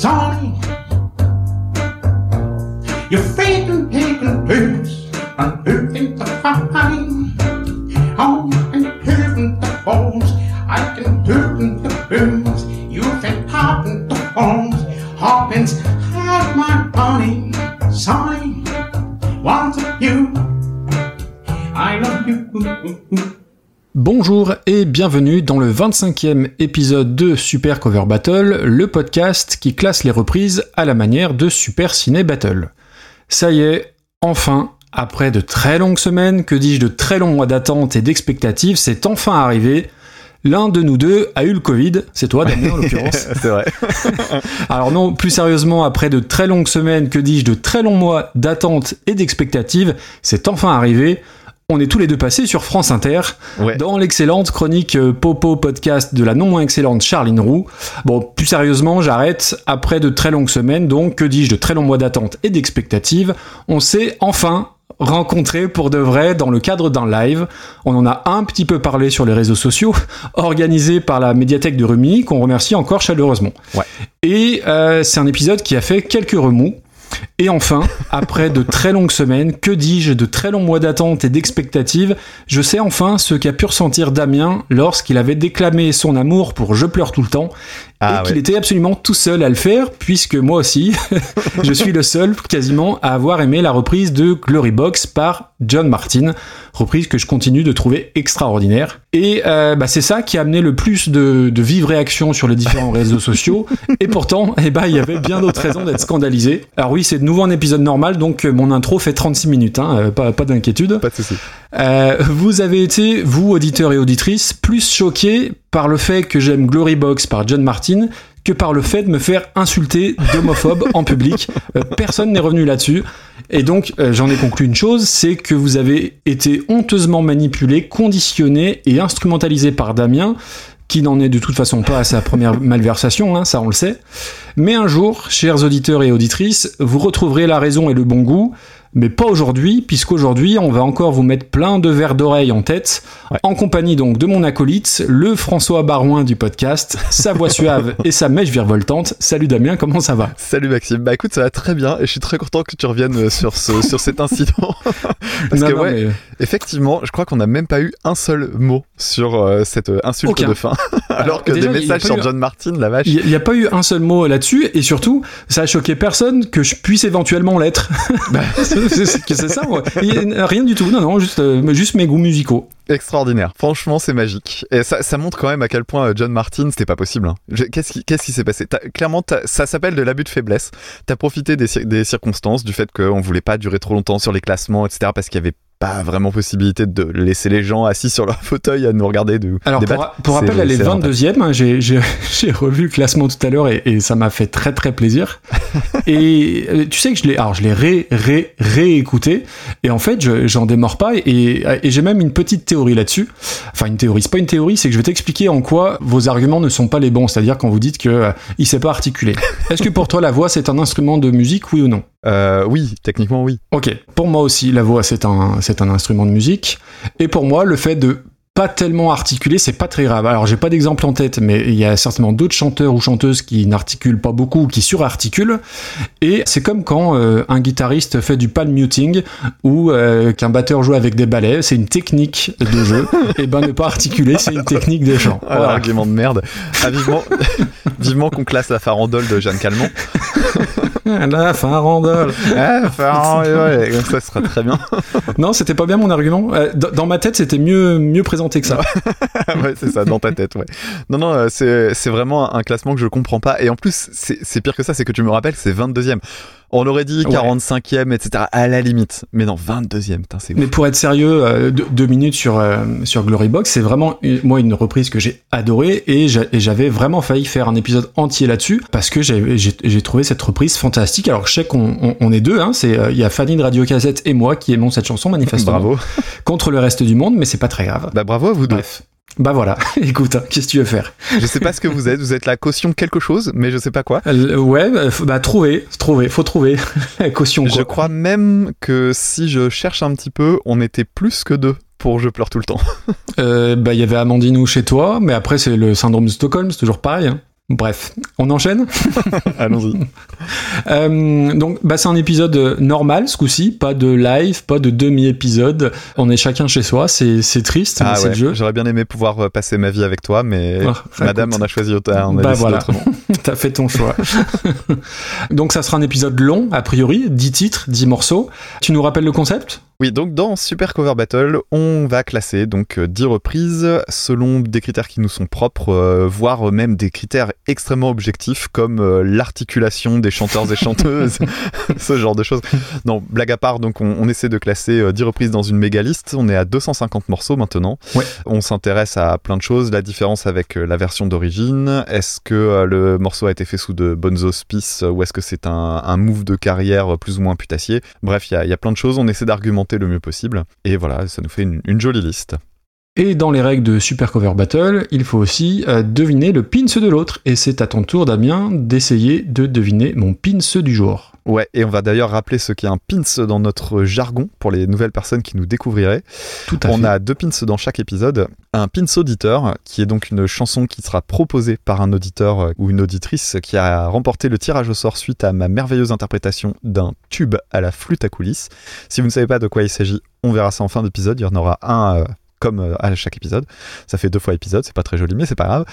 Sonny, you've faith in taking place and hoping to find. Bienvenue dans le 25e épisode de Super Cover Battle, le podcast qui classe les reprises à la manière de Super Ciné Battle. Ça y est, enfin, après de très longues semaines, que dis-je de très longs mois d'attente et d'expectative, c'est enfin arrivé. L'un de nous deux a eu le Covid, c'est toi Damien en l'occurrence. c'est vrai. Alors non, plus sérieusement, après de très longues semaines, que dis-je de très longs mois d'attente et d'expectative, c'est enfin arrivé. On est tous les deux passés sur France Inter Ouais. dans l'excellente chronique euh, Popo podcast de la non moins excellente Charline Roux. Bon, plus sérieusement, j'arrête. Après de très longues semaines, donc, que dis-je, de très longs mois d'attente et d'expectative, on s'est enfin rencontrés pour de vrai dans le cadre d'un live. On en a un petit peu parlé sur les réseaux sociaux, organisé par la médiathèque de Rumilly, qu'on remercie encore chaleureusement. Ouais. Et euh, c'est un épisode qui a fait quelques remous. Et enfin, après de très longues semaines, que dis-je, de très longs mois d'attente et d'expectative, je sais enfin ce qu'a pu ressentir Damien lorsqu'il avait déclamé son amour pour Je pleure tout le temps Ah et qu'il ouais. était absolument tout seul à le faire, puisque moi aussi, je suis le seul quasiment à avoir aimé la reprise de Glory Box par John Martin, reprise que je continue de trouver extraordinaire. Et euh, bah, c'est ça qui a amené le plus de, de vives réactions sur les différents réseaux sociaux, et pourtant, eh ben, il y avait bien d'autres raisons d'être scandalisé. Alors oui, c'est de nouveau un épisode normal, donc euh, mon intro fait 36 minutes, hein, euh, pas, pas d'inquiétude. Pas de souci. Euh, vous avez été, vous auditeurs et auditrices, plus choqués par le fait que j'aime Glory Box par John Martin que par le fait de me faire insulter d'homophobe en public. Euh, personne n'est revenu là-dessus. Et donc, euh, j'en ai conclu une chose, c'est que vous avez été honteusement manipulé, conditionné et instrumentalisé par Damien, qui n'en est de toute façon pas à sa première malversation, hein, ça on le sait. Mais un jour, chers auditeurs et auditrices, vous retrouverez la raison et le bon goût, mais pas aujourd'hui, puisqu'aujourd'hui, on va encore vous mettre plein de verres d'oreille en tête, Ouais. en compagnie donc de mon acolyte, le François Barouin du podcast, sa voix suave et sa mèche virevoltante. Salut Damien, comment ça va? Salut Maxime. Bah écoute, ça va très bien et je suis très content que tu reviennes euh, sur, ce, sur cet incident. Parce Non, que non, ouais, mais- effectivement, je crois qu'on n'a même pas eu un seul mot sur euh, cette euh, insulte Aucun. de fin. Alors que déjà, des messages sur eu- John Martin, la vache. Il n'y a pas eu un seul mot là-dessus, et surtout, ça a choqué personne que je puisse éventuellement l'être. Bah. c'est ça, a Rien du tout, non, non, juste, euh, juste mes goûts musicaux. Extraordinaire. Franchement, c'est magique. Et ça, montre quand même à quel point euh, John Martin, c'était pas possible. hein. Qu'est-ce qui s'est passé? Clairement, ça s'appelle de l'abus de faiblesse. T'as profité des, des circonstances, du fait qu'on voulait pas durer trop longtemps sur les classements, etc. Parce qu'il y avait pas vraiment possibilité de laisser les gens assis sur leur fauteuil à nous regarder de Alors, pour, débattre. pour rappel, C'est- elle est c'est l'avantage. 22e. hein, J'ai j'ai- j'ai revu le classement tout à l'heure et, et ça m'a fait très très plaisir. et euh, tu sais que je l'ai, alors je l'ai ré, ré, réécouté et en fait, je- j'en démords pas et, et j'ai même une petite théorie là-dessus. Enfin, une théorie, c'est pas une théorie, c'est que je vais t'expliquer en quoi vos arguments ne sont pas les bons. C'est-à-dire quand vous dites que euh, il sait pas articuler. Est-ce que pour toi la voix c'est un instrument de musique, oui ou non? Euh, oui, techniquement oui. Ok, pour moi aussi, la voix c'est un, c'est un instrument de musique. Et pour moi, le fait de pas tellement articuler, c'est pas très grave. Alors j'ai pas d'exemple en tête, mais il y a certainement d'autres chanteurs ou chanteuses qui n'articulent pas beaucoup, ou qui surarticulent. Et c'est comme quand euh, un guitariste fait du palm muting ou euh, qu'un batteur joue avec des balais. C'est une technique de jeu. et ben ne pas articuler, c'est une technique de chant. Ah, Voilà. Argument de merde. Ah, vivement vivement qu'on classe la farandole de Jeanne Calment. La farandole. Ah, farandole, ouais, ça, sera très bien. Non, c'était pas bien mon argument. Euh, dans- dans ma tête, c'était mieux mieux présenté que ça. ouais, c'est ça, dans ta tête, ouais. Non, non, euh, c'est vraiment un classement que je comprends pas. Et en plus, c'est pire que ça, c'est que tu me rappelles, c'est 22ème. On aurait dit Ouais. 45ème, etc. À la limite. Mais non, 22ème, putain, c'est Mais pour être sérieux, euh, deux, minutes sur euh, sur Glory Box, c'est vraiment moi une reprise que j'ai adorée et j'a- et j'avais vraiment failli faire un épisode entier là-dessus parce que j'ai j'ai- j'ai trouvé cette reprise fantastique. Alors je sais qu'on on, on est deux, hein, c'est euh, il y a Fanny de Radio Cassette et moi qui aimons cette chanson manifestement Bravo. contre le reste du monde, mais c'est pas très grave. Bah, bravo à vous deux. Bref. Bah voilà, écoute, hein, qu'est-ce que tu veux faire? Je sais pas ce que vous êtes. Vous êtes la caution quelque chose, mais je sais pas quoi. Euh, Ouais, bah, bah trouver, trouver, faut trouver la caution. Je Quoi. crois même que si je cherche un petit peu, on était plus que deux pour Je pleure tout le temps. Euh, bah il y avait Amandine ou chez toi, mais après c'est le syndrome de Stockholm, c'est toujours pareil. hein. Bref, on enchaîne Allons-y. Euh, donc, bah, c'est un épisode normal ce coup-ci, pas de live, pas de demi-épisode. On est chacun chez soi, c'est c'est triste, mais Ah c'est ouais, le jeu. j'aurais bien aimé pouvoir euh, passer ma vie avec toi, mais Ah, madame coûte. en a choisi autre, on a Bah voilà. autrement. T'as fait ton choix. donc, ça sera un épisode long, a priori, 10 titres, 10 morceaux. Tu nous rappelles le concept? Oui, donc dans Super Cover Battle, on va classer donc euh, 10 reprises selon des critères qui nous sont propres, euh, voire même des critères extrêmement objectifs comme euh, l'articulation des chanteurs et chanteuses, ce genre de choses. Non, blague à part, donc on, on essaie de classer euh, 10 reprises dans une méga liste. On est à 250 morceaux maintenant. Ouais. On s'intéresse à plein de choses, la différence avec euh, la version d'origine. Est-ce que euh, le morceau a été fait sous de bonnes auspices euh, ou est-ce que c'est un, move de carrière euh, plus ou moins putassier? Bref, il y a, plein de choses. On essaie d'argumenter le mieux possible. Et voilà, ça nous fait une, jolie liste. Et dans les règles de Super Cover Battle, il faut aussi euh, deviner le pins de l'autre. Et c'est à ton tour, Damien, d'essayer de deviner mon pins du jour. Ouais, et on va d'ailleurs rappeler ce qu'est un pins dans notre jargon pour les nouvelles personnes qui nous découvriraient. Tout à On fait. a deux pins dans chaque épisode. Un pins auditeur, qui est donc une chanson qui sera proposée par un auditeur euh, ou une auditrice qui a remporté le tirage au sort suite à ma merveilleuse interprétation d'un tube à la flûte à coulisses. Si vous ne savez pas de quoi il s'agit, on verra ça en fin d'épisode. Il y en aura un euh, comme euh, à chaque épisode. Ça fait deux fois épisode, c'est pas très joli, mais c'est pas grave.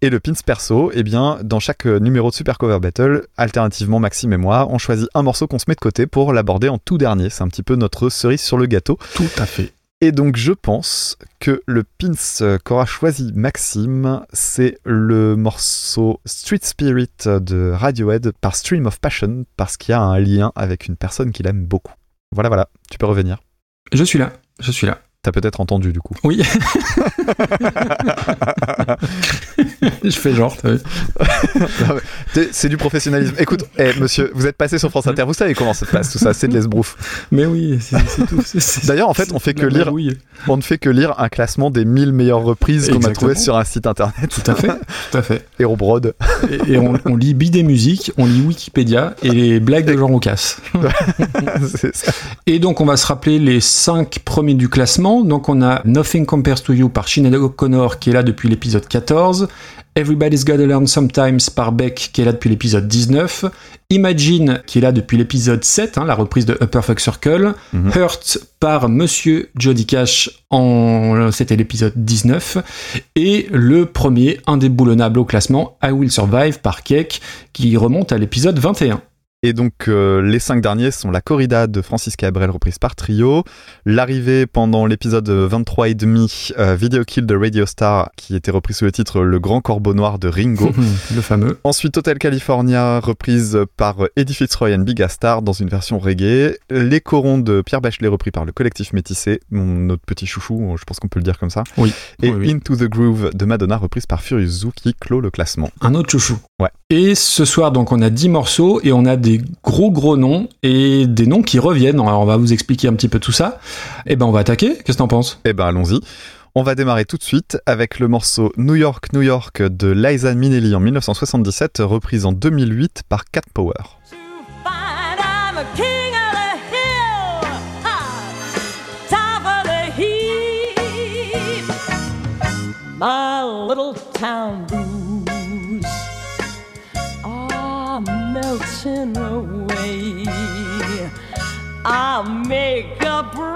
Et le pins perso, eh bien, dans chaque euh, numéro de Super Cover Battle, alternativement Maxime et moi, on choisit un morceau qu'on se met de côté pour l'aborder en tout dernier. C'est un petit peu notre cerise sur le gâteau. Tout à fait. Et donc je pense que le pins euh, qu'aura choisi Maxime, c'est le morceau Street Spirit de Radiohead par Stream of Passion, parce qu'il y a un lien avec une personne qu'il aime beaucoup. Voilà, voilà, tu peux revenir. Je suis là. Je suis là. T'as peut-être entendu du coup. Oui. je fais genre, C'est du professionnalisme. Écoute, eh, monsieur, vous êtes passé sur France Inter, vous savez comment ça se passe tout ça, c'est de l'esbrouf. Mais oui, c'est tout. D'ailleurs, en fait, on fait que lire-. On ne fait que lire un classement des 1000 meilleures reprises qu'on a Exactement. trouvé sur un site internet. Tout à fait. Tout à fait. Hérobrod. Et, et on, on lit Bidet Musique, on lit Wikipédia et les blagues de Jean Roucas. C'est ça. Et donc, on va se rappeler les cinq premiers du classement. Donc, on a Nothing Compares to You par Sinead O'Connor, qui est là depuis l'épisode 14. Everybody's Gotta Learn Sometimes par Beck, qui est là depuis l'épisode 19. Imagine, qui est là depuis l'épisode 7, hein, la reprise de Upper Fuck Circle. Mhm. Hurt par Monsieur Jody Cash, en... c'était l'épisode 19. Et le premier indéboulonnable au classement, I Will Survive par Keck, qui remonte à l'épisode 21. Et donc euh, les cinq derniers sont la corrida de Francis Cabrel reprise par Trio, l'arrivée pendant l'épisode 23 et demi euh, Video Kill de Radio Star qui était repris sous le titre Le Grand Corbeau Noir de Ringo. le fameux. Ensuite Hotel California reprise par Eddie Fitzroy and Big Star dans une version reggae, Les Corons de Pierre Bachelet repris par le collectif Métissé, mon autre petit chouchou, je pense qu'on peut le dire comme ça. Oui. Et Oui, oui. Into the Groove de Madonna reprise par Furious Zoo qui clôt le classement. Un autre chouchou. Ouais. Et ce soir, donc, on a 10 morceaux et on a des gros gros noms et des noms qui reviennent. Alors, on va vous expliquer un petit peu tout ça. Et ben, on va attaquer. Qu'est-ce que t'en penses? Eh ben allons-y. On va démarrer tout de suite avec le morceau New York, New York de Liza Minnelli en 1977, reprise en 2008 par Cat Power. to find I'm melting away. I'll make a brand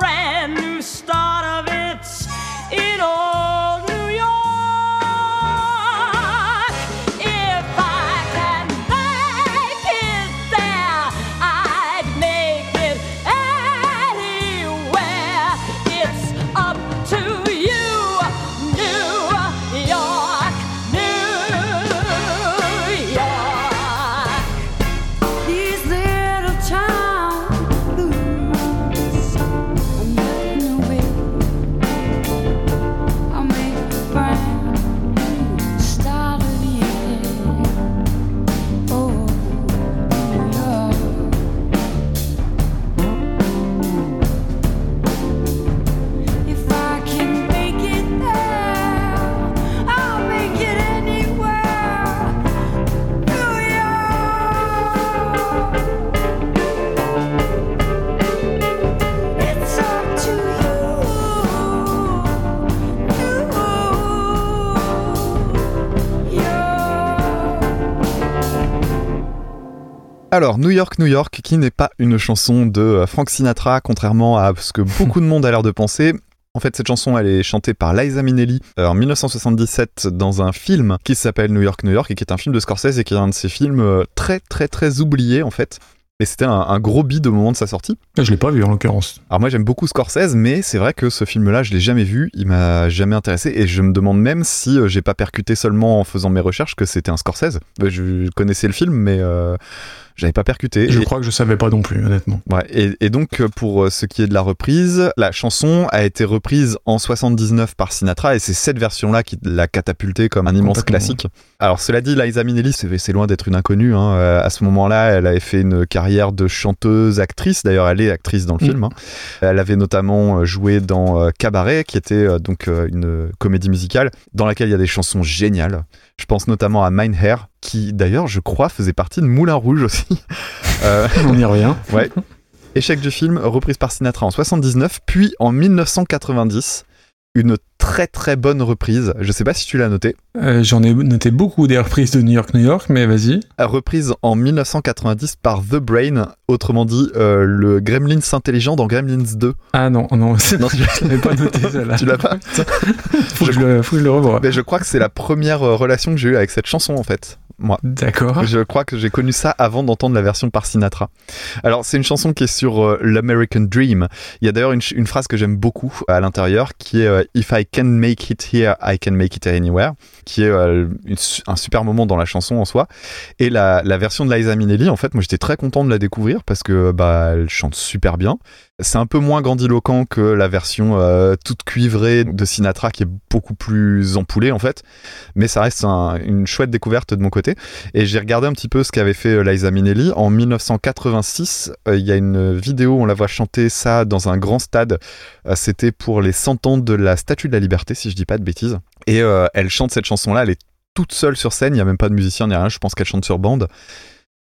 Alors, New York, New York, qui n'est pas une chanson de euh, Frank Sinatra, contrairement à ce que beaucoup de monde a l'air de penser. En fait, cette chanson, elle est chantée par Liza Minnelli euh, en 1977 dans un film qui s'appelle New York, New York, et qui est un film de Scorsese et qui est un de ses films euh, très, très, très oubliés, en fait. Et c'était un, un gros bid au moment de sa sortie. Je l'ai pas vu en l'occurrence. Alors moi j'aime beaucoup Scorsese, mais c'est vrai que ce film-là je l'ai jamais vu, il m'a jamais intéressé et je me demande même si j'ai pas percuté seulement en faisant mes recherches que c'était un Scorsese. Euh, Je connaissais le film, mais euh, j'avais pas percuté. Je Et- crois que je savais pas non plus, honnêtement. Ouais, et, et donc euh, pour euh, ce qui est de la reprise, la chanson a été reprise en 79 par Sinatra et c'est cette version-là qui l'a catapulté comme un immense classique. Alors cela dit, Liza Minnelli, c'est loin d'être une inconnue. hein. Euh, À ce moment-là, elle avait fait une carrière de chanteuse-actrice. D'ailleurs, elle est actrice dans le Mm. film. hein. Elle avait notamment joué dans Cabaret, qui était donc une comédie musicale dans laquelle il y a des chansons géniales. Je pense notamment à Mine Hair, qui d'ailleurs, je crois, faisait partie de Moulin Rouge aussi. Euh, On y revient. Ouais. Échec du film, reprise par Sinatra en 79, puis en 1990, une très très bonne reprise. Je sais pas si tu l'as noté. Euh, J'en ai noté beaucoup des reprises de New York, New York, mais vas-y. Reprise en 1990 par The Brain, autrement dit euh, le Gremlins intelligent dans Gremlins 2. Ah non, non, Non, je l'avais pas noté celle-là. Tu l'as pas Faut que je le, faut que je le revoie. Mais je crois que c'est la première euh, relation que j'ai eue avec cette chanson en fait. Moi. D'accord. Je crois que j'ai connu ça avant d'entendre la version par Sinatra. Alors, c'est une chanson qui est sur euh, l'American Dream. Il y a d'ailleurs une, phrase que j'aime beaucoup à l'intérieur qui est euh, If I can make it here, I can make it anywhere, qui est euh, un super moment dans la chanson en soi. Et la, la version de Liza Minnelli, en fait, moi j'étais très content de la découvrir parce que bah, elle chante super bien. C'est un peu moins grandiloquent que la version euh, toute cuivrée de Sinatra qui est beaucoup plus empoulée en fait. Mais ça reste un- une chouette découverte de mon côté. Et j'ai regardé un petit peu ce qu'avait fait euh, Liza Minnelli. En 1986, euh, il y a une vidéo, on la voit chanter ça dans un grand stade. C'était pour les 100 ans de la Statue de la Liberté, si je dis pas de bêtises. Et elle chante cette chanson-là, elle est toute seule sur scène, il n'y a même pas de musicien ni rien, je pense qu'elle chante sur bande.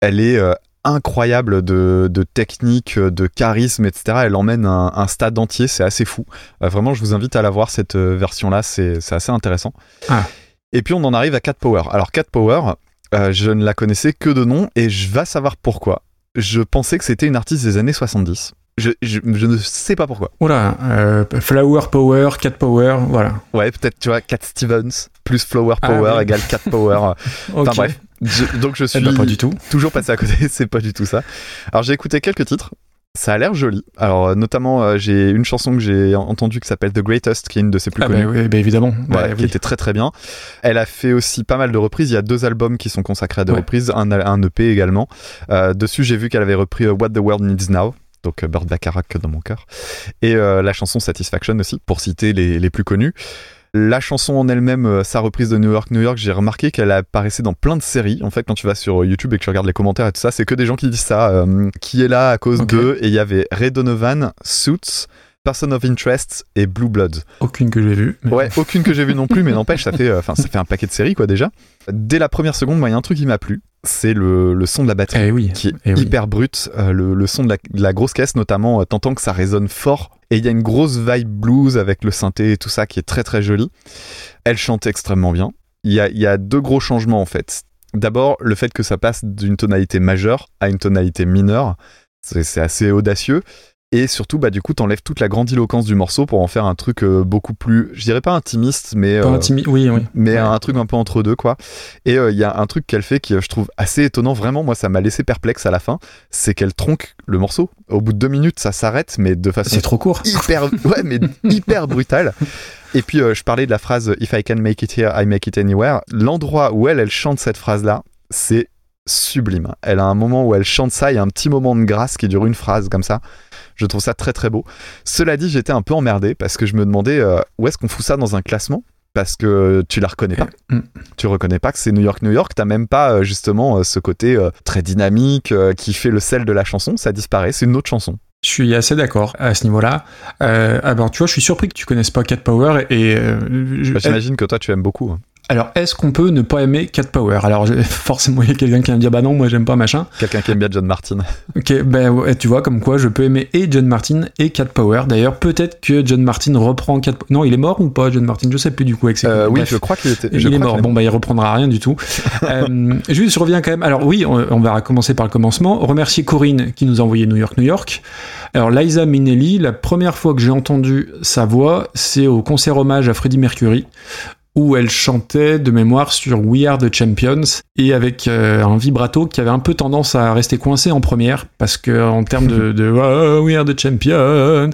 Elle est incroyable de, de technique, de charisme, etc. Elle emmène un, un stade entier, c'est assez fou. Euh, vraiment, je vous invite à la voir, cette euh, version-là, c'est assez intéressant. Ah. Et puis on en arrive à Cat Power. Alors Cat Power, euh, je ne la connaissais que de nom et je vais savoir pourquoi. Je pensais que c'était une artiste des années 70. Je, je, je ne sais pas pourquoi. Oula, euh, Flower Power, Cat Power, voilà. Ouais, peut-être, tu vois, Cat Stevens plus Flower Ah Power oui. égale Cat Power. Enfin bref. Je- donc je Eh suis ben, pas du tout. toujours passé à côté, c'est pas du tout ça. Alors j'ai écouté quelques titres. Ça a l'air joli. Alors euh, notamment euh, j'ai une chanson que j'ai entendue qui s'appelle The Greatest, qui est une de ses plus Ah connues. bah oui, bah évidemment. Voilà, Bah qui oui. était très très bien. Elle a fait aussi pas mal de reprises. Il y a deux albums qui sont consacrés à des Ouais. reprises, un, un EP également. Euh, dessus, j'ai vu qu'elle avait repris What the World Needs Now. Donc Bird Bacharach dans mon cœur. Et euh, la chanson Satisfaction aussi, pour citer les, les plus connus. La chanson en elle-même, euh, sa reprise de New York, New York, j'ai remarqué qu'elle apparaissait dans plein de séries. En fait, quand tu vas sur YouTube et que tu regardes les commentaires et tout ça, c'est que des gens qui disent ça, euh, qui est là à cause d'eux. Et il y avait Ray Donovan, Suits, Person of Interest et Blue Bloods. Aucune que j'ai vue. mais- Ouais, aucune que j'ai vue non plus, mais n'empêche, ça fait, euh, ça fait un paquet de séries quoi déjà. Dès la première seconde, moi, il y a un truc qui m'a plu, c'est le, le son de la batterie Eh oui. qui est Eh oui. hyper brut. euh, le, le son de la, de la grosse caisse, notamment, euh, t'entends que ça résonne fort. Et il y a une grosse vibe blues avec le synthé et tout ça qui est très très joli. Elle chante extrêmement bien. Il y a, y a deux gros changements en fait. D'abord, le fait que ça passe d'une tonalité majeure à une tonalité mineure, c'est assez audacieux. Et surtout, bah, du coup, t'enlèves toute la grandiloquence du morceau pour en faire un truc euh, beaucoup plus, je dirais pas intimiste, mais Pas euh, intimi- Oui, oui. mais Ouais. un truc un peu entre deux quoi. Et euh, il y a un truc qu'elle fait qui je trouve assez étonnant vraiment moi ça m'a laissé perplexe à la fin, c'est qu'elle tronque le morceau. Au bout de deux minutes ça s'arrête mais de façon C'est trop court. hyper ouais mais hyper brutale. Et puis euh, je parlais de la phrase If I can make it here, I make it anywhere. L'endroit où elle elle chante cette phrase là, c'est sublime. Elle a un moment où elle chante ça, il y a un petit moment de grâce qui dure une phrase comme ça. Je trouve ça très très beau. Cela dit, j'étais un peu emmerdé parce que je me demandais euh, où est-ce qu'on fout ça dans un classement? Parce que tu la reconnais pas. Mm. Tu reconnais pas que c'est New York, New York. T'as même pas euh, justement euh, ce côté très dynamique qui fait le sel de la chanson. Ça disparaît. C'est une autre chanson. Je suis assez d'accord à ce niveau-là. Euh, ah ben, tu vois, je suis surpris que tu connaisses pas Cat Power et euh, Bah, J'imagine que toi tu aimes beaucoup. Alors, est-ce qu'on peut ne pas aimer Cat Power? Alors, forcément, il y a quelqu'un qui va me dire, bah non, moi j'aime pas machin. Quelqu'un qui aime bien John Martin. Ok, ben ouais, tu vois, comme quoi je peux aimer et John Martin et Cat Power. D'ailleurs, peut-être que John Martin reprend Cat Non, il est mort ou pas, John Martin? Je sais plus du coup avec ses Euh, oui, Bref. je crois qu'il était. je Il est mort. Bon, bah, il reprendra rien du tout. euh, juste, je reviens quand même. Alors, oui, on, on va commencer par le commencement. Remercier Corinne qui nous a envoyé New York, New York. Alors, Liza Minnelli, la première fois que j'ai entendu sa voix, c'est au concert hommage à Freddie Mercury où elle chantait de mémoire sur We Are the Champions et avec euh, un vibrato qui avait un peu tendance à rester coincé en première parce que en termes de, de Oh, We Are the Champions,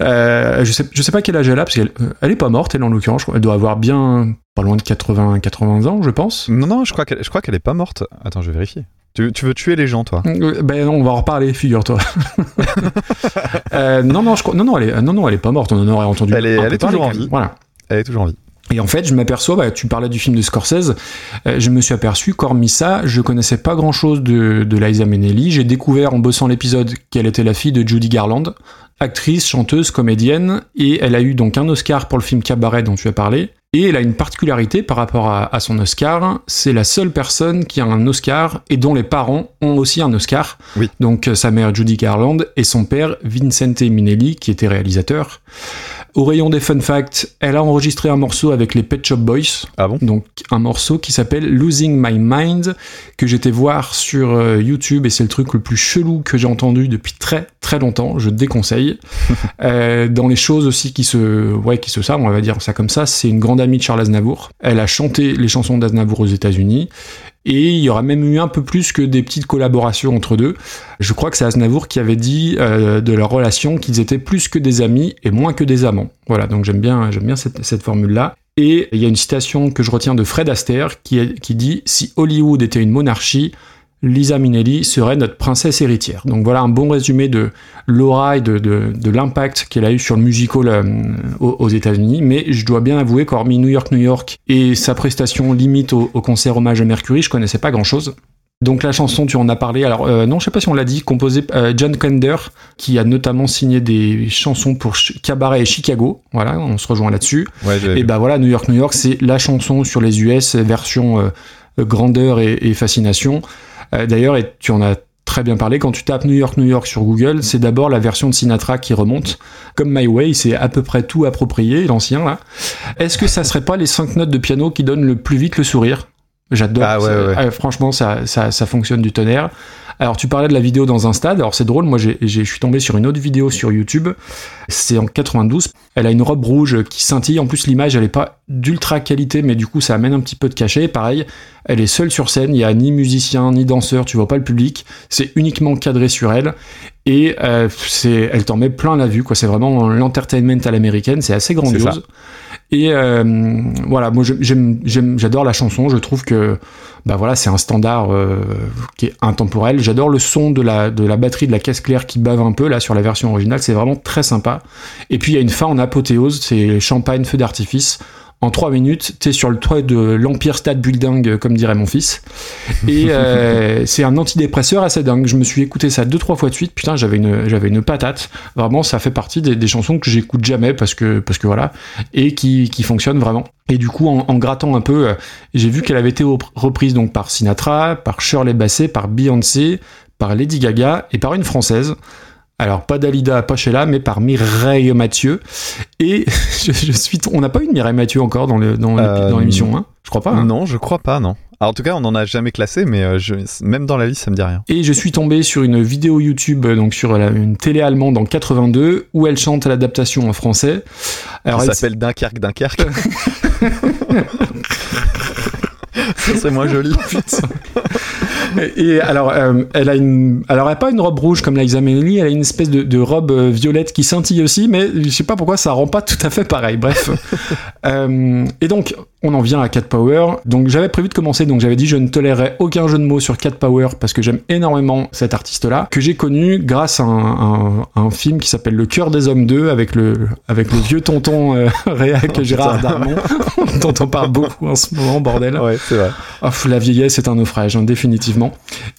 euh, je sais je sais pas quel âge elle a parce qu'elle euh, elle est pas morte elle en l'occurrence elle doit avoir bien pas loin de 80 80 ans je pense. Non, non, je crois qu'elle, je crois qu'elle est pas morte. Attends, je vais vérifier. Tu, tu veux tuer les gens, toi? Ben non, on va en reparler, figure-toi. Euh, non, non, je non, non, elle est, non, non, elle est pas morte. On en aurait entendu. Elle est- elle est toujours en vie. Voilà. Elle est toujours en vie. Et en fait, je m'aperçois, bah, tu parlais du film de Scorsese, euh, je me suis aperçu qu'hormis ça, je connaissais pas grand chose de, de Liza Minnelli. J'ai découvert en bossant l'épisode qu'elle était la fille de Judy Garland, actrice, chanteuse, comédienne, et elle a eu donc un Oscar pour le film Cabaret dont tu as parlé. Et elle a une particularité par rapport à, à son Oscar, c'est la seule personne qui a un Oscar et dont les parents ont aussi un Oscar. Oui. Donc euh, sa mère Judy Garland et son père Vincente Minnelli qui était réalisateur. Au rayon des fun facts, elle a enregistré un morceau avec les Pet Shop Boys, Ah bon? Donc un morceau qui s'appelle Losing My Mind, que j'étais voir sur euh, YouTube, et c'est le truc le plus chelou que j'ai entendu depuis très très longtemps, je déconseille. Euh, dans les choses aussi qui se, ouais, qui se savent, on va dire ça comme ça, c'est une grande amie de Charles Aznavour. Elle a chanté les chansons d'Aznavour aux États-Unis, et il y aura même eu un peu plus que des petites collaborations entre deux. Je crois que c'est Aznavour qui avait dit euh, de leur relation qu'ils étaient plus que des amis et moins que des amants. Voilà, donc j'aime bien, j'aime bien cette, formule-là. Et il y a une citation que je retiens de Fred Astaire qui dit Si Hollywood était une monarchie, Lisa Minnelli serait notre princesse héritière. Donc voilà un bon résumé de l'aura et de, de, de l'impact qu'elle a eu sur le musical euh, aux, aux États-Unis. Mais je dois bien avouer qu'hormis New York, New York et sa prestation limite au, au concert hommage à Mercury, je connaissais pas grand-chose. Donc la chanson, tu en as parlé. Alors euh, non, je sais pas si on l'a dit, composée euh, John Kender, qui a notamment signé des chansons pour Ch- Cabaret et Chicago. Voilà, on se rejoint là-dessus. Ouais, Et vu. bah voilà, New York, New York, c'est la chanson sur les US, version euh, grandeur et, et fascination. Euh, D'ailleurs, et tu en as très bien parlé, quand tu tapes New York, New York sur Google, c'est d'abord la version de Sinatra qui remonte. Comme My Way, c'est à peu près tout approprié, l'ancien là. Est-ce que ça serait pas les cinq notes de piano qui donnent le plus vite le sourire? J'adore. Ah ouais, ça. ouais. Euh, franchement, ça, ça, ça fonctionne du tonnerre. Alors, tu parlais de la vidéo dans un stade. Alors, c'est drôle. Moi, je suis tombé sur une autre vidéo sur YouTube. C'est en 92. Elle a une robe rouge qui scintille. En plus, l'image, elle est pas d'ultra qualité, mais du coup, ça amène un petit peu de cachet. Pareil, elle est seule sur scène. Il y a ni musicien, ni danseur. Tu vois pas le public. C'est uniquement cadré sur elle. Et euh, c'est, elle t'en met plein la vue. Quoi. C'est vraiment l'entertainment à l'américaine. C'est assez grandiose. Et euh, voilà, moi j'adore la chanson. Je trouve que bah voilà, c'est un standard euh, qui est intemporel. J'adore le son de la de la batterie de la caisse claire qui bave un peu là sur la version originale. C'est vraiment très sympa. Et puis il y a une fin en apothéose, c'est champagne, feu d'artifice. En trois minutes, t'es sur le toit de l'Empire State Building, euh, comme dirait mon fils. Et euh, c'est un antidépresseur assez dingue. Je me suis écouté ça deux trois fois de suite. Putain, j'avais une j'avais une patate. Vraiment, ça fait partie des, des chansons que j'écoute jamais parce que parce que voilà et qui qui fonctionnent vraiment. Et du coup, en, en grattant un peu, euh, j'ai vu qu'elle avait été reprise donc par Sinatra, par Shirley Bassey, par Beyoncé, par Lady Gaga et par une française. Alors pas Dalida, pas Sheila, mais par Mireille Mathieu. Et je, je suis, on n'a pas eu de Mireille Mathieu encore dans dans Euh, dans l'émission, hein? Je crois pas. hein? Non, je crois pas, non. Alors, en tout cas, on n'en a jamais classé, mais euh, je- même dans la liste, ça me dit rien. Et je suis tombé sur une vidéo YouTube, euh, donc sur la- une télé allemande en 82, où elle chante l'adaptation en français. Alors, Ça elle- s'appelle Dunkerque, Dunkerque. Serait moins joli. Et alors, euh, elle a une, alors elle a pas une robe rouge comme Liza Minnelli, elle a une espèce de, de robe euh, violette qui scintille aussi, mais je sais pas pourquoi ça rend pas tout à fait pareil. Bref. Euh, et donc, on en vient à Cat Power. Donc, j'avais prévu de commencer, donc j'avais dit je ne tolérerais aucun jeu de mots sur Cat Power parce que j'aime énormément cet artiste-là, que j'ai connu grâce à un, un- un film qui s'appelle Le cœur des hommes 2 avec le, avec le vieux tonton euh, réac Oh, Gérard. Darmon, dont on parle beaucoup en ce moment, bordel. Ouais, c'est vrai. La vieillesse est un naufrage, hein, définitivement.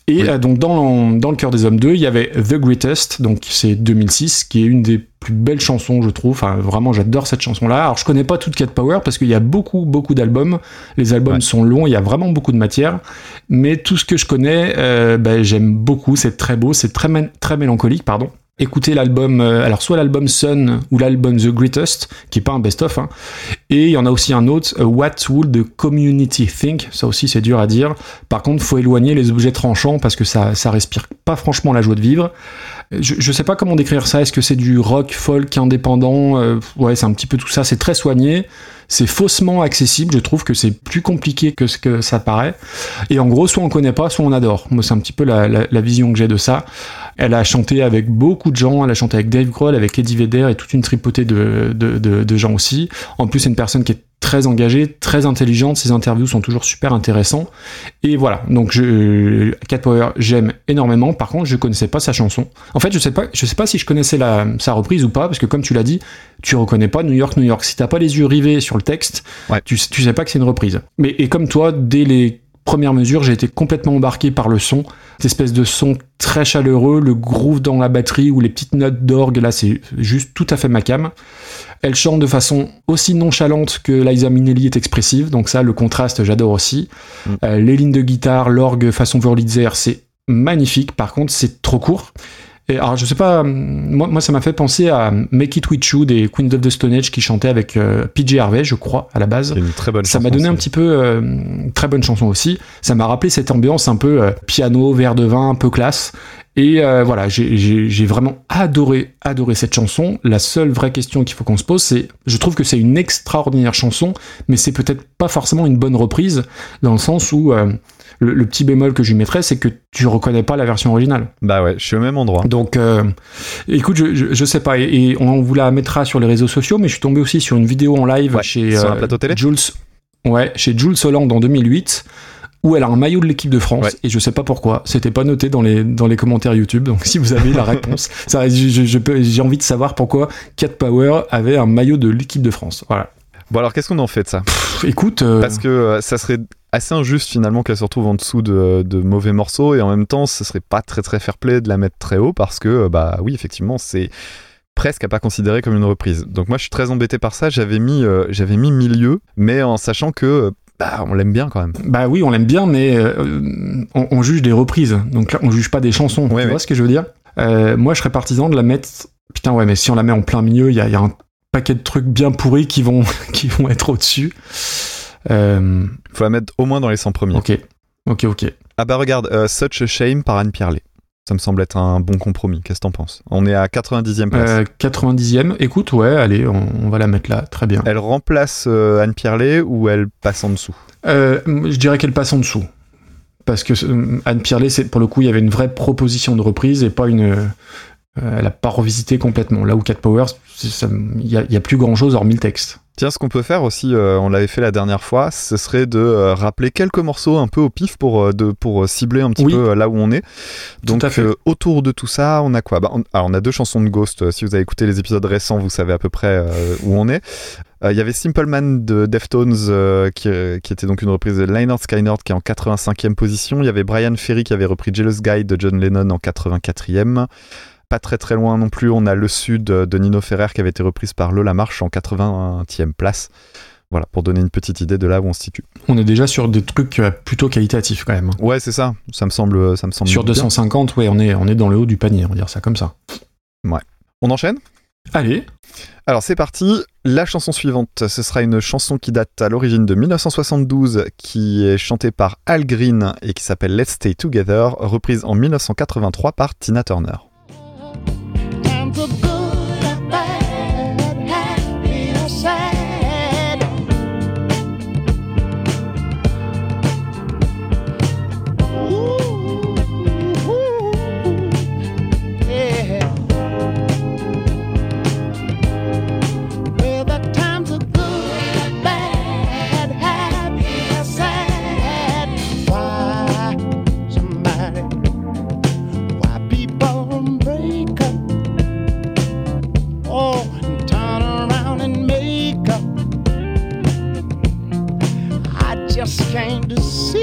Et Oui. euh, donc dans, dans le cœur des hommes 2, il y avait The Greatest, donc c'est 2006, qui est une des plus belles chansons, je trouve. Enfin, vraiment, j'adore cette chanson-là. Alors, je connais pas toute Cat Power parce qu'il y a beaucoup, beaucoup d'albums. Les albums Ouais. sont longs, il y a vraiment beaucoup de matière. Mais tout ce que je connais, euh, ben, j'aime beaucoup. C'est très beau, c'est très mélancolique, pardon. Écoutez l'album, euh, alors soit l'album Sun ou l'album The Greatest, qui est pas un best-of, hein. et il y en a aussi un autre, euh, What Would the Community Think? Ça aussi, c'est dur à dire. Par contre, faut éloigner les objets tranchants parce que ça, ça respire pas franchement la joie de vivre. Je, je sais pas comment décrire ça. Est-ce que c'est du rock, folk, indépendant? Euh, Ouais, c'est un petit peu tout ça. C'est très soigné. C'est faussement accessible. Je trouve que c'est plus compliqué que ce que ça paraît. Et en gros, soit on connaît pas, soit on adore. Moi, c'est un petit peu la, la- la vision que j'ai de ça. Elle a chanté avec beaucoup de gens. Elle a chanté avec Dave Grohl, avec Eddie Vedder et toute une tripotée de, de, de, de gens aussi. En plus, c'est une personne qui est très engagée, très intelligente. Ses interviews sont toujours super intéressants. Et voilà. Donc, je, Cat Power, j'aime énormément. Par contre, je connaissais pas sa chanson. En fait, je sais pas, je sais pas si je connaissais la, sa reprise ou pas, parce que comme tu l'as dit, tu reconnais pas New York, New York. Si t'as pas les yeux rivés sur le texte, Ouais. tu, tu sais pas que c'est une reprise. Mais et comme toi, dès les premières mesures, j'ai été complètement embarqué par le son, cette espèce de son très chaleureux, le groove dans la batterie ou les petites notes d'orgue. Là, c'est juste tout à fait ma cam. Elle chante de façon aussi nonchalante que Liza Minnelli est expressive, donc ça, le contraste, j'adore aussi. Mm. Euh, les lignes de guitare, l'orgue façon Wurlitzer, c'est magnifique. Par contre, c'est trop court. Et alors, je sais pas, hum, moi, moi ça m'a fait penser à Make It With You des Queens of the Stone Age qui chantaient avec euh, PJ Harvey, je crois, à la base. C'est une très bonne Ça m'a donné un petit peu, euh, très bonne chanson aussi. Ça m'a rappelé cette ambiance un peu euh, piano, verre de vin, un peu classe. Et euh, voilà, j'ai- vraiment adoré, adoré cette chanson. La seule vraie question qu'il faut qu'on se pose, c'est, je trouve que c'est une extraordinaire chanson, mais c'est peut-être pas forcément une bonne reprise, dans le sens où euh, le, le petit bémol que je lui mettrais, c'est que tu reconnais pas la version originale. Bah ouais, je suis au même endroit. Donc, euh, écoute, je, je, je sais pas, et, et on vous la mettra sur les réseaux sociaux, mais je suis tombé aussi sur une vidéo en live Ouais, chez sur un plateau télé Jules, ouais, chez Jules Holland en 2008, où elle a un maillot de l'équipe de France, Ouais. et je sais pas pourquoi, c'était pas noté dans les dans les commentaires YouTube. Donc, si vous avez la réponse, ça, je, je- je peux- j'ai envie de savoir pourquoi Cat Power avait un maillot de l'équipe de France. Voilà. Bon alors qu'est-ce qu'on en fait de ça? Pff, écoute, euh, Parce que euh, ça serait assez injuste finalement qu'elle se retrouve en dessous de, de mauvais morceaux et en même temps ce serait pas très très fair play de la mettre très haut parce que euh, bah oui effectivement c'est presque à pas considérer comme une reprise. Donc moi je suis très embêté par ça, j'avais mis euh, j'avais mis milieu mais en sachant que bah on l'aime bien quand même. Bah oui, on l'aime bien, mais euh, on, on juge des reprises. Donc là, on juge pas des chansons. Ouais, tu ouais. vois ce que je veux dire? Euh, Moi, je serais partisan de la mettre. Putain, ouais, mais si on la met en plein milieu, il y a, il y a un paquet de trucs bien pourris qui vont, qui vont être au-dessus. Euh, Faut la mettre au moins dans les 100 premiers. ok, ok, ok. Ah bah regarde, Such a Shame par Anne Pierlet. Ça me semble être un bon compromis. Qu'est-ce que t'en penses? On est à 90e place. Euh, 90e, écoute, ouais, allez, on, on va la mettre là, très bien. Elle remplace euh, Anne Pierlet ou elle passe en dessous? Euh, je dirais qu'elle passe en dessous. Parce que euh, Anne Pierlet, c'est pour le coup, il y avait une vraie proposition de reprise et pas une. elle a pas revisité complètement. Là où Cat Powers, il y, a- a plus grand chose hormis le texte. Tiens, ce qu'on peut faire aussi, euh, on l'avait fait la dernière fois, ce serait de euh, rappeler quelques morceaux un peu au pif pour, euh, de, pour cibler un petit Oui. peu là où on est. Donc euh, autour de tout ça, on a quoi? Bah, on, alors, on a deux chansons de Ghost. Si vous avez écouté les épisodes récents, vous savez à peu près où on est. Il y avait Simple Man de Deftones qui, qui était donc une reprise de Lynyrd Skynyrd qui est en 85e position. Il y avait Brian Ferry qui avait repris Jealous Guy de John Lennon en 84e. Pas très très loin non plus, on a Le Sud de Nino Ferrer qui avait été reprise par Lola Marche en 80e place. Voilà, pour donner une petite idée de là où on se situe. On est déjà sur des trucs plutôt qualitatifs quand même. hein. Ouais, c'est ça. Ça me semble, ça me semble Sur bien. 250, ouais, on est, on est dans le haut du panier, on va dire ça comme ça. On enchaîne? Allez, Alors c'est parti, la chanson suivante, ce sera une chanson qui date à l'origine de 1972, qui est chantée par Al Green et qui s'appelle Let's Stay Together, reprise en 1983 par Tina Turner. came to see.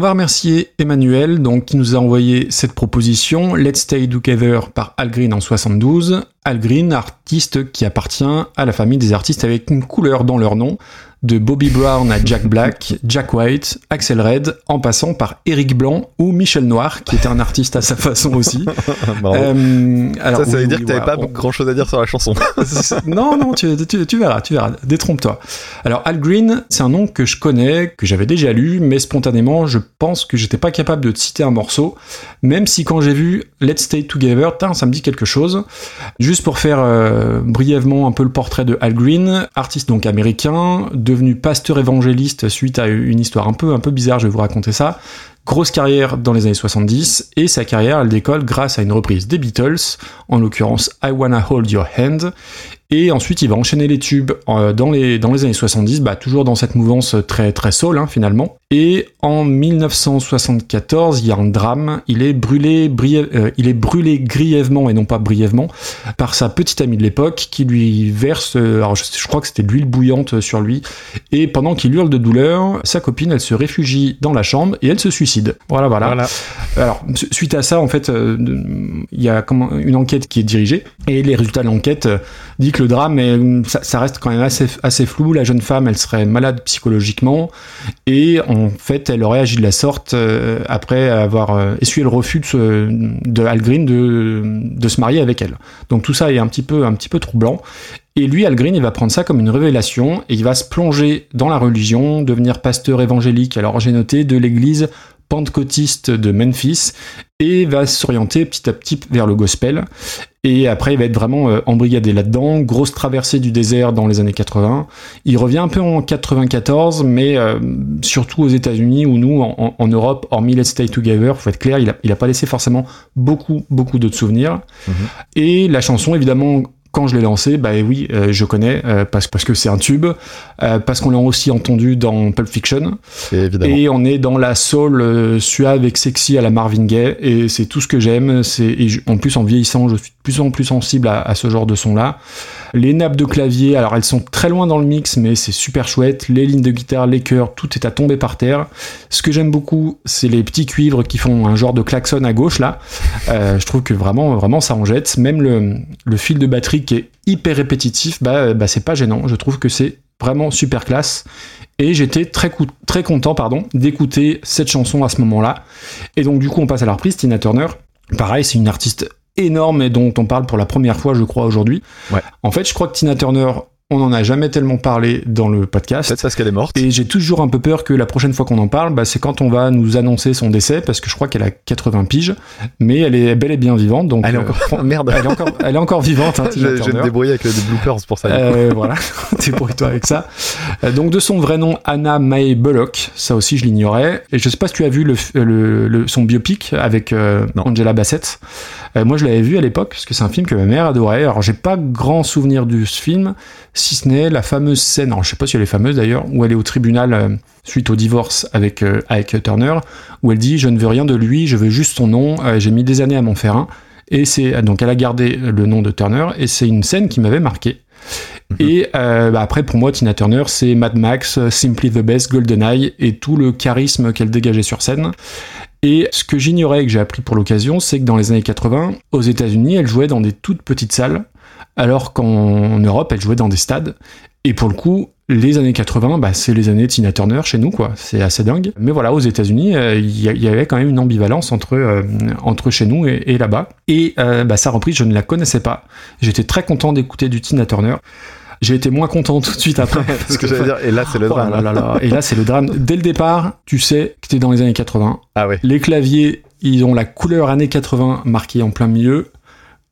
Va remercier Emmanuel, donc, qui nous a envoyé cette proposition, Let's Stay Together par Al Green en 72. Al Green, artiste qui appartient à la famille des artistes avec une couleur dans leur nom, de Bobby Brown à Jack Black, Jack White, Axel Red, en passant par Eric Blanc ou Michel Noir, qui était un artiste à sa façon aussi. Euh, alors, ça, ça veut dire oui, que t'avais voilà, pas grand chose à dire sur la chanson. non, non, tu, tu- tu verras, tu verras. Détrompe-toi. Alors, Al Green, c'est un nom que je connais, que j'avais déjà lu, mais spontanément, je pense que j'étais pas capable de te citer un morceau, même si quand j'ai vu Let's Stay Together, ça me dit quelque chose. Juste pour faire euh, brièvement un peu le portrait de Al Green, artiste donc américain, devenu pasteur évangéliste suite à une histoire un peu, un peu bizarre, je vais vous raconter ça. Grosse carrière dans les années 70 et sa carrière elle décolle grâce à une reprise des Beatles, en l'occurrence I Wanna Hold Your Hand. Et ensuite il va enchaîner les tubes euh, dans, les, dans les années 70, bah, toujours dans cette mouvance très très soul hein, finalement. Et en 1974, il y a un drame, il est brûlé, briève- euh, il est brûlé grièvement et non pas brièvement par sa petite amie de l'époque qui lui verse, euh, alors je, je crois que c'était de l'huile bouillante sur lui, et pendant qu'il hurle de douleur, sa copine elle se réfugie dans la chambre et elle se suicide. Voilà, voilà. Alors, su- suite à ça, en fait, euh, il y a une enquête qui est dirigée, et les résultats de l'enquête euh, le drame, est, ça, reste quand même assez, flou. La jeune femme, elle serait malade psychologiquement, et en fait, elle aurait agi de la sorte euh, après avoir euh, essuyé le refus de, ce- de se marier avec elle. Donc tout ça est un petit peu, un petit peu troublant. Et lui, Al Green, il va prendre ça comme une révélation et il va se plonger dans la religion, devenir pasteur évangélique. Alors j'ai noté de l'église pentecôtiste de Memphis et va s'orienter petit à petit vers le gospel. Et après, il va être vraiment euh, embrigadé là-dedans. Grosse traversée du désert dans les années 80. Il revient un peu en 94, mais euh, surtout aux États-Unis ou nous, en, Europe, hormis Let's Stay Together, faut être clair, il a, il a pas laissé forcément beaucoup, beaucoup d'autres souvenirs. Et la chanson, évidemment, quand je l'ai lancée, bah oui, euh, je connais euh, parce, parce que c'est un tube, euh, parce qu'on l'a aussi entendu dans Pulp Fiction. Et on est dans la soul suave et sexy à la Marvin Gaye, et c'est tout ce que j'aime. C'est en plus en vieillissant, je suis de plus en plus sensible à, à ce genre de son-là. Les nappes de clavier, alors elles sont très loin dans le mix, mais c'est super chouette. Les lignes de guitare, les chœurs, tout est à tomber par terre. Ce que j'aime beaucoup, c'est les petits cuivres qui font un genre de klaxon à gauche là. Je trouve que vraiment, vraiment ça en jette. Même le, le fil de batterie qui est hyper répétitif, bah, bah c'est pas gênant. Je trouve que c'est vraiment super classe. Et j'étais très, très content pardon, d'écouter cette chanson à ce moment-là. Et donc du coup on passe à la reprise, Tina Turner. Pareil, c'est une artiste énorme et dont on parle pour la première fois, je crois, aujourd'hui. Ouais. En fait, je crois que Tina Turner, on n'en a jamais tellement parlé dans le podcast. Peut-être parce qu'elle est morte. Et j'ai toujours un peu peur que la prochaine fois qu'on en parle, bah, c'est quand on va nous annoncer son décès, parce que je crois qu'elle a 80 piges, mais elle est belle et bien vivante. Donc, Elle est euh, encore. Merde. elle est encore, elle est encore vivante. Hein, Je, vais me débrouiller avec des bloopers pour ça. Euh, voilà, débrouille-toi avec ça. Euh, donc de son vrai nom, Anna Mae Bullock, ça aussi je l'ignorais. Et je sais pas si tu as vu le, le- le- son biopic avec euh. Angela Bassett. Euh, moi je l'avais vu à l'époque parce que c'est un film que ma mère adorait. Alors j'ai pas grand souvenir de ce film, si ce n'est la fameuse scène, alors je sais pas si elle est fameuse d'ailleurs, où elle est au tribunal euh, suite au divorce avec, euh, avec Turner, où elle dit je ne veux rien de lui, je veux juste son nom, euh, j'ai mis des années à m'en faire un. Et c'est donc elle a gardé le nom de Turner et c'est une scène qui m'avait marqué. Et euh, bah, après, pour moi, Tina Turner, c'est Mad Max, Simply the Best, GoldenEye et tout le charisme qu'elle dégageait sur scène. Et ce que j'ignorais et que j'ai appris pour l'occasion, c'est que dans les années 80, aux États-Unis, elle jouait dans des toutes petites salles, alors qu'en Europe, elle jouait dans des stades. Et pour le coup, les années 80, bah, c'est les années Tina Turner chez nous, quoi. C'est assez dingue. Mais voilà, aux États-Unis, euh, il y, avait quand même une ambivalence entre, euh, chez nous et, et là-bas. Et euh, bah, sa reprise, je ne la connaissais pas. J'étais très content d'écouter du Tina Turner. J'ai été moins content tout de suite après. C'est parce ce que j'allais dire. Et là, c'est le Oh là drame. là là. Et là, c'est le drame. Dès le départ, tu sais que t'es dans les années 80. Ah ouais. Les claviers, ils ont la couleur années 80 marquée en plein milieu.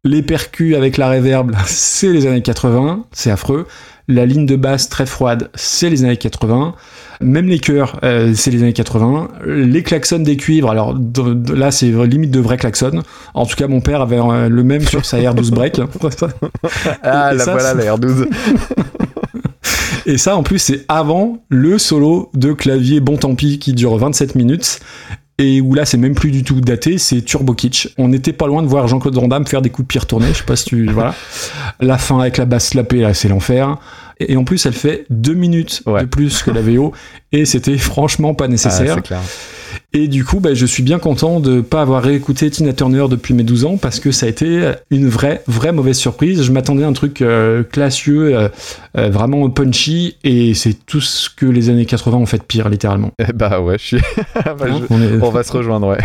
Les percus avec la réverb, là, c'est les années 80, c'est affreux. La ligne de basse très froide, c'est les années 80. Même les chœurs, euh, c'est les années 80. Les klaxons des cuivres, alors de- de- là c'est limite de vrais klaxons. En tout cas, mon père avait euh, le même sur sa R12 break. Ah, ça, voilà, la R12. Et ça, en plus, c'est avant le solo de clavier Bon Tant Pis qui dure 27 minutes. Et où là, c'est même plus du tout daté, c'est Turbo Kitsch. On n'était pas loin de voir Jean-Claude Van Damme faire des coups de pied retournés. Je sais pas si tu. Voilà. La fin avec la basse slapée, là, c'est l'enfer. Et et en plus, elle fait deux minutes Ouais. de plus que la VO. Et c'était franchement pas Ah, nécessaire. c'est clair. Et du coup, bah, je suis bien content de pas avoir réécouté Tina Turner depuis mes 12 ans parce que ça a été une vraie, vraie mauvaise surprise. Je m'attendais à un truc euh, classieux, euh, euh, vraiment punchy, et c'est tout ce que les années 80 ont fait de pire, littéralement. Eh bah ouais, je suis. Bah, je- on est- On va se rejoindre, ouais.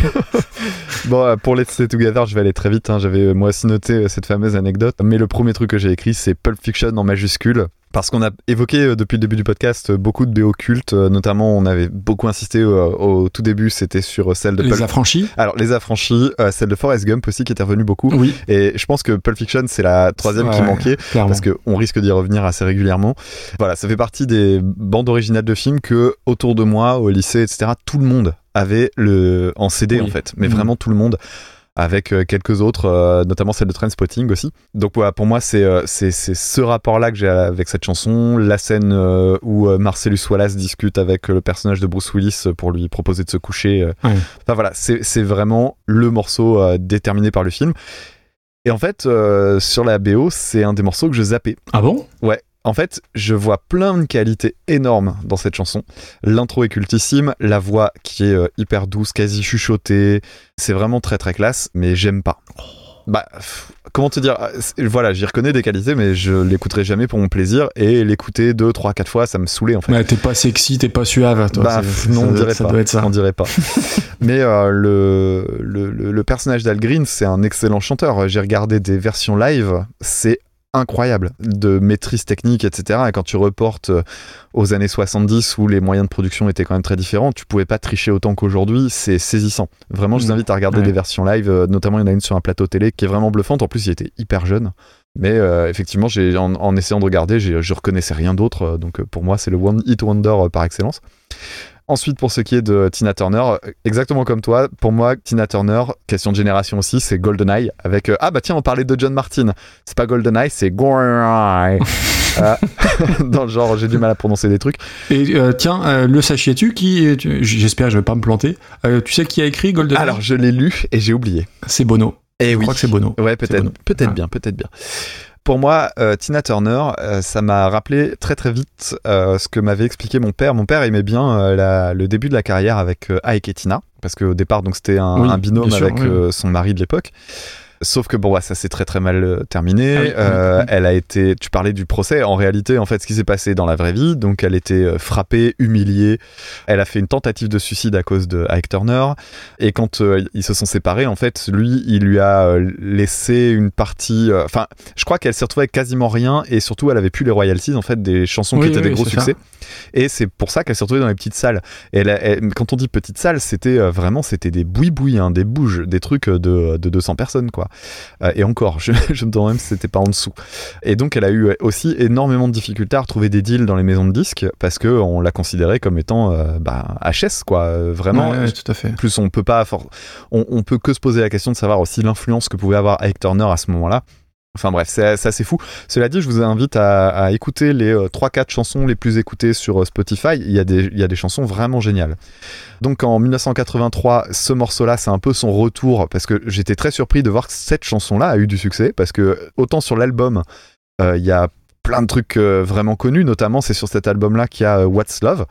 bon, euh, pour Let's Stay Together, je vais aller très vite. hein. J'avais moi aussi noté cette fameuse anecdote. Mais le premier truc que j'ai écrit, c'est Pulp Fiction en majuscule. Parce qu'on a évoqué euh, depuis le début du podcast euh, beaucoup de BO cultes, euh, notamment on avait beaucoup insisté euh, au tout début, c'était sur celle de Les Pulp. affranchis Alors les affranchis, euh, celle de Forrest Gump aussi qui était revenue beaucoup. Oui, Et je pense que Pulp Fiction c'est la troisième qui manquait clairement. parce qu'on risque d'y revenir assez régulièrement. Voilà, ça fait partie des bandes originales de films que autour de moi, au lycée, etc., tout le monde avait le en CD Oui. en fait, mais Mhm. vraiment tout le monde. Avec euh, quelques autres, euh, notamment celle de Trainspotting aussi. Donc voilà, pour moi, c'est euh, c'est ce rapport-là que j'ai avec cette chanson. La scène où Marcellus Wallace discute avec le personnage de Bruce Willis pour lui proposer de se coucher. Ouais. Enfin voilà, c'est c'est vraiment le morceau déterminé par le film. Et en fait, euh, sur la BO, c'est un des morceaux que je zappais. Ah bon? Ouais. En fait, je vois plein de qualités énormes dans cette chanson. L'intro est cultissime, la voix qui est euh, hyper douce, quasi chuchotée, c'est vraiment très très classe, mais j'aime pas. Bah, comment te dire c'est- Voilà, j'y reconnais des qualités, mais je l'écouterai jamais pour mon plaisir, et l'écouter deux, trois, quatre fois, ça me saoulait en fait. Ouais, T'es pas sexy, t'es pas suave, toi. Bah, non, ça on doit- dirait ça pas. ça. On dirait pas. Mais euh, le, le, le- le personnage d'Al Green, c'est un excellent chanteur. J'ai regardé des versions live, c'est incroyable de maîtrise technique, etc. Et quand tu reportes euh, aux années 70 où les moyens de production étaient quand même très différents, tu pouvais pas tricher autant qu'aujourd'hui. C'est saisissant. Vraiment, je vous Mm. invite à regarder Ouais. des versions live. euh, notamment, il y en a une sur un plateau télé qui est vraiment bluffante. En plus, il était hyper jeune. Mais euh, effectivement, j'ai, en, en essayant de regarder, je reconnaissais rien d'autre. Donc pour moi, c'est le One Hit Wonder par excellence. Ensuite, pour ce qui est de Tina Turner, euh, exactement comme toi, pour moi, Tina Turner, question de génération aussi, c'est GoldenEye. Avec euh, ah bah tiens, on parlait de John Martin. C'est pas GoldenEye, c'est GoldenEye. Euh, dans le genre, j'ai du mal à prononcer des trucs. Et euh, tiens, le sachiez-tu qui, j'espère je vais pas me planter. Tu sais qui a écrit Golden Alors, je l'ai lu et j'ai oublié. C'est Bono. Et Je oui. crois que c'est Bono. Ouais, peut-être, peut-être Ah. bien, peut-être bien. Pour moi, euh, Tina Turner, euh, ça m'a rappelé très très vite euh, ce que m'avait expliqué mon père. Mon père aimait bien la- le début de la carrière avec Ike et Tina, parce qu'au départ, donc c'était un, Oui, un binôme sûr, avec oui. son mari de l'époque. Sauf que bon, ouais, ça s'est très très mal euh, terminé. Ah oui, Euh. Elle a été. Tu parlais du procès. En réalité, en fait, ce qui s'est passé dans la vraie vie, donc elle était euh, frappée, humiliée. Elle a fait une tentative de suicide à cause de Ike Turner. Et quand euh, ils se sont séparés, en fait, lui, il lui a euh, laissé une partie. Enfin, je crois qu'elle s'est retrouvée avec quasiment rien. Et surtout, elle avait plus les royalties en fait des chansons Oui, qui étaient oui, des gros ça. succès. Et c'est pour ça qu'elle s'est retrouvée dans les petites salles. Et elle a- elle- quand on dit petites salles, c'était vraiment c'était des bouis-bouis, hein, des bouges, des trucs de, de 200 personnes quoi. Euh, et encore, je, je me demande même si c'était pas en dessous. Et donc elle a eu aussi énormément de difficultés à retrouver des deals dans les maisons de disques parce que on l'a considérée comme étant euh, bah, HS quoi. Euh, Vraiment. Ouais, ouais, tout à fait. Plus, on peut pas, on peut que se poser la question de savoir aussi l'influence que pouvait avoir Ike Turner à ce moment-là. Enfin bref, c'est fou. Cela dit, je vous invite à, écouter les euh, 3-4 chansons les plus écoutées sur euh, Spotify. Il y, a des, chansons vraiment géniales. Donc en 1983, ce morceau-là, c'est un peu son retour parce que j'étais très surpris de voir que cette chanson-là a eu du succès parce que autant sur l'album, euh, il y a plein de trucs euh, vraiment connus, notamment c'est sur cet album-là qu'il y a euh, What's Love.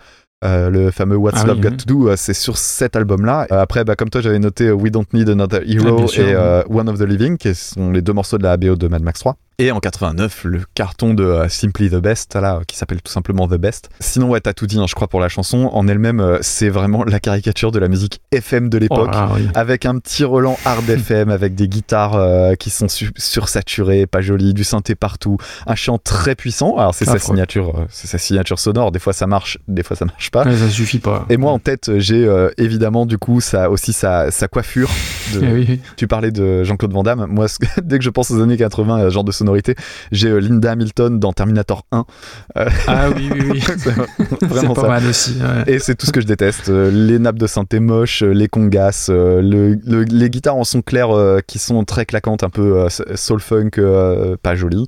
Euh, le fameux What's Ah Love oui, Got oui. to Do, euh, c'est sur cet album-là. Euh, après, bah, comme toi, j'avais noté We Don't Need Another Ah, Hero sûr, et oui. One of the Living, qui sont les deux morceaux de la BO de Mad Max 3. Et en 89, le carton de euh, Simply the Best, là, qui s'appelle tout simplement The Best. Sinon, ouais, t'as tout dit, hein, je crois, pour la chanson. En elle-même, euh, c'est vraiment la caricature de la musique FM de Oh l'époque. là, oui. Avec un petit Roland hard FM, avec des guitares euh, qui sont su- sursaturées, pas jolies, du synthé partout, un chant très puissant. Alors c'est sa signature, euh, c'est sa signature sonore. Des fois ça marche, des fois ça marche pas. Ouais, ça suffit pas. Et moi en tête, j'ai euh, évidemment du coup ça aussi sa, sa coiffure. De, Eh oui, oui. Tu parlais de Jean-Claude Van Damme. Moi, dès que je pense aux années 80, à ce genre de sonorité, j'ai euh, Linda Hamilton dans Terminator 1. Ah oui, oui, oui. C'est vraiment pas ça. mal aussi. ouais. Et c'est tout ce que je déteste. Euh, les nappes de synthé moches, euh, les congas, euh, le, le- les guitares en son clair euh, qui sont très claquantes, un peu euh, soul funk, euh, pas jolies.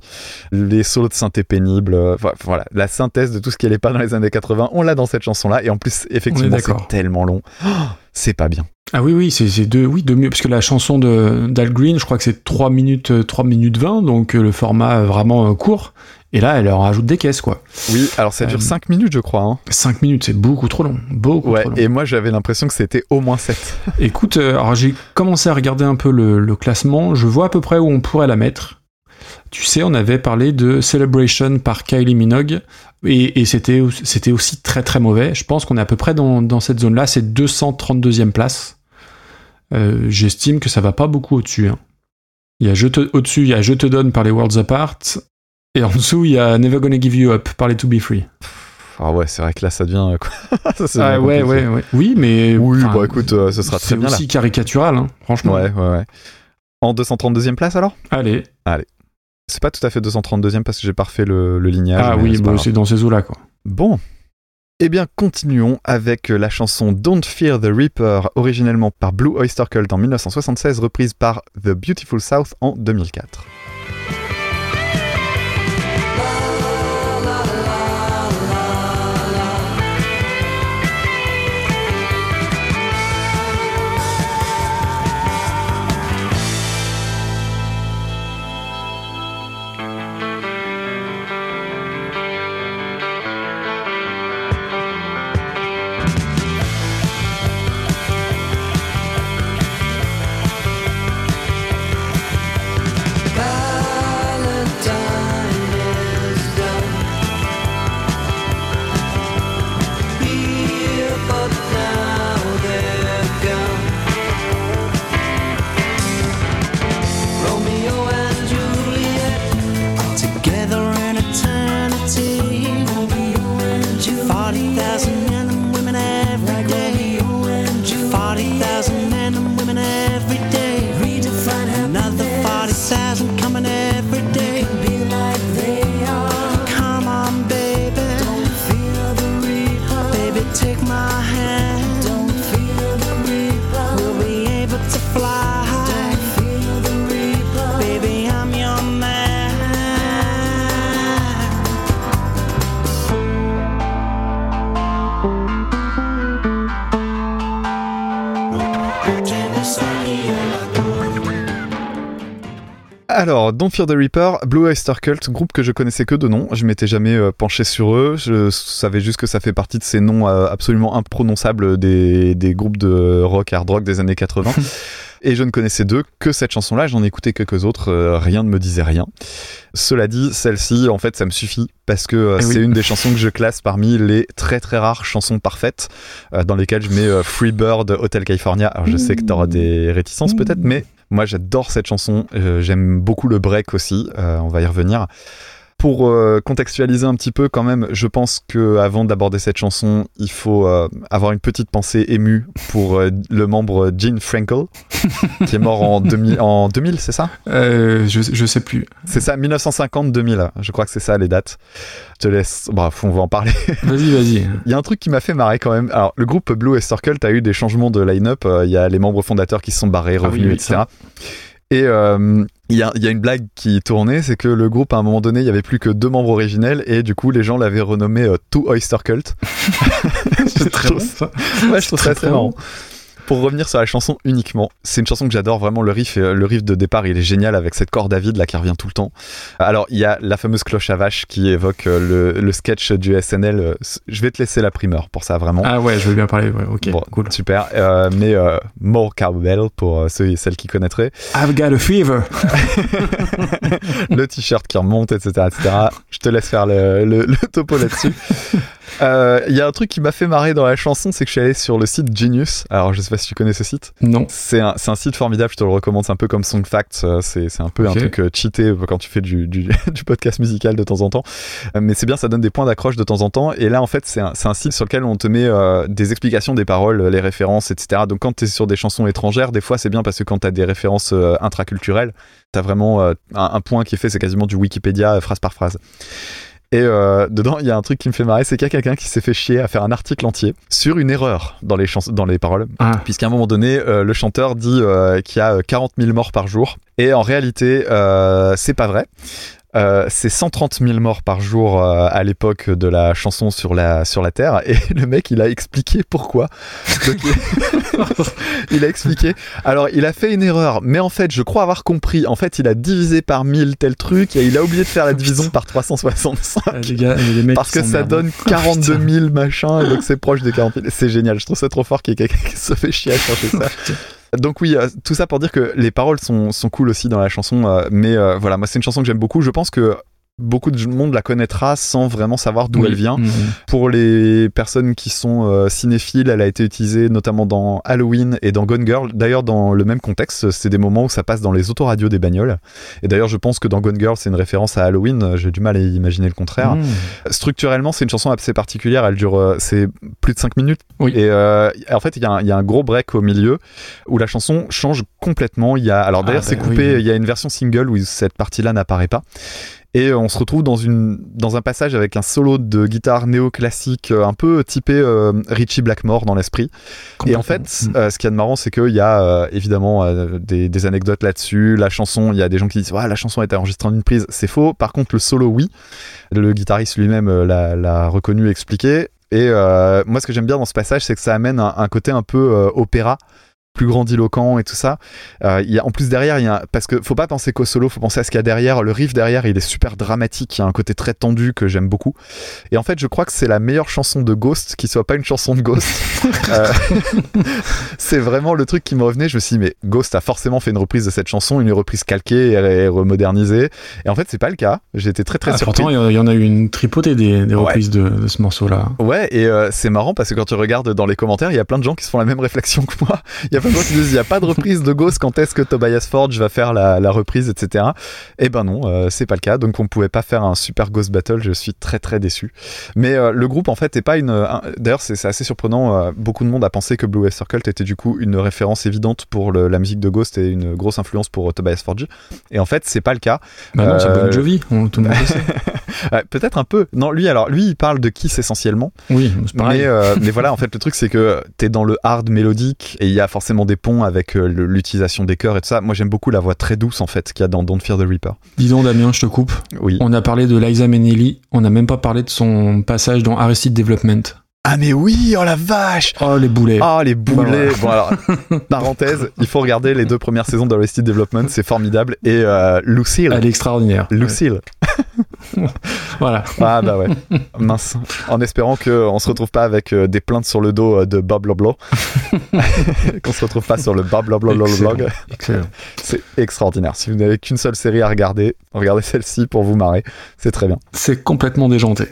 Les solos de synthé pénibles. euh, vo- voilà, la synthèse de tout ce qui allait pas dans les années 80, on l'a dans cette chanson-là. Et en plus, effectivement, c'est tellement long. Oh, c'est pas bien. Ah oui, oui, c'est deux, oui, deux parce que la chanson de d'Al Green, je crois que c'est 3 minutes, euh, 3 minutes 20, donc euh, le format euh, vraiment euh, court. Et là, elle leur rajoute des caisses, quoi. Oui, alors ça dure Euh, 5 minutes, je crois. hein. 5 minutes, c'est beaucoup trop long. Beaucoup Ouais, trop long. et moi j'avais l'impression que c'était au moins 7. Écoute, euh, alors j'ai commencé à regarder un peu le, le classement. Je vois à peu près où on pourrait la mettre. Tu sais, on avait parlé de Celebration par Kylie Minogue. Et, et c'était au- c'était aussi très très mauvais. Je pense qu'on est à peu près dans, dans cette zone-là. C'est 232e place. Euh, J'estime que ça va pas beaucoup au-dessus. hein. Il y a je te, au-dessus, il y a Je te donne par les Worlds Apart. Et en dessous, il y a Never Gonna Give You Up par les To Be Free. Ah ouais, c'est vrai que là ça devient. quoi. Ça, c'est Ah, ouais, ouais, ouais. Oui, mais. Oui, bah écoute, euh, ce sera très C'est bien là. aussi caricatural, hein, franchement. Ouais, ouais, ouais. En 232e place alors? Allez. C'est pas tout à fait 232e parce que j'ai pas refait le, le lignage. Ah oui, c'est grave. c'est dans ces eaux-là, quoi. Bon. Eh bien, continuons avec euh, la chanson Don't Fear the Reaper, originellement par Blue Oyster Cult en 1976, reprise par The Beautiful South en 2004. Women every day. Another 40,000 coming every Alors, Don't Fear the Reaper, Blue Oyster Cult, groupe que je connaissais que de nom. Je m'étais jamais euh, penché sur eux. Je savais juste que ça fait partie de ces noms euh, absolument imprononçables des, des groupes de rock, hard rock des années 80. Et je ne connaissais d'eux que cette chanson-là. J'en ai écouté quelques autres. euh, rien ne me disait rien. Cela dit, celle-ci, en fait, ça me suffit parce que euh, Eh oui. c'est une des chansons que je classe parmi les très très rares chansons parfaites euh, dans lesquelles je mets Free Bird, Hotel California. Alors, je sais que tu auras des réticences peut-être, mais moi, j'adore cette chanson. Euh, J'aime beaucoup le break aussi. Euh, on va y revenir. Pour euh, contextualiser un petit peu, quand même, je pense que avant d'aborder cette chanson, il faut euh, avoir une petite pensée émue pour euh, le membre Gene Frankel, qui est mort en 2000, en 2000 c'est ça? Je, je sais plus. C'est ça, 1950-2000. Je crois que c'est ça les dates. Je te laisse. Bref, on va en parler. Vas-y, vas-y. Il y a un truc qui m'a fait marrer quand même. Alors, le groupe Blue Oyster Cult a eu des changements de line-up. Il y a les membres fondateurs qui se sont barrés, Ah oui, revenus, oui, etc. ça. Et euh, il y, a, il y a une blague qui tournait, c'est que le groupe, à un moment donné, il y avait plus que deux membres originels et du coup, les gens l'avaient renommé euh, Two Oyster Cult. C'est très bon, ça. Ouais, je trouve ça Très, très marrant. bon. Pour revenir sur la chanson uniquement, c'est une chanson que j'adore vraiment. Le riff, le riff de départ, il est génial avec cette corde à vide là qui revient tout le temps. Alors il y a la fameuse cloche à vache qui évoque euh, le, le sketch du SNL. euh, Je vais te laisser la primeur pour ça vraiment. Ah ouais, je veux bien parler. Ouais, ok, Bon, cool. Super. Euh, mais euh, More Cowbell pour ceux et celles qui connaîtraient. I've got a fever. le t-shirt qui remonte, etc., etc. Je te laisse faire le, le- le topo là-dessus. Euh, Il y a un truc qui m'a fait marrer dans la chanson, c'est que je suis allé sur le site Genius. Alors, je sais pas si tu connais ce site. Non. C'est un, site formidable, je te le recommande. C'est un peu comme Song Facts. euh, C'est un peu un truc euh, cheaté quand tu fais du, du, du podcast musical de temps en temps. Euh, Mais c'est bien, ça donne des points d'accroche de temps en temps. Et là, en fait, c'est un, site sur lequel on te met euh, des explications des paroles, les références, etc. Donc, quand tu es sur des chansons étrangères, des fois, c'est bien parce que quand tu as des références euh, intraculturelles, tu as vraiment euh, un, un point qui est fait, c'est quasiment du Wikipédia phrase par phrase. Et euh, dedans, il y a un truc qui me fait marrer, c'est qu'il y a quelqu'un qui s'est fait chier à faire un article entier sur une erreur dans les, chans- dans les paroles. Ah. Puisqu'à un moment donné, euh, le chanteur dit euh, qu'il y a euh, 40 000 morts par jour. Et en réalité, euh, c'est pas vrai. Euh, c'est 130 000 morts par jour euh, à l'époque de la chanson sur la, sur la Terre. Et le mec, il a expliqué pourquoi. Donc, il, a expliqué. Alors, il a fait une erreur, mais en fait, je crois avoir compris. En fait, il a divisé par 1000 tel truc et il a oublié de faire la division par 365. Ah, les gars, mecs Parce que ça donne 42 000 machin, et donc c'est proche des 40 000. C'est génial, je trouve ça trop fort qu'il y ait quelqu'un qui se fait chier à chercher ça. Donc oui, euh, tout ça pour dire que les paroles sont, cool aussi dans la chanson, euh, mais euh, voilà, moi c'est une chanson que j'aime beaucoup. Je pense que beaucoup de monde la connaîtra sans vraiment savoir d'où Oui. elle vient. Mhm. Pour les personnes qui sont euh, cinéphiles, elle a été utilisée notamment dans Halloween et dans Gone Girl. D'ailleurs, dans le même contexte, c'est des moments où ça passe dans les autoradios des bagnoles. Et d'ailleurs, je pense que dans Gone Girl, c'est une référence à Halloween. J'ai du mal à imaginer le contraire. Mhm. Structurellement, c'est une chanson assez particulière. Elle dure, euh, c'est plus de 5 minutes. Oui. Et euh, en fait, il y, a un- il y a un gros break au milieu où la chanson change complètement. Il y a, alors d'ailleurs, Ah, c'est bah coupé. oui. Il y a une version single où cette partie-là n'apparaît pas. Et on se retrouve dans, une, dans un passage avec un solo de guitare néoclassique euh, un peu typé euh, Richie Blackmore dans l'esprit. Et en fait, euh, ce qu'il y a de marrant, c'est qu'il y a euh, évidemment des, des anecdotes là-dessus. La chanson, il y a des gens qui disent ouais, la chanson a été enregistrée en une prise. C'est faux. Par contre, le solo, oui. Le guitariste lui-même l'a reconnu, expliqué. Et moi, ce que j'aime bien dans ce passage, c'est que ça amène un, un côté un peu opéra plus grandiloquent et tout ça. Euh, il y a, en plus derrière, il y a, parce que faut pas penser qu'au solo, faut penser à ce qu'il y a derrière. Le riff derrière, il est super dramatique. Il y a un côté très tendu que j'aime beaucoup. Et en fait, je crois que c'est la meilleure chanson de Ghost qui soit pas une chanson de Ghost. Euh, c'est vraiment le truc qui me revenait. Je me suis dit, mais Ghost a forcément fait une reprise de cette chanson, une reprise calquée et, remodernisée. Et en fait, c'est pas le cas. J'étais très très Ah, surpris. pourtant, il y en- a eu une tripotée des, des Ouais. reprises de, de ce morceau-là. Ouais, et euh, c'est marrant parce que quand tu regardes dans les commentaires, il y a plein de gens qui se font la même réflexion que moi. Il y a il n'y a pas de reprise de Ghost, quand est-ce que Tobias Forge va faire la, la reprise, etc. Eh ben non, euh, c'est pas le cas. Donc on pouvait pas faire un super Ghost Battle. Je suis très très déçu. Mais euh, le groupe en fait est pas une. un- D'ailleurs, c'est assez surprenant. euh, beaucoup de monde a pensé que Blue Oyster Cult était du coup une référence évidente pour le- la musique de Ghost et une grosse influence pour euh, Tobias Forge. Et en fait, c'est pas le cas. Bah non, c'est Bon Jovi, on, tout le monde le sait. Ouais, Peut-être un peu. Non, lui alors, lui il parle de Kiss essentiellement. Oui, c'est pareil. Mais, mais voilà, en fait, le truc, c'est que t'es dans le hard mélodique et il y a forcément des ponts avec euh, l'utilisation des chœurs et tout ça. Moi, j'aime beaucoup la voix très douce, en fait, qu'il y a dans Don't Fear the Reaper. Dis donc, Damien, je te coupe. Oui. On a parlé de Liza Minnelli, on n'a même pas parlé de son passage dans Arrested Development. Ah, mais oui, oh la vache! Oh, les boulets. Ah, les boulets! Bah, Bon, alors, parenthèse, il faut regarder les deux premières saisons d'Arrested Development, c'est formidable. Et euh, Lucille. Elle est extraordinaire. Lucille. Voilà. Ah, bah ouais. Mince. En espérant qu'on se retrouve pas avec euh, des plaintes sur le dos euh, de Bob Loblo. qu'on se retrouve pas sur le Bob Loblo blog. C'est extraordinaire. Si vous n'avez qu'une seule série à regarder, regardez celle-ci pour vous marrer. C'est très bien. C'est complètement déjanté.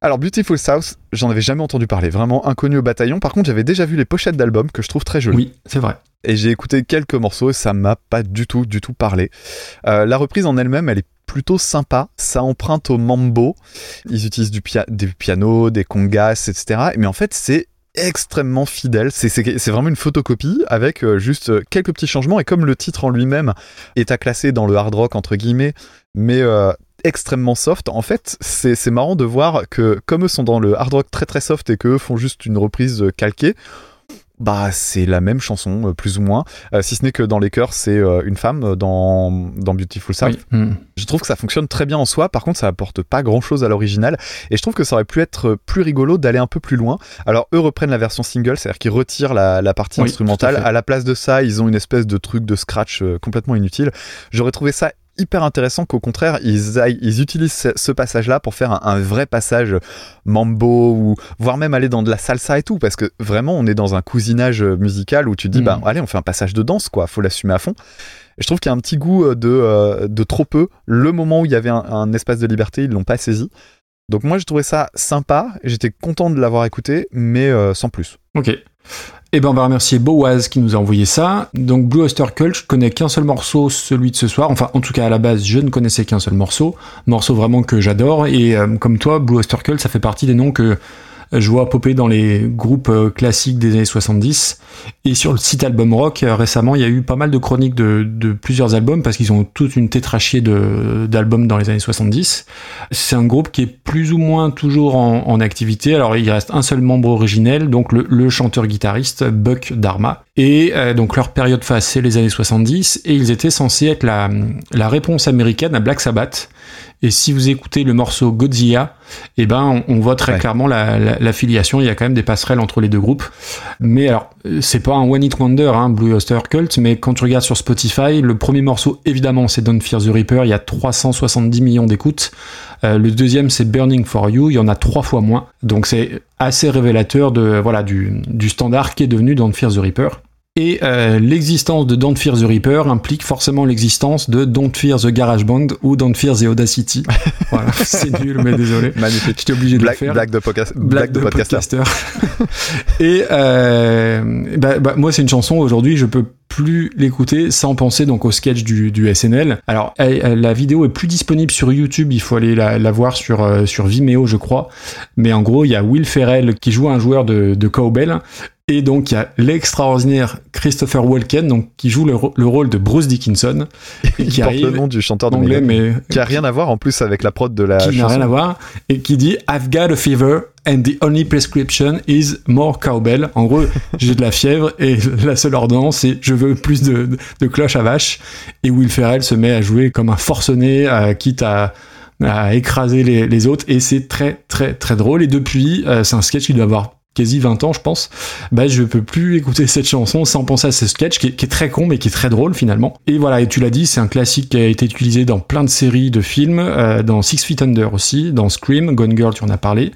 Alors, Beautiful South, j'en avais jamais entendu parler. Vraiment inconnu au bataillon. Par contre, j'avais déjà vu les pochettes d'albums que je trouve très jolies. Oui, c'est vrai. Et j'ai écouté quelques morceaux et ça m'a pas du tout, du tout parlé. Euh, la reprise en elle-même, elle est plutôt sympa. Ça emprunte au mambo. Ils utilisent du, pia- des congas, etc. Mais en fait, c'est extrêmement fidèle. C'est- vraiment une photocopie avec euh, juste euh, quelques petits changements. Et comme le titre en lui-même est à classer dans le hard rock, entre guillemets, mais euh, extrêmement soft, en fait, c'est marrant de voir que comme eux sont dans le hard rock très très soft et qu'eux font juste une reprise calquée, bah c'est la même chanson, euh, plus ou moins. Euh, si ce n'est que dans les chœurs, c'est euh, une femme dans, dans Beautiful South. Oui. Hmm. Je trouve que ça fonctionne très bien en soi, par contre ça apporte pas grand chose à l'original, et je trouve que ça aurait pu être plus rigolo d'aller un peu plus loin. Alors eux reprennent la version single, c'est-à-dire qu'ils retirent la, la partie Oui, instrumentale, à à, la place de ça ils ont une espèce de truc de scratch complètement inutile. J'aurais trouvé ça hyper intéressant qu'au contraire ils, aillent- ils utilisent ce, ce passage-là pour faire un, un vrai passage mambo, ou voire même aller dans de la salsa et tout, parce que vraiment on est dans un cousinage musical où tu te dis Mhm. bah allez on fait un passage de danse quoi, faut l'assumer à fond. Et je trouve qu'il y a un petit goût euh, de, euh, de trop peu. Le moment où il y avait un, un espace de liberté, ils l'ont pas saisi. Donc moi, j'ai trouvé ça sympa. J'étais content de l'avoir écouté, mais euh, sans plus. Ok. Eh ben, on va remercier Boaz qui nous a envoyé ça. Donc, Blue Oyster Cult, je connais qu'un seul morceau, celui de ce soir. Enfin, en tout cas, à la base, je ne connaissais qu'un seul morceau. Morceau vraiment que j'adore. Et euh, comme toi, Blue Oyster Cult, ça fait partie des noms que je vois popper dans les groupes euh, classiques des années 70. Et sur le site Album Rock, euh, récemment, il y a eu pas mal de chroniques de, plusieurs albums parce qu'ils ont toute une tétrachée de- d'albums dans les années 70. C'est un groupe qui est plus ou moins toujours en, activité. Alors, il reste un seul membre originel, donc le, chanteur-guitariste Buck Dharma, Et euh, donc leur période phase, c'est les années 70, et ils étaient censés être la réponse américaine à Black Sabbath. Et si vous écoutez le morceau Godzilla, eh ben on, on voit très Ouais. clairement la, la- la filiation. Il y a quand même des passerelles entre les deux groupes. Mais alors, euh, c'est pas un one hit wonder, hein, Blue Oyster Cult, mais quand tu regardes sur Spotify, le premier morceau, évidemment, c'est Don't Fear the Reaper. Il y a 370 millions d'écoutes. Euh, le deuxième, c'est Burning for You. Il y en a trois fois moins. Donc c'est assez révélateur de voilà du, du standard qui est devenu Don't Fear the Reaper. Et euh, l'existence de Don't Fear the Reaper implique forcément l'existence de Don't Fear the Garage Band ou Don't Fear the Audacity. voilà, c'est nul, mais désolé. Magnifique. J'étais obligé de le faire. Black de, podcast, Black Black de de podcaster. et euh, bah, bah, moi, c'est une chanson aujourd'hui, je peux plus l'écouter sans penser donc au sketch du, du SNL. Alors, elle- elle- la vidéo est plus disponible sur YouTube, il faut aller la, la voir sur euh, sur Vimeo, je crois. Mais en gros, il y a Will Ferrell qui joue un joueur de, de cowbell. Et donc, il y a l'extraordinaire Christopher Walken, donc, qui joue le, rôle de Bruce Dickinson, et Il qui porte le nom du chanteur en de anglais, Megadeth. mais Qui a rien à voir en plus avec la prod de la qui n'a rien à voir, et qui dit I've got a fever and the only prescription is more cowbell. En gros, j'ai de la fièvre et la seule ordonnance c'est je veux plus de, de, de cloches à vache. Et Will Ferrell se met à jouer comme un forcené, euh, quitte à à écraser les, les autres et c'est très très très drôle et depuis euh, c'est un sketch qui doit avoir quasi 20 ans je pense bah je peux plus écouter cette chanson sans penser à ce sketch qui est, qui est très con mais qui est très drôle finalement. Et voilà et tu l'as dit c'est un classique qui a été utilisé dans plein de séries de films euh, dans Six Feet Under aussi dans Scream Gone Girl tu en as parlé.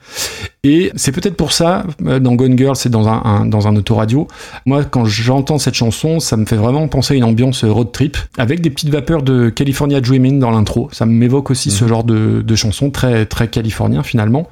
Et c'est peut-être pour ça euh, dans Gone Girl c'est dans un, un- dans un autoradio. Moi quand j'entends cette chanson ça me fait vraiment penser à une ambiance road trip avec des petites vapeurs de California Dreaming dans l'intro. Ça m'évoque aussi ce genre de, de chanson très très californien finalement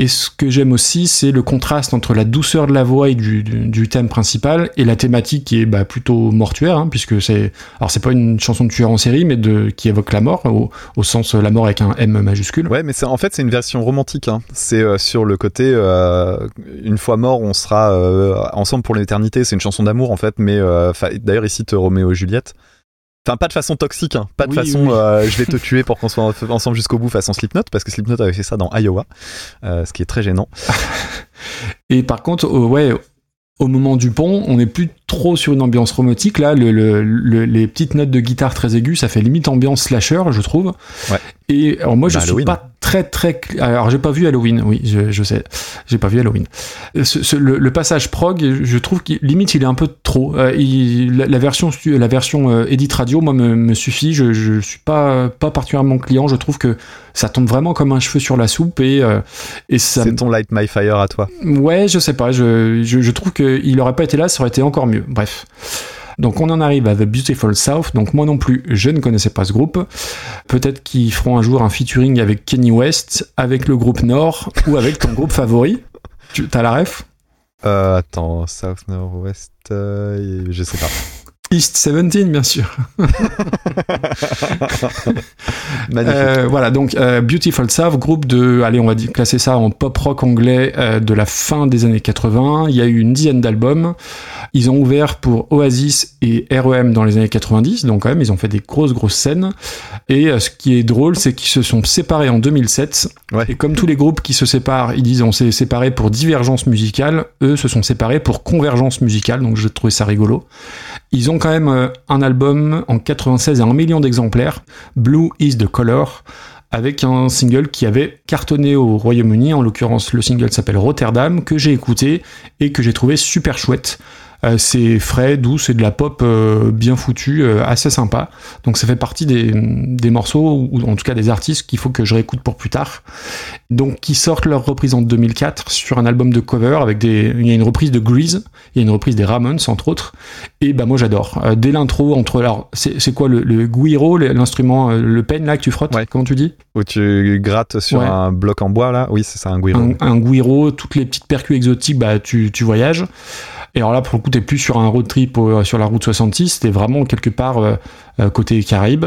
et ce que j'aime aussi, c'est le contraste entre la douceur de la voix et du, thème principal et la thématique qui est bah, plutôt mortuaire, hein, puisque c'est alors c'est pas une chanson de tueur en série, mais qui évoque la mort au, au sens euh, la mort avec un M majuscule. Ouais, mais en fait c'est une version romantique. Hein. C'est euh, sur le côté euh, une fois mort, on sera ensemble pour l'éternité. C'est une chanson d'amour en fait, mais d'ailleurs il cite Roméo et Juliette. Enfin, pas de façon toxique, hein. pas de Oui, façon oui. euh, je vais te tuer pour qu'on soit en- ensemble jusqu'au bout façon Slipknot, parce que Slipknot avait fait ça dans Iowa, euh, ce qui est très gênant. Et par contre, euh, ouais, au moment du pont, on n'est plus trop sur une ambiance romantique. Là, le, le- le- les petites notes de guitare très aiguës, ça fait limite ambiance slasher, je trouve. Ouais. Et alors moi, je Bah, suis Halloween. pas très très. Alors, j'ai pas vu Halloween. Oui, je, je sais. J'ai pas vu Halloween. Ce- ce- le, le passage prog, je trouve qu'il limite il est un peu trop. Euh, il- la, la version la version euh, edit radio, moi, me, me suffit. Je, je suis pas pas particulièrement client. Je trouve que ça tombe vraiment comme un cheveu sur la soupe et euh, et ça C'est ton Light My Fire à toi. Ouais, je sais pas. Je, je, je trouve qu'il aurait pas été là, ça aurait été encore mieux. Bref. Donc on en arrive à The Beautiful South. Donc moi non plus, je ne connaissais pas ce groupe. Peut-être qu'ils feront un jour un featuring avec Kenny West, avec le groupe Nord ou avec ton groupe favori. Tu as la ref? Euh, attends, South Northwest, euh, je sais pas. East 17, bien sûr. Euh, voilà, donc euh, Beautiful South, groupe de, allez, on va dire, classer ça en pop rock anglais euh, de la fin des années 80. Il y a eu une dizaine d'albums. Ils ont ouvert pour Oasis et REM dans les années 90, donc quand même, ils ont fait des grosses, grosses scènes. Et ce qui est drôle, c'est qu'ils se sont séparés en 2007. Ouais. Et comme tous les groupes qui se séparent, ils disent on s'est séparés pour divergence musicale, eux se sont séparés pour convergence musicale, donc je trouvais ça rigolo. Ils ont quand même euh, un album en 96 à un million d'exemplaires, Blue is the Color, avec un single qui avait cartonné au Royaume-Uni, en l'occurrence le single s'appelle Rotterdam, que j'ai écouté et que j'ai trouvé super chouette. Euh, c'est frais, doux, c'est de la pop euh, bien foutue, euh, assez sympa. Donc ça fait partie des, des morceaux, ou en tout cas des artistes qu'il faut que je réécoute pour plus tard. Donc qui sortent leur reprise en 2004 sur un album de cover avec des... Il y a une reprise de Grease, il y a une reprise des Ramones entre autres. Et bah moi j'adore. Dès l'intro, entre... Alors c'est c'est quoi le, le guiro, l'instrument, le pen là que tu frottes? Ouais. Comment tu dis? Où tu grattes sur Ouais. un bloc en bois là? Oui, c'est ça, un guiro. un, un guiro, toutes les petites percus exotiques, bah tu, tu voyages. Et alors là, pour le coup, t'es plus sur un road trip euh, sur la route 66, t'es vraiment quelque part euh, euh, côté Caraïbes.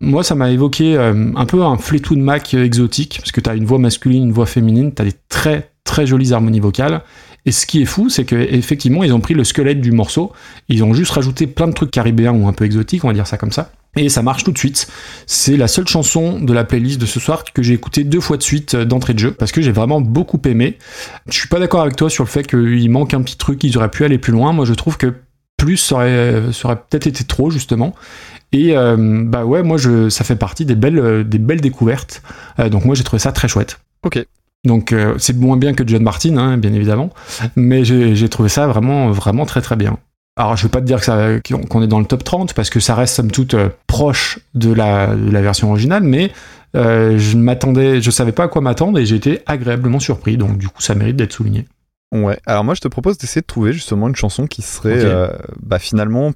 Moi, ça m'a évoqué un peu un Fleetwood Mac exotique, parce que t'as une voix masculine, une voix féminine, t'as des très très jolies harmonies vocales. Et ce qui est fou, c'est que effectivement, ils ont pris le squelette du morceau, ils ont juste rajouté plein de trucs caribéens ou un peu exotiques, on va dire ça comme ça. Et ça marche tout de suite. C'est la seule chanson de la playlist de ce soir que j'ai écoutée deux fois de suite euh, d'entrée de jeu, parce que j'ai vraiment beaucoup aimé. Je suis pas d'accord avec toi sur le fait qu'il manque un petit truc, ils auraient pu aller plus loin. Moi, je trouve que plus ça aurait, peut-être été trop justement. Et euh, bah ouais, moi je, ça fait partie des belles, euh, des belles découvertes. Euh, donc moi j'ai trouvé ça très chouette. Ok. Donc euh, c'est moins bien que John Martin, hein, bien évidemment, mais j'ai j'ai trouvé ça vraiment, vraiment très très bien. Alors je vais pas te dire qu'on est dans le top 30 parce que ça reste somme toute euh, proche de la, de la version originale, mais euh, je m'attendais, je savais pas à quoi m'attendre et j'ai été agréablement surpris. Donc du coup ça mérite d'être souligné. Ouais. Alors moi, je te propose d'essayer de trouver justement une chanson qui serait euh, bah, finalement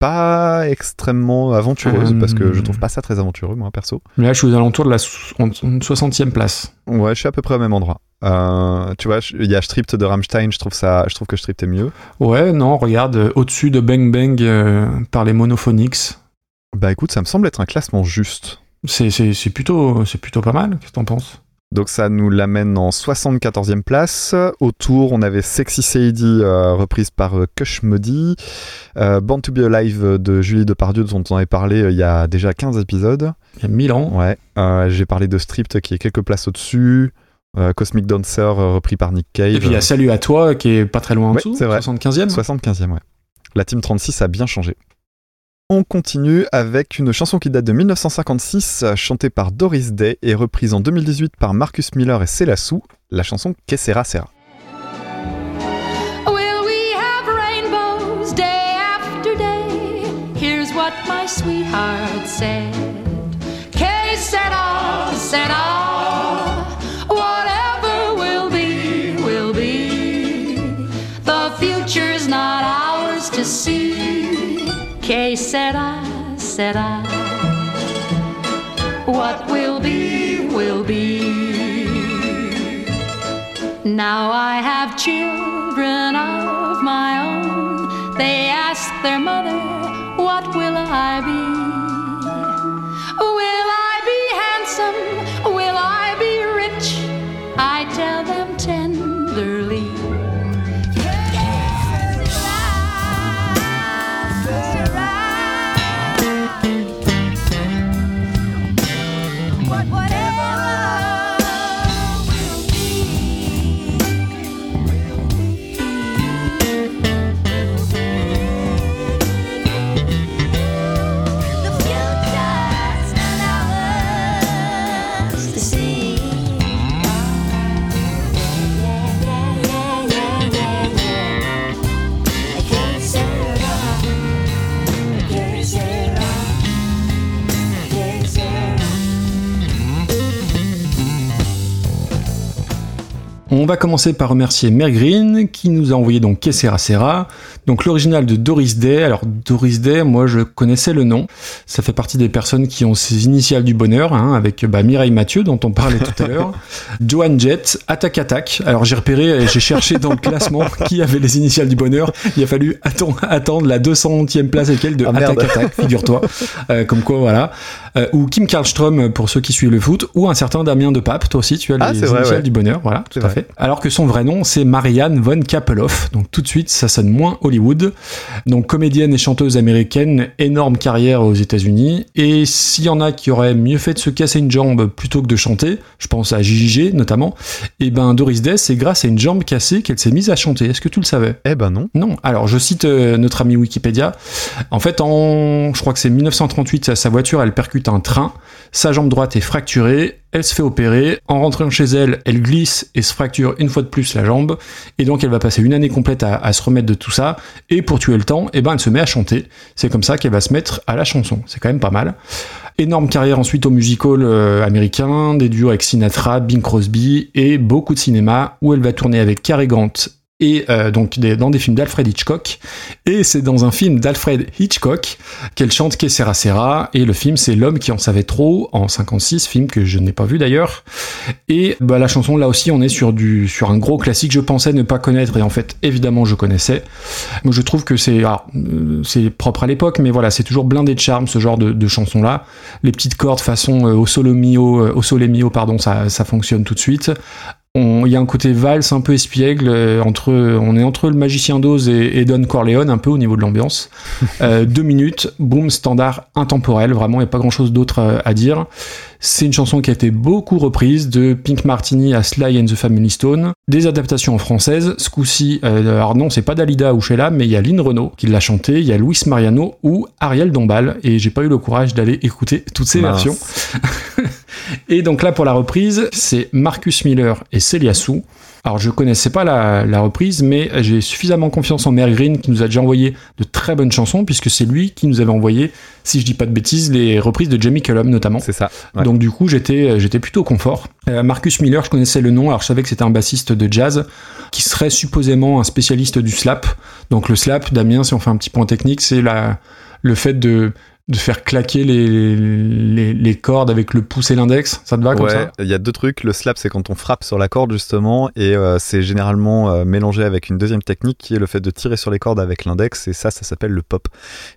pas extrêmement aventureuse parce que je trouve pas ça très aventureux moi perso. Mais là je suis aux alentours de la so- 60e place. Ouais, je suis à peu près au même endroit. Euh, tu vois, il y a Stripped de Rammstein, je trouve ça, je trouve que Stripped est mieux. Ouais, non, regarde, euh, au-dessus de Bang Bang euh, par les Monophonics. Bah écoute, ça me semble être un classement juste. C'est, c'est, c'est plutôt, c'est plutôt pas mal. Qu'est-ce que t'en penses? Donc ça nous l'amène en 74e place. Autour, on avait Sexy Sadie, euh, reprise par Kush Modi. Euh, Born to be Alive de Julie Depardieu, dont on avait parlé euh, il y a déjà 15 épisodes. Il y a 1000 ans. Ouais. J'ai parlé de Stripped qui est quelques places au-dessus. Euh, Cosmic Dancer, euh, repris par Nick Cave. Et puis il y a Salut à toi qui est pas très loin en Ouais, dessous, c'est vrai. 75e. 75e, ouais. La Team 36 a bien changé. On continue avec une chanson qui date de 1956, euh, chantée par Doris Day et reprise en 2018 par Marcus Miller et Selassou, la chanson Que sera. Will we have rainbows day after day? Here's what my sweetheart said. Que sera, sera. Que said I, What will be, will be. Now I have children of my own. They ask their mother, What will I be? Will On va commencer par remercier Mère Green qui nous a envoyé donc Que sera sera. Donc l'original de Doris Day. Alors Doris Day, moi je connaissais le nom. Ça fait partie des personnes qui ont ces initiales du bonheur, hein, avec bah, Mireille Mathieu dont on parlait tout à l'heure, Joan Jett, Attack Attack. Alors j'ai repéré j'ai cherché dans le classement qui avait les initiales du bonheur. Il a fallu atten- attendre la 200e place et quelques de Ah. Attack Attack, figure-toi. Euh, comme quoi voilà. Euh, ou Kim Karlström pour ceux qui suivent le foot, ou un certain Damien de Pape, toi aussi tu as Ah, les vrai, initiales ouais. du bonheur, voilà, tout à vrai. fait. Alors que son vrai nom, c'est Marianne von Kappelhoff. Donc tout de suite, ça sonne moins Hollywood. Donc comédienne et chanteuse américaine, énorme carrière aux États-Unis. Et s'il y en a qui auraient mieux fait de se casser une jambe plutôt que de chanter, je pense à JJG notamment, et ben Doris Day, c'est grâce à une jambe cassée qu'elle s'est mise à chanter. Est-ce que tu le savais? Eh ben non. non. Alors, je cite euh, notre ami Wikipédia. En fait, en, je crois que c'est 1938, sa voiture, elle percute un train. Sa jambe droite est fracturée. Elle se fait opérer. En rentrant chez elle, elle glisse et se fracture une fois de plus la jambe. Et donc, elle va passer une année complète à, à se remettre de tout ça. Et pour tuer le temps, eh ben, elle se met à chanter. C'est comme ça qu'elle va se mettre à la chanson. C'est quand même pas mal. Énorme carrière ensuite au musical euh, américain, des duos avec Sinatra, Bing Crosby et beaucoup de cinéma où elle va tourner avec Cary Grant et euh, donc des- dans des films d'Alfred Hitchcock. Et c'est dans un film d'Alfred Hitchcock qu'elle chante Que sera. Et le film, c'est L'homme qui en savait trop en 56, film que je n'ai pas vu d'ailleurs. Et bah, la chanson, là aussi, on est sur, du, sur un gros classique. Je pensais ne pas connaître et en fait, évidemment, je connaissais. Moi, je trouve que c'est alors, euh, c'est propre à l'époque, mais voilà, c'est toujours blindé de charme ce genre de, de chanson-là. Les petites cordes façon euh, au solo mio, euh, au sole mio, pardon, ça, ça fonctionne tout de suite. On- Il y a un côté valse un peu espiègle euh, entre, on est entre le magicien d'Oz et, et Don Corleone un peu au niveau de l'ambiance. Euh, deux minutes, boom, standard intemporel. Vraiment, il n'y a pas grand chose d'autre euh, à dire. C'est une chanson qui a été beaucoup reprise, de Pink Martini à Sly and the Family Stone. Des adaptations en française. Ce coup-ci, euh, alors non, c'est pas Dalida ou Sheila, mais il y a Lynn Renault qui l'a chanté, il y a Luis Mariano ou Ariel Dombal. Et j'ai pas eu le courage d'aller écouter toutes ces Mince. versions. Et donc là, pour la reprise, c'est Marcus Miller et Celia Sue. Alors, je connaissais pas la, la reprise, mais j'ai suffisamment confiance en Mary Green qui nous a déjà envoyé de très bonnes chansons, puisque c'est lui qui nous avait envoyé, si je dis pas de bêtises, les reprises de Jamie Cullum notamment. C'est ça. ouais. Donc du coup, j'étais j'étais plutôt confort. Euh, Marcus Miller, je connaissais le nom, alors je savais que c'était un bassiste de jazz qui serait supposément un spécialiste du slap. Donc le slap, Damien, si on fait un petit point technique, c'est la le fait de de faire claquer les, les, les cordes avec le pouce et l'index. Ça te va comme Ouais, ça? il y a deux trucs. Le slap, c'est quand on frappe sur la corde, justement, et euh, c'est généralement euh, mélangé avec une deuxième technique qui est le fait de tirer sur les cordes avec l'index, et ça, ça s'appelle le pop.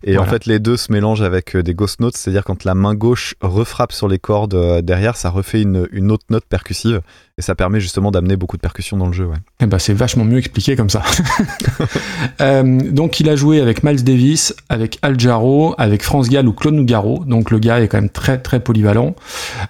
Et en fait, les deux se mélangent avec euh, des ghost notes, c'est-à-dire quand la main gauche refrappe sur les cordes euh, derrière, ça refait une, une autre note percussive, et ça permet justement d'amener beaucoup de percussions dans le jeu. Ouais. Eh ben, c'est vachement mieux expliqué comme ça. Euh, donc, il a joué avec Miles Davis, avec Al Jarreau, avec France Gall ou Claude Nougaro. Donc, le gars est quand même très, très polyvalent.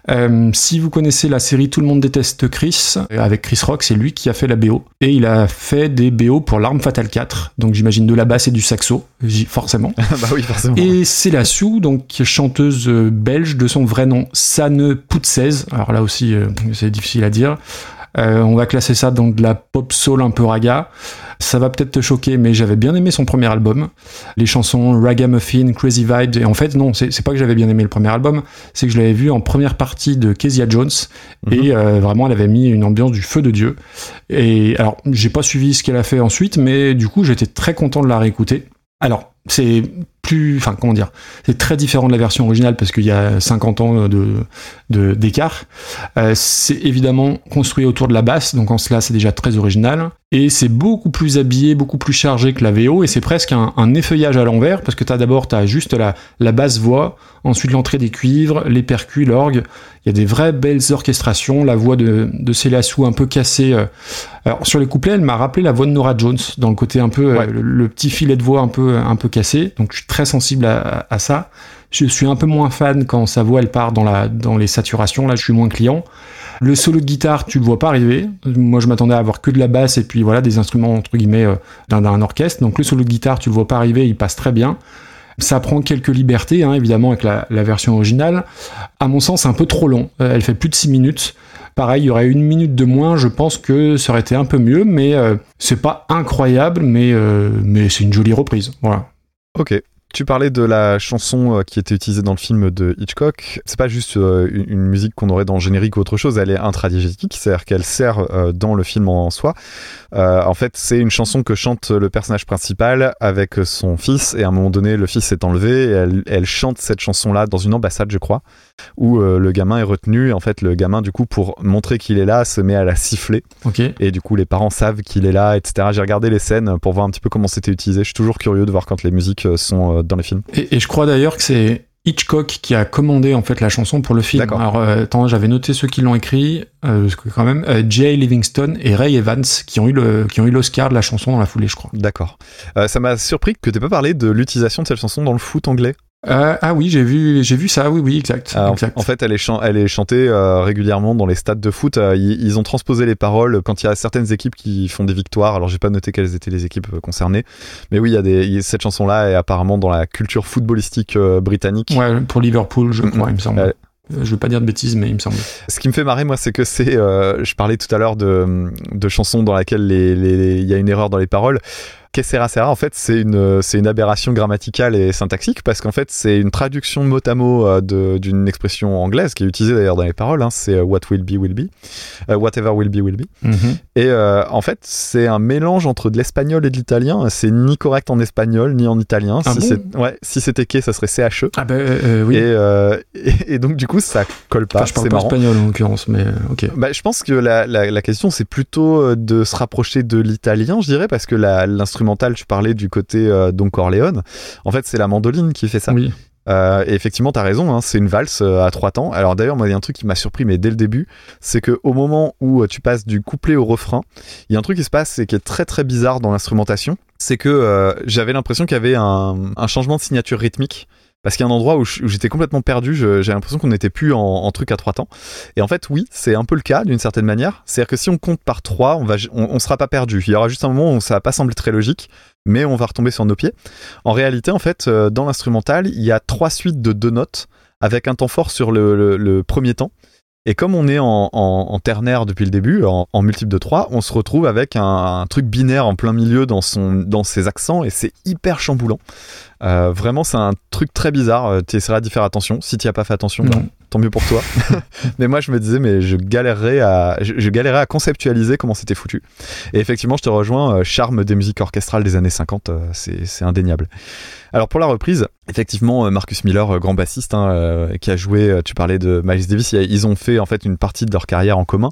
Euh, si vous connaissez la série Tout le monde déteste Chris, euh, avec Chris Rock, c'est lui qui a fait la BO. Et il a fait des BO pour L'Arme Fatale 4. Donc, j'imagine de la basse et du saxo, forcément. bah oui, forcément. Et c'est la Sue, donc chanteuse belge de son vrai nom, Sanne Poutsez. Alors là aussi, c'est difficile à dire. Euh, on va classer ça dans de la pop soul un peu raga. Ça va peut-être te choquer, mais j'avais bien aimé son premier album. Les chansons Ragamuffin, Crazy Vibes. Et en fait, non, c'est pas que j'avais bien aimé le premier album, c'est que je l'avais vu en première partie de Kezia Jones. Mhm. Et euh, vraiment, elle avait mis une ambiance du feu de Dieu. Et alors, j'ai pas suivi ce qu'elle a fait ensuite, mais du coup, j'étais très content de la réécouter. Alors, c'est plus, enfin, comment dire, c'est très différent de la version originale parce qu'il y a 50 ans de d'écart. Euh, c'est évidemment construit autour de la basse, donc en cela, c'est déjà très original. Et c'est beaucoup plus habillé, beaucoup plus chargé que la VO, et c'est presque un, un effeuillage à l'envers parce que t'as d'abord t'as juste la la basse voix, ensuite l'entrée des cuivres, les percus, l'orgue. Il y a des vraies belles orchestrations, la voix de de Célia Sou un peu cassée. euh. Alors sur les couplets, elle m'a rappelé la voix de Nora Jones dans le côté un peu euh, Ouais. le, le petit filet de voix un peu un peu cassé. Donc je suis très sensible à, ça. Je suis un peu moins fan quand sa voix elle part dans la dans les saturations. Là, je suis moins client. Le solo de guitare, tu le vois pas arriver. Moi, je m'attendais à avoir que de la basse et puis voilà des instruments entre guillemets euh, d'un orchestre. Donc le solo de guitare, tu le vois pas arriver, il passe très bien. Ça prend quelques libertés, hein, évidemment, avec la, version originale. À mon sens, un peu trop long. Euh, elle fait plus de 6 minutes. Pareil, il y aurait une minute de moins, je pense que ça aurait été un peu mieux, mais euh, c'est pas incroyable, mais, euh, mais c'est une jolie reprise. Voilà. Ok. Tu parlais de la chanson euh, qui était utilisée dans le film de Hitchcock. C'est pas juste euh, une, musique qu'on aurait dans le générique ou autre chose, elle est intradigétique, c'est-à-dire qu'elle sert euh, dans le film en soi. En fait, c'est une chanson que chante le personnage principal avec son fils, et à un moment donné, le fils est enlevé, et elle chante cette chanson-là dans une ambassade, je crois, où euh, le gamin est retenu. Et en fait, le gamin, du coup, pour montrer qu'il est là, se met à la siffler, et du coup, les parents savent qu'il est là, etc. J'ai regardé les scènes pour voir un petit peu comment c'était utilisé. Je suis toujours curieux de voir quand les musiques euh, sont euh, dans les films. Et, et je crois d'ailleurs que c'est Hitchcock qui a commandé en fait la chanson pour le film. D'accord. Alors euh, attends, j'avais noté ceux qui l'ont écrit, euh, quand même euh, Jay Livingston et Ray Evans qui ont eu le qui ont eu l'Oscar de la chanson dans la foulée, je crois. D'accord. Ça m'a surpris que tu pas parlé de l'utilisation de cette chanson dans le foot anglais. Euh, ah oui, j'ai vu j'ai vu ça. Oui oui, exact. Euh, en- exact. en fait, elle est, chan- elle est chantée euh, régulièrement dans les stades de foot. Euh, ils, ils ont transposé les paroles quand il y a certaines équipes qui font des victoires. Alors, j'ai pas noté quelles étaient les équipes concernées, mais oui, il y a des, y cette chanson-là est apparemment dans la culture footballistique britannique. Ouais, pour Liverpool, je crois, il me semble. Je veux pas dire de bêtises, mais il me semble. Ce qui me fait marrer, moi, c'est que c'est. je parlais tout à l'heure de, de chansons dans laquelle les- les- il y a une erreur dans les paroles. Que sera en fait, c'est une, c'est une aberration grammaticale et syntaxique parce qu'en fait, c'est une traduction mot à mot euh, d'une expression anglaise qui est utilisée d'ailleurs dans les paroles. hein, c'est euh, what will be, will be. Euh, whatever will be, will be. Mhm. Et euh, en fait, c'est un mélange entre de l'espagnol et de l'italien. C'est ni correct en espagnol ni en italien. Ah si bon c'est ouais, si c'était quai, ça serait CHE. Ah ben euh, oui. Et, euh, et, et donc, du coup, ça colle pas. Enfin, je parle pas marrant. espagnol en l'occurrence, mais ok. Bah, je pense que la, la, la question, c'est plutôt de se rapprocher de l'italien, je dirais, parce que la- tu parlais du côté euh, Don Corleone. En fait, c'est la mandoline qui fait ça. Oui. Euh, et effectivement, t'as raison, hein, c'est une valse euh, à trois temps. Alors d'ailleurs, moi, il y a un truc qui m'a surpris, mais dès le début, c'est que au moment où euh, tu passes du couplet au refrain, il y a un truc qui se passe, et qui est très très bizarre dans l'instrumentation. C'est que euh, j'avais l'impression qu'il y avait un, un changement de signature rythmique. Parce qu'il y a un endroit où j'étais complètement perdu, j'ai l'impression qu'on n'était plus en, truc à trois temps. Et en fait, oui, c'est un peu le cas d'une certaine manière. C'est-à-dire que si on compte par trois, on on sera pas perdu. Il y aura juste un moment où ça va pas sembler très logique, mais on va retomber sur nos pieds. En réalité, en fait, euh, dans l'instrumental, il y a trois suites de deux notes avec un temps fort sur le premier temps. Et comme on est en, en- en ternaire depuis le début, en, en multiple de 3, on se retrouve avec un, un truc binaire en plein milieu dans, son, dans ses accents et c'est hyper chamboulant. Euh, vraiment, c'est un truc très bizarre. Tu essaieras d'y faire attention. Si tu as pas fait attention, bah, tant mieux pour toi. mais moi, je me disais, mais je galérerais à, je, je galérais à conceptualiser comment c'était foutu. Et effectivement, je te rejoins. euh, charme des musiques orchestrales des années 50, euh, c'est c'est indéniable. Alors pour la reprise, effectivement, euh, Marcus Miller, euh, grand bassiste, hein, euh, qui a joué, tu parlais de Miles Davis, ils ont fait en fait une partie de leur carrière en commun.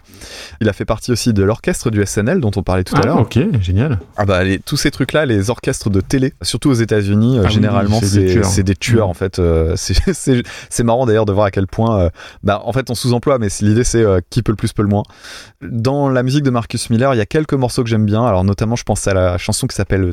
Il a fait partie aussi de l'orchestre du SNL dont on parlait tout à Ah, l'heure. ok, génial. Ah bah les- tous ces trucs-là, les orchestres de télé, surtout aux États-Unis, Ah oui, généralement c'est des tueurs. c'est des tueurs Mm. en fait. c'est- marrant d'ailleurs de voir à quel point, bah en fait on sous-emploie, mais l'idée c'est euh, qui peut le plus peut le moins. Dans la musique de Marcus Miller, il y a quelques morceaux que j'aime bien. Alors notamment, je pense à la chanson qui s'appelle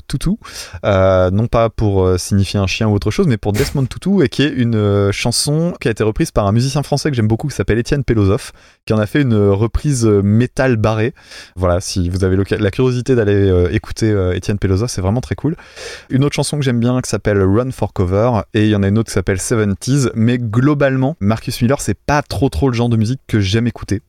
euh, non pas pour euh, signifier un chien ou autre chose, mais pour Desmond Tutu, et qui est une euh, chanson qui a été reprise par un musicien français que j'aime beaucoup, qui s'appelle Étienne Pelosoff, qui en a fait une euh, reprise euh, métal barré. Voilà, si vous avez la curiosité d'aller écouter Étienne Pelosoff, c'est vraiment très cool. Une autre chanson que j'aime bien qui s'appelle Run for Cover, et il y en a une autre qui s'appelle 70s, mais globalement, Marcus Miller, c'est pas trop trop le genre de musique que j'aime écouter.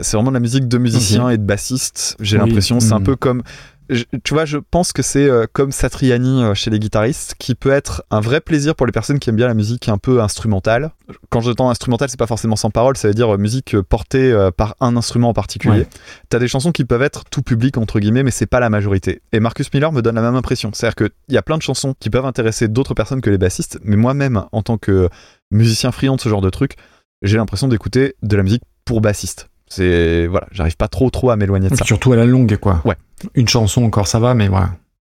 C'est vraiment de la musique de musiciens et de bassistes, j'ai Oui. l'impression, c'est un Mm. peu comme je- tu vois, je pense que c'est euh, comme Satriani euh, chez les guitaristes, qui peut être un vrai plaisir pour les personnes qui aiment bien la musique un peu instrumentale. Quand j'entends instrumental, c'est pas forcément sans parole, ça veut dire euh, musique portée euh, par un instrument en particulier. Ouais. T'as des chansons qui peuvent être tout public entre guillemets, mais c'est pas la majorité. Et Marcus Miller me donne la même impression, c'est-à-dire qu'il y a plein de chansons qui peuvent intéresser d'autres personnes que les bassistes, mais moi-même, en tant que musicien friand de ce genre de truc, j'ai l'impression d'écouter de la musique pour bassiste. C'est voilà, j'arrive pas trop trop à m'éloigner de ça. Surtout à la longue, quoi. Ouais. Une chanson encore, ça va, mais voilà.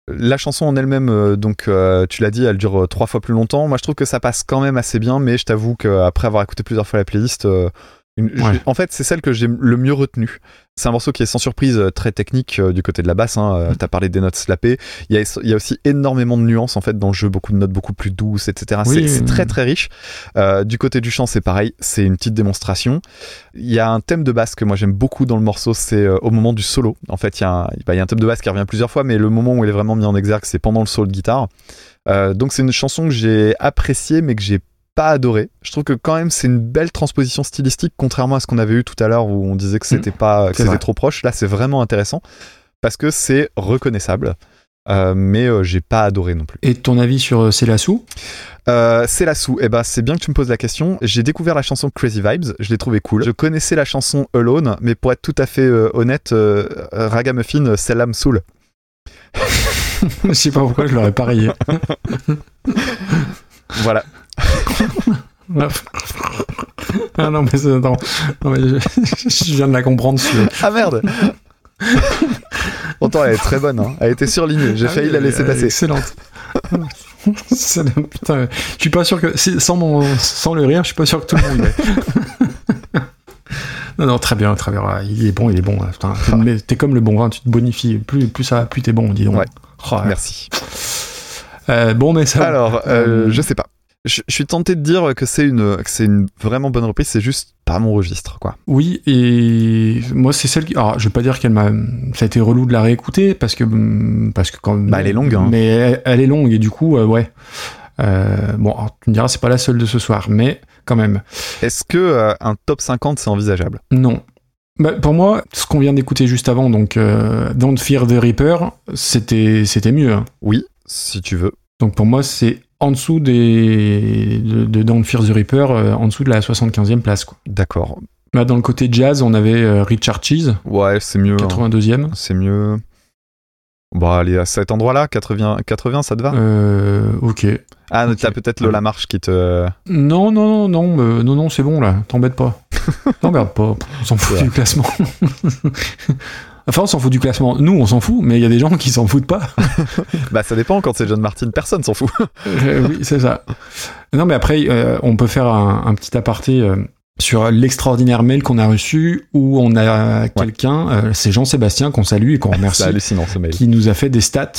La chanson en elle-même, euh, donc euh, tu l'as dit, elle dure euh, trois fois plus longtemps. Moi, je trouve que ça passe quand même assez bien, mais je t'avoue qu'après avoir écouté plusieurs fois la playlist, euh, une- je- Ouais. en fait, c'est celle que j'ai le mieux retenue. C'est un morceau qui est sans surprise euh, très technique euh, du côté de la basse. Hein. Euh, T'as parlé des notes slappées. Il y, a, il y a aussi énormément de nuances en fait dans le jeu, beaucoup de notes beaucoup plus douces, etc. Oui, c'est oui. très très riche. Euh, du côté du chant, c'est pareil. C'est une petite démonstration. Il y a un thème de basse que moi j'aime beaucoup dans le morceau, c'est au moment du solo. En fait, il y, a un, bah, il y a un thème de basse qui revient plusieurs fois, mais le moment où il est vraiment mis en exergue, c'est pendant le solo de guitare. Euh, donc c'est une chanson que j'ai appréciée, mais que j'ai pas adoré. Je trouve que quand même c'est une belle transposition stylistique, contrairement à ce qu'on avait eu tout à l'heure où on disait que c'était pas, que c'était trop proche. Là, c'est vraiment intéressant parce que c'est reconnaissable. Euh, mais euh, j'ai pas adoré non plus. Et ton avis sur euh, C'est la sou Euh, c'est la sou. Eh ben, c'est bien que tu me poses la question. J'ai découvert la chanson Crazy Vibes. Je l'ai trouvée cool. Je connaissais la chanson Alone, mais pour être tout à fait honnête, Ragamuffin, celle-là me saoule. Je sais pas pourquoi je l'aurais pas rayé. Voilà. Ah non, mais c'est- attends. Non, mais je, je viens de la comprendre. Ah merde. Pourtant, elle est très bonne. hein. Elle était surlignée. J'ai Ah failli oui, la laisser passer. Excellente. Putain, je suis pas sûr que sans mon sans le rire, je suis pas sûr que tout le monde. non non, très bien, très bien. Ouais, Il est bon, il est bon. Putain, mais t'es comme le bon vin, tu te bonifies. Plus plus ça, plus t'es bon, dis donc. Ouais. Oh, ouais. Merci. Euh, bon, mais ça. Alors, euh, Euh, je sais pas. Je, je suis tenté de dire que c'est une, que c'est une vraiment bonne reprise. C'est juste pas mon registre, quoi. Oui, et moi c'est celle qui. Alors, je vais pas dire qu'elle m'a. Ça a été relou de la réécouter parce que parce que quand. Bah, elle est longue, hein. Mais elle, elle est longue et du coup, euh, ouais. Euh, bon, alors, tu me diras, c'est pas la seule de ce soir, mais quand même. Est-ce que euh, un top 50 c'est envisageable? Non. Bah, pour moi, ce qu'on vient d'écouter juste avant, donc euh, Don't Fear the Reaper, c'était c'était mieux. hein. Oui, si tu veux. Donc pour moi, c'est en dessous des de, de Don't Fear the Reaper, euh, en dessous de la 75e place. Quoi. D'accord. Bah, dans le côté jazz, on avait euh, Richard Cheese, Ouais, c'est mieux. hein. 82e. C'est mieux. Bon, allez, à cet endroit-là, 80, 80, ça te va? Euh, ok. Ah, t'as peut-être Lola Marche qui te. Non, non, non, non, euh, non, non, c'est bon là. T'embête pas. T'embête pas. On s'en fout Ouais. du classement. Enfin, on s'en fout du classement. Nous, on s'en fout, mais il y a des gens qui s'en foutent pas. Bah ça dépend, quand c'est John Martin, personne s'en fout. Euh, oui, c'est ça. Non, mais après, euh, on peut faire un, un petit aparté euh, sur l'extraordinaire mail qu'on a reçu où on a quelqu'un, euh, c'est Jean-Sébastien qu'on salue et qu'on remercie. c'est hallucinant ce mail. qui nous a fait des stats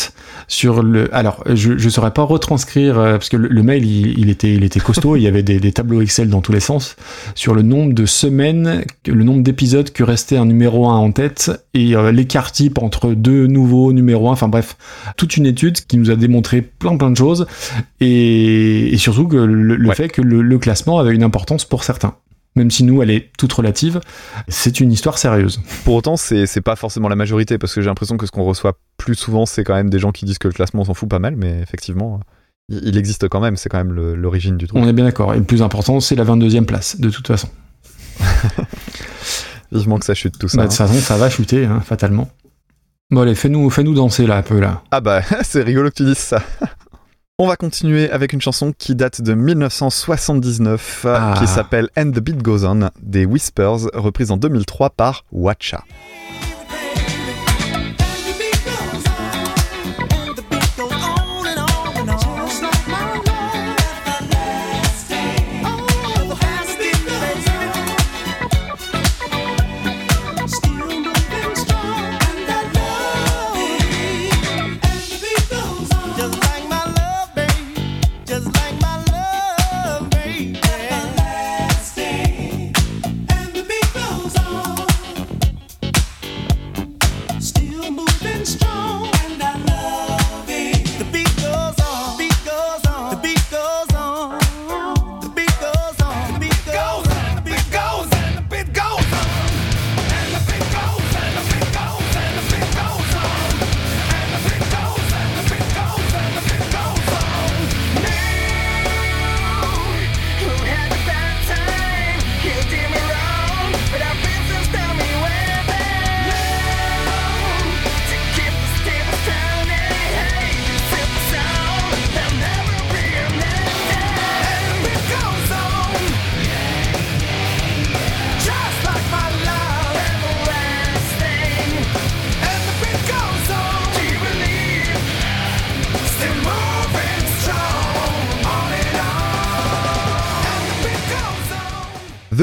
sur le. Alors, je je saurais pas retranscrire euh, parce que le, le mail il, il était il était costaud. il y avait des, des tableaux Excel dans tous les sens sur le nombre de semaines, le nombre d'épisodes que restait un numéro 1 en tête et euh, l'écart type entre deux nouveaux numéros 1. Enfin bref, toute une étude qui nous a démontré plein plein de choses et, et surtout que le, le Ouais. fait que le, le classement avait une importance pour certains. Même si nous, elle est toute relative, c'est une histoire sérieuse. Pour autant, c'est pas forcément la majorité, parce que j'ai l'impression que ce qu'on reçoit plus souvent, c'est quand même des gens qui disent que le classement on s'en fout pas mal, mais effectivement, il, existe quand même, c'est quand même l'origine du truc. On est bien d'accord. Et le plus important, c'est la 22e place, de toute façon. Vivement que ça chute tout ça. Bah, de hein. toute façon, ça va chuter, hein, fatalement. Bon, allez, fais-nous fais -nous danser là, un peu là. Ah bah, c'est rigolo que tu dises ça. On va continuer avec une chanson qui date de 1979, euh, Ah. qui s'appelle And the Beat Goes On des Whispers, reprise en 2003 par Watcha.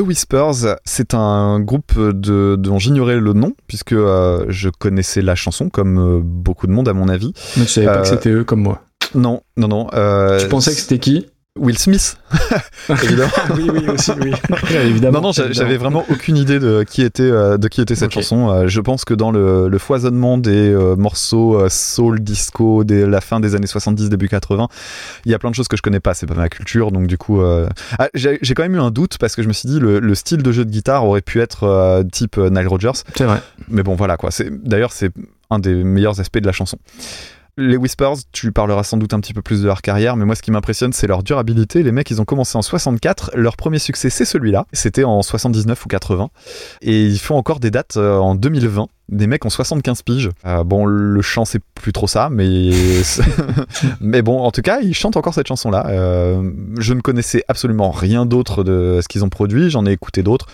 The Whispers, c'est un groupe de, dont j'ignorais le nom, puisque euh, je connaissais la chanson, comme euh, beaucoup de monde à mon avis. Mais tu savais pas Euh, que c'était eux comme moi. Non, non, non. euh, Tu pensais que c'était qui? Will Smith Évidemment. Oui, oui, aussi, oui. évidemment. Non, non, j'a- j'avais vraiment aucune idée de qui était, euh, de qui était cette chanson. Euh, je pense que dans le, le foisonnement des euh, morceaux soul, disco, de la fin des années 70, début 80, il y a plein de choses que je connais pas. C'est pas ma culture, donc du coup, euh, ah, j'ai quand même eu un doute parce que je me suis dit le, le style de jeu de guitare aurait pu être euh, type Nile Rodgers, C'est vrai. mais bon, voilà quoi. C'est d'ailleurs c'est un des meilleurs aspects de la chanson. Les Whispers, tu parleras sans doute un petit peu plus de leur carrière, mais moi ce qui m'impressionne c'est leur durabilité. Les mecs ils ont commencé en 64, leur premier succès c'est celui-là, c'était en 79 ou 80, et ils font encore des dates euh, en 2020. Des mecs ont 75 piges. Euh, bon, le chant c'est plus trop ça, mais bon, en tout cas, ils chantent encore cette chanson-là. Euh, je ne connaissais absolument rien d'autre de ce qu'ils ont produit. J'en ai écouté d'autres.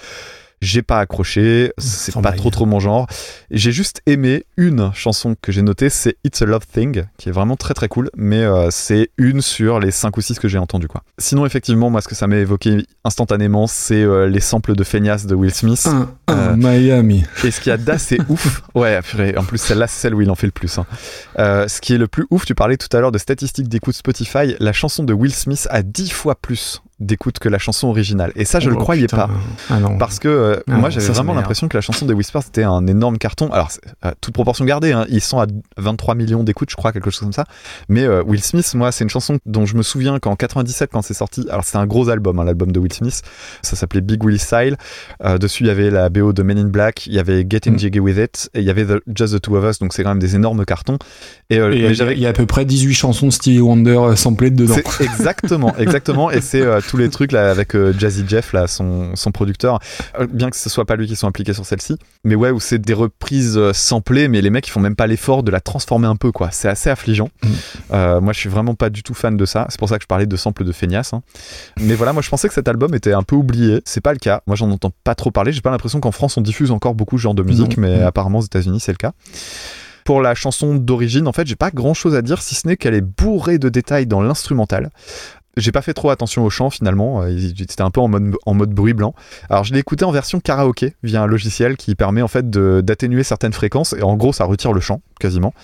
J'ai pas accroché, c'est pas trop trop mon genre. J'ai juste aimé une chanson que j'ai notée, c'est It's a Love Thing, qui est vraiment très très cool, mais euh, c'est une sur les 5 ou 6 que j'ai entendu quoi. Sinon effectivement, moi ce que ça m'a évoqué instantanément, c'est euh, les samples de Feignasse de Will Smith. Un, un, Euh, Miami. Et ce qu'il y a d'assez ouf, ouais, en plus celle-là, c'est celle où il en fait le plus. hein. Ce qui est le plus ouf, tu parlais tout à l'heure de statistiques d'écoute Spotify, la chanson de Will Smith a 10 fois plus d'écoute que la chanson originale. Et ça, je Oh, le croyais putain. pas. Ah non. Parce que euh, Ah, moi j'avais vraiment l'impression que la chanson des Whispers c'était un énorme carton. Alors c'est- euh, toute proportion gardée, hein, ils sont à 23 millions d'écoutes, je crois, quelque chose comme ça. Mais euh, Will Smith, moi c'est une chanson dont je me souviens qu'en 97 quand c'est sorti, alors c'était un gros album, hein, l'album de Will Smith, ça s'appelait Big Willie Style. Euh, dessus il y avait la BO de Men in Black, il y avait Getting Mm. Jiggy With It, et il y avait the- Just the Two of Us, donc c'est quand même des énormes cartons. Et, il y, a- à peu près 18 chansons Stevie Wonder samplées dedans. c'est exactement, exactement. Et c'est, tous les trucs là avec euh, Jazzy Jeff là, son, son producteur. Euh, Bien que ce soit pas lui qui soit impliqué sur celle-ci, mais ouais où c'est des reprises euh, samplées, mais les mecs ils font même pas l'effort de la transformer un peu quoi. C'est assez affligeant. Mm. Euh, moi je suis vraiment pas du tout fan de ça. C'est pour ça que je parlais de sample de feignasse. hein. Mais voilà, moi je pensais que cet album était un peu oublié. C'est pas le cas. Moi j'en entends pas trop parler. J'ai pas l'impression qu'en France on diffuse encore beaucoup ce genre de musique, Non. mais Mm. apparemment aux États-Unis c'est le cas. Pour la chanson d'origine, en fait, j'ai pas grand chose à dire si ce n'est qu'elle est bourrée de détails dans l'instrumental. J'ai pas fait trop attention au chant finalement, euh, c'était un peu en mode, en mode bruit blanc. Alors je l'ai écouté en version karaoké via un logiciel qui permet en fait d'atténuer certaines fréquences et en gros ça retire le chant quasiment.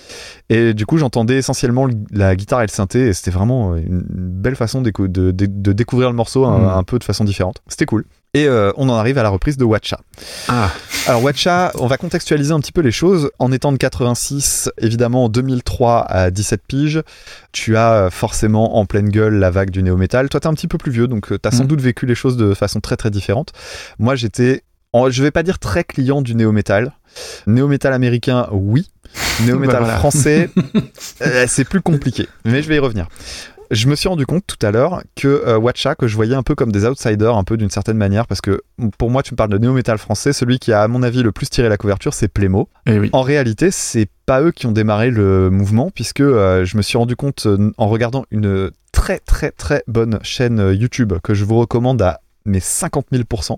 Et du coup j'entendais essentiellement le- la guitare et le synthé et c'était vraiment une belle façon de- de découvrir le morceau un, Mm. un peu de façon différente. C'était cool. Et euh, on en arrive à la reprise de Watcha. Ah, Alors Watcha, on va contextualiser un petit peu les choses. En étant de 86, évidemment en 2003 à 17 piges, tu as euh, forcément en pleine gueule la vague du néo-metal. Toi t'es un petit peu plus vieux, donc tu as sans Mhm. doute vécu les choses de façon très très différente. Moi j'étais, en- je vais pas dire très client du néo-metal. Néo-metal américain, oui. Néo-metal Bah voilà. français, euh, c'est plus compliqué. Mais je vais y revenir. Je me suis rendu compte tout à l'heure que euh, Watcha, que je voyais un peu comme des outsiders, un peu d'une certaine manière, parce que pour moi, tu me parles de néo-metal français, celui qui a, à mon avis, le plus tiré la couverture, c'est Plémo. et oui. En réalité, c'est pas eux qui ont démarré le mouvement, puisque euh, je me suis rendu compte euh, en regardant une très très très bonne chaîne YouTube que je vous recommande à mes 50 000%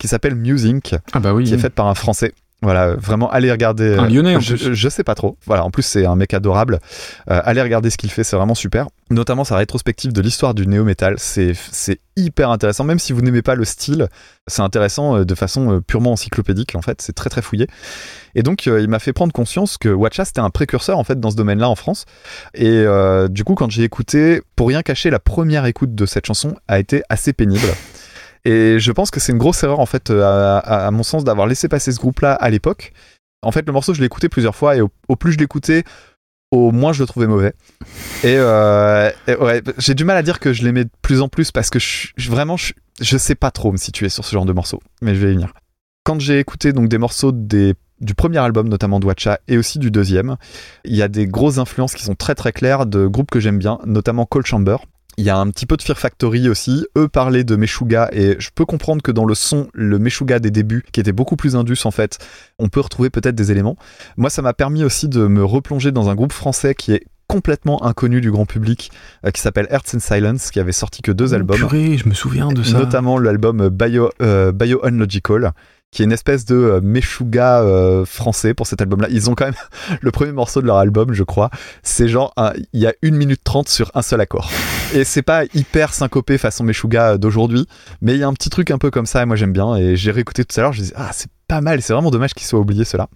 qui s'appelle Musink, Ah bah oui. qui est faite par un Français. Voilà, vraiment, allez regarder. Un euh, Lyonnais, en je, plus. je sais pas trop. Voilà, en plus, c'est un mec adorable. Euh, allez regarder ce qu'il fait, c'est vraiment super. Notamment sa rétrospective de l'histoire du néo-metal. C'est c'est hyper intéressant. Même si vous n'aimez pas le style, c'est intéressant euh, de façon purement encyclopédique, en fait. C'est très, très fouillé. Et donc, euh, il m'a fait prendre conscience que Watcha, c'était un précurseur, en fait, dans ce domaine-là en France. Et euh, du coup, quand j'ai écouté, pour rien cacher, la première écoute de cette chanson a été assez pénible. Et je pense que c'est une grosse erreur, en fait, euh, à, mon sens, d'avoir laissé passer ce groupe-là à l'époque. En fait, le morceau, je l'ai écouté plusieurs fois, et au, plus je l'écoutais, au moins je le trouvais mauvais. Et, euh, et ouais, j'ai du mal à dire que je l'aimais de plus en plus, parce que je, vraiment, je, je sais pas trop me situer sur ce genre de morceaux. Mais je vais y venir. Quand j'ai écouté donc des morceaux des du premier album, notamment de et aussi du deuxième. Il y a des grosses influences qui sont très très claires de groupes que j'aime bien, notamment Cold Chamber. Il y a un petit peu de Fear Factory aussi. Eux parlaient de Meshuga et je peux comprendre que dans le son, le Meshuga des débuts, qui était beaucoup plus indus en fait, on peut retrouver peut-être des éléments. Moi, ça m'a permis aussi de me replonger dans un groupe français qui est complètement inconnu du grand public, euh, qui s'appelle Earth and Silence, qui avait sorti que deux albums Purée, je me souviens de ça. notamment l'album Bio, euh, Bio Unlogical qui est une espèce de euh, Meshuga euh, français pour cet album-là. Ils ont quand même le premier morceau de leur album, je crois. C'est genre, il y a 1 minute 30 sur un seul accord. Et c'est pas hyper syncopé façon Meshuga d'aujourd'hui, mais il y a un petit truc un peu comme ça, et moi j'aime bien. Et j'ai réécouté tout à l'heure, je disais, ah, c'est pas mal, c'est vraiment dommage qu'ils soient oubliés cela.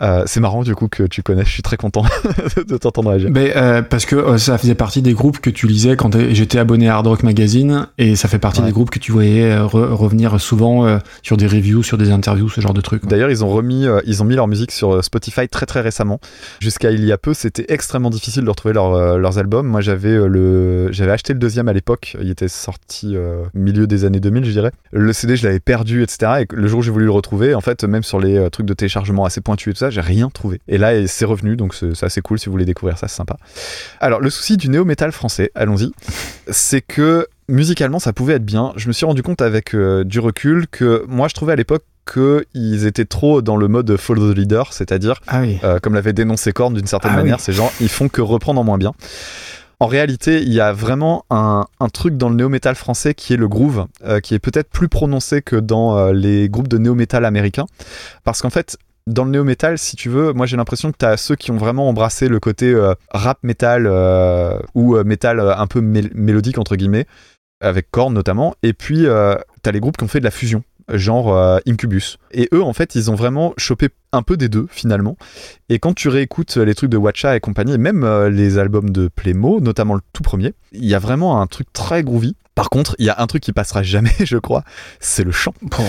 Euh, c'est marrant du coup que tu connais, je suis très content de t'entendre réagir. Ben, euh, parce que euh, ça faisait partie des groupes que tu lisais quand j'étais abonné à Hard Rock Magazine et ça fait partie Ouais. des groupes que tu voyais re- revenir souvent sur des reviews, sur des interviews, ce genre de trucs. D'ailleurs, ils ont remis, ils ont mis leur musique sur Spotify très très récemment. Jusqu'à il y a peu, c'était extrêmement difficile de retrouver leur, leurs albums. Moi, j'avais le, j'avais acheté le deuxième à l'époque. Il était sorti milieu des années 2000, je dirais. Le CD, je l'avais perdu, etc. Et le jour où j'ai voulu le retrouver, en fait, même sur les trucs de téléchargement assez pointus et tout ça, j'ai rien trouvé. Et là, c'est revenu, donc c'est c'est assez cool si vous voulez découvrir ça, c'est sympa. Alors, le souci du néo-metal français, allons-y, c'est que musicalement, ça pouvait être bien. Je me suis rendu compte avec euh, du recul que moi, je trouvais à l'époque qu'ils étaient trop dans le mode follow the leader, c'est-à-dire, Ah oui. euh, comme l'avait dénoncé Korn d'une certaine Ah manière, oui. ces gens, ils font que reprendre en moins bien. En réalité, il y a vraiment un, un truc dans le néo-metal français qui est le groove, euh, qui est peut-être plus prononcé que dans euh, les groupes de néo-metal américains. Parce qu'en fait, dans le néo-metal, si tu veux, moi j'ai l'impression que tu as ceux qui ont vraiment embrassé le côté euh, rap metal euh, ou euh, metal un peu mél- mélodique, entre guillemets, avec Korn notamment. Et puis, tu as les groupes qui ont fait de la fusion, genre Incubus. Et eux, en fait, ils ont vraiment chopé un peu des deux, finalement. Et quand tu réécoutes les trucs de Watcha et compagnie, même les albums de Playmo, notamment le tout premier, il y a vraiment un truc très groovy. Par contre, il y a un truc qui passera jamais, je crois, c'est le chant. Oh,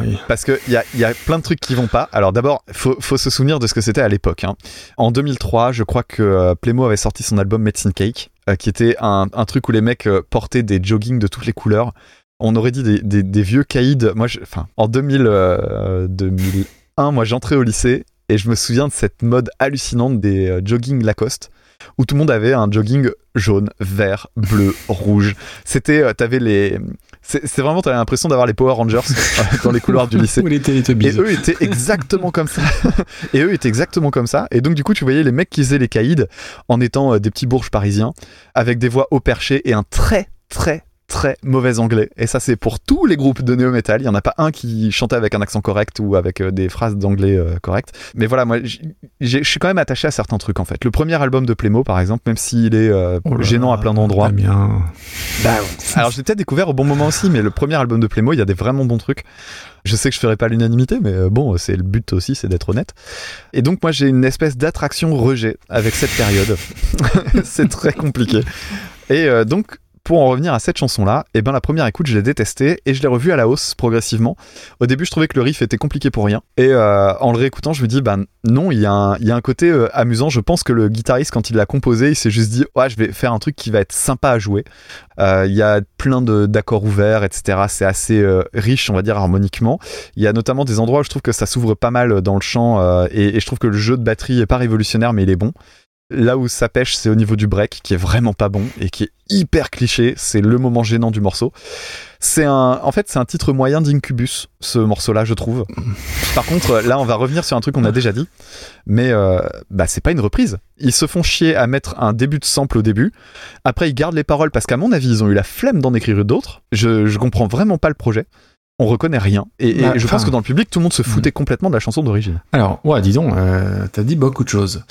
oui. Parce qu'il y a, il y a plein de trucs qui vont pas. Alors d'abord, faut, faut se souvenir de ce que c'était à l'époque. hein. En 2003, je crois que euh, Playmo avait sorti son album Medicine Cake, euh, qui était un, un truc où les mecs euh, portaient des joggings de toutes les couleurs. On aurait dit des, des- des vieux caïds. Moi, je- enfin, en 2000, euh, 2001, moi j'entrais au lycée et je me souviens de cette mode hallucinante des euh, jogging Lacoste. Où tout le monde avait un jogging jaune, vert, bleu, rouge. C'était, euh, t'avais les, c'est vraiment, t'avais l'impression d'avoir les Power Rangers euh, dans les couloirs du lycée. Les. Et eux étaient exactement comme ça. Et eux étaient exactement comme ça. Et donc, du coup, tu voyais les mecs qui faisaient les caïds en étant euh, des petits bourges parisiens, avec des voix haut perchées et un très, très, très mauvais anglais. Et ça, c'est pour tous les groupes de néo-metal. Il y en a pas un qui chantait avec un accent correct ou avec euh, des phrases d'anglais euh, correctes. Mais voilà, moi, j'ai- je suis quand même attaché à certains trucs, en fait. Le premier album de Plémo, par exemple, même s'il est euh, Oh gênant à plein d'endroits. Damien. Alors, je l'ai peut-être découvert au bon moment aussi, mais le premier album de Plémo, il y a des vraiment bons trucs. Je sais que je ferai pas l'unanimité, mais bon, c'est le but aussi, c'est d'être honnête. Et donc, moi, j'ai une espèce d'attraction rejet avec cette période. c'est très compliqué. Et euh, donc, pour en revenir à cette chanson-là, eh ben la première écoute, je l'ai détestée et je l'ai revue à la hausse progressivement. Au début, je trouvais que le riff était compliqué pour rien. Et euh, en le réécoutant, je me dis, bah non, il y, a un- côté euh, amusant. Je pense que le guitariste, quand il l'a composé, il s'est juste dit, ouais, je vais faire un truc qui va être sympa à jouer. Euh, Il y a plein d'accords ouverts, etc. C'est assez riche, on va dire, harmoniquement. Il y a notamment des endroits où je trouve que ça s'ouvre pas mal dans le chant et, et je trouve que le jeu de batterie est pas révolutionnaire, mais il est bon. Là où ça pêche, c'est au niveau du break, qui est vraiment pas bon et qui est hyper cliché. C'est le moment gênant du morceau. C'est un, en fait, c'est un titre moyen d'Incubus, ce morceau-là, je trouve. Par contre, là, on va revenir sur un truc qu'on a déjà dit, mais euh, bah, c'est pas une reprise. Ils se font chier à mettre un début de sample au début. Après, ils gardent les paroles parce qu'à mon avis, ils ont eu la flemme d'en écrire d'autres. Je, je comprends vraiment pas le projet. On reconnaît rien. Et, et Bah, je pense que dans le public, tout le monde se foutait complètement de la chanson d'origine. Alors, ouais, dis donc, euh, t'as dit beaucoup de choses.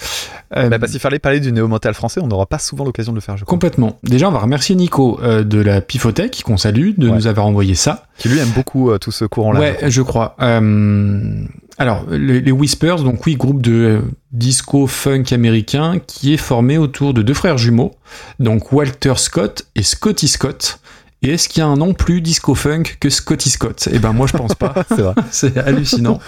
Euh, Bah, parce qu'il fallait parler du néo-metal français, on n'aura pas souvent l'occasion de le faire, je crois. Complètement. Déjà, on va remercier Nico euh, de la Pifothèque, qu'on salue, de Ouais. nous avoir envoyé ça. Qui lui aime beaucoup euh, tout ce courant-là. Ouais, je crois. Alors, les, les Whispers, donc oui, groupe de disco funk américain qui est formé autour de deux frères jumeaux, donc Walter Scott et Scotty Scott. Et est-ce qu'il y a un nom plus disco funk que Scotty Scott? Eh ben moi je pense pas. C'est hallucinant.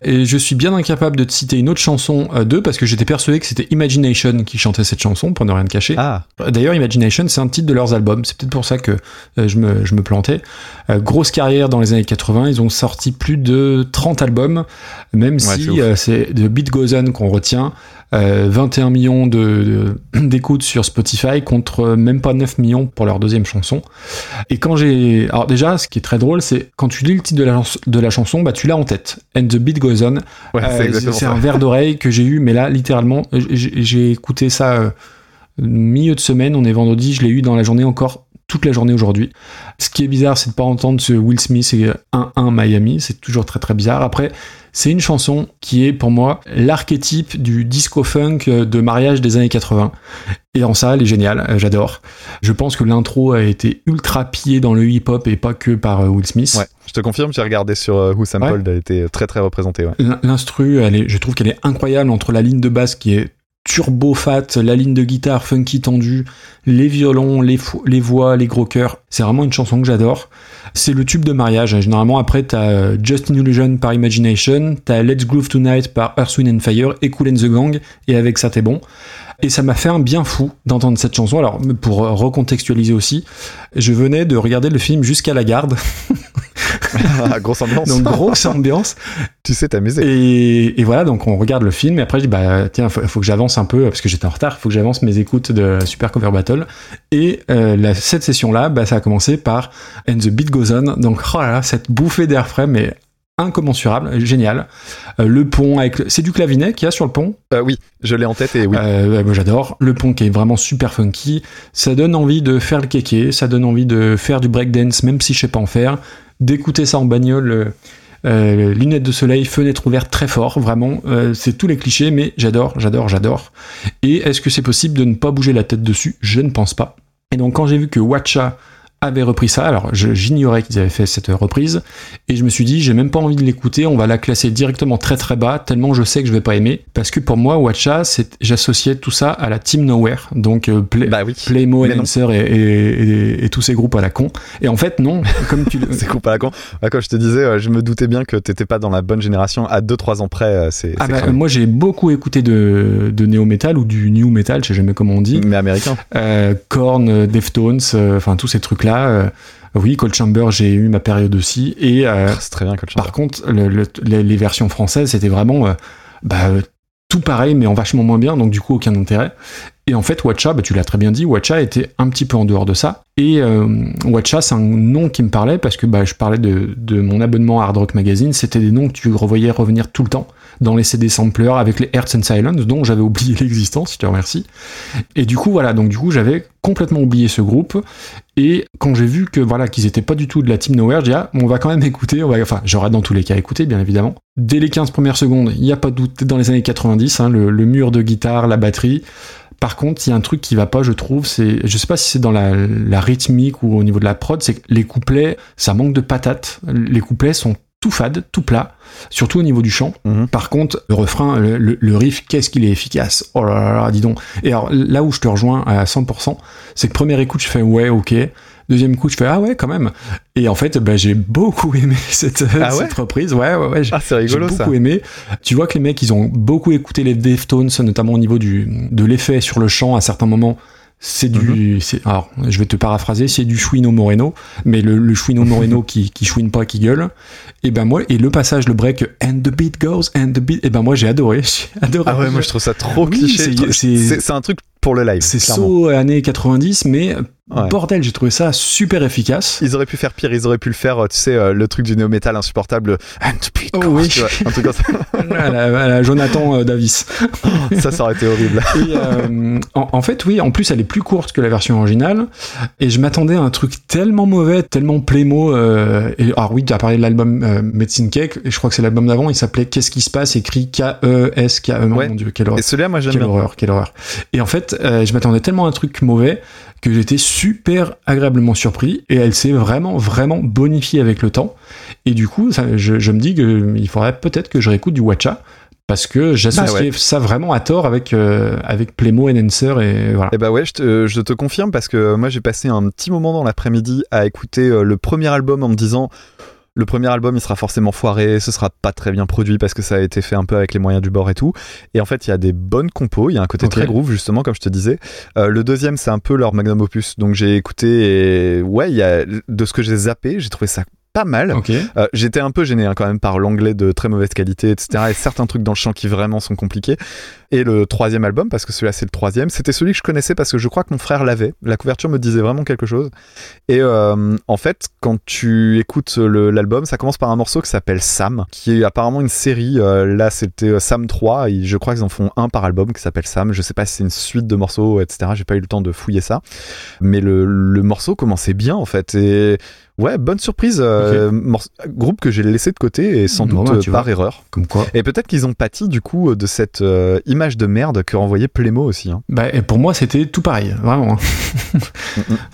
Et je suis bien incapable de te citer une autre chanson euh, d'eux parce que j'étais persuadé que c'était Imagination qui chantait cette chanson pour ne rien te cacher. Ah, D'ailleurs, Imagination, c'est un titre de leurs albums. C'est peut-être pour ça que euh, je, me, je me plantais. Euh, grosse carrière dans les années 80. Ils ont sorti plus de 30 albums, même si c'est de Beat Goes On qu'on retient. Euh, 21 millions de- de- d'écoutes sur Spotify contre même pas 9 millions pour leur deuxième chanson. Et quand j'ai... Alors déjà, ce qui est très drôle, c'est quand tu lis le titre de la, chans- de la chanson, bah, tu l'as en tête. And the Beat Goes On. ouais, Euh, c'est ça. un verre d'oreille que j'ai eu, mais là, littéralement, j'ai écouté ça euh, milieu de semaine, on est vendredi, je l'ai eu dans la journée encore toute la journée aujourd'hui. Ce qui est bizarre, c'est de pas entendre ce Will Smith et 1-1 Miami, c'est toujours très très bizarre. Après, c'est une chanson qui est pour moi l'archétype du disco funk euh, de mariage des années 80. Et en ça, elle est géniale, euh, j'adore. Je pense que l'intro a été ultra pillée dans le hip-hop et pas que par euh, Will Smith. Ouais, je te confirme, j'ai regardé sur Who Sampled, elle était très très représentée. Ouais. L'instru, je trouve qu'elle est incroyable entre la ligne de basse qui est turbo fat, la ligne de guitare funky tendue, les violons, les, voix, les gros chœurs. C'est vraiment une chanson que j'adore. C'est le tube de mariage. Généralement, après, t'as euh, Just an Illusion par Imagination, t'as Let's Groove Tonight par Earth, Wind and Fire et Cool and the Gang, et avec ça, t'es bon. Et ça m'a fait un bien fou d'entendre cette chanson. Alors, pour euh, recontextualiser aussi, je venais de regarder le film Jusqu'à la garde, Grosse ambiance. donc grosse ambiance. tu sais t'amuser. Et, et voilà, donc on regarde le film, et après je dis, bah tiens, faut, faut que j'avance un peu, parce que j'étais en retard, il faut que j'avance mes écoutes de Super Cover Battle. Et euh, la- cette session-là, bah, ça a commencé par And the Beat Goes On. Donc, oh là là, cette bouffée d'air frais, mais incommensurable, génial. Euh, le pont avec... C'est du clavinet qu'il y a sur le pont? Euh, oui, je l'ai en tête et oui. euh, moi j'adore. Le pont qui est vraiment super funky. Ça donne envie de faire le kéké, ça donne envie de faire du breakdance, même si je sais pas en faire. D'écouter ça en bagnole, euh, euh, lunettes de soleil, fenêtre ouverte très fort, vraiment. Euh, c'est tous les clichés, mais j'adore, j'adore, j'adore. Et est-ce que c'est possible de ne pas bouger la tête dessus? Je ne pense pas. Et donc quand j'ai vu que Watcha avait repris ça, alors j'ignorais qu'ils avaient fait cette reprise, et je me suis dit, j'ai même pas envie de l'écouter, on va la classer directement très très bas, tellement je sais que je vais pas aimer, parce que pour moi, Watcha, c'est- j'associais tout ça à la Team Nowhere, donc euh, Play, Bah oui. Playmo, et, et, et- et tous ces groupes à la con. Et en fait, non, comme tu le... C'est cool pas la con. Ouais, quand je te disais, euh, je me doutais bien que t'étais pas dans la bonne génération. À 2-3 ans près, euh, c'est Ah bah, moi j'ai beaucoup écouté de, de néo-metal ou du new metal, je sais jamais comment on dit. Mais américain. Euh, Korn, Deftones, euh, enfin tous ces trucs-là. Euh, oui, Cold Chamber, j'ai eu ma période aussi. Et euh, C'est très bien par contre, le- le- les, les versions françaises, c'était vraiment euh, bah, tout pareil, mais en vachement moins bien, donc du coup aucun intérêt. Et en fait, Watcha, bah, tu l'as très bien dit, Watcha était un petit peu en dehors de ça. Et euh, Watcha, c'est un nom qui me parlait parce que bah, je parlais de, mon abonnement à Hard Rock Magazine. C'était des noms que tu revoyais revenir tout le temps dans les CD samplers avec les Hearts and Silence, dont j'avais oublié l'existence, je te remercie. Et du coup, voilà, donc du coup, j'avais complètement oublié ce groupe. Et quand j'ai vu que voilà qu'ils étaient pas du tout de la Team Nowhere, j'ai dit ah, on va quand même écouter. Enfin, j'aurais dans tous les cas écouté, bien évidemment. Dès les 15 premières secondes, il n'y a pas de doute, dans les années 90, hein, le mur de guitare, la batterie. Par contre, il y a un truc qui va pas, je trouve, c'est, je sais pas si c'est dans la, la rythmique ou au niveau de la prod, c'est que les couplets, ça manque de patates. Les couplets sont tout fades, tout plats, surtout au niveau du chant. Mhm. Par contre, le refrain, le, le- le riff, qu'est-ce qu'il est efficace. Oh là là là, dis donc. Et alors, là où je te rejoins à 100%, c'est que première écoute, je fais ouais, ok. Deuxième coup, je fais ah ouais, quand même. Et en fait, bah, j'ai beaucoup aimé cette, Ah ouais cette reprise. Ouais, ouais, ouais. j'ai- Ah, c'est j'ai rigolo beaucoup ça. aimé. Tu vois que les mecs, ils ont beaucoup écouté les Deftones, notamment au niveau du, de l'effet sur le chant à certains moments. C'est du, Mhm. alors, je vais te paraphraser, c'est du Chouino Moreno, mais le, le Chouino Moreno qui, qui chouine pas, qui gueule. Et ben moi, et le passage, le break, and the beat goes, and the beat, et ben moi j'ai adoré, j'ai adoré. Ah ouais, moi je trouve ça trop Oui, cliché. c'est un truc pour le live. c'est saut années 90, mais Ouais. bordel, j'ai trouvé ça super efficace. Ils auraient pu faire pire, ils auraient pu le faire, euh, tu sais, euh, le truc du néo-metal insupportable. And Oh oui. tu vois, un truc comme ça. à, la, à la Jonathan euh, Davis. ça, ça aurait été horrible. Et, euh, en, en fait, oui, en plus, elle est plus courte que la version originale. Et je m'attendais à un truc tellement mauvais, tellement plémo. Euh, et, alors oui, tu as parlé de l'album euh, Medicine Cake, et je crois que c'est l'album d'avant, il s'appelait Qu'est-ce qui se passe écrit K-E-S-K-E. Oh Ouais. mon dieu, quelle horreur. Et celui-là, moi j'aime Quelle bien. horreur, quelle horreur. Et en fait, euh, je m'attendais tellement à un truc mauvais que j'étais super agréablement surpris et elle s'est vraiment, vraiment bonifiée avec le temps. Et du coup, ça, je, je me dis qu'il faudrait peut-être que je réécoute du Watcha parce que j'associais Bah ouais. ça vraiment à tort avec, euh, avec Playmo, Enhancer et voilà. Eh bah ouais, je te, je te confirme parce que moi j'ai passé un petit moment dans l'après-midi à écouter euh, le premier album en me disant le premier album il sera forcément foiré, ce sera pas très bien produit parce que ça a été fait un peu avec les moyens du bord et tout. Et en fait il y a des bonnes compos, il y a un côté très groove justement comme je te disais. Euh, le deuxième c'est un peu leur magnum opus, donc j'ai écouté et ouais il y a de ce que j'ai zappé, j'ai trouvé ça pas mal. Euh, J'étais un peu gêné hein, quand même par l'anglais de très mauvaise qualité, etc. Et certains trucs dans le chant qui vraiment sont compliqués. Et le troisième album, parce que celui-là c'est le troisième, c'était celui que je connaissais parce que je crois que mon frère l'avait. La couverture me disait vraiment quelque chose. Et euh, en fait, quand tu écoutes l'album, ça commence par un morceau qui s'appelle Sam, qui est apparemment une série. Euh, là, c'était euh, Sam 3. Et je crois qu'ils en font un par album qui s'appelle Sam. Je sais pas si c'est une suite de morceaux, etc. J'ai pas eu le temps de fouiller ça. Mais le, le morceau commençait bien en fait. Et ouais, bonne surprise. euh, groupe que j'ai laissé de côté et sans Bon, doute tu par vois. erreur. Comme quoi. Et peut-être qu'ils ont pâti du coup de cette euh, image de merde que renvoyait Plémo aussi. hein. Bah, et pour moi, c'était tout pareil, vraiment.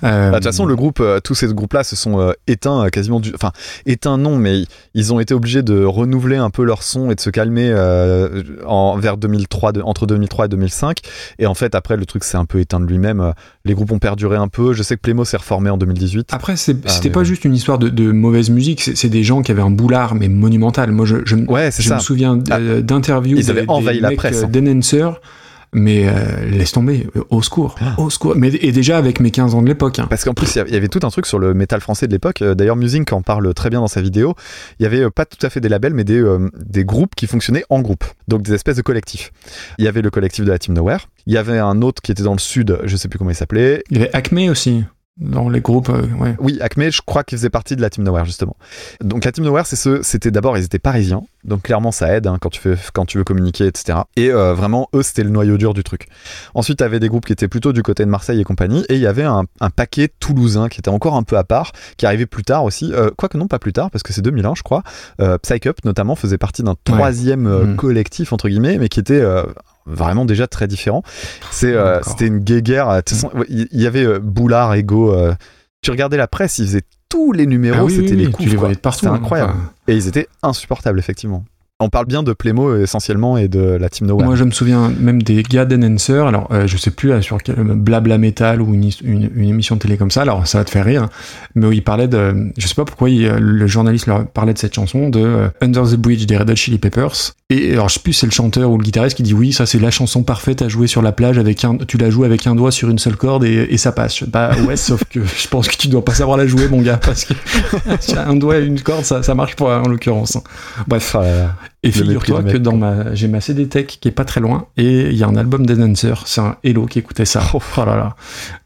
Euh, Bah, De toute façon, le groupe, euh, tous ces groupes-là se sont euh, éteints quasiment du. Enfin, éteints non, mais ils- ont été obligés de renouveler un peu leur son et de se calmer euh, en, vers 2003, de- entre 2003 et 2005. Et en fait, après, le truc s'est un peu éteint de lui-même. Les groupes ont perduré un peu. Je sais que Plémo s'est reformé en 2018. Après, Ah, c'était pas ouais. juste une histoire de, de mauvaise musique, c'est des gens qui avaient un boulard, mais monumental. Moi, je, je, Ouais, c'est je ça. me souviens Ah, d'interviews ils avaient des- envahi des la presse, hein. d'Enhancer, mais euh, laisse tomber, au secours, Ah. au secours. Mais, et déjà avec mes 15 ans de l'époque. hein. Parce qu'en plus, il y avait tout un truc sur le métal français de l'époque. Euh, D'ailleurs, Musing en parle très bien dans sa vidéo. Il y avait euh, pas tout à fait des labels, mais des, euh, des groupes qui fonctionnaient en groupe. Donc des espèces de collectifs. Il y avait le collectif de la Team Nowhere. Il y avait un autre qui était dans le sud, je sais plus comment il s'appelait. Il y avait Acme aussi, dans les groupes, euh, ouais. Oui, Acme, je crois qu'il faisait partie de la Team Nowhere, justement. Donc la Team Nowhere, c'est ce, c'était d'abord, ils étaient parisiens. Donc clairement, ça aide hein, quand, tu fais, quand tu veux communiquer, etc. Et euh, vraiment, eux, c'était le noyau dur du truc. Ensuite, tu avais des groupes qui étaient plutôt du côté de Marseille et compagnie. Et il y avait un, un paquet toulousain qui était encore un peu à part, qui arrivait plus tard aussi. Euh, Quoique non, pas plus tard, parce que c'est 2001, je crois. Psych Up, notamment, faisait partie d'un troisième Mhm. collectif, entre guillemets, mais qui était... vraiment déjà très différent c'est euh, c'était une guéguerre euh, ouais, il y avait euh, Boulard Ego tu regardais la presse, ils faisaient tous les numéros, Ah oui, c'était oui, les coups. tu les voyais de partout. C'était hein, incroyable. enfin. Et ils étaient insupportables, effectivement. On parle bien de Plémo euh, essentiellement et de la Team Nowhere. Moi, je me souviens même des gars d'Enhancer. Alors, euh, je sais plus euh, sur quel Blabla Metal ou une, une, une émission de télé comme ça. Alors, ça va te faire rire. Mais où il parlait de, je sais pas pourquoi il- euh, le journaliste leur parlait de cette chanson de euh, Under the Bridge des Red Hot Chili Peppers. Et alors, je sais plus c'est le chanteur ou le guitariste qui dit oui, ça c'est la chanson parfaite à jouer sur la plage avec un, tu la joues avec un doigt sur une seule corde et, et ça passe. Bah ouais, sauf que je pense que tu dois pas savoir la jouer, mon gars, parce que un doigt et une corde, ça, ça marche pas en l'occurrence. Bref. Et figure-toi que dans ma, j'ai ma CD Tech qui est pas très loin et il y a un album d'Enhancer, c'est un Hello qui écoutait ça. Oh, là là.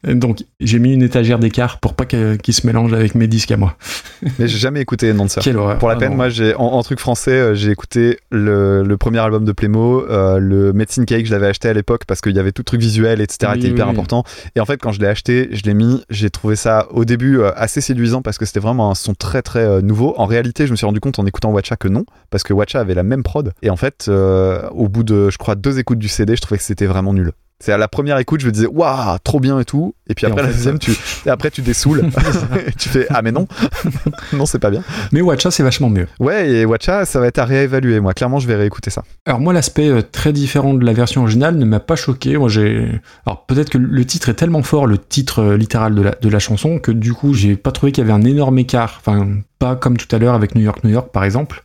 Et Donc j'ai mis une étagère d'écart pour pas qu'il se mélange avec mes disques à moi. Mais j'ai jamais écouté Nancer. Quelle horreur. Pour la Ah peine, non. moi, j'ai en, en truc français, euh, j'ai écouté le, le premier album de Playmo, euh, le Medicine Cake, je l'avais acheté à l'époque parce qu'il y avait tout truc visuel, etc., Oui, hyper oui, important. Et en fait, quand je l'ai acheté, je l'ai mis, j'ai trouvé ça au début euh, assez séduisant parce que c'était vraiment un son très très nouveau. En réalité, je me suis rendu compte en écoutant Watcha que non, parce que Watcha avait la même prod. Et en fait, euh, au bout de, je crois, deux écoutes du CD, je trouvais que c'était vraiment nul. C'est à la première écoute, je me disais, waouh, trop bien et tout. Et puis Et après la deuxième, tu, et après tu dessoules. Et tu fais, ah mais non, non, c'est pas bien. Mais Watcha c'est vachement mieux. Ouais, et Watcha, ça va être à réévaluer. Moi, clairement, je vais réécouter ça. Alors moi l'aspect euh, très différent de la version originale ne m'a pas choqué. Moi j'ai alors peut-être que le titre est tellement fort, le titre euh, littéral de la, de la chanson que du coup j'ai pas trouvé qu'il y avait un énorme écart. Enfin pas comme tout à l'heure avec New York New York par exemple.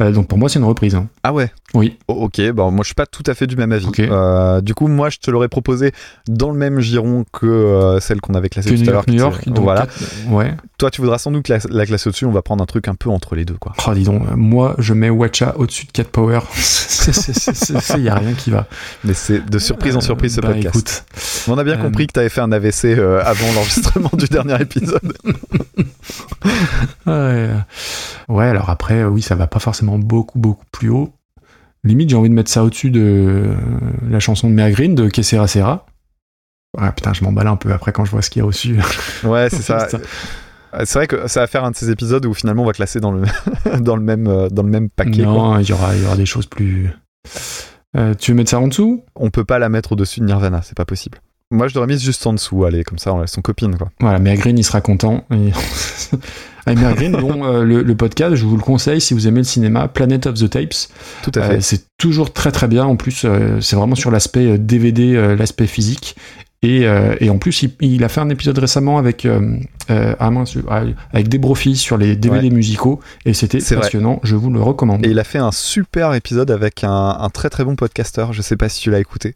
Euh, donc pour moi c'est une reprise. hein. Ah ouais Oui. O- Ok, bon, moi je suis pas tout à fait du même avis. Euh, du coup, moi je te l'aurais proposé dans le même giron que euh, celle qu'on avait classée tout New à l'heure. New York. donc voilà. quatre- ouais. Toi, tu voudras sans doute la, la classer au-dessus. On va prendre un truc un peu entre les deux, quoi. Oh dis donc euh, moi je mets Watcha au-dessus de Cat Power. Il y a rien qui va. Mais c'est de surprise en surprise ce Bah, podcast. écoute. On a bien euh, compris que tu avais fait un AVC euh, avant l'enregistrement du dernier épisode. Ouais. ouais, alors après, euh, oui, ça va pas forcément beaucoup, beaucoup plus haut. Limite, j'ai envie de mettre ça au-dessus de euh, la chanson de Mea Green de Kessera Sera. Ah putain, je m'emballe un peu après quand je vois ce qu'il y a au-dessus. Ouais, c'est ça. Euh, C'est vrai que ça va faire un de ces épisodes où finalement on va classer dans le, dans le, même, euh, dans le même paquet. non, il y aura, il y aura des choses plus. Euh, tu veux mettre ça en dessous? On peut pas la mettre au-dessus de Nirvana, c'est pas possible. Moi je l'aurais mise juste en dessous, allez, comme ça, elles sont copines, quoi. Voilà, Mea Green, il sera content. Et... Mea Green, dont euh, le, le podcast, je vous le conseille si vous aimez le cinéma, Planet of the Tapes. Tout à Euh, fait. c'est toujours très très bien. En plus, euh, c'est vraiment sur l'aspect DVD, euh, l'aspect physique. Et, et en plus, il, il a fait un épisode récemment avec ah ah, avec des profils sur les DVD musicaux et c'était vrai. passionnant. Je vous le recommande. Et il a fait un super épisode avec un, un très très bon podcasteur. Je sais pas si tu l'as écouté.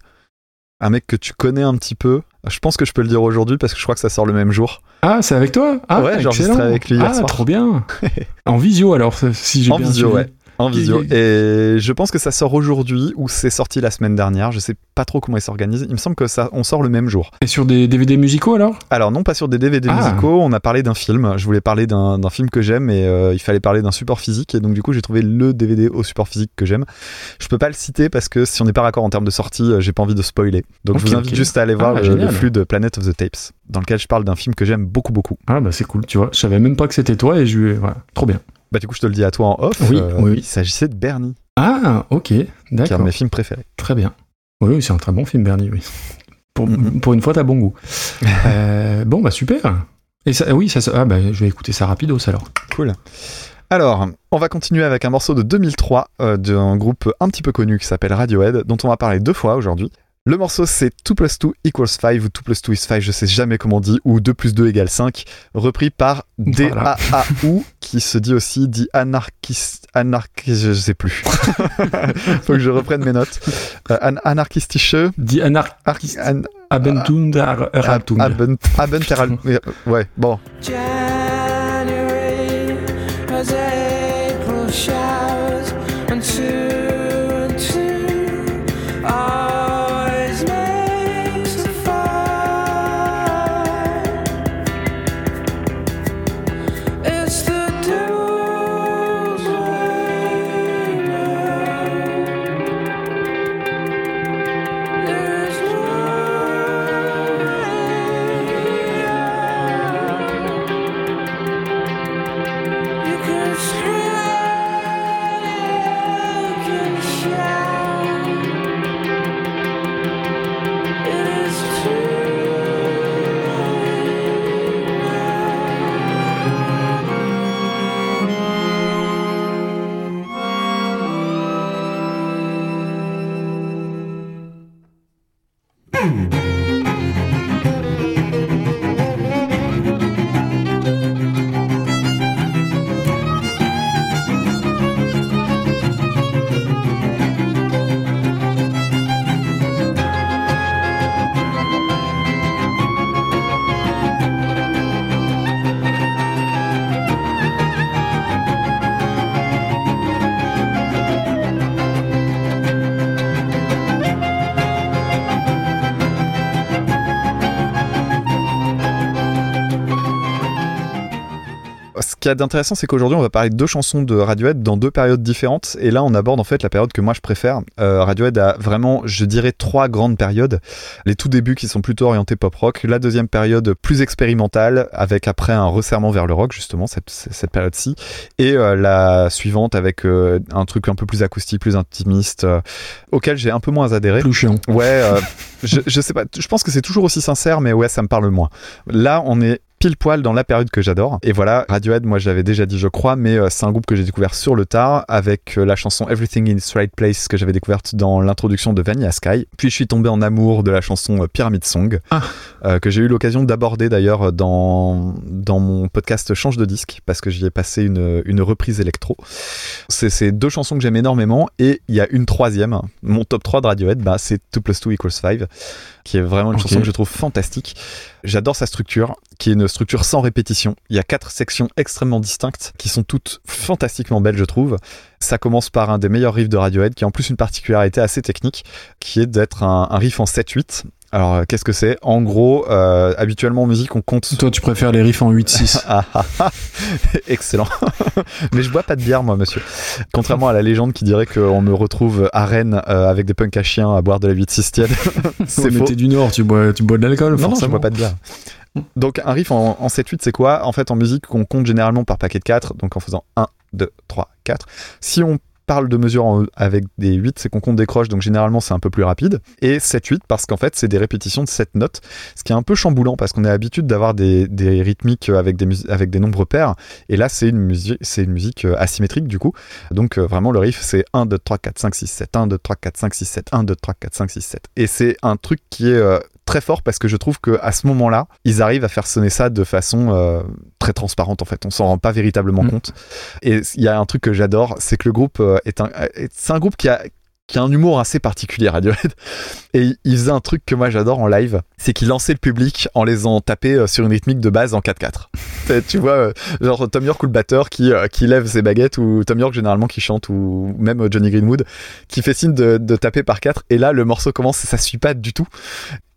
Un mec que tu connais un petit peu. Je pense que je peux le dire aujourd'hui parce que je crois que ça sort le même jour. Ah, c'est avec toi? Ah, Ouais, excellent. avec lui hier Ah, soir. trop bien. en visio alors, si j'ai En bien visio, suivi. ouais. En visio. Et je pense que ça sort aujourd'hui ou c'est sorti la semaine dernière. Je sais pas trop comment il s'organise. Il me semble que ça, on sort le même jour. Et sur des DVD musicaux alors? Alors non pas sur des DVD Ah. musicaux, on a parlé d'un film. Je voulais parler d'un film que j'aime et euh, il fallait parler d'un support physique et donc du coup j'ai trouvé le DVD au support physique que j'aime. Je peux pas le citer parce que si on n'est pas raccord en termes de sortie, euh, j'ai pas envie de spoiler. Donc je vous invite juste à aller voir Ah, le, le génial. flux de Planet of the Tapes dans lequel je parle d'un film que j'aime beaucoup beaucoup. Ah bah c'est cool, tu vois. Je savais même pas que c'était toi et je voilà, trop bien. Bah du coup je te le dis à toi en off. Oui, euh, oui. Il s'agissait de Bernie, Ah, ok, qui est un de d'accord. mes films préférés. Très bien. Oui, oui, c'est un très bon film, Bernie, oui. Pour, Mhm. pour une fois, t'as bon goût. Euh, bon, bah super. Et ça, oui, ça, ça- ah, bah, je vais écouter ça rapidos alors. Cool. Alors, on va continuer avec un morceau de 2003 euh, d'un groupe un petit peu connu qui s'appelle Radiohead, dont on va parler deux fois aujourd'hui. Le morceau c'est 2 plus 2 equals 5 ou 2 plus 2 is 5, je sais jamais comment on dit, ou 2 plus 2 égale 5, repris par Voilà. D-A-A-U, qui se dit aussi dit anarchiste, anarchiste, je sais plus. Faut que je reprenne mes notes. Euh, an- anarchistische, Die Anar archi- an- Abenteuer Erhaltung. Abend- Abenteral- ouais, bon, January qu'il y a d'intéressant, c'est qu'aujourd'hui, on va parler de deux chansons de Radiohead dans deux périodes différentes. Et là, on aborde en fait la période que moi je préfère. Euh, Radiohead a vraiment, je dirais, trois grandes périodes. Les tout débuts qui sont plutôt orientés pop rock. La deuxième période plus expérimentale, avec après un resserrement vers le rock, justement, cette, cette période-ci. Et euh, la suivante avec euh, un truc un peu plus acoustique, plus intimiste, auquel j'ai un peu moins adhéré. Plus chiant. Ouais, je, je sais pas. Je pense que c'est toujours aussi sincère, mais ouais, ça me parle moins. Là, on est pile poil dans la période que j'adore. Et voilà, Radiohead, moi j'avais déjà dit, je crois, mais euh, c'est un groupe que j'ai découvert sur le tard avec euh, la chanson Everything in its Right Place que j'avais découverte dans l'introduction de Vanilla Sky. Puis je suis tombé en amour de la chanson euh, Pyramid Song, Ah. euh, que j'ai eu l'occasion d'aborder d'ailleurs dans, dans mon podcast Change de disque, parce que j'y ai passé une, une reprise électro. C'est ces deux chansons que j'aime énormément, et il y a une troisième, mon top 3 de Radiohead, bah, c'est 2 plus 2 equals 5, qui est vraiment une chanson que je trouve fantastique. J'adore sa structure, qui est une structure sans répétition. Il y a quatre sections extrêmement distinctes, qui sont toutes fantastiquement belles, je trouve. Ça commence par un des meilleurs riffs de Radiohead, qui a en plus une particularité assez technique, qui est d'être un, un riff en 7-8. Alors, euh, qu'est-ce que c'est En gros, euh, habituellement en musique, on compte... Toi, tu préfères les riffs en 8-6. Ah, ah, ah. Excellent. Mais je bois pas de bière, moi, monsieur. Contrairement à la légende qui dirait qu'on me retrouve à Rennes euh, avec des punks à chiens à boire de la 8-6 tiède. C'est faux. t'es du Nord, tu bois, tu bois de l'alcool, Non, non, je bois pas de bière. Donc un riff en, en 7-8, c'est quoi En fait, en musique, on compte généralement par paquet de 4, donc en faisant 1, 2, 3, 4. Si on parle de mesures en- avec des 8, c'est qu'on compte des croches, donc généralement c'est un peu plus rapide. Et 7-8, parce qu'en fait, c'est des répétitions de 7 notes, ce qui est un peu chamboulant, parce qu'on a l'habitude d'avoir des, rythmiques avec des, mus- avec des nombres pairs, et là, c'est une, musique euh, asymétrique, du coup. Donc euh, vraiment, le riff, c'est 1, 2, 3, 4, 5, 6, 7, 1, 2, 3, 4, 5, 6, 7, 1, 2, 3, 4, 5, 6, 7. Et c'est un truc qui est euh, très fort parce que je trouve que à ce moment-là, ils arrivent à faire sonner ça de façon euh, très transparente en fait. On s'en rend pas véritablement Mm. compte. Et il y a un truc que j'adore, c'est que le groupe euh, est un, est- c'est un groupe qui a qui a un humour assez particulier Radiohead et il- faisait un truc que moi j'adore en live c'est qu'il lançait le public en les en tapé euh, sur une rythmique de base en 4-4 T'as- tu vois euh, genre Tom York ou le batteur qui, euh, qui lève ses baguettes ou Tom York généralement qui chante ou même euh, Johnny Greenwood qui fait signe de, de taper par 4 et là le morceau commence et ça suit pas du tout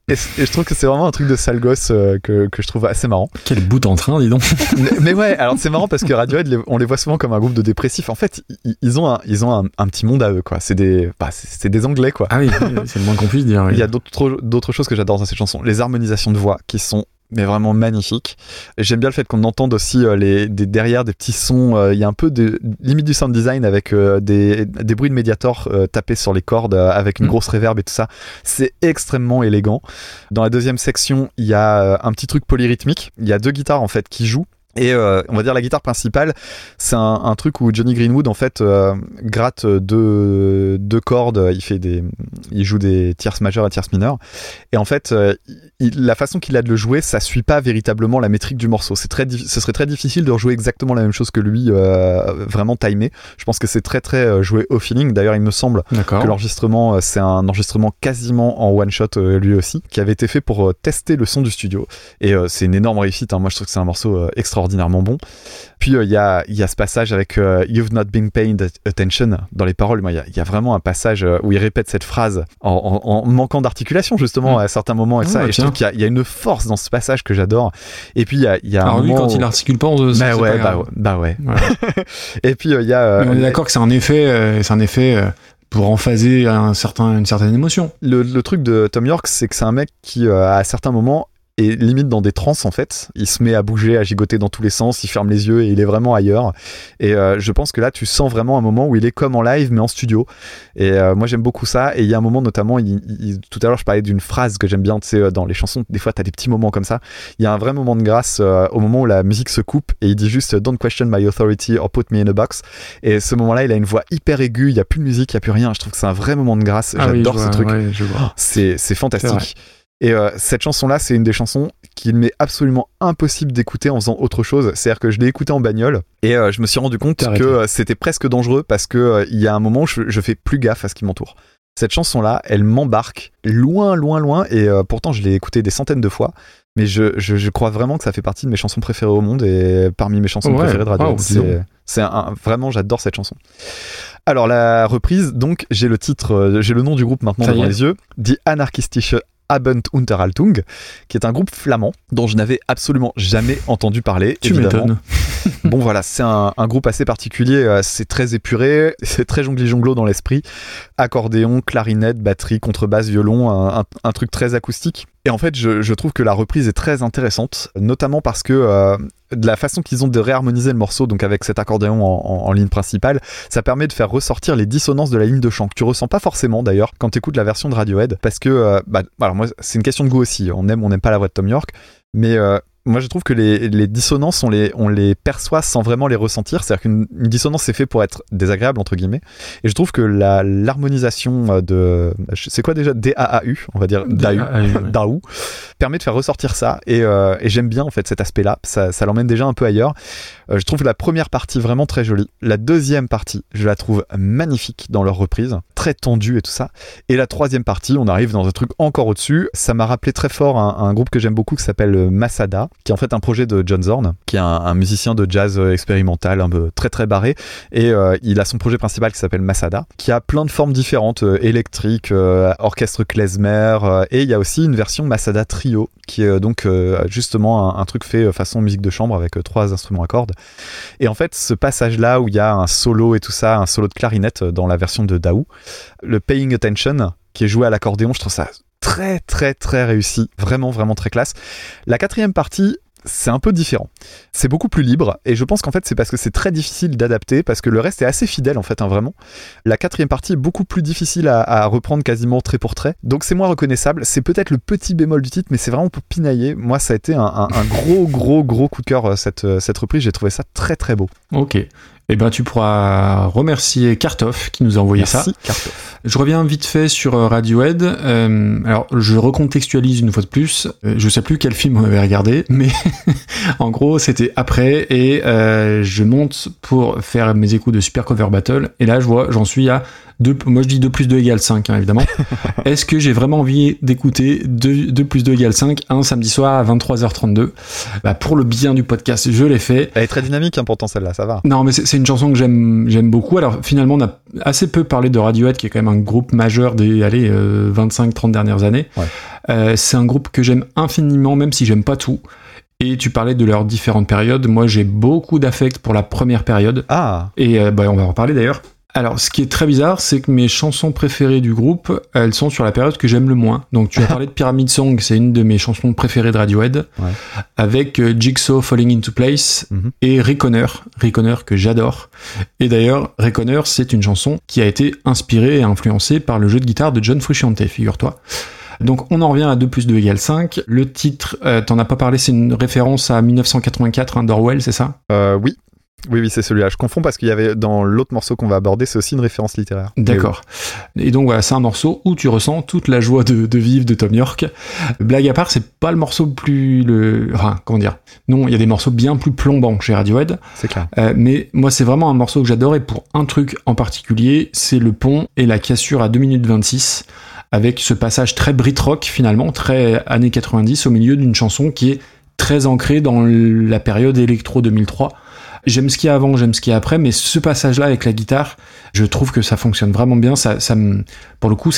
et, je trouve que c'est vraiment un truc de sale gosse euh, que, que je trouve assez marrant Quel bout en train, dis donc. mais, mais ouais, alors c'est marrant parce que Radiohead, les- on les voit souvent comme un groupe de dépressifs. En fait, ils ont un, ils ont un, un petit monde à eux, quoi. C'est des, bah, c'est des Anglais, quoi. Ah oui, c'est le moins qu'on puisse dire. oui. Il y a d'autres d'autres choses que j'adore dans cette chanson. Les harmonisations de voix qui sont mais vraiment magnifiques. Et J'aime bien le fait qu'on entende aussi euh, les, des, derrière des petits sons. euh, Il y a un peu de limite du sound design avec euh, des, des bruits de médiator euh, tapés sur les cordes avec une Mm. grosse reverb et tout ça. C'est extrêmement élégant. Dans la deuxième section, il y a un petit truc polyrythmique. Il y a deux guitares en fait qui jouent. Et euh, on va dire la guitare principale, c'est un, un truc où Johnny Greenwood en fait euh, gratte deux, deux cordes, il fait des, il joue des tierces majeures et tierces mineures. Et en fait, euh, il- la façon qu'il a de le jouer, ça suit pas véritablement la métrique du morceau. C'est très, ce serait très difficile de rejouer exactement la même chose que lui, vraiment timé. Je pense que c'est très très joué au feeling. D'ailleurs, il me semble que l'enregistrement, c'est un enregistrement quasiment en one shot lui aussi, qui avait été fait pour tester le son du studio. Et c'est une énorme réussite. hein. Moi, je trouve que c'est un morceau euh, extraordinairement bon. Puis euh, il y, a, il y a ce passage avec euh, You've not been paying attention dans les paroles. Moi, il y a, il y a vraiment un passage euh, où il répète cette phrase en, en- en manquant d'articulation justement Mm. à certains moments et Ah, ça. bah, et je trouve qu'il y a- il y, a une force dans ce passage que j'adore. Et puis il y a, il y a un lui, quand où- il articule pas, on se bah c'est ouais, pas bah ouais, bah ouais. Et puis il y a Mais on est d'accord que c'est un effet, c'est un effet pour emphaser un certain, une certaine émotion. le, le truc de Tom York, c'est que c'est un mec qui, euh, à certains moments, est limite dans des transes en fait. Il se met à bouger, à gigoter dans tous les sens, il ferme les yeux et il est vraiment ailleurs. Et euh, je pense que là, tu sens vraiment un moment où il est comme en live mais en studio. Et euh, moi, j'aime beaucoup ça. Et il y a un moment notamment, il- il- tout à l'heure, je parlais d'une phrase que j'aime bien, tu sais, euh, dans les chansons. Des fois, t'as des petits moments comme ça. Il y a un vrai moment de grâce euh, au moment où la musique se coupe et il dit juste Don't question my authority or put me in a box. Et ce moment-là, il a une voix hyper aiguë. Il y a plus de musique, il y a plus rien. Je trouve que c'est un vrai moment de grâce. Ah J'adore ce vois, truc. ouais, C'est fantastique. Et euh, cette chanson-là, c'est une des chansons qu'il m'est absolument impossible d'écouter en faisant autre chose. C'est-à-dire que je l'ai écoutée en bagnole et euh, je me suis rendu compte que euh, c'était presque dangereux parce que il y a un moment où je, je fais plus gaffe à ce qui m'entoure. Cette chanson-là, elle m'embarque loin, loin, loin. Et pourtant, je l'ai écoutée des centaines de fois. Mais je, je, je crois vraiment que ça fait partie de mes chansons préférées au monde et parmi mes chansons Ouais, préférées de wow, donc. c'est c'est un, vraiment, j'adore cette chanson. Alors la reprise, donc j'ai le titre, j'ai le nom du groupe maintenant Ça devant les yeux, Die Anarchistische Abend Unterhaltung, qui est un groupe flamand dont je n'avais absolument jamais entendu parler. Tu m'étonnes. bon voilà, c'est un, groupe assez particulier, euh, c'est très épuré, c'est très jongli-jonglo dans l'esprit. Accordéon, clarinette, batterie, contrebasse, violon, un, truc très acoustique. Et en fait, je, trouve que la reprise est très intéressante, notamment parce que euh, de la façon qu'ils ont de réharmoniser le morceau, donc avec cet accordéon en, ligne principale, ça permet de faire ressortir les dissonances de la ligne de chant que tu ressens pas forcément d'ailleurs quand tu écoutes la version de Radiohead, parce que, euh, bah, alors moi, c'est une question de goût aussi. On aime, on n'aime pas la voix de Tom York, mais moi je trouve que les, les dissonances, on les, on les perçoit sans vraiment les ressentir. C'est-à-dire qu'une une dissonance c'est fait pour être désagréable entre guillemets. Et je trouve que la l'harmonisation euh, de, c'est quoi déjà? D-A-A-U, on va dire DAU, oui. DAU, permet de faire ressortir ça. Et, euh, et j'aime bien en fait cet aspect-là. Ça, ça l'emmène déjà un peu ailleurs. Euh, je trouve la première partie vraiment très jolie. La deuxième partie, je la trouve magnifique dans leur reprise, très tendue et tout ça. Et la troisième partie, on arrive dans un truc encore au-dessus. Ça m'a rappelé très fort un, groupe que j'aime beaucoup qui s'appelle euh, Masada, qui est en fait un projet de John Zorn, qui est un, musicien de jazz euh, expérimental, un peu très très barré. Et il a son projet principal qui s'appelle Masada, qui a plein de formes différentes, électriques, orchestre klezmer, et il y a aussi une version Masada Trio, qui est donc justement un, un truc fait façon musique de chambre avec trois instruments à cordes. Et en fait, ce passage-là où il y a un solo et tout ça, un solo de clarinette dans la version de Daou, le Paying Attention, qui est joué à l'accordéon, je trouve ça très très très réussi, vraiment vraiment très classe. La quatrième partie, c'est un peu différent. C'est beaucoup plus libre et je pense qu'en fait c'est parce que c'est très difficile d'adapter parce que le reste est assez fidèle en fait hein, vraiment. La quatrième partie est beaucoup plus difficile à, reprendre quasiment trait pour trait. Donc c'est moins reconnaissable. C'est peut-être le petit bémol du titre mais c'est vraiment pour pinailler. Moi ça a été un gros gros gros coup de cœur euh, cette, euh, cette reprise. J'ai trouvé ça très très beau. Ok. Eh ben, tu pourras remercier Kartoff qui nous a envoyé ça. Merci Cartoff. Je reviens vite fait sur euh, Radiohead. Euh, alors, je recontextualise une fois de plus. Euh, je sais plus quel film on avait regardé, mais en gros, c'était après et euh, je monte pour faire mes écoutes de Super Cover Battle. Et là, je vois, j'en suis à 2, moi je dis 2 plus 2 égale 5, hein, évidemment. Est-ce que j'ai vraiment envie d'écouter 2, 2 plus 2 égale 5 un samedi soir à 23h32 bah, Pour le bien du podcast, je l'ai fait. Elle est très dynamique hein, pourtant celle-là, ça va. Non, mais c'est c'est une chanson que j'aime j'aime beaucoup. Alors finalement, on a assez peu parlé de Radiohead, qui est quand même un groupe majeur des allez, 25-30 dernières années. Ouais. Euh, c'est un groupe que j'aime infiniment, même si j'aime pas tout. Et tu parlais de leurs différentes périodes. Moi, j'ai beaucoup d'affect pour la première période. Ah, Et euh, bah, on va en reparler d'ailleurs. Alors, ce qui est très bizarre, c'est que mes chansons préférées du groupe, elles sont sur la période que j'aime le moins. Donc, tu as parlé de Pyramid Song, c'est une de mes chansons préférées de Radiohead, Ouais. avec euh, Jigsaw Falling into Place Mhm. et Reconner, Reconner que j'adore. Et d'ailleurs, Reconner, c'est une chanson qui a été inspirée et influencée par le jeu de guitare de John Frusciante, figure-toi. Donc on en revient à 2 plus 2 égale 5. Le titre, euh, t'en as pas parlé, c'est une référence à 1984, hein, d'Orwell, c'est ça? Euh, oui. Oui, oui, c'est celui-là. Je confonds parce qu'il y avait dans l'autre morceau qu'on va aborder, c'est aussi une référence littéraire. D'accord. Et donc voilà, c'est un morceau où tu ressens toute la joie de, de vivre de Tom York. Blague à part, c'est pas le morceau plus le, enfin comment dire? Non, il y a des morceaux bien plus plombants chez Radiohead. C'est clair. Euh, mais moi, c'est vraiment un morceau que j'adore et pour un truc en particulier, c'est le pont et la cassure à 2 minutes 26 avec ce passage très Brit rock finalement, très années 90 au milieu d'une chanson qui est très ancrée dans la période électro 2003. J'aime ce qu'il y a avant, j'aime ce qu'il y a après, mais ce passage-là avec la guitare, je trouve que ça fonctionne vraiment bien. Ça, pour le coup,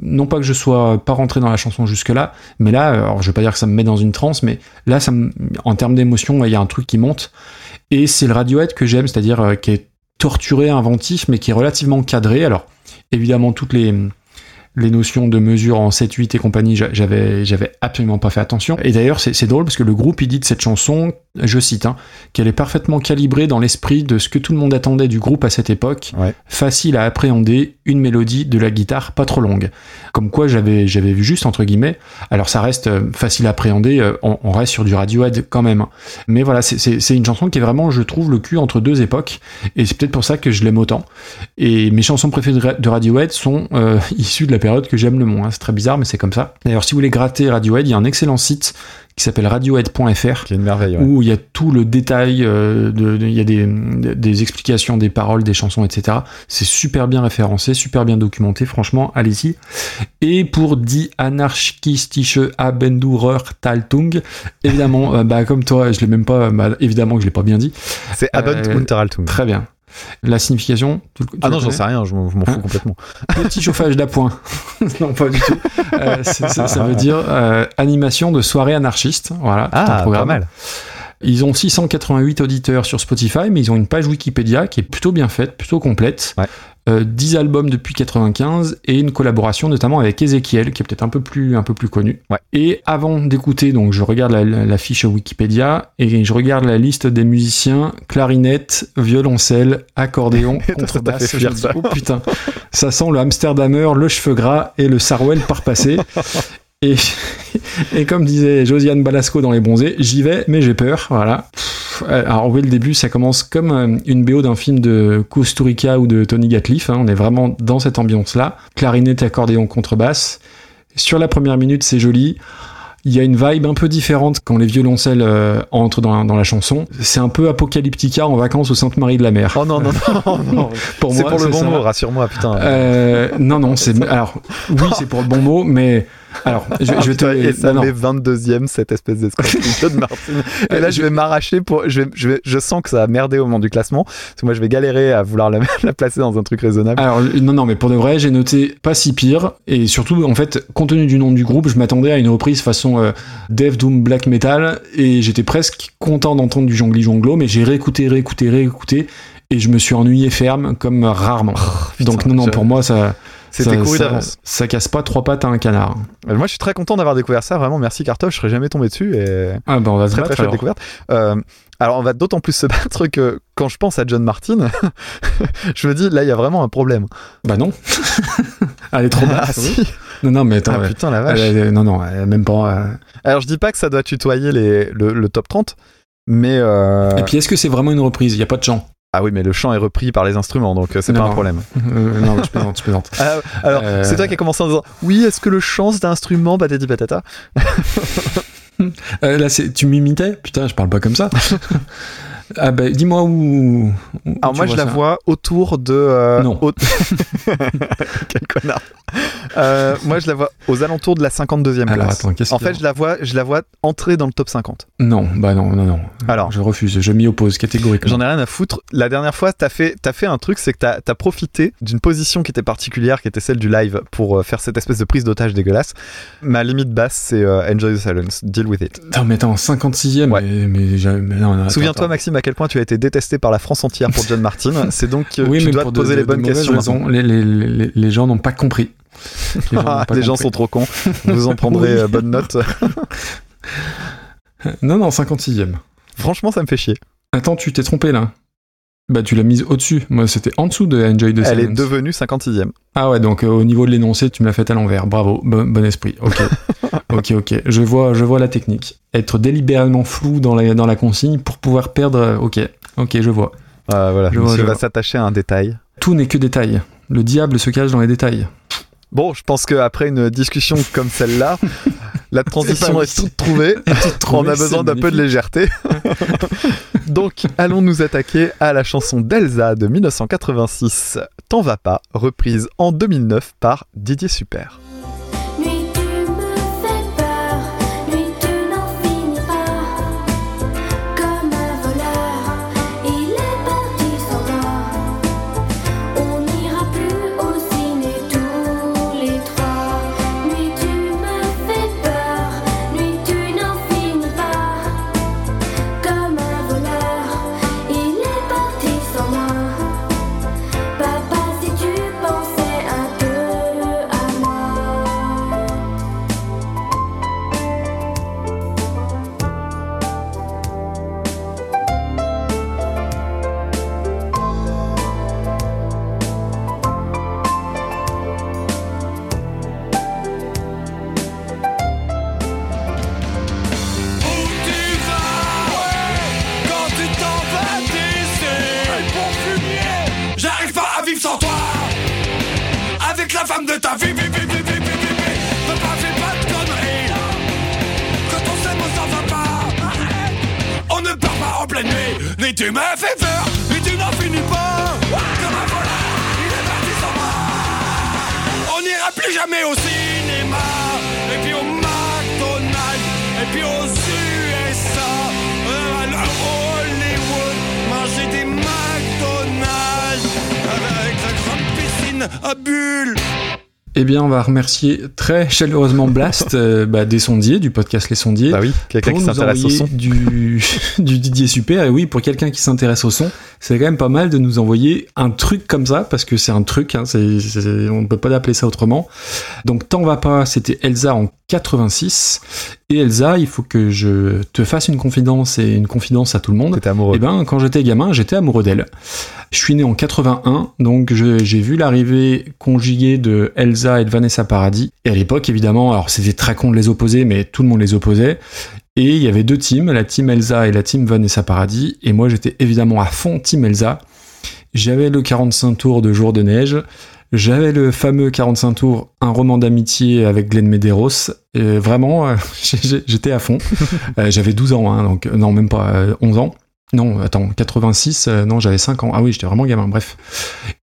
non pas que je sois pas rentré dans la chanson jusque-là, mais là, alors je vais pas dire que ça me met dans une transe, mais là, ça en termes d'émotion, il y a un truc qui monte. Et c'est le Radiohead que j'aime, c'est-à-dire euh, qui est torturé, inventif, mais qui est relativement cadré. Alors, évidemment, toutes les, les notions de mesure en 7, 8 et compagnie, j'a- j'avais, j'avais absolument pas fait attention. Et d'ailleurs, c'est, drôle parce que le groupe, il dit de cette chanson, je cite, hein, qu'elle est parfaitement calibrée dans l'esprit de ce que tout le monde attendait du groupe à cette époque. Ouais. Facile à appréhender, une mélodie de la guitare pas trop longue. Comme quoi, j'avais, j'avais vu juste, entre guillemets. Alors, ça reste euh, facile à appréhender, euh, on, on reste sur du Radiohead quand même. hein. Mais voilà, c'est, une chanson qui est vraiment, je trouve, le cul entre deux époques. Et c'est peut-être pour ça que je l'aime autant. Et mes chansons préférées de Radiohead sont euh, issues de la période que j'aime le moins. C'est très bizarre, mais c'est comme ça. D'ailleurs, si vous voulez gratter Radiohead, il y a un excellent site qui s'appelle radiohead.fr Qui est une merveille. ouais. où il y a tout le détail, euh, de, de- il y a des, des explications des paroles, des chansons, etc. C'est super bien référencé, super bien documenté, franchement, allez-y. Et pour Die anarchistische Abendurer Taltung, évidemment, euh, bah, comme toi, je l'ai même pas, bah, évidemment que je l'ai pas bien dit. C'est Abend Euh. Très bien. La signification tu le- tu Ah non, j'en sais rien, je m'en fous Hein complètement. Petit chauffage d'appoint. non, pas du tout. Euh, ça, ça veut dire euh, animation de soirée anarchiste. Voilà. Ah, pas programme. mal. Ils ont 688 auditeurs sur Spotify, mais ils ont une page Wikipédia qui est plutôt bien faite, plutôt complète. Ouais. Euh, 10 albums depuis 95 et une collaboration notamment avec Ezekiel qui est peut-être un peu plus un peu plus connu. Ouais. Et avant d'écouter, donc je regarde la, fiche Wikipédia et je regarde la liste des musiciens clarinette, violoncelle, accordéon, contrebasse. Je dis, oh putain, ça sent le Amsterdamer, le cheveu gras et le Sarwell par passé. Et, et comme disait Josiane Balasco dans Les Bronzés, j'y vais, mais j'ai peur. Voilà. Pff, Alors, oui, le début, ça commence comme euh, une BO d'un film de Kusturica ou de Tony Gatliff. hein. On est vraiment dans cette ambiance-là. Clarinette, accordéon, contrebasse. Sur la première minute, c'est joli. Il y a une vibe un peu différente quand les violoncelles euh, entrent dans, dans la chanson. C'est un peu Apocalyptica en vacances au Sainte-Marie de la Mer. Oh non, non, non, non. Pour c'est moi, pour le bon ça. mot, rassure-moi, putain. Euh, non, non, c'est alors oui, c'est pour le bon mot, mais alors je, je vais te et ça non, met 22ème cette espèce d'escroquerie de Martin. Et là, je vais m'arracher pour. Je, vais, je, vais, je sens que ça a merdé au moment du classement. Parce que moi, je vais galérer à vouloir la, la placer dans un truc raisonnable. Alors non, non, mais pour de vrai, j'ai noté pas si pire et surtout en fait, compte tenu du nom du groupe, je m'attendais à une reprise façon euh, Death Doom Black Metal et j'étais presque content d'entendre du jongli jonglo, mais j'ai réécouté, réécouté, réécouté et je me suis ennuyé ferme comme rarement. Donc non, non, je- pour moi ça. C'était couru d'avance. Ça casse pas trois pattes à un canard. Euh, Moi, je suis très content d'avoir découvert ça. Vraiment, merci Cartoche. Je serais jamais tombé dessus. Et... Ah bah on va se Très, battre très chouette découverte. Euh, alors, on va d'autant plus se battre que quand je pense à John Martin, je me dis, là, il y a vraiment un problème. Bah non. Elle est trop Ah, basse. si. Non, non, mais attends. Ah, putain, la vache. Elle non, non, elle même pas. euh, Alors, je dis pas que ça doit tutoyer les, le, le top 30, mais. euh, Et puis, est-ce que c'est vraiment une reprise? Il n'y a pas de chant. Ah oui, mais le chant est repris par les instruments, donc euh, c'est pas Non. un problème. Euh, non, je plaisante, je plaisante. Ah, alors, Euh. c'est toi qui as commencé en disant Oui, est-ce que le chant c'est un instrument Patati patata. Euh, là, tu m'imitais? Putain, je parle pas comme ça. Ah bah, dis-moi où. où Alors, moi, je la ça. vois autour de. euh, Non. au- Quel connard. Euh, moi, je la vois aux alentours de la 52e Alors, place. attends, En a fait, je la vois, je la vois entrer dans le top 50. Non, bah non, non, non. Alors, Je refuse, je m'y oppose catégoriquement. J'en ai rien à foutre. La dernière fois, t'as fait, t'as fait un truc, c'est que t'as as profité d'une position qui était particulière, qui était celle du live, pour euh, faire cette espèce de prise d'otage dégueulasse. Ma limite basse, c'est euh, Enjoy the Silence, deal with it. Attends, mais attends, 56ème, Ouais. mais, mais, mais non, non, Souviens-toi, attends. À quel point tu as été détesté par la France entière pour John Martin. C'est donc que Oui, tu dois te poser de- les bonnes de questions. raisons. Les, les, les, les gens n'ont pas compris. Les gens, Ah, les gens sont trop cons. Vous en prendrez Oui. euh, bonne note. Non, non, 56ème. Franchement, ça me fait chier. Attends, tu t'es trompé là. Bah, tu l'as mise au-dessus. Moi, c'était en dessous de Enjoy the Elle est devenue 56e. Ah ouais, donc euh, au niveau de l'énoncé, tu me l'as fait à l'envers. Bravo, bon, bon esprit. Ok, ok, ok. Je vois, je vois la technique. Être délibérément flou dans la, dans la consigne pour pouvoir perdre. euh, Ok, ok, je vois. Ah, voilà, Je vois, monsieur je va s'attacher à un détail. Tout n'est que détail. Le diable se cache dans les détails. Bon, je pense qu'après une discussion comme celle-là, la transition est toute trouvée. On a besoin d'un peu de légèreté. Donc, allons nous attaquer à la chanson d'Elsa de 1986, T'en vas pas, reprise en 2009 par Didier Super. La femme de ta vie vi, vi, vi, vi, vi, vi, vi. Papa fais pas de conneries. Quand on s'aime on s'en va pas. On ne part pas en pleine nuit. Mais tu m'as fait peur Mais tu n'en finis pas. Comme un voleur Il est parti sans moi. On n'ira plus jamais au cinéma. Et puis au McDonald's Et puis aux À Eh bien, on va remercier très chaleureusement Blast, euh, bah, des sondiers, du podcast Les Sondiers. Bah oui, quelqu'un pour qui nous s'intéresse au envoyer son. Du, du Didier Super. Et oui, pour quelqu'un qui s'intéresse au son, c'est quand même pas mal de nous envoyer un truc comme ça, parce que c'est un truc, hein, on ne peut pas l'appeler ça autrement. Donc, T'en va pas, c'était Elsa en 86. Et Elsa, il faut que je te fasse une confidence et une confidence à tout le monde. T'étais amoureux. Eh ben, quand j'étais gamin, j'étais amoureux d'elle. Je suis né en 81, donc j'ai vu l'arrivée conjuguée de Elsa et de Vanessa Paradis. Et à l'époque, évidemment, alors c'était très con de les opposer, mais tout le monde les opposait. Et il y avait deux teams, la team Elsa et la team Vanessa Paradis. Et moi, j'étais évidemment à fond team Elsa. J'avais le 45 tours de Jour de neige. J'avais le fameux 45 tours, un roman d'amitié avec Glenn Medeiros. Et vraiment, euh, j'étais à fond. Euh, j'avais 12 ans, hein, donc non, même pas euh, 11 ans. Non, attends, 86, euh, non, j'avais 5 ans. Ah oui, j'étais vraiment gamin, bref.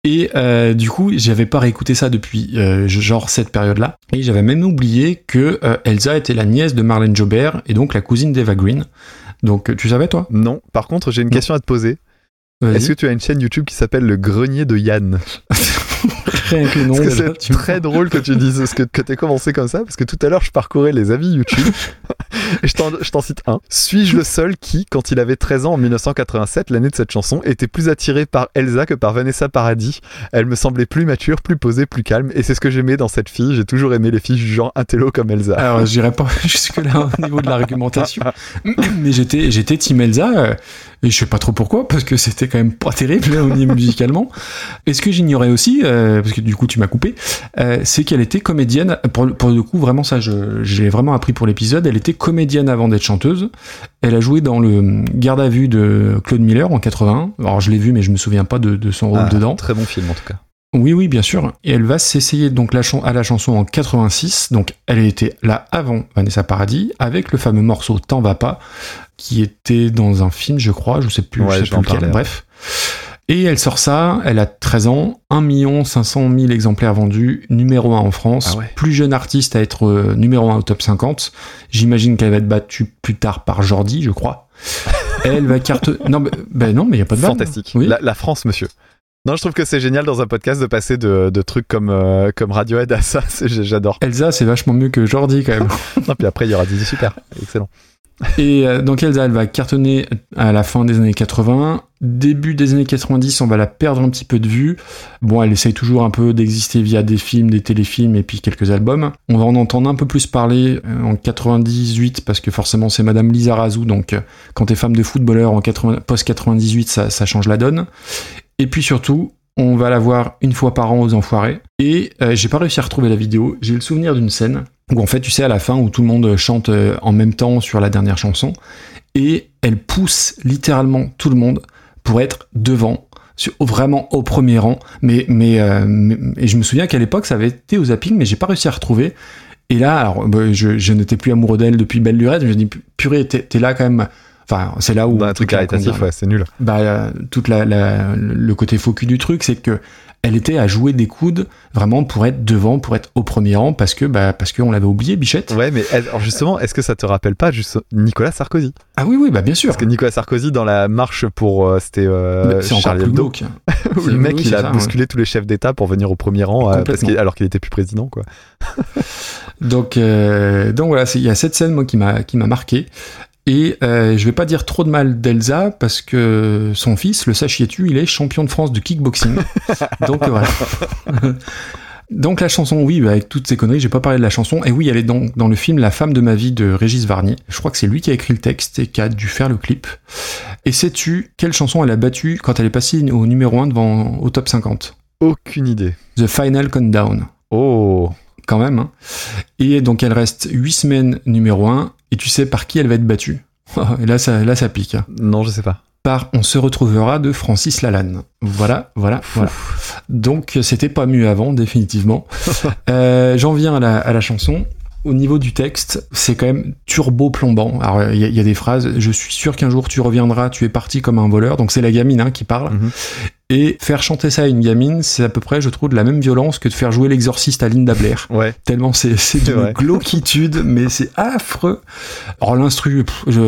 Et euh, du coup, j'avais pas réécouté ça depuis euh, genre cette période-là. Et j'avais même oublié que euh, Elsa était la nièce de Marlène Jobert et donc la cousine d'Eva Green. Donc, tu savais, toi? Non, par contre, j'ai une Non. question à te poser. Est-ce que tu as une chaîne YouTube qui s'appelle Le Grenier de Yann? Rien que le nom, Parce que déjà, c'est tu très drôle que tu dises ce que, que t'aies commencé comme ça, parce que tout à l'heure je parcourais les avis YouTube et je t'en, je t'en cite un. Suis-je le seul qui, quand il avait 13 ans en 1987, l'année de cette chanson, était plus attiré par Elsa que par Vanessa Paradis? Elle me semblait plus mature, plus posée, plus calme, et c'est ce que j'aimais dans cette fille. J'ai toujours aimé les filles du genre intello comme Elsa. Alors, j'irai pas jusque-là au niveau de l'argumentation. Mais j'étais, j'étais Team Elsa, euh, et je sais pas trop pourquoi, parce que c'était quand même pas terrible hein, au niveau musicalement. Et ce que j'ignorais aussi, euh, parce que du coup tu m'as coupé, euh, c'est qu'elle était comédienne. Pour, le- pour le coup, vraiment ça, je, j'ai vraiment appris pour l'épisode. Elle était comédienne avant d'être chanteuse. Elle a joué dans le Garde à vue de Claude Miller en 81. Alors je l'ai vu, mais je me souviens pas de, de son rôle Ah, dedans. Très bon film en tout cas. Oui, oui, bien sûr. Et elle va s'essayer donc la à la chanson en 86. Donc, elle était là avant Vanessa Paradis avec le fameux morceau T'en va pas, qui était dans un film, je crois. Je sais plus, Ouais, je sais plus lequel. Bref. Et elle sort ça, elle a 13 ans, 1 500 000 exemplaires vendus, numéro 1 en France, Ah ouais. plus jeune artiste à être euh, numéro 1 au top 50. J'imagine qu'elle va être battue plus tard par Jordi, je crois. elle va carte... Non, mais, ben non, mais il n'y a pas de. Fantastique. Oui. La, la France, monsieur. Non, je trouve que c'est génial dans un podcast de passer de, de trucs comme, euh, comme Radiohead à ça. J'adore. Elsa, c'est vachement mieux que Jordi quand même. Non, puis après, il y aura Dizzy Super. Excellent. Et donc Elsa, elle va cartonner à la fin des années 80. Début des années 90, on va la perdre un petit peu de vue. Bon, elle essaye toujours un peu d'exister via des films, des téléfilms et puis quelques albums. On va en entendre un peu plus parler euh, en 98 parce que forcément c'est Madame Lisa Razou. Donc euh, quand t'es femme de footballeur en 80 post-98, ça, ça change la donne. Et puis surtout, on va la voir une fois par an aux Enfoirés. Et euh, j'ai pas réussi à retrouver la vidéo. J'ai le souvenir d'une scène où en fait, tu sais, à la fin, où tout le monde chante euh, en même temps sur la dernière chanson, et elle pousse littéralement tout le monde pour être devant, vraiment au premier rang. Mais, euh, et je me souviens qu'à l'époque, ça avait été au zapping, mais j'ai pas réussi à retrouver. Et là, bah, je, n'étais plus amoureux d'elle depuis Belle Lurette, je me dis, purée, t'es là quand même. Enfin, c'est là où. Dans un truc caritatif, ouais, c'est nul. bah, euh, toute la, la- le côté faux cul du truc, c'est que elle était à jouer des coudes vraiment pour être devant, pour être au premier rang, parce que bah, parce qu'on l'avait oublié, Bichette. Ouais, mais alors justement, est-ce que ça te rappelle pas juste Nicolas Sarkozy? Ah oui, oui, bah bien sûr. Parce que Nicolas Sarkozy, dans la marche pour. euh, C'était euh, encore Charlie Hebdo, où le mec oui, il a ça, bousculé tous les chefs d'État pour venir au premier rang, euh, parce alors qu'il était plus président, quoi. Donc, euh, donc voilà, il y a cette scène moi qui m'a qui m'a marqué. Et euh, je vais pas dire trop de mal d'Elsa parce que son fils, le sachiez-tu, il est champion de France de kickboxing. donc voilà. donc la chanson, oui, bah, avec toutes ces conneries, j'ai pas parlé de la chanson. Et oui, elle est dans, dans le film La femme de ma vie de Régis Varnier. Je crois que c'est lui qui a écrit le texte et qui a dû faire le clip. Et sais-tu quelle chanson elle a battu quand elle est passée au numéro 1 devant au top 50 Aucune idée. The Final Countdown Oh quand même. hein. Et donc elle reste 8 semaines numéro 1, et tu sais par qui elle va être battue. et là ça, là ça pique. hein. Non, je sais pas. Par On se retrouvera de Francis Lalanne. Voilà, voilà, voilà. Donc c'était pas mieux avant, définitivement. Euh, J'en viens à la, à la chanson. Au niveau du texte, c'est quand même turbo plombant. Alors il y, a- il y a des phrases. Je suis sûr qu'un jour tu reviendras. Tu es parti comme un voleur. Donc c'est la gamine hein, qui parle. Mhm. Et faire chanter ça à une gamine, c'est à peu près, je trouve, de la même violence que de faire jouer l'exorciste à Linda Blair. Ouais. Tellement c'est d'une vrai. glauquitude, mais c'est affreux. Alors l'instru,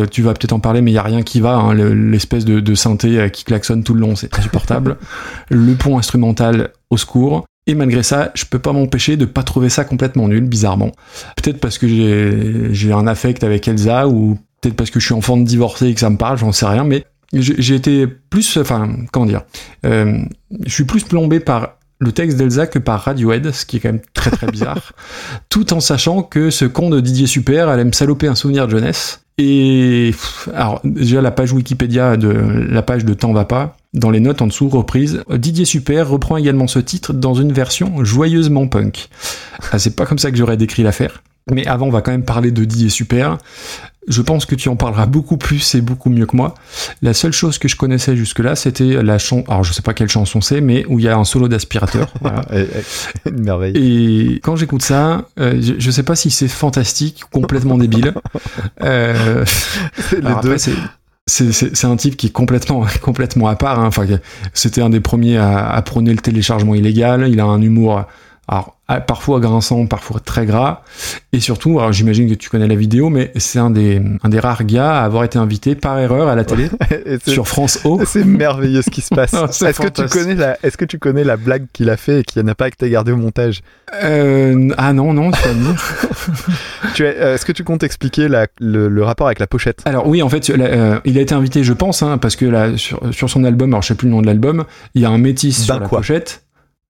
tu vas peut-être en parler, mais il y a rien qui va. hein, le- L'espèce de, de synthé euh, qui klaxonne tout le long, c'est insupportable. le pont instrumental, au secours. Et malgré ça, je peux pas m'empêcher de pas trouver ça complètement nul, bizarrement. Peut-être parce que j'ai un affect avec Elsa, ou peut-être parce que je suis enfant de divorcé et que ça me parle, j'en sais rien, mais j'ai j'ai été plus, enfin, comment dire, euh, je suis plus plombé par le texte d'Elsa que par Radiohead, ce qui est quand même très très bizarre, tout en sachant que ce con de Didier Super allait me saloper un souvenir de jeunesse. Et alors déjà la page Wikipédia de la page de Temps va pas, dans les notes en dessous reprise, Didier Super reprend également ce titre dans une version joyeusement punk. Ah, c'est pas comme ça que j'aurais décrit l'affaire. Mais avant, on va quand même parler de Didier Super. Je pense que tu en parleras beaucoup plus et beaucoup mieux que moi. La seule chose que je connaissais jusque-là, c'était la chanson. Alors, je sais pas quelle chanson c'est, mais où il y a un solo d'aspirateur. Voilà. Une merveille. Et quand j'écoute ça, euh, je, je sais pas si c'est fantastique ou complètement débile. Euh, les alors deux. après, c'est- un type qui est complètement, complètement à part. hein. Enfin, c'était un des premiers à, à prôner le téléchargement illégal. Il a un humour, alors à- parfois grinçant, parfois très gras. Et surtout, alors j'imagine que tu connais la vidéo, mais c'est un des, un des rares gars à avoir été invité par erreur à la télé sur France O. C'est merveilleux ce qui se passe. Ah, Est-ce que tu connais la, est-ce que tu connais la blague qu'il a fait et qui n'a pas été gardée au montage Euh, ah non, non, tu vas me dire. Tu es- euh, Est-ce que tu comptes expliquer la- le, le rapport avec la pochette Alors oui, en fait, euh, il a été invité, je pense, hein, parce que là, sur, sur son album, alors je sais plus le nom de l'album, il y a un métis sur la pochette.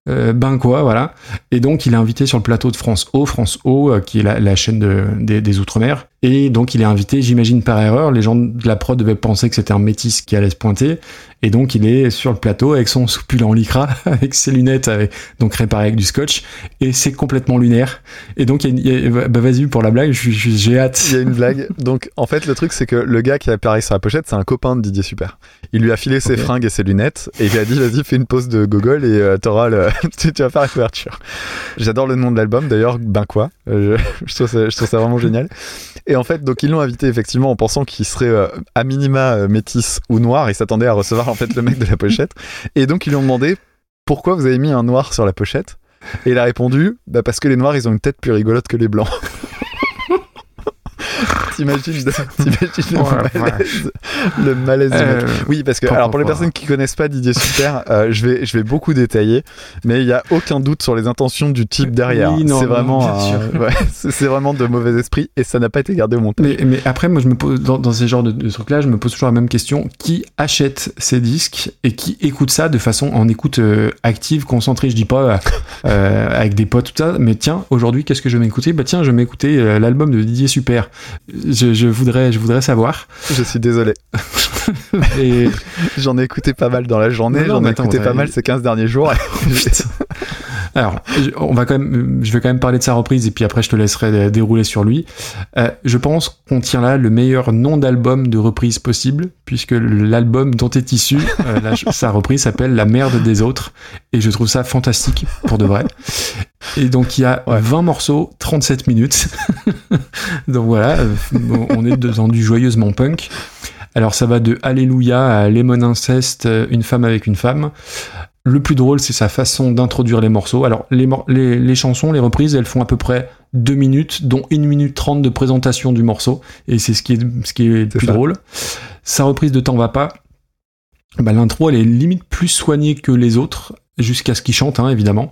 Euh, ben quoi, voilà. Et donc il est invité sur le plateau de France O, France O, euh, qui est la, chaîne de- des, des Outre-mer. Et donc il est invité, j'imagine par erreur, les gens de la prod devaient penser que c'était un métis qui allait se pointer. Et donc il est sur le plateau avec son soupul en lycra, avec ses lunettes, avec, donc réparées avec du scotch. Et c'est complètement lunaire. Et donc il y a il y a- bah vas-y pour la blague, j'ai hâte. Il y a une blague. Donc, en fait, le truc, c'est que le gars qui apparaît sur la pochette, c'est un copain de Didier Super. Il lui a filé ses fringues et ses lunettes et il lui a dit Vas-y, fais une pause de gogol et euh, t'auras le... tu tu vas faire la couverture. J'adore le nom de l'album, d'ailleurs, Ben quoi. Euh, je, je trouve ça, je trouve ça vraiment génial. Et en fait, donc, ils l'ont invité effectivement en pensant qu'il serait euh, à minima euh, métis ou noir. Ils s'attendaient à recevoir en fait le mec de la pochette. Et donc, ils lui ont demandé Pourquoi vous avez mis un noir sur la pochette? Et il a répondu bah, Parce que les noirs, ils ont une tête plus rigolote que les blancs. T'imagines t'imagines le Ouais, malaise, le malaise du mec. Euh, Oui, parce que alors pour les personnes qui connaissent pas Didier Super, euh, je vais je vais beaucoup détailler, mais il y a aucun doute sur les intentions du type derrière. Oui, non, c'est vraiment ouais, c'est vraiment de mauvais esprit et ça n'a pas été gardé au montage. Mais, mais après, moi, je me pose dans, dans ces genres de, de trucs-là, je me pose toujours la même question qui achète ces disques et qui écoute ça de façon en écoute euh, active, concentrée? Je dis pas avec des potes tout ça, mais tiens, aujourd'hui, qu'est-ce que je vais m'écouter? Bah tiens, je vais m'écouter l'album de Didier Super. Je, je voudrais, je voudrais savoir. Je suis désolé. Et J'en ai écouté pas mal dans la journée, j'en ai écouté pas mal ces 15 derniers jours. alors, je- on va quand même, je vais quand même parler de sa reprise et puis après, je te laisserai dérouler sur lui. Euh, je pense qu'on tient là le meilleur nom d'album de reprise possible, puisque l'album dont est issu euh, la- sa reprise s'appelle La merde des autres, et je trouve ça fantastique pour de vrai. Et donc il y a Ouais. 20 morceaux, 37 minutes. donc voilà, euh, on est dans du joyeusement punk. Alors ça va de Alléluia à Lemon Incest, euh, une femme avec une femme. Le plus drôle, c'est sa façon d'introduire les morceaux. Alors, les, mor- les, les chansons, les reprises, elles font à peu près 2 minutes, dont 1 minute 30 de présentation du morceau. Et c'est ce qui est, ce qui est plus ça. drôle. Sa reprise de T'en va pas, bah, l'intro, elle est limite plus soignée que les autres, jusqu'à ce qu'il chante, hein, évidemment.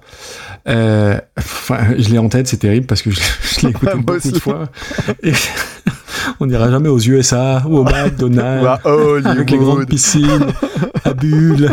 Euh, enfin, je l'ai en tête, c'est terrible parce que je, je l'ai écouté beaucoup aussi. de fois. Et on n'ira jamais aux USA ou au McDonald's Ou à avec les grandes piscines à bulles.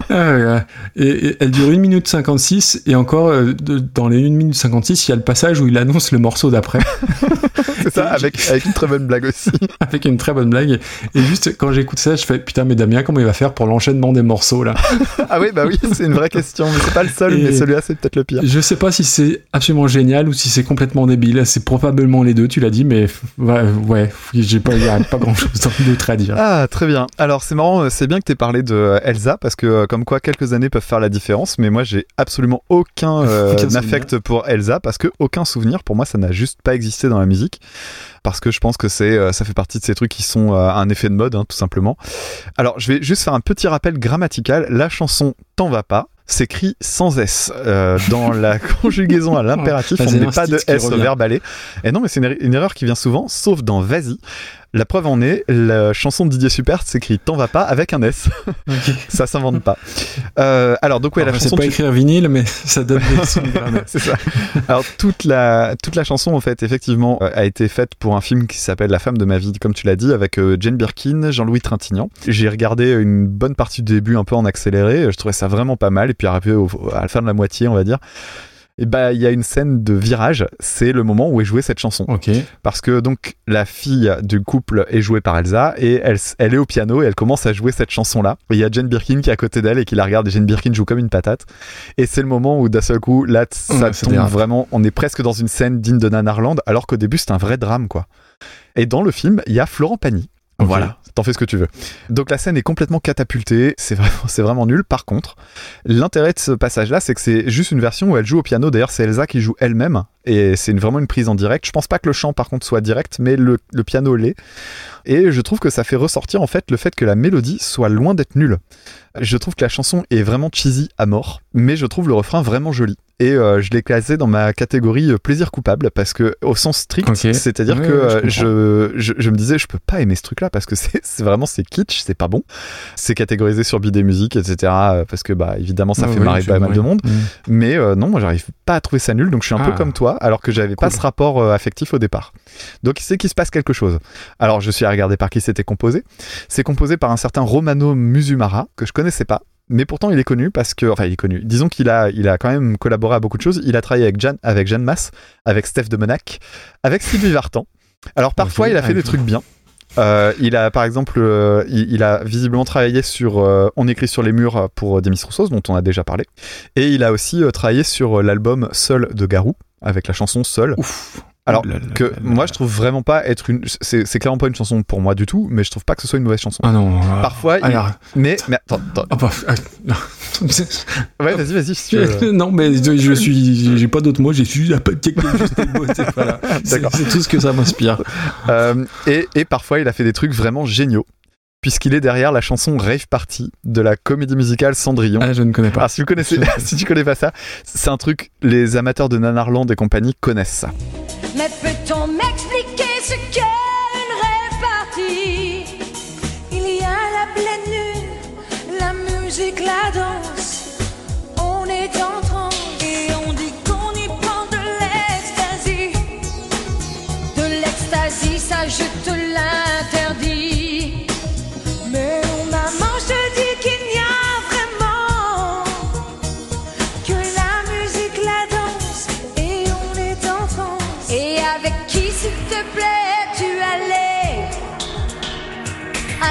et, ah. Et- et elle dure 1 minute 56 et encore euh, de- dans les 1 minute 56 il y a le passage où il annonce le morceau d'après C'est ça, avec, avec une très bonne blague aussi. avec une très bonne blague et juste quand j'écoute ça je fais putain mais Damien comment il va faire pour l'enchaînement des morceaux là? Ah oui, bah oui, c'est une vraie question. Mais c'est pas le seul, mais celui-là, c'est peut-être le pire. je sais pas si c'est absolument génial ou si c'est complètement débile c'est probablement les deux tu l'as dit mais ouais, ouais j'ai pas, y a pas grand chose d'autre à dire Ah, très bien. Alors, c'est marrant, euh, c'est bien que tu aies parlé de euh, Elsa, parce que, euh, comme quoi, quelques années peuvent faire la différence, mais moi, j'ai absolument aucun, euh, Aucun affect pour Elsa, parce que aucun souvenir, pour moi, ça n'a juste pas existé dans la musique. Parce que je pense que c'est, euh, ça fait partie de ces trucs qui sont euh, un effet de mode, hein, tout simplement. Alors, je vais juste faire un petit rappel grammatical. La chanson T'en va pas s'écrit sans S. Euh, dans la conjugaison à l'impératif, Bah, on ne met pas de S au revient. verbe aller. Et non, mais c'est une, er- une erreur qui vient souvent, sauf dans vas-y. La preuve en est, la chanson de Didier Super s'écrit T'en vas pas avec un S. ça s'invente pas. Euh, alors, donc, ouais, la Enfin, chanson. pas tu- écrire vinyle, mais ça donne des c'est ça. Alors toute la toute la chanson en fait effectivement euh, a été faite pour un film qui s'appelle La femme de ma vie comme tu l'as dit avec euh, Jane Birkin, Jean-Louis Trintignant. J'ai regardé une bonne partie du début un peu en accéléré, je trouvais ça vraiment pas mal et puis à la fin de la moitié on va dire et bah il y a une scène de virage, c'est le moment où est jouée cette chanson Ok. parce que donc la fille du couple est jouée par Elsa et elle, elle est au piano et elle commence à jouer cette chanson là. Il y a Jane Birkin qui est à côté d'elle et qui la regarde et Jane Birkin joue comme une patate. Et c'est le moment où d'un seul coup là ça Ouais, tombe vraiment, on est presque dans une scène digne de Nanarland alors qu'au début c'est un vrai drame quoi. Et dans le film il y a Florent Pagny. Voilà, t'en fais ce que tu veux. Donc la scène est complètement catapultée, c'est vraiment, nul. Par contre, l'intérêt de ce passage-là, c'est que c'est juste une version où elle joue au piano. D'ailleurs, c'est Elsa qui joue elle-même, et c'est vraiment une prise en direct. Je pense pas que le chant, par contre, soit direct, mais le, le piano l'est. Et je trouve que ça fait ressortir en fait le fait que la mélodie soit loin d'être nulle. Je trouve que la chanson est vraiment cheesy à mort, mais je trouve le refrain vraiment joli. Et euh, je l'ai classé dans ma catégorie euh, plaisir coupable parce que au sens strict, c'est-à-dire que je euh, je, je, me disais je peux pas aimer ce truc-là parce que c'est vraiment c'est kitsch, c'est pas bon. C'est catégorisé sur Bidé Musique, etc. Parce que bah évidemment ça fait oui, marrer pas mal de monde. Mais euh, non, moi j'arrive pas à trouver ça nul, donc je suis un peu Ah. comme toi, alors que j'avais pas Cool. ce rapport euh, affectif au départ. Donc c'est qu'il se passe quelque chose. Alors je suis à regarder par qui c'était composé. C'est composé par un certain Romano Musumara, que je connaissais pas. Mais pourtant, il est connu parce que, enfin, il est connu. Disons qu'il a, il a quand même collaboré à beaucoup de choses. Il a travaillé avec Jeanne, avec Jeanne Masse, avec Steph de avec Sylvie Vartan. Alors parfois, il a fait des trucs bien. Euh, il a par exemple, euh, il, il a visiblement travaillé sur euh, On écrit sur les murs pour Demis Roussos, dont on a déjà parlé. Et il a aussi travaillé sur l'album Seul de Garou, avec la chanson Seul. Ouf. Alors que moi je trouve vraiment pas être une. C'est clairement pas une chanson pour moi du tout, mais je trouve pas que ce soit une mauvaise chanson. Ah non. ah. Parfois, il- Mais, mais attends, attends. ah bah, ah. Ouais, vas-y, vas-y, si tu veux. non, mais je je suis, j'ai pas d'autres mots, j'ai juste D'accord. c'est tout ce que ça m'inspire. Euh, et, et parfois, il a fait des trucs vraiment géniaux, puisqu'il est derrière la chanson Rave Party de la comédie musicale Cendrillon. Ah, je ne connais pas. Alors, si, vous connaissez, si tu connais pas ça, c'est un truc, les amateurs de Nanarland et compagnie connaissent ça. Mais peut-on m'expliquer ce qu'est une répartie Il y a la pleine lune, la musique, la danse. On est en transe et on dit qu'on y prend de l'ecstasy. De l'ecstasy, ça je te l'interdis.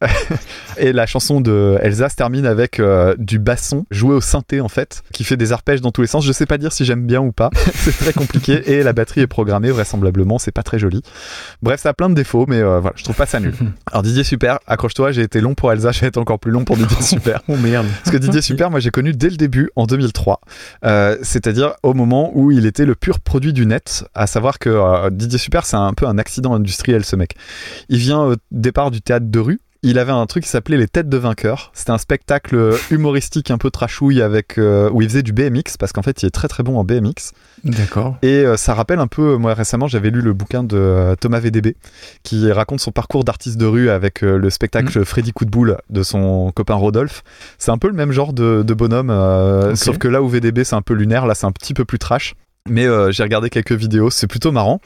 Et la chanson de Elsa se termine avec euh, du basson joué au synthé en fait, qui fait des arpèges dans tous les sens. Je sais pas dire si j'aime bien ou pas, c'est très compliqué et la batterie est programmée vraisemblablement, c'est pas très joli. Bref, ça a plein de défauts, mais euh, voilà, je trouve pas ça nul. Alors Didier Super, accroche-toi, j'ai été long pour Elsa, je vais être encore plus long pour Didier Super. Oh merde. Parce que Didier Super, moi j'ai connu dès le début en 2003, Euh, c'est-à-dire au moment où il était le pur produit du net, à savoir que euh, Didier Super c'est un peu un accident industriel ce mec. Il vient au départ du théâtre de rue. Il avait un truc qui s'appelait Les Têtes de Vainqueurs. C'était un spectacle humoristique un peu trashouille avec euh, où il faisait du BMX parce qu'en fait il est très très bon en BMX. D'accord. Et euh, ça rappelle un peu, moi récemment j'avais lu le bouquin de euh, Thomas VDB qui raconte son parcours d'artiste de rue avec le spectacle Freddy Coup de boule de son copain Rodolphe. C'est un peu le même genre de, de bonhomme, sauf que là où VDB c'est un peu lunaire, là c'est un petit peu plus trash. Mais euh, j'ai regardé quelques vidéos, c'est plutôt marrant.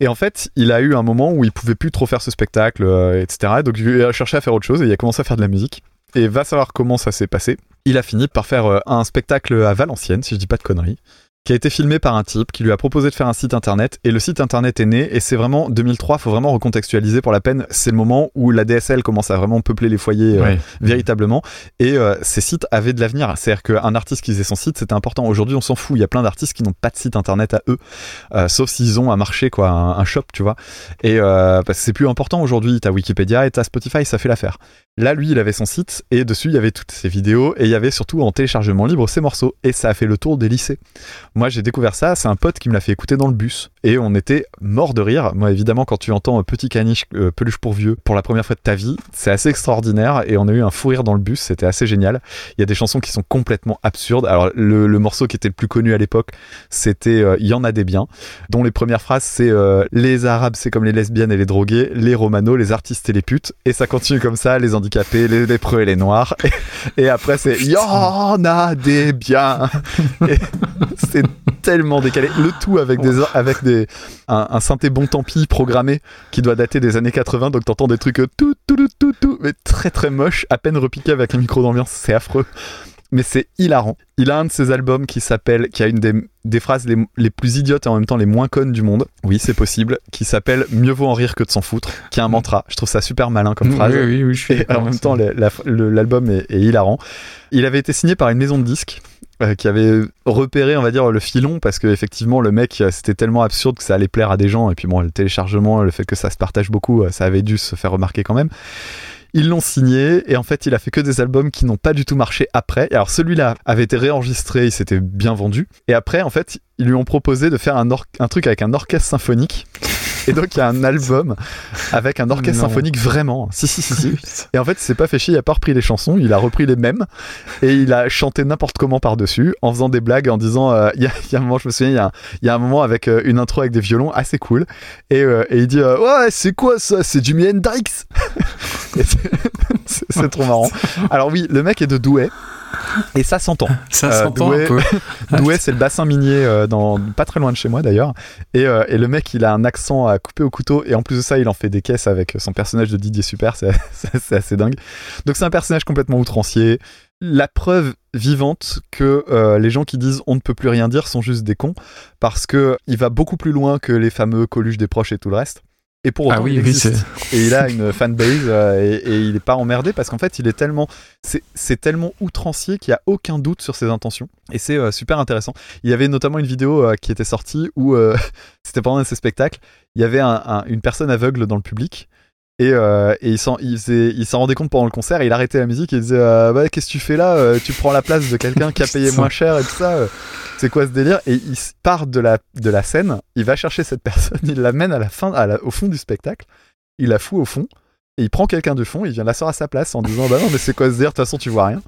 Et en fait, il a eu un moment où il pouvait plus trop faire ce spectacle, euh, etc. Donc il a cherché à faire autre chose et il a commencé à faire de la musique. Et va savoir comment ça s'est passé. Il a fini par faire euh, un spectacle à Valenciennes, si je dis pas de conneries qui a été filmé par un type qui lui a proposé de faire un site internet et le site internet est né et c'est vraiment 2003 faut vraiment recontextualiser pour la peine c'est le moment où la DSL commence à vraiment peupler les foyers euh, véritablement et euh, ces sites avaient de l'avenir. C'est à dire qu'un artiste qui faisait son site c'était important. Aujourd'hui on s'en fout. Il y a plein d'artistes qui n'ont pas de site internet à eux euh, sauf s'ils ont un marché quoi un, un shop tu vois. Et parce que c'est plus important aujourd'hui. T'as Wikipédia et t'as Spotify ça fait l'affaire. Là lui il avait son site et dessus il y avait toutes ses vidéos et il y avait surtout en téléchargement libre ses morceaux et ça a fait le tour des lycées Moi, j'ai découvert ça, c'est un pote qui me l'a fait écouter dans le bus. Et on était mort de rire. Moi, évidemment, quand tu entends euh, Petit caniche, euh, peluche pour vieux, pour la première fois de ta vie, c'est assez extraordinaire. Et on a eu un fou rire dans le bus, c'était assez génial. Il y a des chansons qui sont complètement absurdes. Alors, le, morceau qui était le plus connu à l'époque, c'était euh, y en a des biens, dont les premières phrases, c'est euh, Les Arabes, c'est comme les lesbiennes et les drogués, les romanos, les artistes et les putes. Et ça continue comme ça, les handicapés, les lépreux et les noirs. Et, après, c'est Il y en a des biens. C'est tellement décalé. Le tout avec des, avec des, un, un synthé bon tant pis programmé qui doit dater des années 80. Donc t'entends des trucs euh, tout, tout, tout, tout, tout, mais très très moche, à peine repiqué avec un micro d'ambiance. C'est affreux. Mais c'est hilarant. Il a un de ses albums qui s'appelle, qui a une des, des phrases les, les plus idiotes et en même temps les moins connes du monde. Oui, c'est possible. Qui s'appelle Mieux vaut en rire que de s'en foutre. Qui est un mantra. Je trouve ça super malin comme phrase. Oui, oui, oui, je suis Et en même temps, la- l'album est, est hilarant. Il avait été signé par une maison de disques euh, qui avait repéré, on va dire, le filon parce que effectivement, le mec, euh, c'était tellement absurde que ça allait plaire à des gens. Et puis bon, le téléchargement, le fait que ça se partage beaucoup, euh, ça avait dû se faire remarquer quand même. Ils l'ont signé et en fait, il a fait que des albums qui n'ont pas du tout marché après. Alors celui-là avait été réenregistré, il s'était bien vendu. Et après, en fait, ils lui ont proposé de faire un truc avec un orchestre symphonique. Et donc, il y a un album avec un orchestre Non. symphonique vraiment. Si, si, si, si. Et en fait, il s'est pas fait chier, il a pas repris les chansons, il a repris les mêmes et il a chanté n'importe comment par-dessus en faisant des blagues en disant euh, il y, a, il y a un moment, je me souviens, il y a un, il y a un moment avec euh, une intro avec des violons assez cool et, euh, et il dit Ouais, c'est quoi ça? C'est Jimi Hendrix? C'est- C'est c'est trop marrant. Alors, oui, le mec est de Douai. Et ça s'entend. Ça Euh, s'entend Douai- un peu. Douai, c'est le bassin minier, euh, dans, pas très loin de chez moi d'ailleurs. Et, euh, et le mec, il a un accent à couper au couteau. Et en plus de ça, il en fait des caisses avec son personnage de Didier Super. C'est c'est- c'est assez dingue. Donc, c'est un personnage complètement outrancier. La preuve vivante que les gens qui disent on ne peut plus rien dire sont juste des cons. Parce que il va beaucoup plus loin que les fameux Coluche des proches et tout le reste. Et pour autant, Ah oui, il existe. et il a une fanbase euh, et, et il est pas emmerdé parce qu'en fait il est tellement c'est tellement outrancier qu'il y a aucun doute sur ses intentions. Et c'est euh, super intéressant. Il y avait notamment une vidéo euh, qui était sortie où c'était pendant un de ses spectacles. Il y avait un- un- une personne aveugle dans le public et, euh, et il s'en il il rendait compte pendant le concert et il arrêtait la musique et il disait euh, ouais, qu'est-ce que tu fais là Euh, tu prends la place de quelqu'un qui a payé moins cher et tout ça c'est quoi ce délire? Et il part de la, de la scène il va chercher cette personne il l'amène à la fin à la- au fond du spectacle il la fout au fond et il prend quelqu'un du fond, il vient l'asseoir à sa place en disant bah non mais c'est quoi ce délire, de toute façon tu vois rien.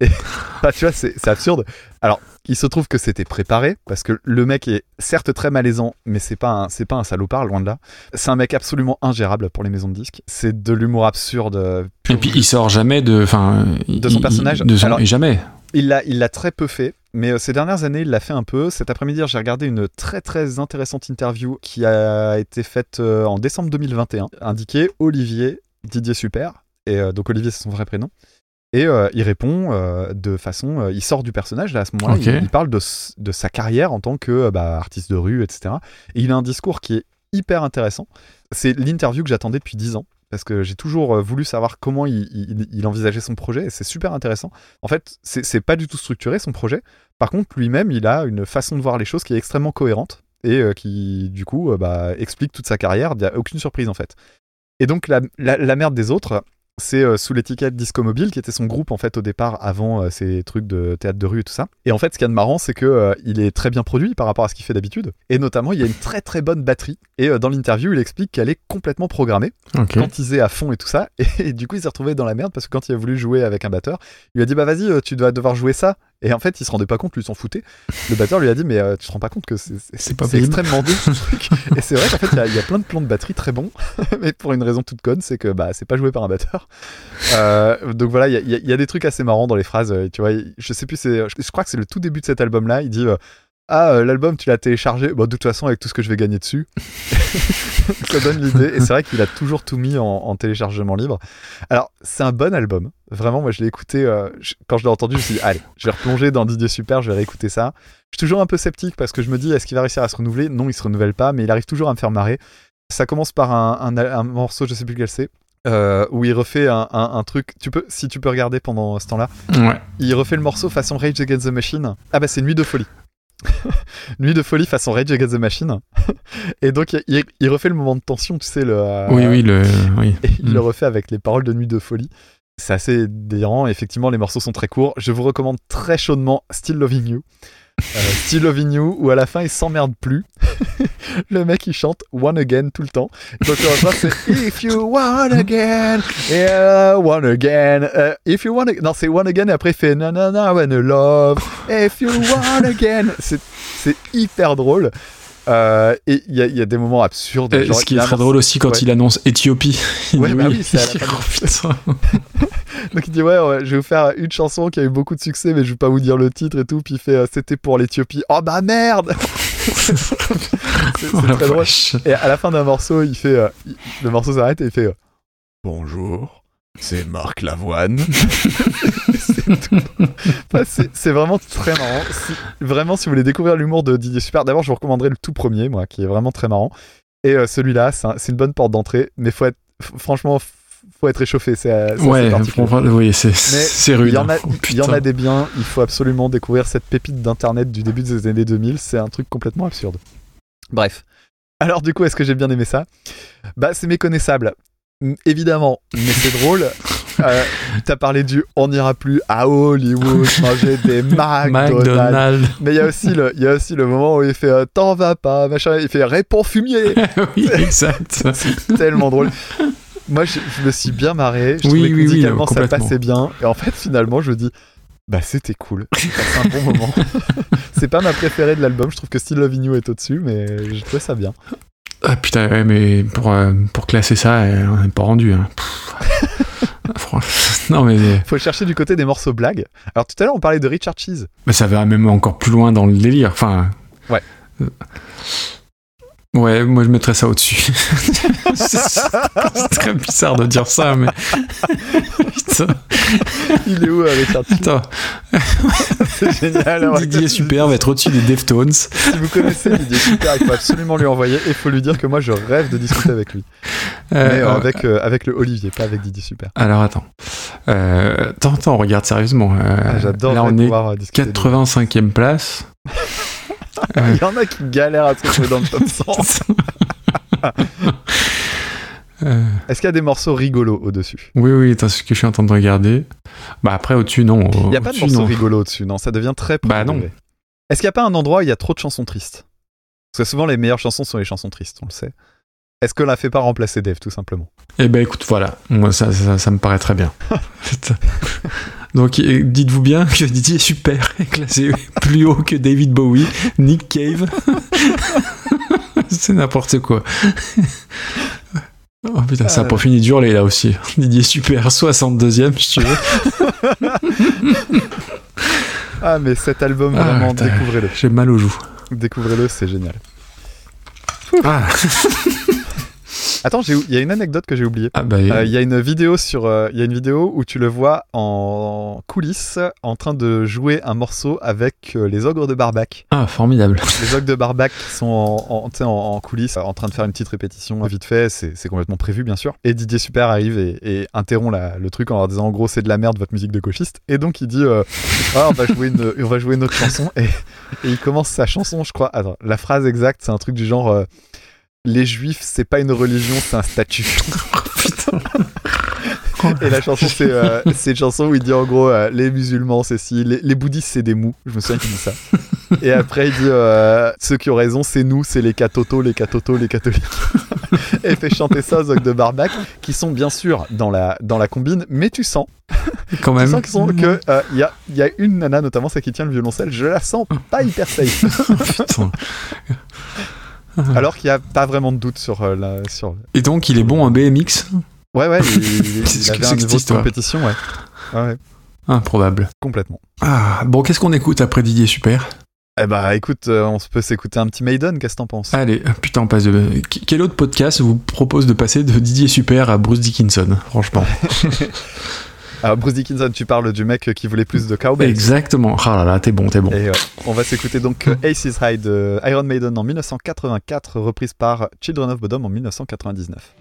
Et bah, tu vois c'est absurde. Alors il se trouve que c'était préparé parce que le mec est certes très malaisant mais c'est pas c'est pas un salopard loin de là. C'est un mec absolument ingérable pour les maisons de disques. C'est de l'humour absurde. euh, pur Et puis il sort jamais de. Enfin, De son il- personnage. De son, Alors- jamais. Il l'a, il l'a très peu fait, mais euh, ces dernières années, il l'a fait un peu. Cet après-midi, j'ai regardé une très très intéressante interview qui a été faite euh, en décembre 2021, indiquée Olivier Didier Super. Et donc Olivier, c'est son vrai prénom. Et euh, il répond euh, de façon, euh, il sort du personnage là à ce moment-là. Il, il parle de, sa carrière en tant que bah, artiste de rue, etc. Et il a un discours qui est hyper intéressant. C'est l'interview que j'attendais depuis 10 ans. Parce que j'ai toujours voulu savoir comment il, il- il envisageait son projet et c'est super intéressant. En fait, c'est pas du tout structuré son projet. Par contre, lui-même, il a une façon de voir les choses qui est extrêmement cohérente et qui, du coup, bah, explique toute sa carrière. Il n'y a aucune surprise en fait. Et donc, la, la- la merde des autres, c'est euh, sous l'étiquette Disco Mobile, qui était son groupe en fait au départ avant euh, ces trucs de théâtre de rue et tout ça. Et en fait, ce qu'il y a de marrant, c'est que euh, il est très bien produit par rapport à ce qu'il fait d'habitude. Et notamment, il y a une très très bonne batterie. Et euh, dans l'interview, il explique qu'elle est complètement programmée Ok. quantisé à fond et tout ça. Et, du coup, il s'est retrouvé dans la merde parce que quand il a voulu jouer avec un batteur, il lui a dit Bah vas-y, tu dois devoir jouer ça. Et en fait, il se rendait pas compte, lui s'en foutait. Le batteur lui a dit Mais euh, tu te rends pas compte que c'est extrêmement doux ce truc. Et c'est vrai qu'en fait, il y a- il y, a plein de plans de batterie très bons, mais pour une raison toute conne, c'est que bah, c'est pas joué par un batteur. Euh, donc voilà, il y a, y y des trucs assez marrants dans les phrases. euh, Tu vois, je sais plus, je crois que c'est le tout début de cet album-là. Il dit euh, Ah, euh, l'album, tu l'as téléchargé. Bon, de toute façon, avec tout ce que je vais gagner dessus. ça donne l'idée. Et c'est vrai qu'il a toujours tout mis en, en téléchargement libre. Alors, c'est un bon album. Vraiment, moi, je l'ai écouté. euh, je- quand je l'ai entendu, je me suis dit, allez, je vais replonger dans Didier Super, je vais réécouter ça. Je suis toujours un peu sceptique parce que je me dis, est-ce qu'il va réussir à se renouveler? Non, il se renouvelle pas, mais il arrive toujours à me faire marrer. Ça commence par un, un- un morceau, je sais plus lequel c'est. euh, où il refait un, un- un truc. Tu peux, si tu peux regarder pendant ce temps-là, Ouais. il refait le morceau façon Rage Against the Machine. Ah bah c'est Nuit de folie. Nuit de folie façon Rage Against the Machine. Et donc il, il refait le moment de tension, tu sais le. euh, Oui, oui, le. Oui. et il le Mm. refait avec les paroles de Nuit de folie. C'est assez délirant. Effectivement, les morceaux sont très courts. Je vous recommande très chaudement Still Loving You. euh, Still Loving You, où à la fin il s'emmerde plus. le mec il chante One Again tout le temps. Donc le refrain c'est If you want again, yeah, one again. Euh, if you want, ag- non c'est One Again et après il fait Na na na when love. If you want again, c'est hyper drôle. Euh, et il y, a- il y a des moments absurdes. Euh, genre, ce qui il est très drôle aussi quand Ouais. il annonce Éthiopie. Il Ouais, dit bah oui, c'est à la. Donc il dit ouais, ouais, je vais vous faire une chanson qui a eu beaucoup de succès mais je vais pas vous dire le titre et tout puis il fait euh, c'était pour l'Éthiopie. Oh bah merde. C'est Oh, très drôle. Et à la fin d'un morceau, il fait euh, il- le morceau s'arrête et il fait euh, bonjour. C'est Marc Lavoine. c'est. Enfin, vraiment très marrant. Si- vraiment, si vous voulez découvrir l'humour de Didier Super, d'abord, je vous recommanderais le tout premier, moi, qui est vraiment très marrant. Et euh, celui-là, c'est un- c'est une bonne porte d'entrée, mais faut être, franchement, faut être réchauffé. C'est euh, c'est Ouais, particulier. pour- oui, c'est c'est rude. Il y, en a, hein. Oh, il y en a des biens, il faut absolument découvrir cette pépite d'internet du début des années 2000, c'est un truc complètement absurde. Bref. Alors du coup, est-ce que j'ai bien aimé ça? Bah c'est méconnaissable, Mm, évidemment, mais c'est drôle. Euh, T'as parlé du on n'ira plus à Hollywood manger des McDonald's. McDonald's. Mais il y a aussi le, il y a aussi le moment où il fait euh, t'en vas pas, machin, il fait réponds fumier. oui, exact. C'est tellement drôle. Moi, je, je me suis bien marré. Je Oui, trouvais que oui, oui, musicalement, ça passait bien. Et en fait, finalement, je me dis, bah, c'était cool. J'ai passé un bon moment. c'est pas ma préférée de l'album. Je trouve que Still Loving You est au-dessus, mais je trouvais ça bien. Ah putain, ouais, mais pour, euh, pour classer ça, euh, on n'est pas rendu. Hein. Non, mais, Faut chercher du côté des morceaux blagues. Alors, tout à l'heure, on parlait de Richard Cheese. mais ça va même encore plus loin dans le délire. Enfin. Ouais. euh, Ouais, moi je mettrais ça au-dessus. c'est très bizarre de dire ça, mais. Putain, Il est où, euh, Richard Cheese attends. C'est génial. Alors, Didier Super va être au-dessus des Deftones. Si vous connaissez Didier Super, il faut absolument lui envoyer. Et il faut lui dire que moi, je rêve de discuter avec lui. Euh, Mais euh, euh, avec, euh, avec le Olivier, pas avec Didier Super. Alors attends. Euh, attends, attends, regarde sérieusement. Euh, Ah, J'adore Là, on est pouvoir euh, discuter. de- 85e place. Il y en a qui galèrent à se retrouver dans le top 100. Euh, Est-ce qu'il y a des morceaux rigolos au-dessus? Oui, oui, c'est ce que je suis en train de regarder. Bah après, au-dessus, non. Il n'y a pas de morceaux rigolos au-dessus, non, ça devient très Bah non. Est-ce qu'il n'y a pas un endroit où il y a trop de chansons tristes? Parce que souvent les meilleures chansons sont les chansons tristes, on le sait. Est-ce que la fait pas remplacer Dave, tout simplement? Eh ben écoute, voilà. Moi, ça, ça, ça me paraît très bien. Donc, euh, dites-vous bien que Didier est super est classé plus haut que David Bowie, Nick Cave. C'est n'importe quoi. Oh putain, ça a Euh. pas fini d'hurler là aussi. Didier super, 62ème, si tu veux. Ah, mais cet album, Ah, vraiment, découvrez-le. J'ai mal aux joues. Découvrez-le, c'est génial. Ah, Attends, il y a une anecdote que j'ai oubliée. ah bah, Euh, Il y a une vidéo sur, euh, il y a une vidéo où tu le vois en coulisses en train de jouer un morceau avec euh, les ogres de Barbac. ah, formidable. Les ogres de Barbac qui sont en, en, tu sais, en- en coulisses en train de faire une petite répétition vite fait, c'est complètement prévu bien sûr. Et Didier Super arrive et, et interrompt la- le truc en leur disant en gros c'est de la merde votre musique de gauchiste. Et donc il dit Ah, on, va jouer une, on va jouer une autre chanson et, et il commence sa chanson je crois. Attends, la phrase exacte c'est un truc du genre Les juifs c'est pas une religion c'est un statut. Et la chanson, c'est euh, une chanson où il dit en gros euh, les musulmans, c'est si, les, les bouddhistes, c'est des mous. Je me souviens qu'il dit ça. Et après, il dit euh, ceux qui ont raison, c'est nous, c'est les catotos, les catotos, les catholiques. Et fait chanter ça aux ogres de Barbac, qui sont bien sûr dans la, dans la combine, mais tu sens, Quand tu même. sens qu'ils sont que euh, il y, a, y a une nana notamment, celle qui tient le violoncelle, je la sens pas hyper safe. Putain. Alors qu'il n'y a pas vraiment de doute sur euh, la. Sur... Et donc, il est bon en BMX Ouais, ouais, il, il- il avait un niveau de compétition, ouais. Improbable. complètement. Ah, bon, qu'est-ce qu'on écoute après Didier Super? Eh bah écoute, euh, on peut s'écouter un petit Maiden, qu'est-ce que t'en penses? Allez, ah, putain, on passe de. Qu- Quel autre podcast vous propose de passer de Didier Super à Bruce Dickinson Franchement? Alors Bruce Dickinson, tu parles du mec qui voulait plus de cowbells. Exactement. Ah là là, t'es bon, t'es bon. Et ouais, on va s'écouter donc euh, Aces High de Iron Maiden en 1984, reprise par Children of Bodom en 1999.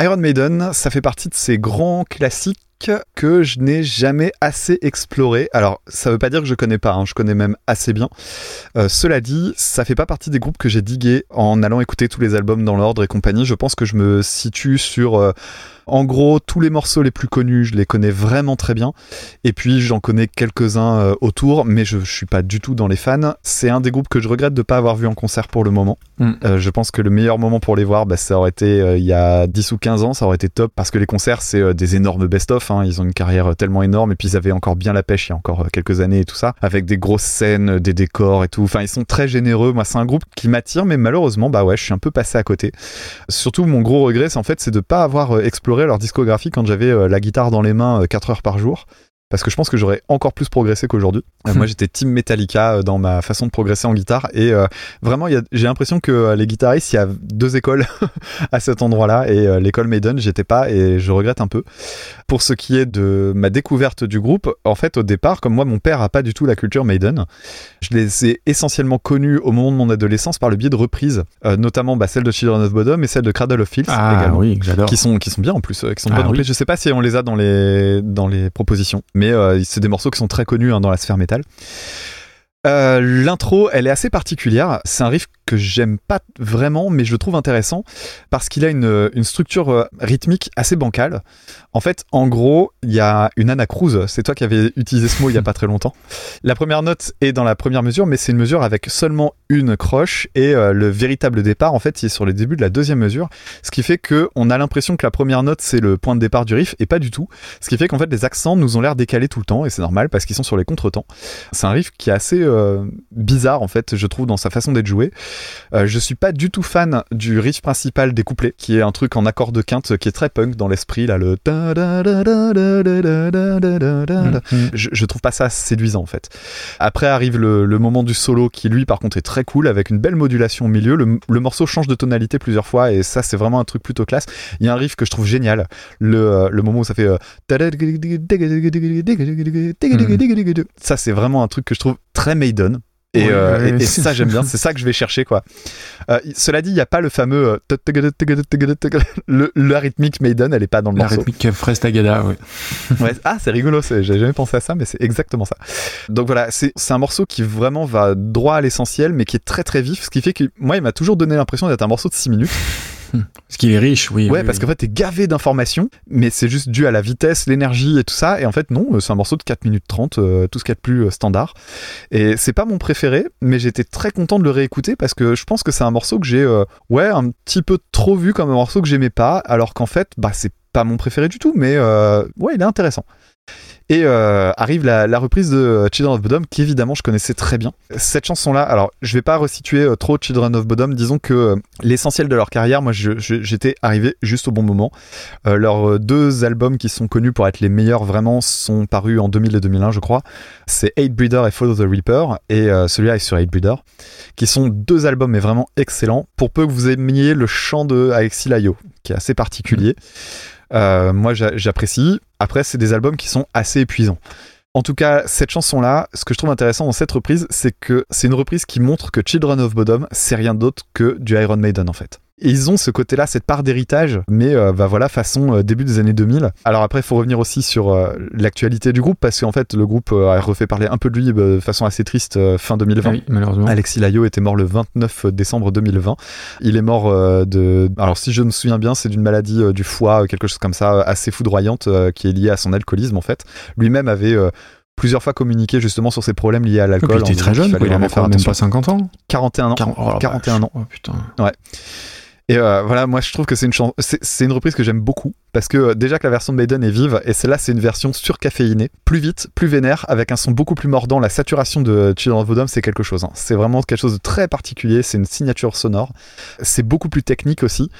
Iron Maiden, ça fait partie de ces grands classiques que je n'ai jamais assez exploré. Alors, ça veut pas dire que je connais pas, hein, je connais même assez bien. Euh, cela dit, ça fait pas partie des groupes que j'ai digué en allant écouter tous les albums dans l'ordre et compagnie. Je pense que je me situe sur euh, en gros, tous les morceaux les plus connus, je les connais vraiment très bien. Et puis, j'en connais quelques-uns euh, autour, mais je, je suis pas du tout dans les fans. C'est un des groupes que je regrette de pas avoir vu en concert pour le moment. Mm. Euh, je pense que le meilleur moment pour les voir, bah, ça aurait été euh, il y a 10 ou 15 ans, ça aurait été top parce que les concerts, c'est euh, des énormes best-of. hein. Ils ont une carrière tellement énorme et puis ils avaient encore bien la pêche il y a encore quelques années et tout ça, avec des grosses scènes, des décors et tout. Enfin, ils sont très généreux. Moi, c'est un groupe qui m'attire, mais malheureusement, bah ouais, je suis un peu passé à côté. Surtout, mon gros regret, c'est en fait, c'est de pas avoir euh, leur discographie quand j'avais euh, la guitare dans les mains 4 heures par jour. Parce que je pense que j'aurais encore plus progressé qu'aujourd'hui. Euh, moi, j'étais team Metallica euh, dans ma façon de progresser en guitare. Et euh, vraiment, j'ai l'impression que les guitaristes, il y a deux écoles à cet endroit-là. Et euh, l'école Maiden, j'étais pas. Et je regrette un peu. Pour ce qui est de ma découverte du groupe, en fait, au départ, comme moi, mon père a pas du tout la culture Maiden. Je les ai essentiellement connus au moment de mon adolescence par le biais de reprises. Euh, notamment bah, celle de Children of Bodom et celle de Cradle of Filth Ah également oui, qui sont qui sont bien en plus qui sont Ah bonnes en oui. plus. je sais pas si on les a dans les dans les propositions mais euh, c'est des morceaux qui sont très connus hein, dans la sphère métal Euh, L'intro, elle est assez particulière. C'est un riff que j'aime pas vraiment, mais je le trouve intéressant parce qu'il a une, une structure euh, rythmique assez bancale. En fait, en gros, il y a une anacrouse. C'est toi qui avais utilisé ce mot il y a pas très longtemps. La première note est dans la première mesure, mais c'est une mesure avec seulement une croche et euh, le véritable départ, en fait, il est sur le début de la deuxième mesure. Ce qui fait que on a l'impression que la première note c'est le point de départ du riff et pas du tout. Ce qui fait qu'en fait les accents nous ont l'air décalés tout le temps et c'est normal parce qu'ils sont sur les contretemps. C'est un riff qui est assez euh, bizarre en fait, je trouve dans sa façon d'être joué. Euh, je suis pas du tout fan du riff principal des couplets, qui est un truc en accord de quinte qui est très punk dans l'esprit, là, le. Je, je, trouve pas ça séduisant en fait. Après arrive le, moment du solo qui, lui, par contre, est très cool avec une belle modulation au milieu. Le, morceau change de tonalité plusieurs fois et ça, c'est vraiment un truc plutôt classe. Il y a un riff que je trouve génial. Le, le moment où ça fait. Ça, c'est vraiment un truc que je trouve très Maiden. Et, euh, et- et ça j'aime bien, c'est ça que je vais chercher quoi. Euh, cela dit, il n'y a pas le fameux euh, le, la rythmique Maiden, elle est pas dans le La morceau. rythmique Fresh Tagada, ouais. Ouais, ah, c'est rigolo, j'avais jamais pensé à ça, mais c'est exactement ça. Donc voilà, c'est c'est un morceau qui vraiment va droit à l'essentiel, mais qui est très très vif, ce qui fait que moi, il m'a toujours donné l'impression d'être un morceau de 6 minutes. Parce qu'il est riche, oui. Ouais, oui, parce oui. qu'en fait, t'es gavé d'informations, mais c'est juste dû à la vitesse, l'énergie et tout ça. Et en fait, non, euh, c'est un morceau de 4 minutes 30, euh, tout ce qu'il y a de plus euh, standard. Et c'est pas mon préféré, mais j'étais très content de le réécouter parce que je pense que c'est un morceau que j'ai, euh, ouais, un petit peu trop vu comme un morceau que j'aimais pas, alors qu'en fait, bah, c'est pas mon préféré du tout, mais ouais, il est intéressant. Et euh, arrive la, reprise de Children of Bodom, qui évidemment je connaissais très bien. Cette chanson-là, alors je vais pas resituer euh, trop Children of Bodom, disons que euh, l'essentiel de leur carrière, moi j'étais arrivé juste au bon moment. Euh, leurs euh, deux albums qui sont connus pour être les meilleurs vraiment sont parus en 2000 et 2001 je crois. C'est Hate Breeder et Follow the Reaper, et euh, celui-là est sur Hate Breeder, qui sont deux albums mais vraiment excellents, pour peu que vous aimiez le chant de Alexis Layo, qui est assez particulier. Euh, moi j'a- j'apprécie. Après, c'est des albums qui sont assez épuisants. En tout cas, cette chanson-là, ce que je trouve intéressant dans cette reprise, c'est que c'est une reprise qui montre que Children of Bodom, c'est rien d'autre que du Iron Maiden en fait. Et ils ont ce côté-là, cette part d'héritage, mais euh, bah voilà, façon euh, début des années 2000. Alors après, il faut revenir aussi sur euh, l'actualité du groupe, parce qu'en fait, le groupe euh, a refait parler un peu de lui bah, de façon assez triste fin 2020. Ah oui, malheureusement. Alexis Layo était mort le 29 décembre 2020. Il est mort de. Alors, si je me souviens bien, c'est d'une maladie du foie, quelque chose comme ça, assez foudroyante, qui est liée à son alcoolisme en fait. Lui-même avait. Plusieurs fois communiqué justement sur ses problèmes liés à l'alcool. il était très jeune, il fallait avait même pas 50 ans 41 ans. 40, oh la 41 vache. ans. Oh putain. Et euh, voilà, moi je trouve que c'est une c'est une reprise que j'aime beaucoup parce que euh, déjà que la version de Maiden est vive et celle-là c'est une version surcaféinée, plus vite, plus vénère, avec un son beaucoup plus mordant. La saturation de Children of Bodom c'est quelque chose. hein. C'est vraiment quelque chose de très particulier. C'est une signature sonore. C'est beaucoup plus technique aussi.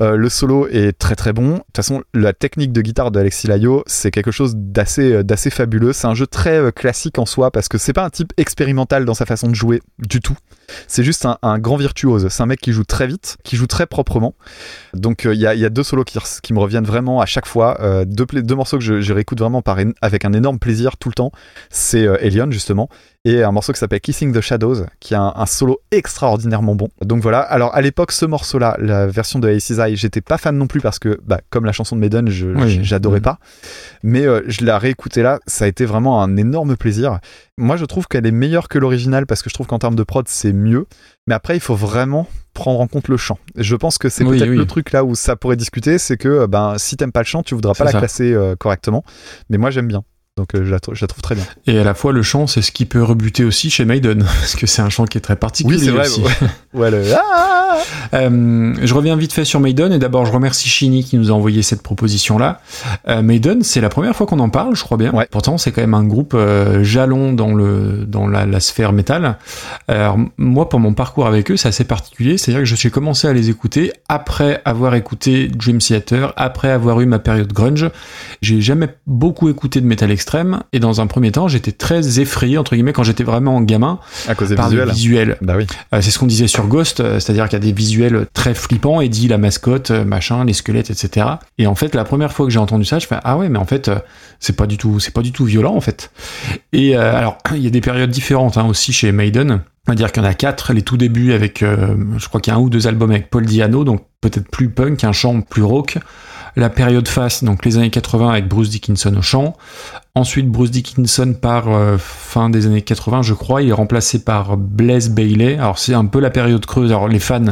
Euh, le solo est très très bon. De toute façon, la technique de guitare de Alexis Layo c'est quelque chose d'assez d'assez fabuleux. C'est un jeu très classique en soi parce que c'est pas un type expérimental dans sa façon de jouer du tout. C'est juste un, un grand virtuose. C'est un mec qui joue très vite, qui joue très Donc euh, il y, a, deux solos qui, qui me reviennent vraiment à chaque fois. Euh, deux, morceaux que je, réécoute vraiment avec un énorme plaisir tout le temps. C'est euh, Elion justement et un morceau qui s'appelle Kissing the Shadows, qui a un, un solo extraordinairement bon. Donc voilà. Alors à l'époque, ce morceau-là, la version de Ace's Eye, j'étais pas fan non plus parce que, bah, comme la chanson de Maiden, je Oui. j'adorais pas. Mais euh, je l'ai réécouté là, ça a été vraiment un énorme plaisir. Moi, je trouve qu'elle est meilleure que l'original parce que je trouve qu'en termes de prod, c'est mieux. Mais après, il faut vraiment prendre en compte le chant. Je pense que c'est Oui, peut-être oui. le truc là où ça pourrait discuter, c'est que euh, ben si t'aimes pas le chant, tu voudras pas la classer euh, correctement. Mais moi, j'aime bien. Donc euh, je, la trou- je la trouve très bien. Et à la fois, le chant, c'est ce qui peut rebuter aussi chez Maiden, parce que c'est un chant qui est très particulier Oui, c'est vrai. aussi. Ouais, ouais, le- Ah Euh, je reviens vite fait sur Maiden et d'abord je remercie Shini qui nous a envoyé cette proposition là. Euh, Maiden, c'est la première fois qu'on en parle, je crois bien. Ouais. Pourtant, c'est quand même un groupe euh, jalon dans le dans la, la sphère métal. Alors moi, pour mon parcours avec eux, c'est assez particulier. C'est-à-dire que je suis commencé à les écouter après avoir écouté Dream Theater, après avoir eu ma période grunge. J'ai jamais beaucoup écouté de métal extrême et dans un premier temps, j'étais très effrayé entre guillemets quand j'étais vraiment gamin à cause des par visuels. le visuel. Bah oui. Euh, c'est ce qu'on disait sur Ghost, euh, c'est-à-dire qu'il y a des visuels très flippants, et dit la mascotte, euh, machin, les squelettes, etc. Et en fait, la première fois que j'ai entendu ça, je fais ah ouais, mais en fait, c'est pas du tout, c'est pas du tout violent en fait. Et euh, alors, il y a des périodes différentes hein, aussi chez Maiden. On va dire qu'il y en a quatre, les tout débuts avec, euh, je crois qu'il y a un ou deux albums avec Paul Diano, donc peut-être plus punk, un chant plus rock. La période face, donc les années 80 avec Bruce Dickinson au chant. Ensuite, Bruce Dickinson part euh, fin des années 80, je crois. Il est remplacé par Blaise Bailey. Alors, c'est un peu la période creuse. Alors, les fans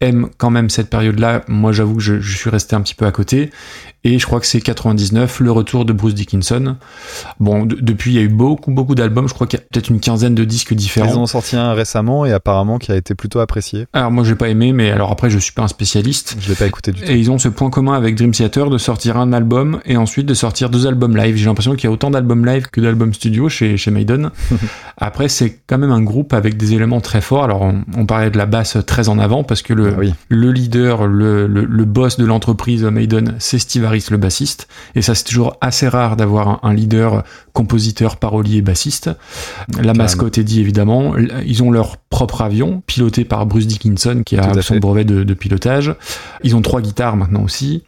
aiment quand même cette période-là. Moi, j'avoue que je, je suis resté un petit peu à côté. Et je crois que c'est 99, le retour de Bruce Dickinson. Bon, de- depuis, il y a eu beaucoup, beaucoup d'albums. Je crois qu'il y a peut-être une quinzaine de disques différents. Ils en ont sorti un récemment et apparemment qui a été plutôt apprécié. Alors, moi, j'ai pas aimé, mais alors après, je suis pas un spécialiste. Je l'ai pas écouté du tout. Et ils ont ce point commun avec Dream Theater de sortir un album et ensuite de sortir deux albums live. J'ai l'impression qu'il y a autant d'albums live que d'albums studio chez, chez Maiden. Après, c'est quand même un groupe avec des éléments très forts. Alors, on, on parlait de la basse très en avant parce que le, Ah oui. le leader, le, le, le boss de l'entreprise Maiden, c'est Steve Harris, le bassiste. Et ça, c'est toujours assez rare d'avoir un, un leader compositeur, parolier, bassiste. La mascotte est dit évidemment. Ils ont leur propre avion, piloté par Bruce Dickinson, qui a son fait. brevet de, de pilotage. Ils ont trois guitares maintenant aussi.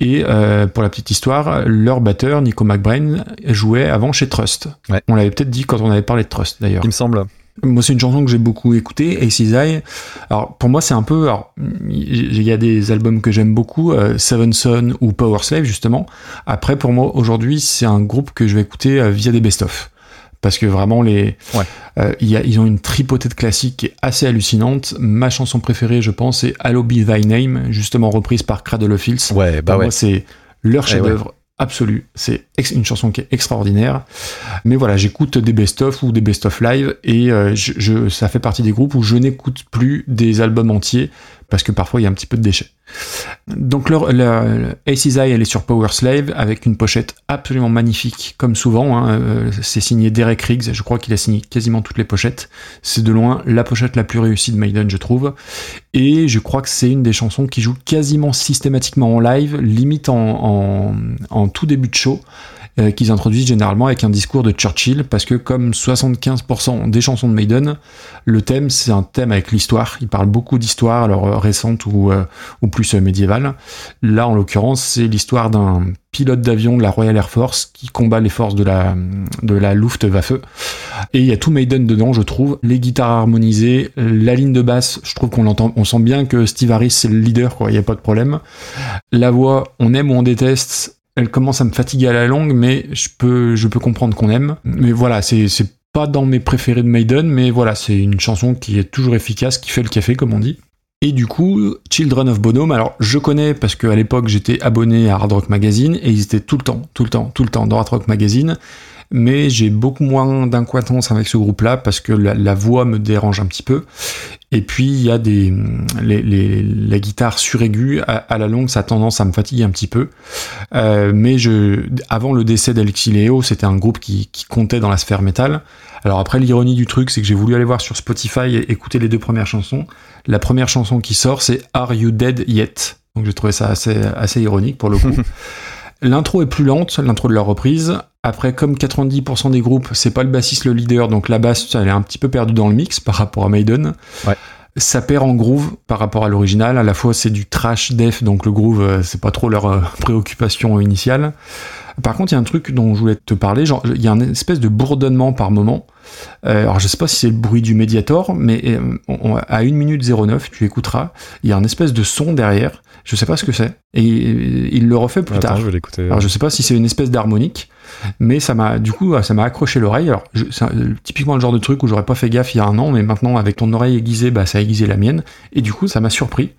Et euh, pour la petite histoire, leur batteur, Nico McBrain, jouait avant chez Trust. Ouais. On l'avait peut-être dit quand on avait parlé de Trust d'ailleurs. Il me semble. Moi, c'est une chanson que j'ai beaucoup écoutée, Ace's Eye. Alors, pour moi, c'est un peu. Alors, il y a des albums que j'aime beaucoup, euh, Seven Son ou Power Slave, justement. Après, pour moi, aujourd'hui, c'est un groupe que je vais écouter euh, via des best-of. Parce que vraiment, les, Ouais. euh, il y a, ils ont une tripotée de classiques qui est assez hallucinante. Ma chanson préférée, je pense, c'est Hello Be Thy Name, justement reprise par Cradle of Filth. Ouais, bah Pour ouais. moi, c'est leur Eh chef-d'œuvre absolu. C'est une chanson qui est extraordinaire. Mais voilà, j'écoute des best-of ou des best-of live et euh, je, je- ça fait partie des groupes où je n'écoute plus des albums entiers parce que parfois il y a un petit peu de déchets. Donc la, la Ace's Eye, elle est sur Power Slave avec une pochette absolument magnifique, comme souvent. hein, euh, c'est signé Derek Riggs, je crois qu'il a signé quasiment toutes les pochettes. C'est de loin la pochette la plus réussie de Maiden, je trouve. Et je crois que c'est une des chansons qui joue quasiment systématiquement en live, limite en tout début de show, euh, qu'ils introduisent généralement avec un discours de Churchill, parce que comme 75% des chansons de Maiden, le thème c'est un thème avec l'histoire. Ils parlent beaucoup d'histoire, alors euh, récente ou, euh, ou plus euh, médiévale. Là, en l'occurrence, c'est l'histoire d'un pilote d'avion de la Royal Air Force qui combat les forces de la, de la Luftwaffe. Et il y a tout Maiden dedans, je trouve. Les guitares harmonisées, la ligne de basse, je trouve qu'on l'entend, on sent bien que Steve Harris c'est le leader, quoi. Il n'y a pas de problème. La voix, on aime ou on déteste. Elle commence à me fatiguer à la longue, mais je peux, je peux comprendre qu'on aime. Mais voilà, c'est, pas dans mes préférés de Maiden, mais voilà, c'est une chanson qui est toujours efficace, qui fait le café, comme on dit. Et du coup, Children of Bonhomme, alors je connais parce qu'à l'époque j'étais abonné à Hard Rock Magazine et ils étaient tout le temps, tout le temps, tout le temps dans Hard Rock Magazine. Mais j'ai beaucoup moins d'incointance avec ce groupe-là parce que la, voix me dérange un petit peu. Et puis il y a des les, les, la guitare suraiguë à, à la longue, ça a tendance à me fatiguer un petit peu. Euh, mais je, avant le décès d'Alexis Léo, c'était un groupe qui, qui comptait dans la sphère métal. Alors après, l'ironie du truc, c'est que j'ai voulu aller voir sur Spotify et écouter les deux premières chansons. La première chanson qui sort, c'est Are You Dead Yet? Donc j'ai trouvé ça assez, assez ironique pour le coup. L'intro est plus lente, l'intro de leur reprise. Après, comme 90% des groupes, c'est pas le bassiste le leader, donc la basse, elle est un petit peu perdue dans le mix par rapport à Maiden. Ouais. Ça perd en groove par rapport à l'original. À la fois, c'est du trash def, donc le groove, euh, c'est pas trop leur euh, préoccupation initiale. Par contre, il y a un truc dont je voulais te parler, genre il y a une espèce de bourdonnement par moment. Euh, alors je sais pas si c'est le bruit du médiator, mais euh, on- on- à 1 minute 09, tu écouteras, il y a un espèce de son derrière, je sais pas ce que c'est. Et euh, il le refait plus Attends, tard. je vais l'écouter. Alors je sais pas si c'est une espèce d'harmonique, mais ça m'a du coup ça m'a accroché l'oreille. Alors je- c'est un- typiquement le genre de truc où j'aurais pas fait gaffe il y a un an, mais maintenant avec ton oreille aiguisée, bah ça a aiguisé la mienne, et du coup ça m'a surpris.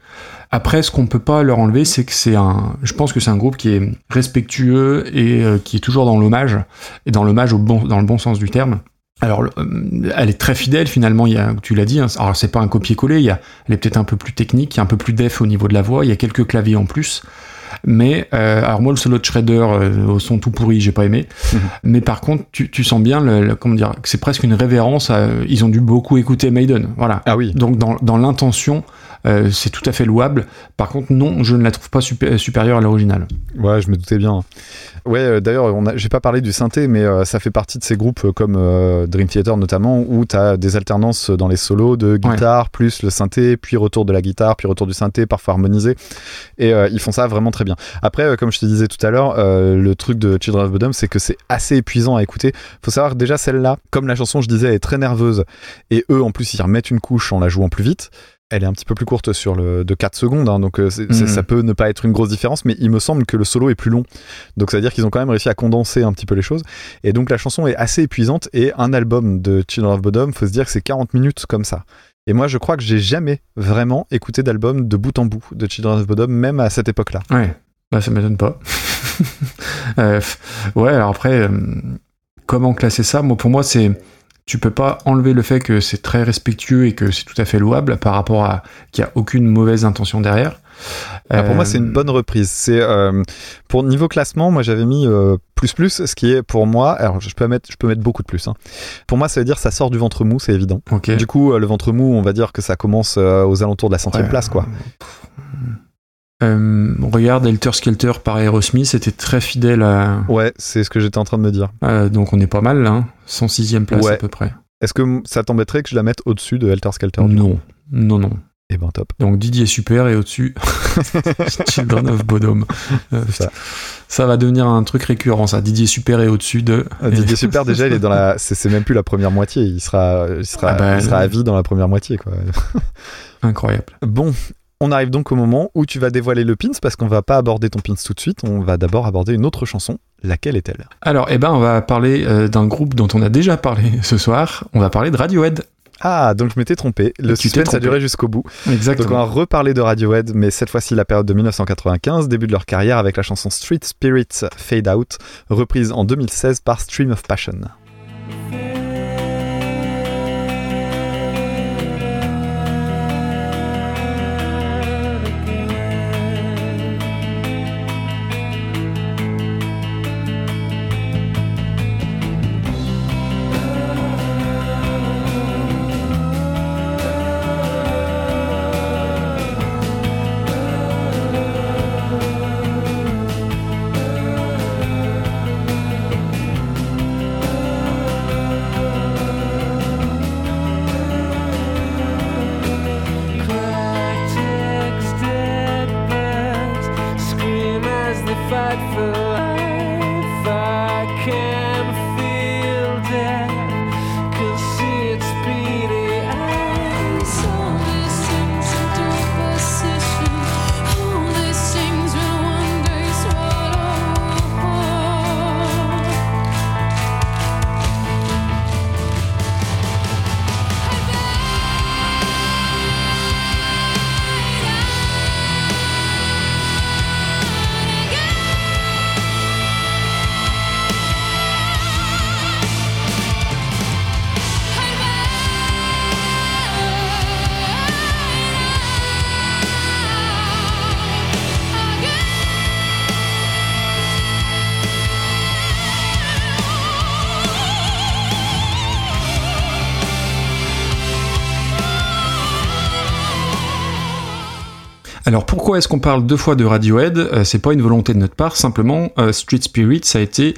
Après, ce qu'on peut pas leur enlever, c'est que c'est un. Je pense que c'est un groupe qui est respectueux et euh, qui est toujours dans l'hommage et dans l'hommage au bon, dans le bon sens du terme. Alors, euh, elle est très fidèle finalement. Il y a, tu l'as dit. hein, alors c'est pas un copier-coller. Il y a, elle est peut-être un peu plus technique, il y a un peu plus def au niveau de la voix. Il y a quelques claviers en plus. Mais euh, alors moi le solo de Shredder euh, au son tout pourri j'ai pas aimé mais par contre tu, tu sens bien le, le- comment dire que c'est presque une révérence à, ils ont dû beaucoup écouter Maiden voilà Ah oui. donc dans, dans l'intention euh, c'est tout à fait louable par contre non je ne la trouve pas supé- supérieure à l'original Ouais, je me doutais bien. Ouais, euh, d'ailleurs, j'ai pas parlé du synthé, mais euh, ça fait partie de ces groupes euh, comme Dream Theater notamment, où tu as des alternances dans les solos de guitare, plus le synthé, puis retour de la guitare, puis retour du synthé, parfois harmonisé. Et ils font ça vraiment très bien. Après, comme je te disais tout à l'heure, le truc de Children of Bodom, c'est que c'est assez épuisant à écouter. Faut savoir que déjà celle-là, comme la chanson, je disais, elle est très nerveuse, et eux, en plus, ils remettent une couche en la jouant plus vite. Elle est un petit peu plus courte sur le de 4 secondes, hein, donc euh, Mhm. ça peut ne pas être une grosse différence, mais il me semble que le solo est plus long. Donc ça veut dire qu'ils ont quand même réussi à condenser un petit peu les choses. Et donc la chanson est assez épuisante, et un album de Children of Bodom, faut se dire que c'est 40 minutes comme ça. Et moi, je crois que j'ai jamais vraiment écouté d'album de bout en bout de Children of Bodom, même à cette époque-là. ouais bah ça m'étonne pas Euh, ouais alors après euh, comment classer ça? Moi pour moi c'est tu peux pas enlever le fait que c'est très respectueux et que c'est tout à fait louable par rapport à qu'il y a aucune mauvaise intention derrière Ah, pour moi, c'est Euh, une bonne reprise. C'est euh, pour niveau classement, moi j'avais mis euh, plus plus, ce qui est pour moi. Alors je peux mettre, je peux mettre beaucoup de plus. hein. Pour moi, ça veut dire ça sort du ventre mou, c'est évident. Du coup, euh, le ventre mou, on va dire que ça commence euh, aux alentours de la centième Ouais. place, quoi. Euh, regarde Helter Skelter par Aerosmith, c'était très fidèle à. Ouais, c'est ce que j'étais en train de me dire. à- donc on est pas mal là, hein, 106e place Ouais. à peu près. Est-ce que ça t'embêterait que je la mette au-dessus de Helter Skelter Non, non, non. Eh ben top. Donc Didier Super et au-dessus Children of Bodom. Euh, ça. ça va devenir un truc récurrent, ça. Didier Super et au-dessus de. Euh, Didier Super, déjà, il est dans la. C'est même plus la première moitié. Il sera, il sera, Ah bah, il sera non. à vie dans la première moitié, quoi. Incroyable. Bon, on arrive donc au moment où tu vas dévoiler le pins parce qu'on va pas aborder ton pins tout de suite. On va d'abord aborder une autre chanson. Laquelle est-elle? Alors, eh ben, on va parler euh, d'un groupe dont on a déjà parlé ce soir. On va parler de Radiohead. Ah, donc je m'étais trompé. Le Tu suspense a duré jusqu'au bout. Donc on Exactement. va reparler de Radiohead, mais cette fois-ci la période de 1995, début de leur carrière avec la chanson Street Spirits Fade Out, reprise en 2016 par Stream of Passion. Est-ce qu'on parle deux fois de Radiohead? Euh, C'est pas une volonté de notre part, simplement euh, Street Spirit, ça a été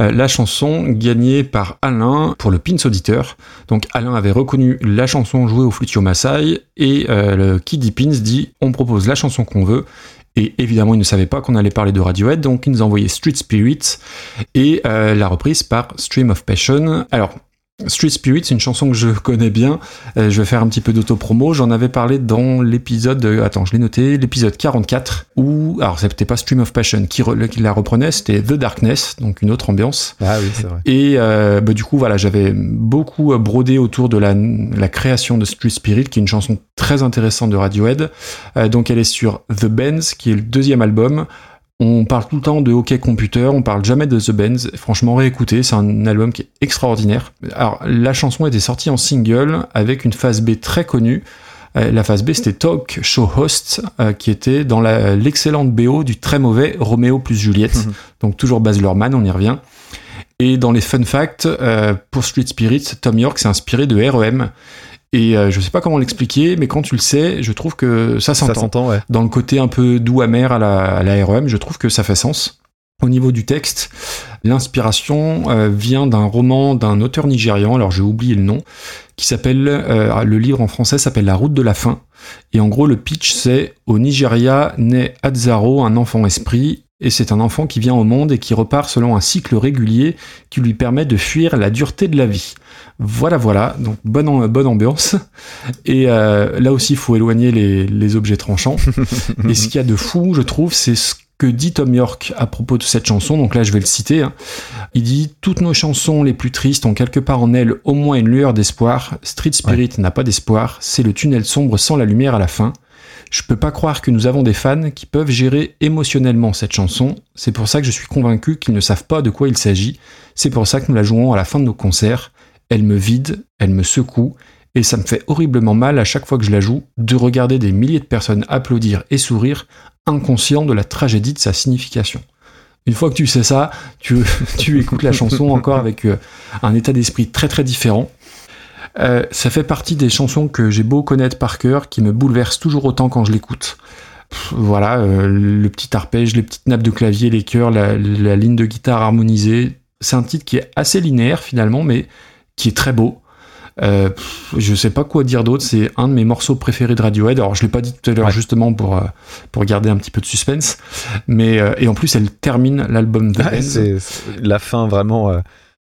euh, la chanson gagnée par Alain pour le Pins Auditeur. Donc Alain avait reconnu la chanson jouée au Flutio Maasai et le qui dit Pins dit on propose la chanson qu'on veut Et évidemment, ils ne savaient pas qu'on allait parler de Radiohead, donc ils nous ont envoyé Street Spirit et la reprise par Stream of Passion. Alors, Street Spirit, c'est une chanson que je connais bien. Euh, je vais faire un petit peu d'auto-promo. J'en avais parlé dans l'épisode, euh, attends, je l'ai noté, l'épisode 44, où, alors c'était pas Stream of Passion qui, re- qui la reprenait, c'était The Darkness, donc une autre ambiance. Ah oui, c'est vrai. Et euh, bah, du coup, voilà, j'avais beaucoup euh, brodé autour de la, la création de Street Spirit, qui est une chanson très intéressante de Radiohead. Donc, elle est sur The Benz, qui est le deuxième album. On parle tout le temps de Hockey Computer, on parle jamais de The Benz. Franchement, réécoutez, c'est un album qui est extraordinaire. Alors, la chanson était sortie en single avec une phase B très connue. Euh, La phase B, c'était Talk Show Host, euh, qui était dans l'excellente BO du très mauvais Roméo plus Juliette. Donc toujours Baz Luhrmann, on y revient. Et dans les fun facts, euh, pour Street Spirit, Tom York s'est inspiré de REM. Et euh, je sais pas comment l'expliquer, mais quand tu le sais, je trouve que ça s'entend. ouais. Dans le côté un peu doux amer à la, à la REM, je trouve que ça fait sens. Au niveau du texte, l'inspiration euh, vient d'un roman d'un auteur nigérian, alors j'ai oublié le nom, qui s'appelle, euh, le livre en français s'appelle La route de la faim. Et en gros, le pitch, c'est au Nigeria naît Adzaro, un enfant esprit, et c'est un enfant qui vient au monde et qui repart selon un cycle régulier qui lui permet de fuir la dureté de la vie. Voilà, voilà, donc bonne, am- bonne ambiance. Et euh, là aussi, il faut éloigner les, les objets tranchants. et ce qu'il y a de fou, je trouve, c'est ce que dit Tom York à propos de cette chanson. Donc là, je vais le citer. hein. Il dit Toutes nos chansons les plus tristes ont quelque part en elles au moins une lueur d'espoir. Street Spirit n'a pas d'espoir. C'est le tunnel sombre sans la lumière à la fin. Je peux pas croire que nous avons des fans qui peuvent gérer émotionnellement cette chanson. C'est pour ça que je suis convaincu qu'ils ne savent pas de quoi il s'agit. C'est pour ça que nous la jouons à la fin de nos concerts. Elle me vide, elle me secoue, et ça me fait horriblement mal à chaque fois que je la joue de regarder des milliers de personnes applaudir et sourire, inconscients de la tragédie de sa signification. Une fois que tu sais ça, tu, tu écoutes la chanson encore avec euh, un état d'esprit très très différent. Euh, ça fait partie des chansons que j'ai beau connaître par cœur, qui me bouleversent toujours autant quand je l'écoute. Voilà, euh, le petit arpège, les petites nappes de clavier, les chœurs, la, la ligne de guitare harmonisée. C'est un titre qui est assez linéaire finalement, mais qui est très beau. Euh, je sais pas quoi dire d'autre, c'est un de mes morceaux préférés de Radiohead. Alors je l'ai pas dit tout à l'heure Ouais. justement pour euh, pour garder un petit peu de suspense, mais euh, et en plus elle termine l'album The Ouais, c'est c'est- la fin, vraiment, euh,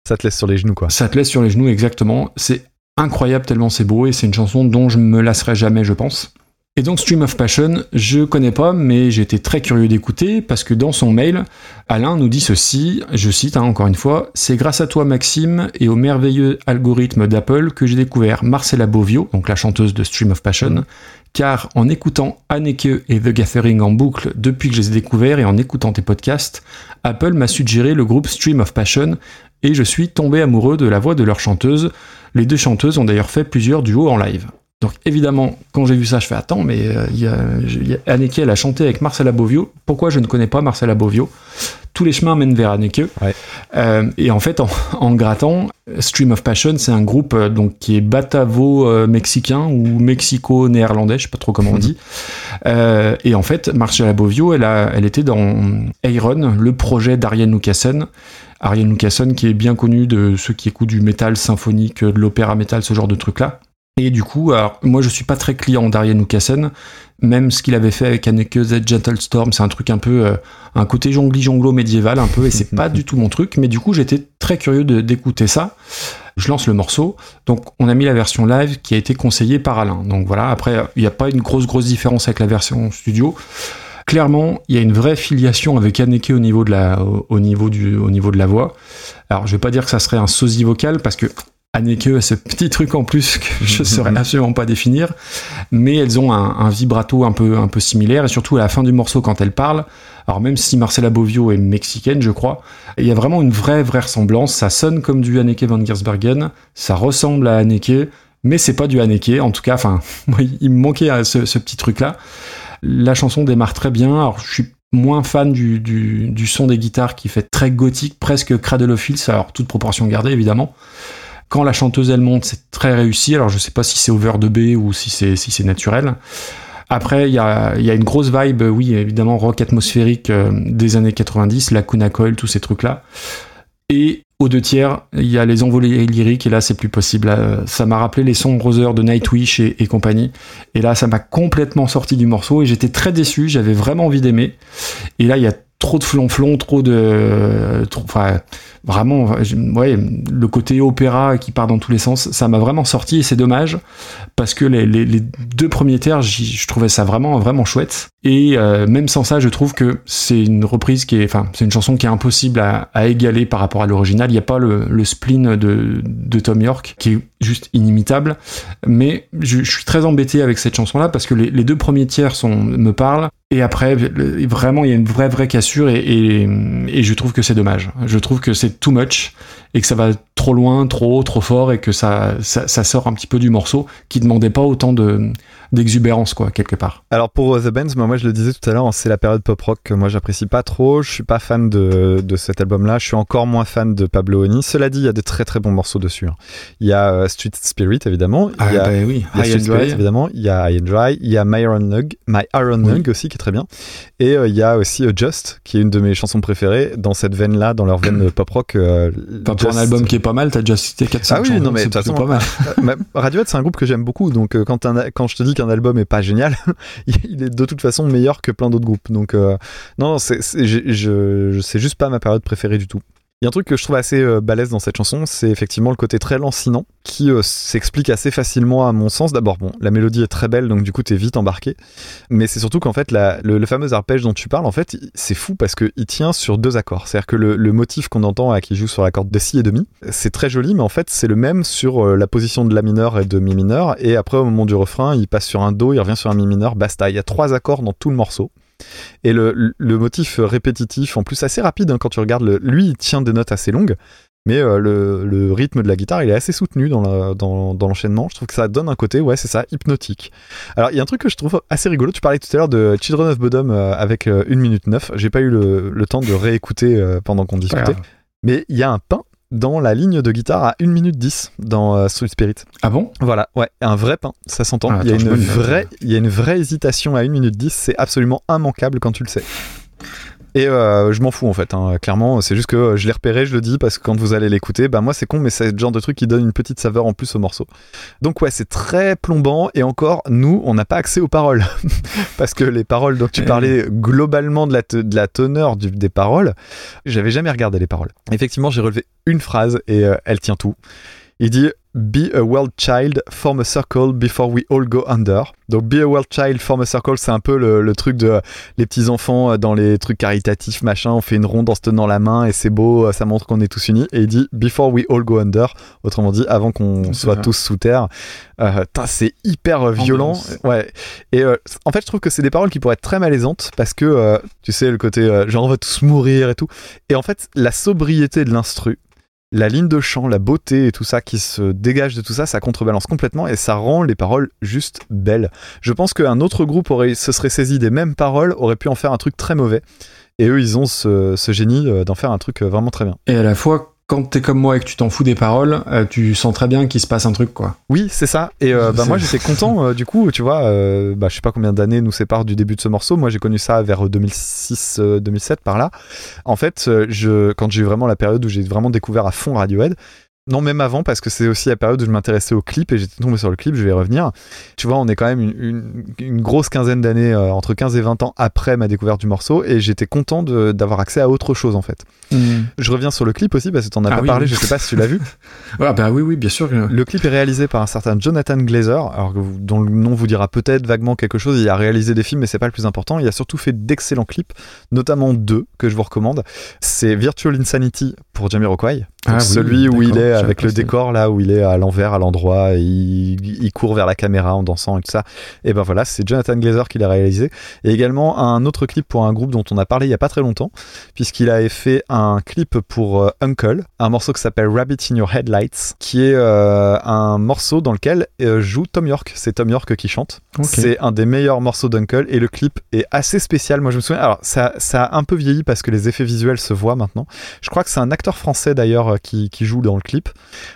ça te laisse sur les genoux, quoi. Ça te laisse sur les genoux exactement. C'est incroyable tellement c'est beau et c'est une chanson dont je me lasserai jamais, je pense. Et donc Stream of Passion, je connais pas, mais été très curieux d'écouter parce que dans son mail, Alain nous dit ceci, je cite hein, encore une fois, c'est grâce à toi Maxime et au merveilleux algorithme d'Apple que j'ai découvert Marcella Bovio, donc la chanteuse de Stream of Passion, car en écoutant Anneke et The Gathering en boucle depuis que je les ai découverts et en écoutant tes podcasts, Apple m'a suggéré le groupe Stream of Passion et je suis tombé amoureux de la voix de leur chanteuse. Les deux chanteuses ont d'ailleurs fait plusieurs duos en live. Donc évidemment, quand j'ai vu ça, je fais attends, mais euh, il a Anneke, elle a chanté avec Marcella Bovio. Pourquoi je ne connais pas Marcella Bovio Tous les chemins mènent vers Anneke. Ouais. Euh, et en fait, en, en grattant, Stream of Passion, c'est un groupe euh, donc qui est batavo-mexicain ou mexico-néerlandais, je sais pas trop comment on dit. Euh, et en fait, Marcella Bovio, elle, a, elle était dans Iron, le projet d'Ariane Lucassen. Ariane Lucassen qui est bien connu de ceux qui écoutent du métal symphonique, de l'opéra métal, ce genre de trucs-là. Et du coup, alors, moi je suis pas très client d'Ariane Lucassen, même ce qu'il avait fait avec Anneke Z Gentle Storm, c'est un truc un peu, euh, un côté jongli jonglo médiéval un peu, et c'est pas du tout mon truc, mais du coup j'étais très curieux d'écouter ça. Je lance le morceau, donc on a mis la version live qui a été conseillée par Alain. Donc voilà, après il n'y a pas une grosse grosse différence avec la version studio. Clairement, il y a une vraie filiation avec Anneke au niveau de la, au, au niveau du, au niveau de la voix. Alors je vais pas dire que ça serait un sosie vocal parce que Anneke a ce petit truc en plus que je saurais absolument pas définir, mais elles ont un, un vibrato un peu, un peu similaire, et surtout à la fin du morceau quand elles parlent, alors même si Marcela Bovio est mexicaine, je crois, il y a vraiment une vraie, vraie ressemblance, ça sonne comme du Anneke van Giersbergen, ça ressemble à Anneke, mais c'est pas du Anneke, en tout cas, enfin, il me manquait ce, ce petit truc-là. La chanson démarre très bien, alors je suis moins fan du, du, son des guitares qui fait très gothique, presque Cradle of Filth, alors toute proportion gardée évidemment. Quand la chanteuse elle monte, c'est très réussi. Alors je sais pas si c'est overdubé ou si c'est si c'est naturel. Après, il y a, y a une grosse vibe, oui, évidemment, rock atmosphérique euh, des années 90, la Kuna Coil, tous ces trucs-là. Et aux deux tiers, il y a les envolées lyriques, et là, c'est plus possible. Euh, Ça m'a rappelé les sombres heures de Nightwish et, compagnie. Et là, ça m'a complètement sorti du morceau, et j'étais très déçu, j'avais vraiment envie d'aimer. Et là, il y a trop de flonflon, trop de... trop- Enfin, vraiment, ouais, le côté opéra qui part dans tous les sens, ça m'a vraiment sorti, et c'est dommage, parce que les, deux premiers tiers, je trouvais ça vraiment, vraiment chouette. Et euh, même sans ça, je trouve que c'est une reprise qui est, enfin, c'est une chanson qui est impossible à, égaler par rapport à l'original. Il n'y a pas le, le spleen de, de Tom York qui est juste inimitable. Mais je, je suis très embêté avec cette chanson-là parce que les, les deux premiers tiers sont, me parlent. Et après, vraiment, il y a une vraie, vraie cassure et, et, et je trouve que c'est dommage. Je trouve que c'est too much et que ça va trop loin, trop haut, trop fort et que ça, ça, ça sort un petit peu du morceau qui demandait pas autant de d'exubérance, quoi, quelque part. Alors pour euh, The Bands, moi, je le disais tout à l'heure, c'est la période pop rock que moi j'apprécie pas trop. Je suis pas fan de, de cet album-là. Je suis encore moins fan de Pablo Honey. Cela dit, il y a des très très bons morceaux dessus. hein. Il y a euh, Street Spirit évidemment. Il y a, bah oui, il y a High Street and Spirit, Dry. évidemment. Il y a High and Dry. Il y a My Iron Lung, My Iron Oui. Lung aussi qui est très bien. Et euh, il y a aussi euh, Just qui est une de mes chansons préférées dans cette veine-là, dans leur veine pop rock. euh, Enfin, pour un album qui est pas mal, t'as déjà cité 400 Ah oui, chansons, non, mais c'est pas mal. Ma- Radiohead, c'est un groupe que j'aime beaucoup, donc quand, un- quand je te dis qu'un album est pas génial, il est de toute façon meilleur que plein d'autres groupes. Donc euh, non, non, c'est juste pas ma période préférée du tout. Il y a un truc que je trouve assez euh, balèze dans cette chanson, c'est effectivement le côté très lancinant qui euh, s'explique assez facilement à mon sens. D'abord, bon, la mélodie est très belle, donc du coup t'es vite embarqué. Mais c'est surtout qu'en fait, le, fameux arpège dont tu parles, en fait, c'est fou parce qu'il tient sur deux accords. C'est-à-dire que le, motif qu'on entend là, qui joue sur la corde de si et de mi, c'est très joli, mais en fait, c'est le même sur euh, la position de la mineur et de mi mineur. Et après, au moment du refrain, il passe sur un do, il revient sur un mi mineur, basta. Il y a trois accords dans tout le morceau. Et le, le motif répétitif, en plus assez rapide hein, quand tu regardes, le, lui, il tient des notes assez longues. Mais euh, le, le rythme de la guitare, il est assez soutenu dans la- dans- dans l'enchaînement. je trouve que ça donne un côté, ouais, c'est ça, hypnotique. Alors, il y a un truc que je trouve assez rigolo. Tu parlais tout à l'heure de Children of Bodom euh, avec euh, 1 minute 9. J'ai pas eu le, temps de réécouter euh, pendant qu'on discutait. Mais il y a un pain dans la ligne de guitare à 1 minute 10 dans euh, Street Spirit. Ah bon? Voilà, ouais, un vrai pain, ça s'entend. Ah, y a une vraie, il y a une vraie hésitation à 1 minute 10, c'est absolument immanquable quand tu le sais. Et euh, je m'en fous en fait, hein, clairement, c'est juste que euh, je l'ai repéré, je le dis, parce que quand vous allez l'écouter, bah moi c'est con, mais c'est le genre de truc qui donne une petite saveur en plus au morceau. Donc ouais, c'est très plombant, et encore, nous, on n'a pas accès aux paroles. parce que les paroles, donc tu Eh parlais globalement de la, te- de la teneur du- des paroles, j'avais jamais regardé les paroles. Effectivement, j'ai relevé une phrase, et euh, elle tient tout. Il dit Be a world child, form a circle before we all go under. Donc, be a world child, form a circle, c'est un peu le, le truc de euh, les petits enfants euh, dans les trucs caritatifs, machin. On fait une ronde en se tenant la main et c'est beau, euh, ça montre qu'on est tous unis. Et il dit Before we all go under, autrement dit, avant qu'on soit tous sous terre. Euh, c'est hyper violent. Ambiance. Ouais. Et euh, en fait, je trouve que c'est des paroles qui pourraient être très malaisantes parce que, euh, tu sais, le côté genre on va tous mourir et tout. Et en fait, la sobriété de l'instru, la ligne de chant, la beauté et tout ça qui se dégage de tout ça, ça contrebalance complètement et ça rend les paroles juste belles. Je pense qu'un autre groupe aurait, se serait saisi des mêmes paroles, aurait pu en faire un truc très mauvais. Et eux, ils ont ce, génie euh, d'en faire un truc euh, vraiment très bien. Et à la fois, quand t'es comme moi et que tu t'en fous des paroles, euh, tu sens très bien qu'il se passe un truc, quoi. Oui, c'est ça. Et euh, bah, moi, j'étais content. euh, du coup, tu vois, bah, je sais pas combien d'années nous séparent du début de ce morceau. Moi, j'ai connu ça vers 2006-2007 par là. En fait, je, quand j'ai eu vraiment la période où j'ai vraiment découvert à fond Radiohead. Non, même avant, parce que c'est aussi la période où je m'intéressais au clip et j'étais tombé sur le clip, je vais y revenir. Tu vois, on est quand même une, une- une grosse quinzaine d'années, euh, entre 15 et 20 ans après ma découverte du morceau, et j'étais content d'avoir accès à autre chose en fait. Je reviens sur le clip aussi, parce que t'en as Ah pas oui, parlé, oui. je sais pas si tu l'as vu. Ah bah oui, oui, bien sûr. que- Le clip est réalisé par un certain Jonathan Glazer, alors dont le nom vous dira peut-être vaguement quelque chose. Il a réalisé des films, mais c'est pas le plus important. Il a surtout fait d'excellents clips, notamment deux que je vous recommande. C'est Virtual Insanity pour Jamiroquai, Ah oui, celui où il est avec le décor là, où il est à l'envers, à l'endroit, et il, il court vers la caméra en dansant et tout ça. Et ben voilà, c'est Jonathan Glazer qui l'a réalisé. Et également un autre clip pour un groupe dont on a parlé il y a pas très longtemps, puisqu'il avait fait un clip pour euh, Uncle, un morceau qui s'appelle Rabbit in Your Headlights, qui est euh, un morceau dans lequel euh, joue Tom York. C'est Tom York qui chante. C'est un des meilleurs morceaux d'Uncle et le clip est assez spécial. Moi, je me souviens. Alors, ça, ça a un peu vieilli parce que les effets visuels se voient maintenant. Je crois que c'est un acteur français d'ailleurs qui, joue dans le clip.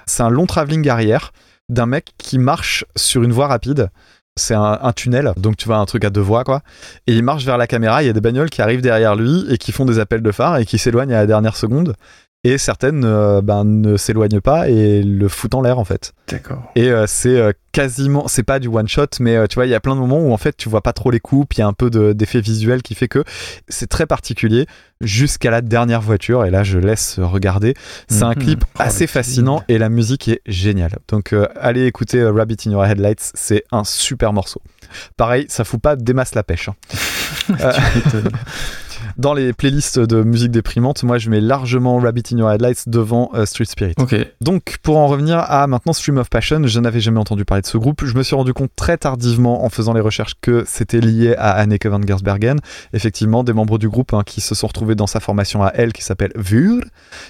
C'est un long travelling arrière d'un mec qui marche sur une voie rapide. C'est un, un tunnel, donc tu vois un truc à deux voies quoi. Et il marche vers la caméra. Il y a des bagnoles qui arrivent derrière lui et qui font des appels de phare et qui s'éloignent à la dernière seconde. Et certaines euh, ben, ne s'éloignent pas et le foutent en l'air en fait. D'accord. Et euh, c'est euh, quasiment, c'est pas du one shot, mais tu vois, il y a plein de moments où en fait tu vois pas trop les coupes, il y a un peu de- d'effet visuel qui fait que c'est très particulier jusqu'à la dernière voiture. Et là, je laisse regarder. C'est un Mhm. clip Oh, assez fascinant et la musique est géniale. Donc allez écouter Rabbit in Your Headlights, c'est un super morceau. Pareil, ça fout pas des masses la pêche. hein. Dans les playlists de musique déprimante, moi je mets largement Rabbit in Your Headlights devant euh, Street Spirit. Donc, pour en revenir à maintenant Stream of Passion, je n'avais jamais entendu parler de ce groupe. Je me suis rendu compte très tardivement en faisant les recherches que c'était lié à Anneke van Gersbergen. Effectivement, des membres du groupe hein, qui se sont retrouvés dans sa formation à elle qui s'appelle Vur.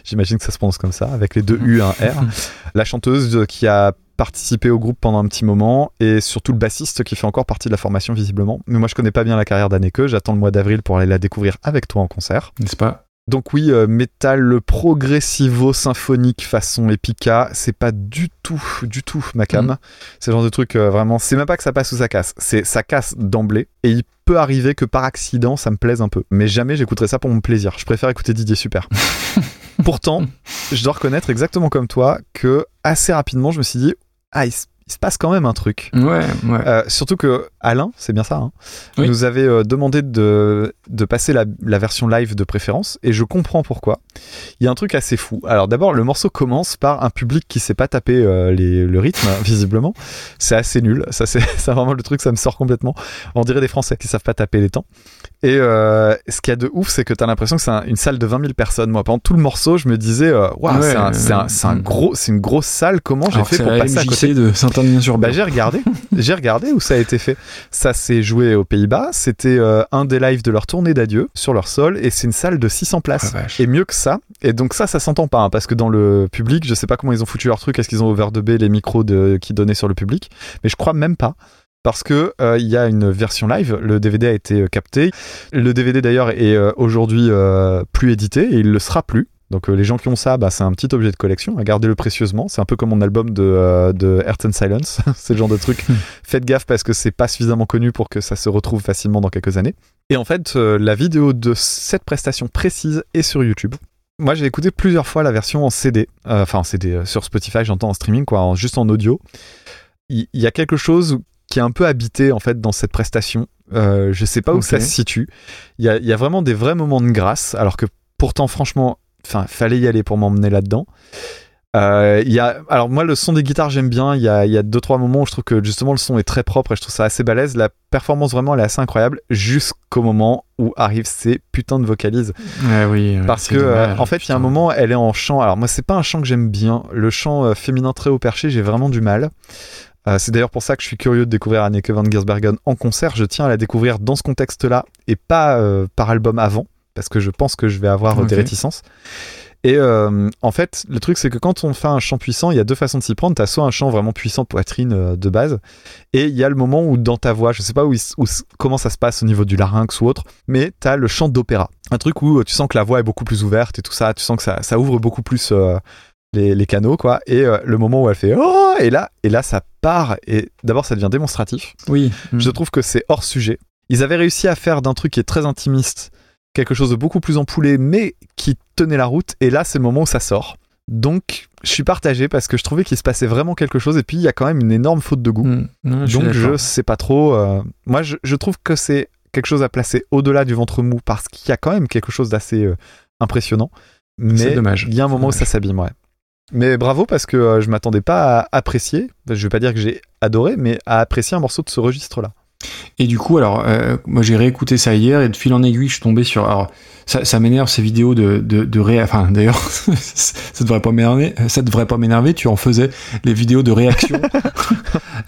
J'imagine que ça se prononce comme ça, avec les deux U et un R. La chanteuse euh, qui a participé au groupe pendant un petit moment et surtout le bassiste qui fait encore partie de la formation visiblement. Mais moi je connais pas bien la carrière d'Anneke, j'attends le mois d'avril pour aller la découvrir avec toi en concert. N'est-ce pas? Donc oui, euh, métal progressivo symphonique façon Epica, c'est pas du tout, du tout ma cam. Mhm. C'est le genre de truc euh, vraiment, c'est même pas que ça passe ou ça casse, c'est ça casse d'emblée et il peut arriver que par accident ça me plaise un peu. Mais jamais j'écouterai ça pour mon plaisir. Je préfère écouter Didier Super. Pourtant, je dois reconnaître exactement comme toi que assez rapidement je me suis dit ah il, se- passe quand même un truc. Ouais, ouais. Euh, surtout que Alain, c'est bien ça, hein, Oui. nous avait euh, demandé de, de passer la, la version live de préférence, et je comprends pourquoi. Il y a un truc assez fou. Alors d'abord, le morceau commence par un public qui sait pas taper euh, les- le rythme, hein, visiblement. C'est assez nul. Ça, c'est vraiment le truc, ça me sort complètement. On dirait des Français qui savent pas taper les temps. Et ce qu'il y a de ouf, c'est que tu as l'impression que c'est un- une salle de 20 000 personnes. Moi, pendant tout le morceau, je me disais, Waouh, Ouais, c'est un, un- un gros, c'est une grosse salle. Comment j'ai fait pour passer à côté MJC bah, j'ai regardé, j'ai regardé où ça a été fait. Ça s'est joué aux Pays-Bas. C'était euh, un des lives de leur tournée d'adieu sur leur sol, et c'est une salle de 600 places. Ah, vache. et mieux que ça. Et donc ça, ça s'entend pas, hein, parce que dans le public, je sais pas comment ils ont foutu leur truc. Est-ce qu'ils ont ouvert de B les micros de, qui donnaient sur le public? Mais je crois même pas. Parce que euh, il y a une version live, le DVD a été euh, capté. Le DVD d'ailleurs est euh, aujourd'hui euh, plus édité et il le sera plus. Donc euh, les gens qui ont ça, bah, c'est un petit objet de collection, à gardez-le précieusement. C'est un peu comme mon album de, euh, de Earth and Silence, c'est le genre de truc. Faites gaffe parce que c'est pas suffisamment connu pour que ça se retrouve facilement dans quelques années. Et en fait, euh, la vidéo de cette prestation précise est sur YouTube. Moi, j'ai écouté plusieurs fois la version en CD, euh, enfin en CD sur Spotify, j'entends en streaming, quoi, en- juste en audio. Il y, a quelque chose qui est un peu habité en fait dans cette prestation. Euh, je sais pas où ça se situe. Il y y a vraiment des vrais moments de grâce, alors que pourtant, franchement, enfin, fallait y aller pour m'emmener là-dedans. Euh, y a, alors moi le son des guitares j'aime bien. Il y a, il y a deux trois moments où je trouve que justement le son est très propre et je trouve ça assez balèze. La performance vraiment elle est assez incroyable jusqu'au moment où arrivent ces putains de vocalises. Ouais, oui. ouais, Parce que euh, en fait il y a un moment elle est en chant. Alors moi c'est pas un chant que j'aime bien. Le chant euh, féminin très haut perché j'ai vraiment du mal. Euh, c'est d'ailleurs pour ça que je suis curieux de découvrir Anneke van Gersbergen en concert. Je tiens à la découvrir dans ce contexte-là et pas par album avant, parce que je pense que je vais avoir des réticences. Et euh, en fait, le truc, c'est que quand on fait un chant puissant, il y a deux façons de s'y prendre. Tu as soit un chant vraiment puissant, poitrine euh, de base, et il y a le moment où dans ta voix, je sais pas où, comment ça se passe au niveau du larynx ou autre, mais tu as le chant d'opéra. Un truc où euh, tu sens que la voix est beaucoup plus ouverte et tout ça, tu sens que ça, ça ouvre beaucoup plus euh, les, les canaux, quoi. Et le moment où elle fait Oh Et là, et là ça part, et d'abord ça devient démonstratif. Oui. Je trouve que c'est hors sujet. Ils avaient réussi à faire d'un truc qui est très intimiste quelque chose de beaucoup plus empoulé, mais qui tenait la route. Et là, c'est le moment où ça sort. Donc, je suis partagé parce que je trouvais qu'il se passait vraiment quelque chose. Et puis, il y a quand même une énorme faute de goût. Mm. Non, je Donc, je sais pas trop. euh, Moi, je, je trouve que c'est quelque chose à placer au-delà du ventre mou parce qu'il y a quand même quelque chose d'assez euh, impressionnant. Mais dommage. il y a un moment où ça s'abîme, ouais. Mais bravo parce que euh, je m'attendais pas à apprécier. Je vais pas dire que j'ai adoré, mais à apprécier un morceau de ce registre-là. Et du coup, alors, euh, moi j'ai réécouté ça hier et de fil en aiguille, je suis tombé sur. Alors, ça, ça m'énerve ces vidéos de, de, de ré. Enfin, d'ailleurs, ça devrait pas m'énerver. Ça devrait pas m'énerver. Tu en faisais les vidéos de réaction.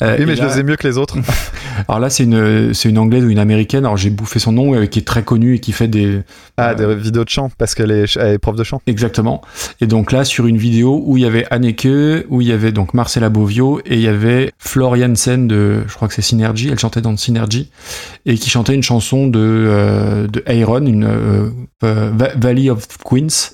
Euh, Oui, mais je là- le faisais mieux que les autres. Alors là, c'est une, c'est une anglaise ou une américaine. Alors j'ai bouffé son nom, euh, qui est très connue et qui fait des. Ah, Euh, des vidéos de chant, parce qu'elle est, elle est prof de chant. Exactement. Et donc là, sur une vidéo où il y avait Anneke, où il y avait donc Marcella Bovio et il y avait Flor Jansen de, je crois que c'est Synergy, elle chantait dans Synergy, et qui chantait une chanson de, euh, de une euh, euh, Va- Valley of Queens.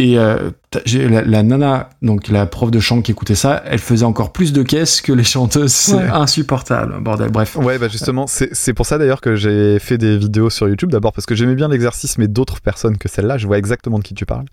Et euh, la, la nana, donc la prof de chant qui écoutait ça, elle faisait encore plus de caisses que les chanteuses. C'est Ouais. insupportable, bordel. Bref. Ouais, bah justement, c'est c'est pour ça d'ailleurs que j'ai fait des vidéos sur YouTube. D'abord parce que j'aimais bien l'exercice, mais d'autres personnes que celle-là, je vois exactement de qui tu parles.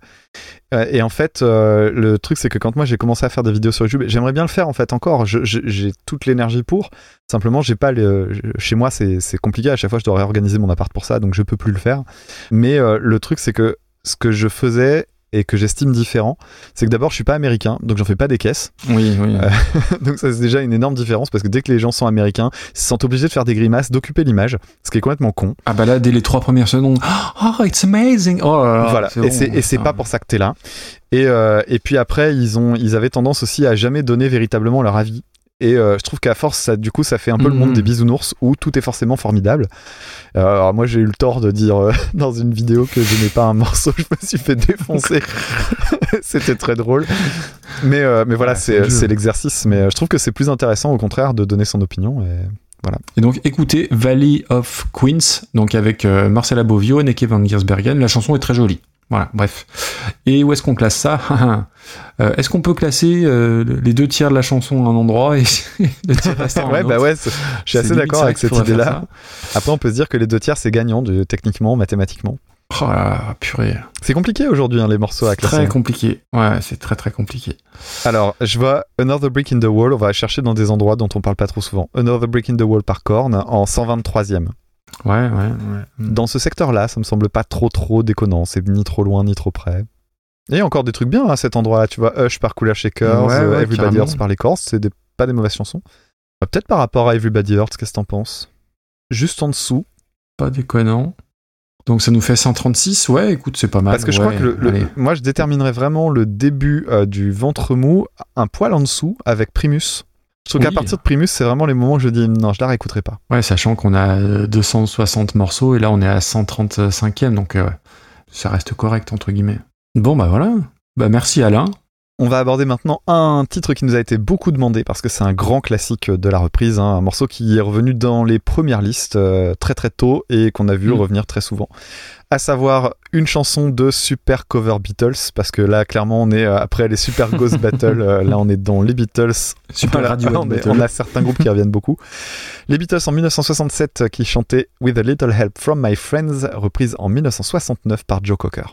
Euh, et en fait, euh, le truc, c'est que quand moi j'ai commencé à faire des vidéos sur YouTube, j'aimerais bien le faire en fait encore. J'ai toute l'énergie pour. Simplement, j'ai pas le. Chez moi, c'est c'est compliqué. À chaque fois, je dois réorganiser mon appart pour ça, donc je peux plus le faire. Mais euh, le truc, c'est que ce que je faisais et que j'estime différent, c'est que d'abord, je suis pas américain, donc j'en fais pas des caisses. Oui, oui. Euh, donc ça c'est déjà une énorme différence parce que dès que les gens sont américains, ils se sentent obligés de faire des grimaces, d'occuper l'image, ce qui est complètement con. Ah bah là, dès les trois premières secondes, oh, it's amazing. Oh là là, voilà. et c'est et c'est putain. pas pour ça que t'es là. Et euh, et puis après ils ont ils avaient tendance aussi à jamais donner véritablement leur avis. Et euh, je trouve qu'à force, ça, du coup, ça fait un peu le monde Mhm. des bisounours où tout est forcément formidable. Euh, alors moi, j'ai eu le tort de dire euh, dans une vidéo que je n'ai pas un morceau, je me suis fait défoncer. C'était très drôle. Mais, mais voilà, Ouais, c'est l'exercice. Mais je trouve que c'est plus intéressant, au contraire, de donner son opinion. Et... Et donc, écoutez Valley of Queens, donc avec euh, Marcella Bovio et Neke van Giersbergen. La chanson est très jolie. Voilà, bref. Et où est-ce qu'on classe ça Euh, Est-ce qu'on peut classer euh, les deux tiers de la chanson à un endroit et le tiers restant à un ouais, bah autre ouais, je suis assez d'accord avec cette idée-là. Après, on peut se dire que les deux tiers, c'est gagnant, de, techniquement, mathématiquement. Oh là purée. C'est compliqué aujourd'hui, hein, les morceaux à classer. très compliqué. Ouais, c'est très très compliqué. Alors, je vois Another Brick in the Wall, on va chercher dans des endroits dont on parle pas trop souvent. Another Brick in the Wall par Korn en 123e. Ouais, ouais, ouais. Dans ce secteur-là, ça me semble pas trop trop déconnant, c'est ni trop loin ni trop près. Et il y a encore des trucs bien à cet endroit-là, tu vois, Hush par Cooler Shakers, Ouais, ouais, Everybody. Hurts par les Corrs, c'est des- pas des mauvaises chansons. Euh, Peut-être par rapport à Everybody Hurts, qu'est-ce que t'en penses? Juste en dessous, Pas déconnant. Donc ça nous fait 136. Ouais, écoute, c'est pas mal. Parce que je Ouais, crois que le, le- allez. moi je déterminerais vraiment le début euh, du ventre mou un poil en dessous avec Primus. Je trouve Oui. qu'à partir de Primus, c'est vraiment les moments où je dis non, je la réécouterai pas. Ouais, sachant qu'on a euh, 260 morceaux et là on est à 135e, donc euh, ça reste correct entre guillemets. Bon bah voilà. Bah merci Alain. On va aborder maintenant un titre qui nous a été beaucoup demandé parce que c'est un grand classique de la reprise, hein, un morceau qui est revenu dans les premières listes euh, très très tôt et qu'on a vu Mm. revenir très souvent. À savoir une chanson de super cover Beatles parce que là clairement on est euh, après les super Ghost Battle, euh, là on est dans les Beatles Super Voilà, Radio. on, est- on a certains groupes qui reviennent beaucoup. Les Beatles en 1967 euh, qui chantaient With a Little Help from My Friends, reprise en 1969 par Joe Cocker.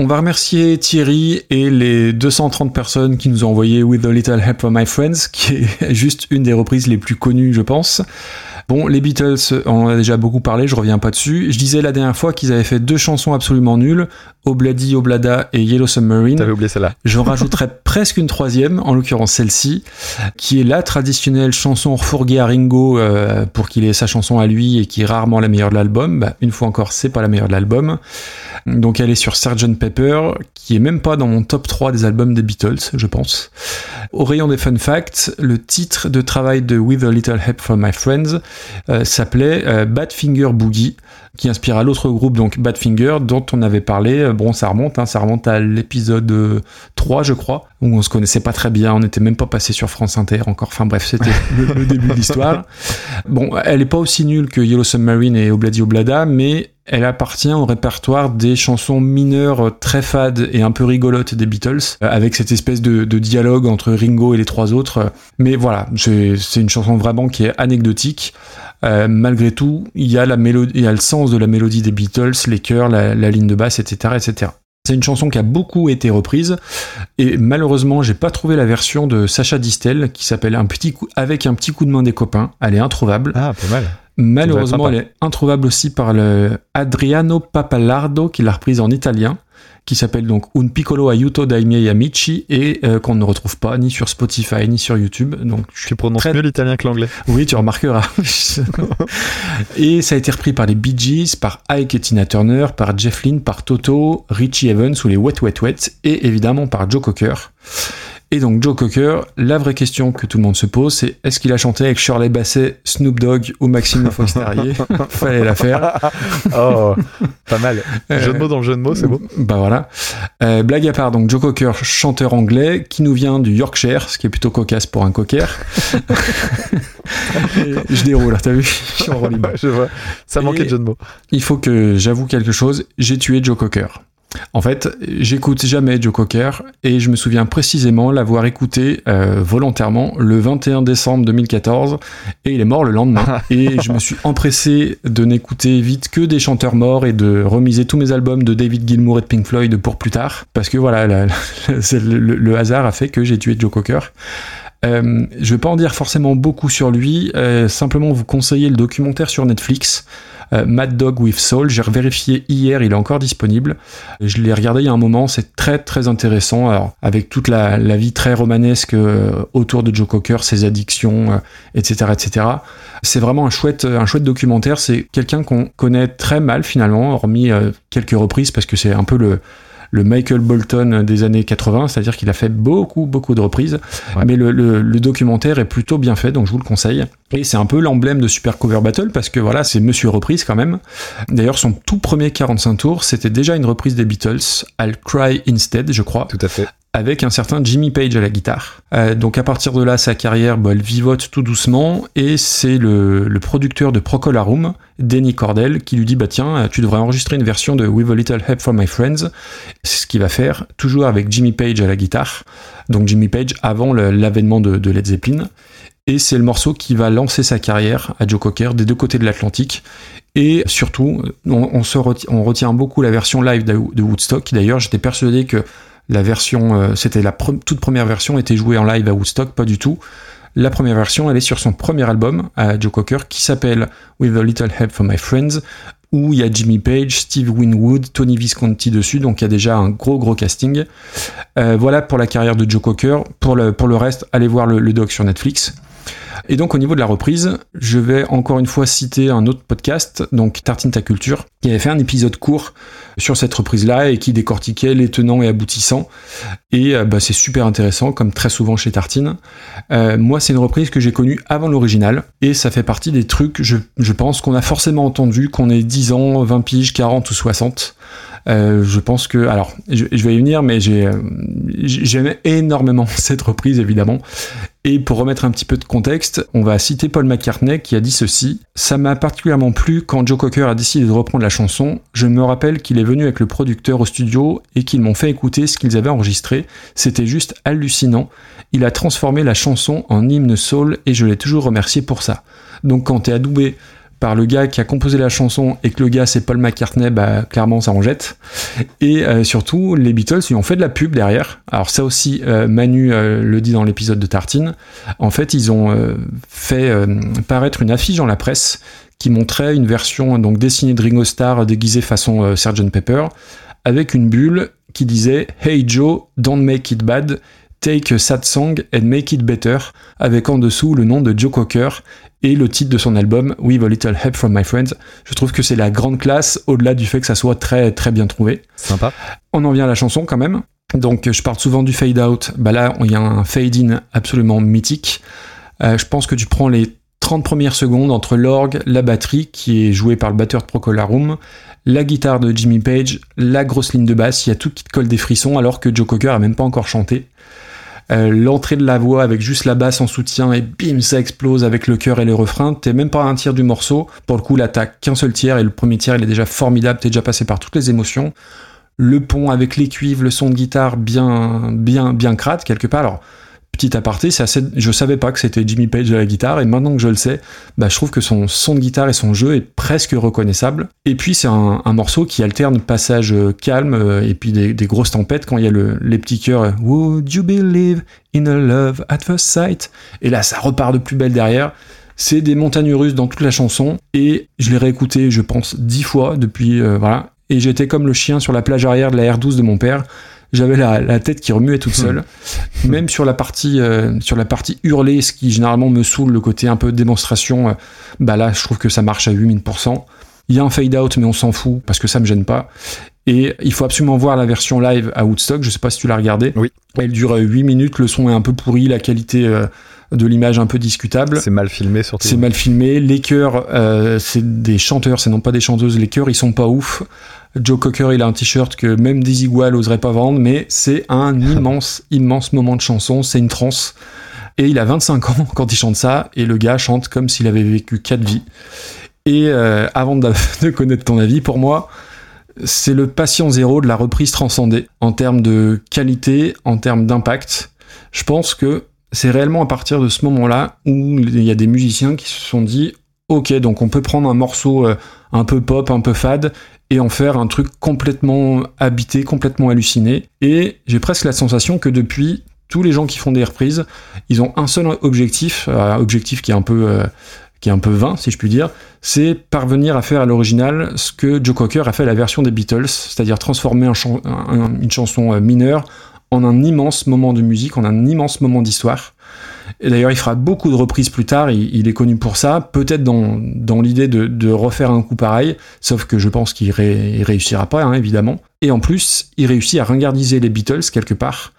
On va remercier Thierry et les 230 personnes qui nous ont envoyé With a Little Help from My Friends, qui est juste une des reprises les plus connues, je pense. Bon, les Beatles, on en a déjà beaucoup parlé, je reviens pas dessus. Je disais la dernière fois qu'ils avaient fait deux chansons absolument nulles, Obladi Oblada et Yellow Submarine. T'avais oublié celle-là. J'en rajouterais presque une troisième, en l'occurrence celle-ci, qui est la traditionnelle chanson refourguée à Ringo euh, pour qu'il ait sa chanson à lui et qui est rarement la meilleure de l'album. Bah, une fois encore, c'est pas la meilleure de l'album. Donc elle est sur Sgt Pepper, qui est même pas dans mon top 3 des albums des Beatles, je pense. Au rayon des fun facts, le titre de travail de With a Little Help from My Friends euh, s'appelait euh, Badfinger Boogie, qui inspira l'autre groupe, donc Badfinger, dont on avait parlé. Euh, Bon, ça remonte, hein, ça remonte à l'épisode euh, 3, je crois, où on se connaissait pas très bien, on n'était même pas passé sur France Inter encore. Enfin bref, c'était le, le début de l'histoire. Bon, elle est pas aussi nulle que Yellow Submarine et Obladi Oblada, mais elle appartient au répertoire des chansons mineures très fades et un peu rigolotes des Beatles, euh, avec cette espèce de, dialogue entre Ringo et les trois autres. Mais voilà, c'est une chanson vraiment qui est anecdotique. Euh, malgré tout, il y a la mélodie, il y a le sens de la mélodie des Beatles, les chœurs, la, ligne de basse, etc., etc. C'est une chanson qui a beaucoup été reprise et malheureusement, j'ai pas trouvé la version de Sacha Distel qui s'appelle un petit avec un petit coup de main des copains. Elle est introuvable. Ah, pas mal. Malheureusement, elle est introuvable aussi par le Adriano Papalardo qui l'a reprise en italien, qui s'appelle donc Un piccolo aiuto dai miei amici et euh, qu'on ne retrouve pas ni sur Spotify ni sur YouTube. Donc je Tu prononces très- mieux l'italien que l'anglais. oui, tu remarqueras. et ça a été repris par les Bee Gees, par Ike et Tina Turner, par Jeff Lynne, par Toto, Richie Evans ou les Wet Wet Wet, et évidemment par Joe Cocker. Et donc Joe Cocker, la vraie question que tout le monde se pose, c'est est-ce qu'il a chanté avec Shirley Basset, Snoop Dogg ou Maxime Fox Terrier Fallait la faire. Oh, pas mal. Jeu de mots dans le jeu de mots, c'est beau. Bah voilà. Euh, blague à part, donc Joe Cocker, chanteur anglais, qui nous vient du Yorkshire, ce qui est plutôt cocasse pour un cocker. Je déroule, t'as vu? Je suis en. Je vois. Ça manquait Et- de jeu de mots. Il faut que j'avoue quelque chose, j'ai tué Joe Cocker. En fait, j'écoute jamais Joe Cocker et je me souviens précisément l'avoir écouté euh, volontairement le 21 décembre 2014 et il est mort le lendemain. et je me suis empressé de n'écouter vite que des chanteurs morts et de remiser tous mes albums de David Gilmour et de Pink Floyd pour plus tard parce que voilà, la- la- c'est le, hasard a fait que j'ai tué Joe Cocker. Euh, je vais pas en dire forcément beaucoup sur lui, euh, simplement vous conseiller le documentaire sur Netflix. Euh, Mad Dog with Soul, j'ai vérifié hier, il est encore disponible. Je l'ai regardé il y a un moment, c'est très très intéressant, alors avec toute la, la vie très romanesque euh, autour de Joe Cocker, ses addictions, euh, etc., etc. C'est vraiment un chouette, un chouette documentaire. C'est quelqu'un qu'on connaît très mal finalement, hormis quelques reprises, parce que c'est un peu le le Michael Bolton des années 80, c'est-à-dire qu'il a fait beaucoup, beaucoup de reprises. Ouais. Mais le, le- le documentaire est plutôt bien fait, donc je vous le conseille. Et c'est un peu l'emblème de Super Cover Battle, parce que voilà, c'est Monsieur Reprise quand même. D'ailleurs, son tout premier 45 tours, c'était déjà une reprise des Beatles, I'll Cry Instead, je crois Tout à fait. Avec un certain Jimmy Page à la guitare. Euh, donc à partir de là, sa carrière, bah, elle vivote tout doucement et c'est le, producteur de Procolarum, Danny Cordell, qui lui dit bah tiens, euh, tu devrais enregistrer une version de With a Little Help from My Friends. C'est ce qu'il va faire, toujours avec Jimmy Page à la guitare. Donc Jimmy Page avant l'avènement de, Led Zeppelin. Et c'est le morceau qui va lancer sa carrière à Joe Cocker des deux côtés de l'Atlantique. Et surtout, on, retient beaucoup la version live de Woodstock. D'ailleurs, j'étais persuadé que la version, euh, c'était la toute première version, était jouée en live à Woodstock, pas du tout. La première version, elle est sur son premier album à Joe Cocker qui s'appelle With a Little Help from My Friends, où il y a Jimmy Page, Steve Winwood, Tony Visconti dessus, donc il y a déjà un gros gros casting. Euh, voilà pour la carrière de Joe Cocker. Pour le, reste, allez voir le doc sur Netflix. Et donc au niveau de la reprise, je vais encore une fois citer un autre podcast, donc Tartine ta culture, qui avait fait un épisode court sur cette reprise-là et qui décortiquait les tenants et aboutissants. Et euh, bah, c'est super intéressant, comme très souvent chez Tartine. Euh, moi, c'est une reprise que j'ai connue avant l'original, et ça fait partie des trucs, je, pense, qu'on a forcément entendu, qu'on ait 10 ans, 20 piges, 40 ou 60. Euh, je pense que, alors, je, vais y venir, mais euh, j'aime énormément cette reprise, évidemment. Et pour remettre un petit peu de contexte, on va citer Paul McCartney qui a dit ceci. Ça m'a particulièrement plu quand Joe Cocker a décidé de reprendre la chanson. Je me rappelle qu'il est venu avec le producteur au studio et qu'ils m'ont fait écouter ce qu'ils avaient enregistré. C'était juste hallucinant. Il a transformé la chanson en hymne soul et je l'ai toujours remercié pour ça. Donc quand t'es adoubé par le gars qui a composé la chanson et que le gars c'est Paul McCartney, bah clairement ça en jette. Et euh, surtout, les Beatles ils ont fait de la pub derrière. Alors ça aussi, euh, Manu euh, le dit dans l'épisode de Tartine. En fait, ils ont fait paraître une affiche dans la presse qui montrait une version donc dessinée de Ringo Starr déguisée façon Sgt Pepper avec une bulle qui disait Hey Joe, don't make it bad. Take a Sad Song and Make It Better, avec en dessous le nom de Joe Cocker et le titre de son album With a Little Help from My Friends. Je trouve que c'est la grande classe, au-delà du fait que ça soit très très bien trouvé. Sympa. On en vient à la chanson quand même. Donc je parle souvent du fade out. Bah là, il y a un fade in absolument mythique. Euh, je pense que tu prends les 30 premières secondes entre l'orgue, la batterie qui est jouée par le batteur de Procolarum, la guitare de Jimmy Page, la grosse ligne de basse, il y a tout qui te colle des frissons alors que Joe Cocker a même pas encore chanté. Euh, L'entrée de la voix avec juste la basse en soutien et bim ça explose avec le chœur et le refrain. T'es même pas à un tiers du morceau. Pour le coup t'as qu'un seul tiers et le premier tiers il est déjà formidable. T'es déjà passé par toutes les émotions. Le pont avec les cuivres, le son de guitare bien bien bien crade quelque part. Alors petit aparté, c'est assez... je savais pas que c'était Jimmy Page à la guitare et maintenant que je le sais, bah, je trouve que son son de guitare et son jeu est presque reconnaissable. Et puis c'est un, morceau qui alterne passage euh, calme euh, et puis des, grosses tempêtes quand il y a le, les petits chœurs euh, Would you believe in a love at first sight? Et là ça repart de plus belle derrière. C'est des montagnes russes dans toute la chanson et je l'ai réécouté je pense dix fois depuis voilà et j'étais comme le chien sur la plage arrière de la R12 de mon père j'avais la, la tête qui remuait toute seule. Même sur la partie euh, sur la partie hurlée, ce qui généralement me saoule, le côté un peu démonstration, euh, bah là je trouve que ça marche à 8000%. Il y a un fade out mais on s'en fout parce que ça me gêne pas. Et il faut absolument voir la version live à Woodstock, je sais pas si tu l'as regardé. Oui. Elle dure euh, 8 minutes, le son est un peu pourri, la qualité euh, de l'image un peu discutable. C'est mal filmé surtout. C'est mal filmé. Les chœurs, euh, c'est des chanteurs, c'est non pas des chanteuses. Les chœurs, ils sont pas ouf. Joe Cocker, il a un t-shirt que même Dizzy Wall oserait pas vendre, mais c'est un immense, immense moment de chanson. C'est une transe. Et il a 25 ans quand il chante ça, et le gars chante comme s'il avait vécu quatre vies. Et euh, avant de, de connaître ton avis, pour moi, c'est le patient zéro de la reprise transcendée en termes de qualité, en termes d'impact. Je pense que c'est réellement à partir de ce moment-là où il y a des musiciens qui se sont dit ok donc on peut prendre un morceau euh, un peu pop, un peu fade et en faire un truc complètement habité, complètement halluciné. Et j'ai presque la sensation que depuis tous les gens qui font des reprises, ils ont un seul objectif, euh, objectif qui est un peu euh, qui est un peu vain, si je puis dire, c'est parvenir à faire à l'original ce que Joe Cocker a fait à la version des Beatles, c'est-à-dire transformer une chanson mineure en un immense moment de musique, en un immense moment d'histoire. Et d'ailleurs, il fera beaucoup de reprises plus tard, il, il est connu pour ça, peut-être dans, dans l'idée de, de refaire un coup pareil, sauf que je pense qu'il ré- réussira pas, hein, évidemment. Et en plus, il réussit à ringardiser les Beatles quelque part.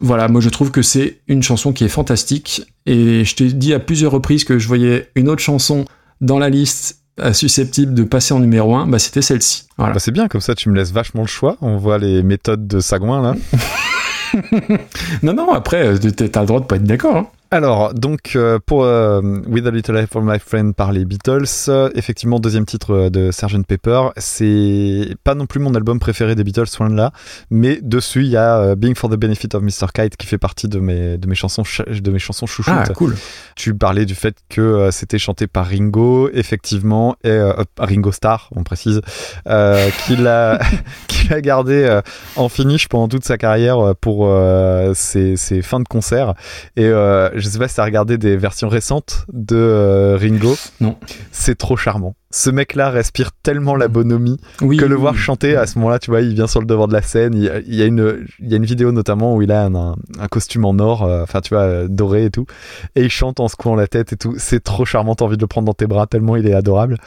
Voilà, moi je trouve que c'est une chanson qui est fantastique, et je t'ai dit à plusieurs reprises que je voyais une autre chanson dans la liste susceptible de passer en numéro 1, bah c'était celle-ci. Voilà. Bah, c'est bien, comme ça tu me laisses vachement le choix. On voit les méthodes de Sagouin là. Non, non, après, euh, t'as le droit de pas être d'accord. hein. Alors, donc, euh, pour euh, With a Little Help from My Friend par les Beatles, euh, effectivement, deuxième titre de Sgt. Pepper. C'est pas non plus mon album préféré des Beatles, loin de là, mais dessus, il y a Being for the Benefit of Mr. Kite qui fait partie de mes, de mes chansons, ch- de mes chansons chouchoutes. Ah, cool. Tu parlais du fait que c'était chanté par Ringo, effectivement, et Ringo Starr, on précise, euh, qu'il a, qu'il a gardé euh, en finish pendant toute sa carrière euh, pour euh, ses, ses fins de concert. Et euh, je sais pas si t'as regardé des versions récentes de Ringo. Non. C'est trop charmant. Ce mec-là respire tellement la bonhomie Oui, que le voir chanter à ce moment-là, tu vois, il vient sur le devant de la scène. Il, il y a une, il y a une vidéo notamment où il a un, costume en or, euh, enfin tu vois, euh, doré et tout, et il chante en secouant la tête et tout. C'est trop charmant, t'as envie de le prendre dans tes bras tellement il est adorable.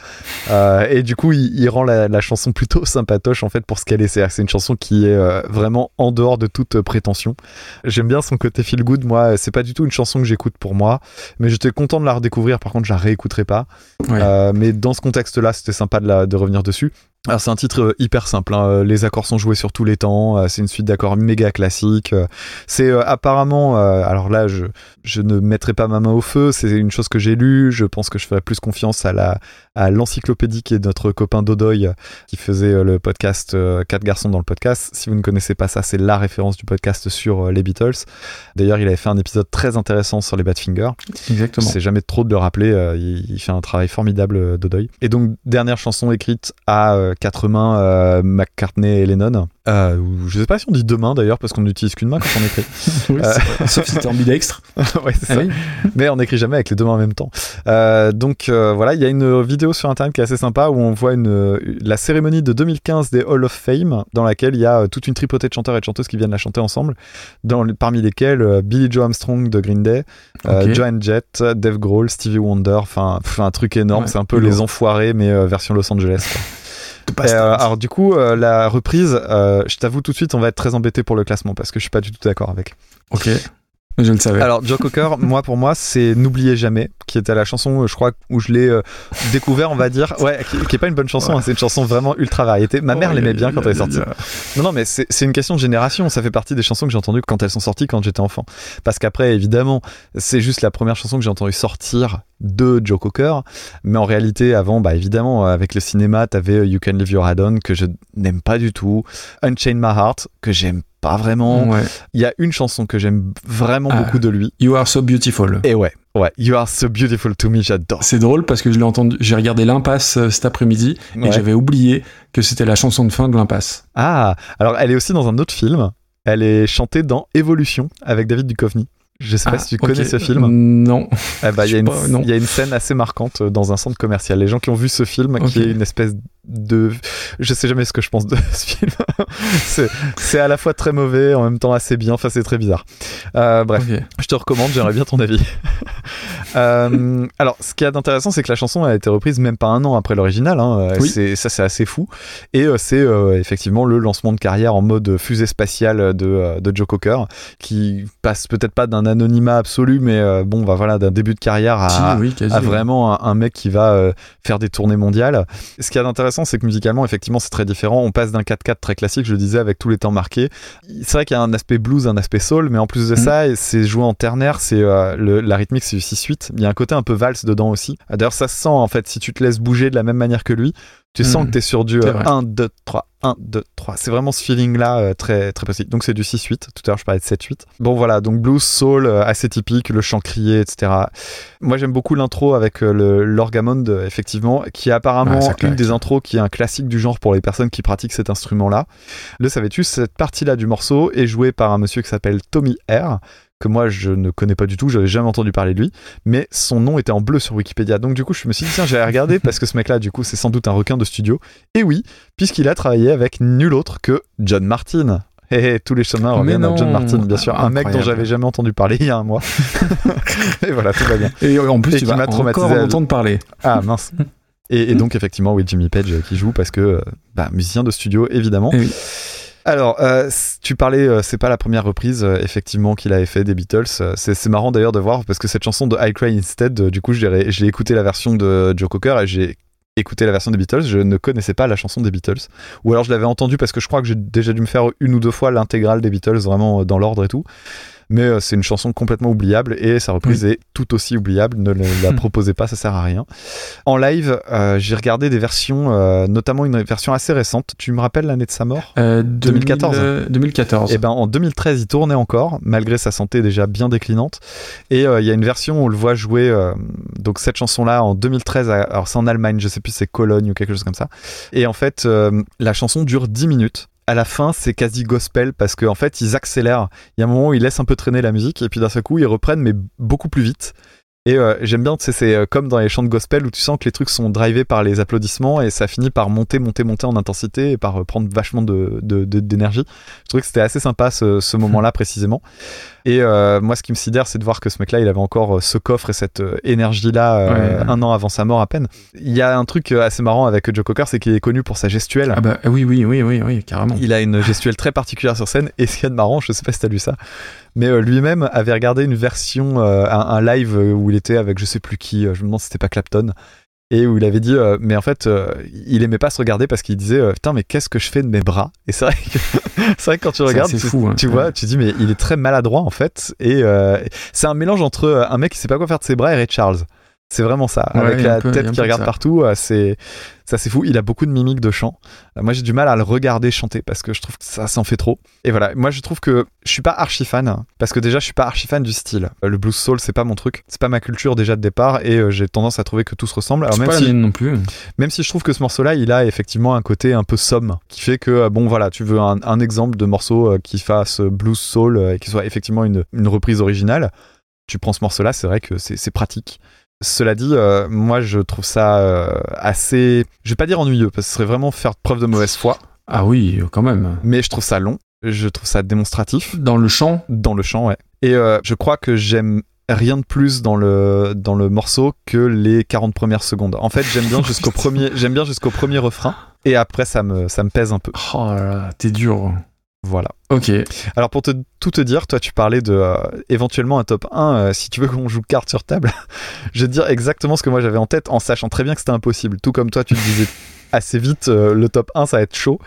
Euh, et du coup, il, il rend la, la chanson plutôt sympatoche en fait pour ce qu'elle est. C'est une chanson qui est euh, vraiment en dehors de toute prétention. J'aime bien son côté feel good. Moi, c'est pas du tout une chanson que j'écoute pour moi, mais j'étais content de la redécouvrir. Par contre, je la réécouterai pas. Ouais. Mais dans ce contexte-là, c'était sympa de, la- de revenir dessus. Alors c'est un titre euh, hyper simple, hein. Euh, les accords sont joués sur tous les temps, euh, c'est une suite d'accords méga classique. C'est apparemment, alors là je, je ne mettrai pas ma main au feu, c'est une chose que j'ai lue, je pense que je ferai plus confiance à la à l'encyclopédie qui est notre copain Dodoy qui faisait le podcast Quatre garçons dans le podcast. Si vous ne connaissez pas ça, c'est la référence du podcast sur les Beatles. D'ailleurs il avait fait un épisode très intéressant sur les Badfinger. Exactement. C'est jamais trop de le rappeler. il, il fait un travail formidable, Dodoy. Et donc, dernière chanson écrite à quatre mains euh, McCartney et Lennon. Euh, je sais pas si on dit deux mains d'ailleurs, parce qu'on n'utilise qu'une main quand on écrit. Oui, vrai. Sauf si t'es ambidextre. ouais, Ah oui. Mais on n'écrit jamais avec les deux mains en même temps. Euh, donc euh, voilà, il y a une vidéo sur internet qui est assez sympa où on voit une, la cérémonie de 2015 des Hall of Fame, dans laquelle il y a euh, toute une tripotée de chanteurs et de chanteuses qui viennent la chanter ensemble, dans, parmi lesquels euh, Billy Joe Armstrong de Green Day, euh, Ok. Joan Jett, Dave Grohl, Stevie Wonder, enfin un truc énorme, Ouais, c'est un peu les enfoirés mais euh, version Los Angeles. quoi. Euh, alors du coup, euh, la reprise, euh, je t'avoue tout de suite, on va être très embêté pour le classement parce que je suis pas du tout d'accord avec. Ok. Je le savais. Alors Joe Cocker, moi pour moi, c'est N'oubliez jamais, qui était la chanson, euh, je crois, où je l'ai euh, découvert, on va dire, ouais, qui, qui est pas une bonne chanson, Ouais. hein, c'est une chanson vraiment ultra variété. Ma mère Oh, l'aimait bien quand elle est sortie. Non, non, mais c'est une question de génération. Ça fait partie des chansons que j'ai entendues quand elles sont sorties quand j'étais enfant. Parce qu'après, évidemment, c'est juste la première chanson que j'ai entendue sortir de Joe Cocker. Mais en réalité, avant, bah évidemment, avec le cinéma, t'avais euh, You Can Live Your Head On que je n'aime pas du tout, Unchain My Heart que j'aime pas vraiment. Ouais. Il y a une chanson que j'aime vraiment Ah. beaucoup de lui. You are so beautiful. Et ouais, ouais, You Are So Beautiful to Me, j'adore. C'est drôle parce que je l'ai entendu, j'ai regardé l'impasse euh, cet après-midi Ouais. et j'avais oublié que c'était la chanson de fin de l'impasse. Ah, alors elle est aussi dans un autre film. Elle est chantée dans Évolution avec David Duchovny. Je sais pas Ah, si tu connais ce film. Non. Eh ben, il y, a une- sais pas, non. il y a une scène assez marquante euh, dans un centre commercial. Les gens qui ont vu ce film, qui est une espèce de. Je sais jamais ce que je pense de ce film. c'est à la fois très mauvais, en même temps assez bien. Enfin, c'est très bizarre. Euh, bref, je te recommande, j'aimerais bien ton avis. Euh, alors, ce qui est intéressant, c'est que la chanson a été reprise même pas un an après l'original. hein. Euh, Oui. c'est- Ça, c'est assez fou. Et euh, c'est effectivement le lancement de carrière en mode fusée spatiale de, de Joe Cocker, qui passe peut-être pas d'un anonymat absolu, mais bon, bah voilà, d'un début de carrière à, Si, oui, quasi. à vraiment un, un mec qui va faire des tournées mondiales. Ce qui est intéressant, c'est que musicalement, effectivement, c'est très différent. On passe d'un 4-4 très classique, je le disais, avec tous les temps marqués. C'est vrai qu'il y a un aspect blues, un aspect soul, mais en plus de Mhm. ça, c'est joué en ternaire, c'est euh, la rythmique, c'est du 6-8. Il y a un côté un peu valse dedans aussi. D'ailleurs, ça se sent, en fait, si tu te laisses bouger de la même manière que lui, tu sens Mhm. que tu es sur du C'est euh, vrai. 1, 2, 3, 1, 2, 3. C'est vraiment ce feeling-là euh, très, très précis. Donc c'est du 6-8. Tout à l'heure, je parlais de 7-8. Bon, voilà. Donc blues, soul, euh, assez typique, le chant crié, etc. Moi, j'aime beaucoup l'intro avec euh, le l'orgamond, effectivement, qui est apparemment Ouais, claque. une des intros qui est un classique du genre pour les personnes qui pratiquent cet instrument-là. Le savais-tu, cette partie-là du morceau est jouée par un monsieur qui s'appelle Tommy R que moi je ne connais pas du tout, j'avais jamais entendu parler de lui, mais son nom était en bleu sur Wikipédia. Donc du coup, je me suis dit tiens, j'allais regarder parce que ce mec-là, du coup, c'est sans doute un requin de studio. Et oui, puisqu'il a travaillé avec nul autre que John Martin. Tous les chemins reviennent à. John Martin, bien sûr. Un mec dont j'avais jamais entendu parler il y a un mois. et voilà, tout va bien. Et en plus, Et tu vas encore en entendre parler. Ah mince. Et, et donc effectivement, oui, Jimmy Page qui joue parce que euh, bah, musicien de studio évidemment. Eh oui. Alors, euh, tu parlais, euh, c'est pas la première reprise euh, effectivement qu'il avait fait des Beatles. Euh, C'est marrant d'ailleurs de voir parce que cette chanson de I Cry Instead, du coup, j'ai écouté la version de Joe Cocker et j'ai écouté la version des Beatles. Je ne connaissais pas la chanson des Beatles. Ou alors je l'avais entendue parce que je crois que j'ai déjà dû me faire une ou deux fois l'intégrale des Beatles vraiment dans l'ordre et tout. Mais euh, c'est une chanson complètement oubliable et sa reprise est tout aussi oubliable. Ne la proposez pas, ça sert à rien. En live, euh, j'ai regardé des versions, euh, notamment une version assez récente. Tu me rappelles l'année de sa mort? Euh, 2014. 2000, euh, 2014. et ben en 2013, il tournait encore, malgré sa santé déjà bien déclinante. Et il y a une version où on le voit jouer donc cette chanson-là en 2013. à- alors c'est en Allemagne, je sais plus c'est Cologne ou quelque chose comme ça. Et en fait, la chanson dure 10 minutes. À la fin, c'est quasi gospel parce qu'en fait, ils accélèrent. Il y a un moment où ils laissent un peu traîner la musique et puis d'un seul coup, ils reprennent, mais beaucoup plus vite. Et euh, j'aime bien, tu sais, c'est euh, comme dans les chants de gospel où tu sens que les trucs sont drivés par les applaudissements et ça finit par monter, monter, monter en intensité et par euh, prendre vachement de- de- de- d'énergie. Je trouvais que c'était assez sympa ce moment-là précisément. Et euh, moi, ce qui me sidère, c'est de voir que ce mec-là, il avait encore euh, ce coffre et cette euh, énergie-là euh, Ouais. un an avant sa mort à peine. Il y a un truc assez marrant avec Joe Cocker, c'est qu'il est connu pour sa gestuelle. Ah bah oui, oui, oui, oui, oui, carrément. Il a une gestuelle très particulière sur scène. Et ce qu'il y a de marrant, je sais pas si t'as lu ça, mais euh, lui-même avait regardé une version, un, un live où il était avec je sais plus qui, je me demande si c'était pas Clapton. Et où il avait dit, euh, mais en fait, euh, il aimait pas se regarder parce qu'il disait, euh, putain, mais qu'est-ce que je fais de mes bras? Et c'est vrai que, c'est vrai que quand tu regardes, tu, fou, hein. tu vois, tu dis, mais il est très maladroit en fait. Et c'est un mélange entre un mec qui sait pas quoi faire de ses bras et Ray Charles. C'est vraiment ça. Ouais, Avec la peu- tête qui regarde partout, euh, c'est ça c'est fou. Il a beaucoup de mimiques de chant. Euh, moi j'ai du mal à le regarder chanter parce que je trouve que ça s'en fait trop. Et voilà, moi je trouve que je suis pas archi fan parce que déjà je suis pas archi fan du style. Euh, Le blues soul c'est pas mon truc, c'est pas ma culture déjà de départ et j'ai tendance à trouver que tout se ressemble. Alors même pas la si non plus. même si je trouve que ce morceau-là, il a effectivement un côté un peu somme, qui fait que, bon voilà, tu veux un, un exemple de morceau qui fasse blues soul et qui soit effectivement une, une reprise originale, tu prends ce morceau-là, c'est vrai que c'est pratique. Cela dit, euh, moi je trouve ça euh, assez, je vais pas dire ennuyeux, parce que ce serait vraiment faire preuve de mauvaise foi, Ah oui, quand même. mais je trouve ça long, je trouve ça démonstratif Dans le chant, dans le chant, ouais. Et euh, je crois que j'aime rien de plus dans le, dans le morceau que les 40 premières secondes. En fait, j'aime bien jusqu'au premier, j'aime bien jusqu'au premier refrain. Et après, ça me, ça me pèse un peu. oh là là, t'es dur. Voilà. Ok. Alors, pour te, tout te dire, toi, tu parlais de euh, éventuellement un top 1. euh, si tu veux qu'on joue carte sur table, je vais te dire exactement ce que moi j'avais en tête en sachant très bien que c'était impossible. Tout comme toi, tu le disais assez vite, euh, le top 1, ça va être chaud.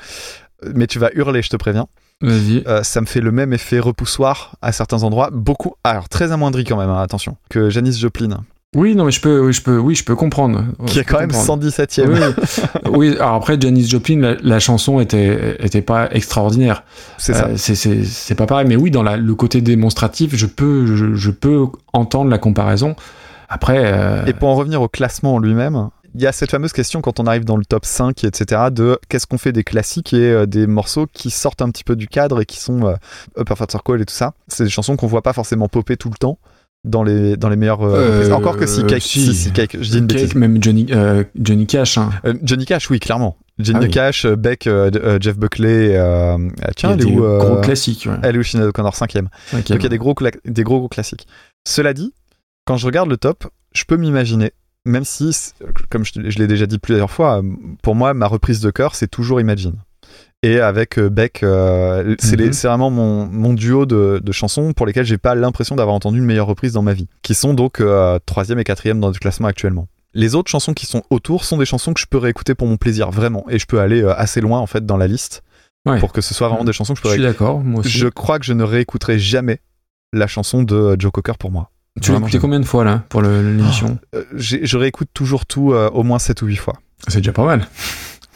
Mais tu vas hurler, je te préviens. Vas-y. Ça me fait le même effet repoussoir à certains endroits, beaucoup, alors très amoindri quand même, hein, attention, que Janis Joplin, Oui, non, mais je peux, oui, je peux, oui, je peux comprendre. qui est quand même comprendre. 117ème. Oui, oui, alors après, Janis Joplin, la, la chanson était, était pas extraordinaire. C'est ça. Euh, c'est- c'est c'est pas pareil, mais oui, dans la, le côté démonstratif, je peux, je, je peux entendre la comparaison. Après, euh, Et pour en revenir au classement en lui-même, il y a cette fameuse question quand on arrive dans le top 5, etc., de qu'est-ce qu'on fait des classiques et euh, des morceaux qui sortent un petit peu du cadre et qui sont euh, Upper Fat Circle et tout ça. C'est des chansons qu'on voit pas forcément popper tout le temps dans les, dans les meilleures euh, Euh. Encore que si, Cake, si. si, Cake, je dis une Cake, bêtise. même Johnny, euh, Johnny Cash, hein. Euh, Johnny Cash, oui, clairement. Johnny Ah oui. Cash, euh, Beck, euh, euh, Jeff Buckley, euh, il y tiens, a elle est des où euh, gros classiques. Ouais. Elle est O'Connor, cinquième. Donc il y a des gros, des gros, gros classiques. Cela dit, quand je regarde le top, je peux m'imaginer, même si, comme je, l'ai déjà dit plusieurs fois, euh, pour moi, ma reprise de cœur, c'est toujours Imagine. Et avec euh, Beck, euh, c'est Mhm. c'est vraiment mon, mon duo de, de chansons pour lesquelles j'ai pas l'impression d'avoir entendu une meilleure reprise dans ma vie, qui sont donc euh, troisième et quatrième dans le classement actuellement. Les autres chansons qui sont autour sont des chansons que je peux réécouter pour mon plaisir, vraiment. Et je peux aller assez loin, en fait, dans la liste, Ouais. pour que ce soit vraiment des chansons que je peux Je suis réécouter. d'accord, moi aussi. Je crois que je ne réécouterai jamais la chanson de Joe Cocker pour moi. Tu l'as écouté combien de fois là pour l'émission j'ai- je réécoute toujours tout euh, au moins 7 ou 8 fois. C'est déjà pas mal.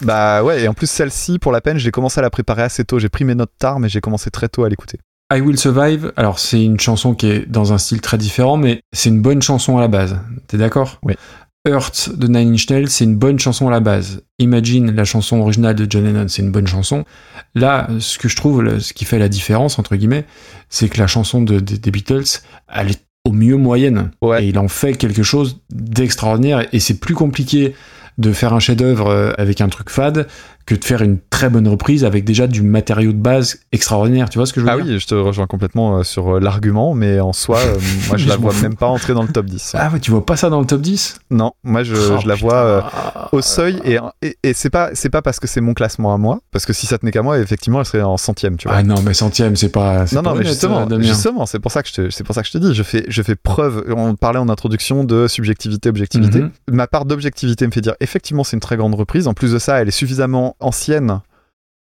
Bah ouais, et en plus celle-ci, pour la peine, j'ai commencé à la préparer assez tôt. J'ai pris mes notes tard, mais j'ai commencé très tôt à l'écouter. I Will Survive, alors c'est une chanson qui est dans un style très différent, mais c'est une bonne chanson à la base. T'es d'accord? Oui. Hurt de Nine Inch Nails, c'est une bonne chanson à la base. Imagine, la chanson originale de John Lennon, c'est une bonne chanson. Là, ce que je trouve, ce qui fait la différence, entre guillemets, c'est que la chanson de, des- des Beatles, elle est au mieux moyenne. Ouais. Et il en fait quelque chose d'extraordinaire. Et c'est plus compliqué de faire un chef-d'œuvre euh, avec un truc fade que de faire une très bonne reprise avec déjà du matériau de base extraordinaire. Tu vois ce que je veux Ah dire oui, je te rejoins complètement euh, sur euh, l'argument, mais en soi, euh, moi je la vois même pas entrer dans le top 10. Ah ouais, tu vois pas ça dans le top 10 Non, moi je, Oh, je la vois euh, au seuil et, et, et c'est pas c'est pas parce que c'est mon classement à moi, parce que si ça tenait qu'à moi, effectivement, elle serait en centième, tu vois. Ah non, mais centième, c'est pas. Non, pas non, mais justement, Damien. justement, c'est pour ça que je te, c'est pour ça que je te dis, je fais, je fais preuve. On parlait en introduction de subjectivité, objectivité. Mhm. Ma part d'objectivité me fait dire, effectivement, c'est une très grande reprise. En plus de ça, elle est suffisamment ancienne.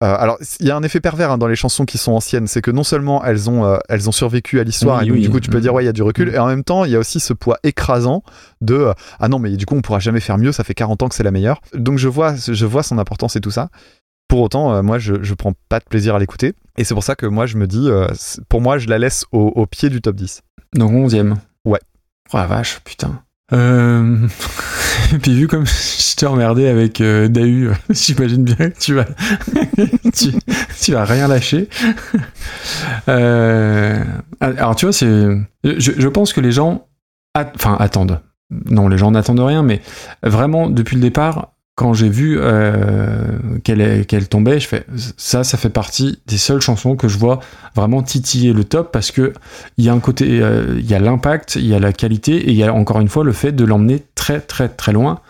Euh, alors, il y a un effet pervers hein, dans les chansons qui sont anciennes, c'est que non seulement elles ont, euh, elles ont survécu à l'histoire, Oui, et donc oui. du coup tu peux dire ouais il y a du recul, Mhm. et en même temps il y a aussi ce poids écrasant de euh, ah non mais du coup on pourra jamais faire mieux, ça fait 40 ans que c'est la meilleure. Donc je vois, je vois son importance et tout ça. Pour autant, moi, je, je prends pas de plaisir à l'écouter. Et c'est pour ça que moi, je me dis, pour moi, je la laisse au, au pied du top 10. Donc 11ème. Ouais. Oh la vache, putain. Euh... Et puis vu comme je t'ai emmerdé avec euh, Dahu, euh, j'imagine bien que tu vas, tu, vas rien lâcher. Euh, Alors tu vois, c'est, je, pense que les gens, enfin attendent. Non, les gens n'attendent rien, mais vraiment depuis le départ, quand j'ai vu euh, qu'elle tombait, je fais ça, ça fait partie des seules chansons que je vois vraiment titiller le top parce que il y a un côté, euh, il y a l'impact, il y a la qualité et il y a encore une fois le fait de l'emmener très très très loin.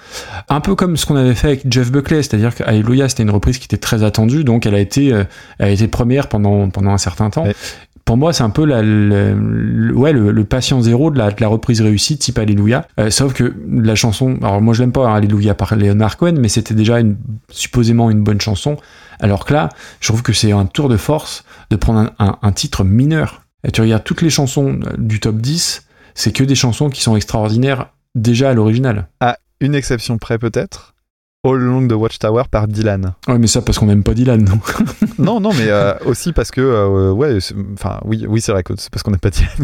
Un peu comme ce qu'on avait fait avec Jeff Buckley, c'est-à-dire que Alléluia c'était une reprise qui était très attendue, donc elle a été, euh, elle a été première pendant pendant un certain temps. Pour moi, c'est un peu le, patient zéro de la, reprise réussie type Alléluia. Euh, sauf que la chanson, alors moi je l'aime pas hein, Alléluia par Leonard Cohen, mais c'était déjà une, supposément une bonne chanson. Alors que là, je trouve que c'est un tour de force de prendre un, titre mineur. Tu regardes toutes les chansons du top 10, c'est que des chansons qui sont extraordinaires déjà à l'original. À une exception près peut-être. All Along the Watchtower par Dylan. Ouais, mais ça parce qu'on n'aime pas Dylan, non non, non, mais euh, aussi parce que, euh, ouais, enfin, oui, oui, c'est vrai que c'est parce qu'on n'a pas Dylan.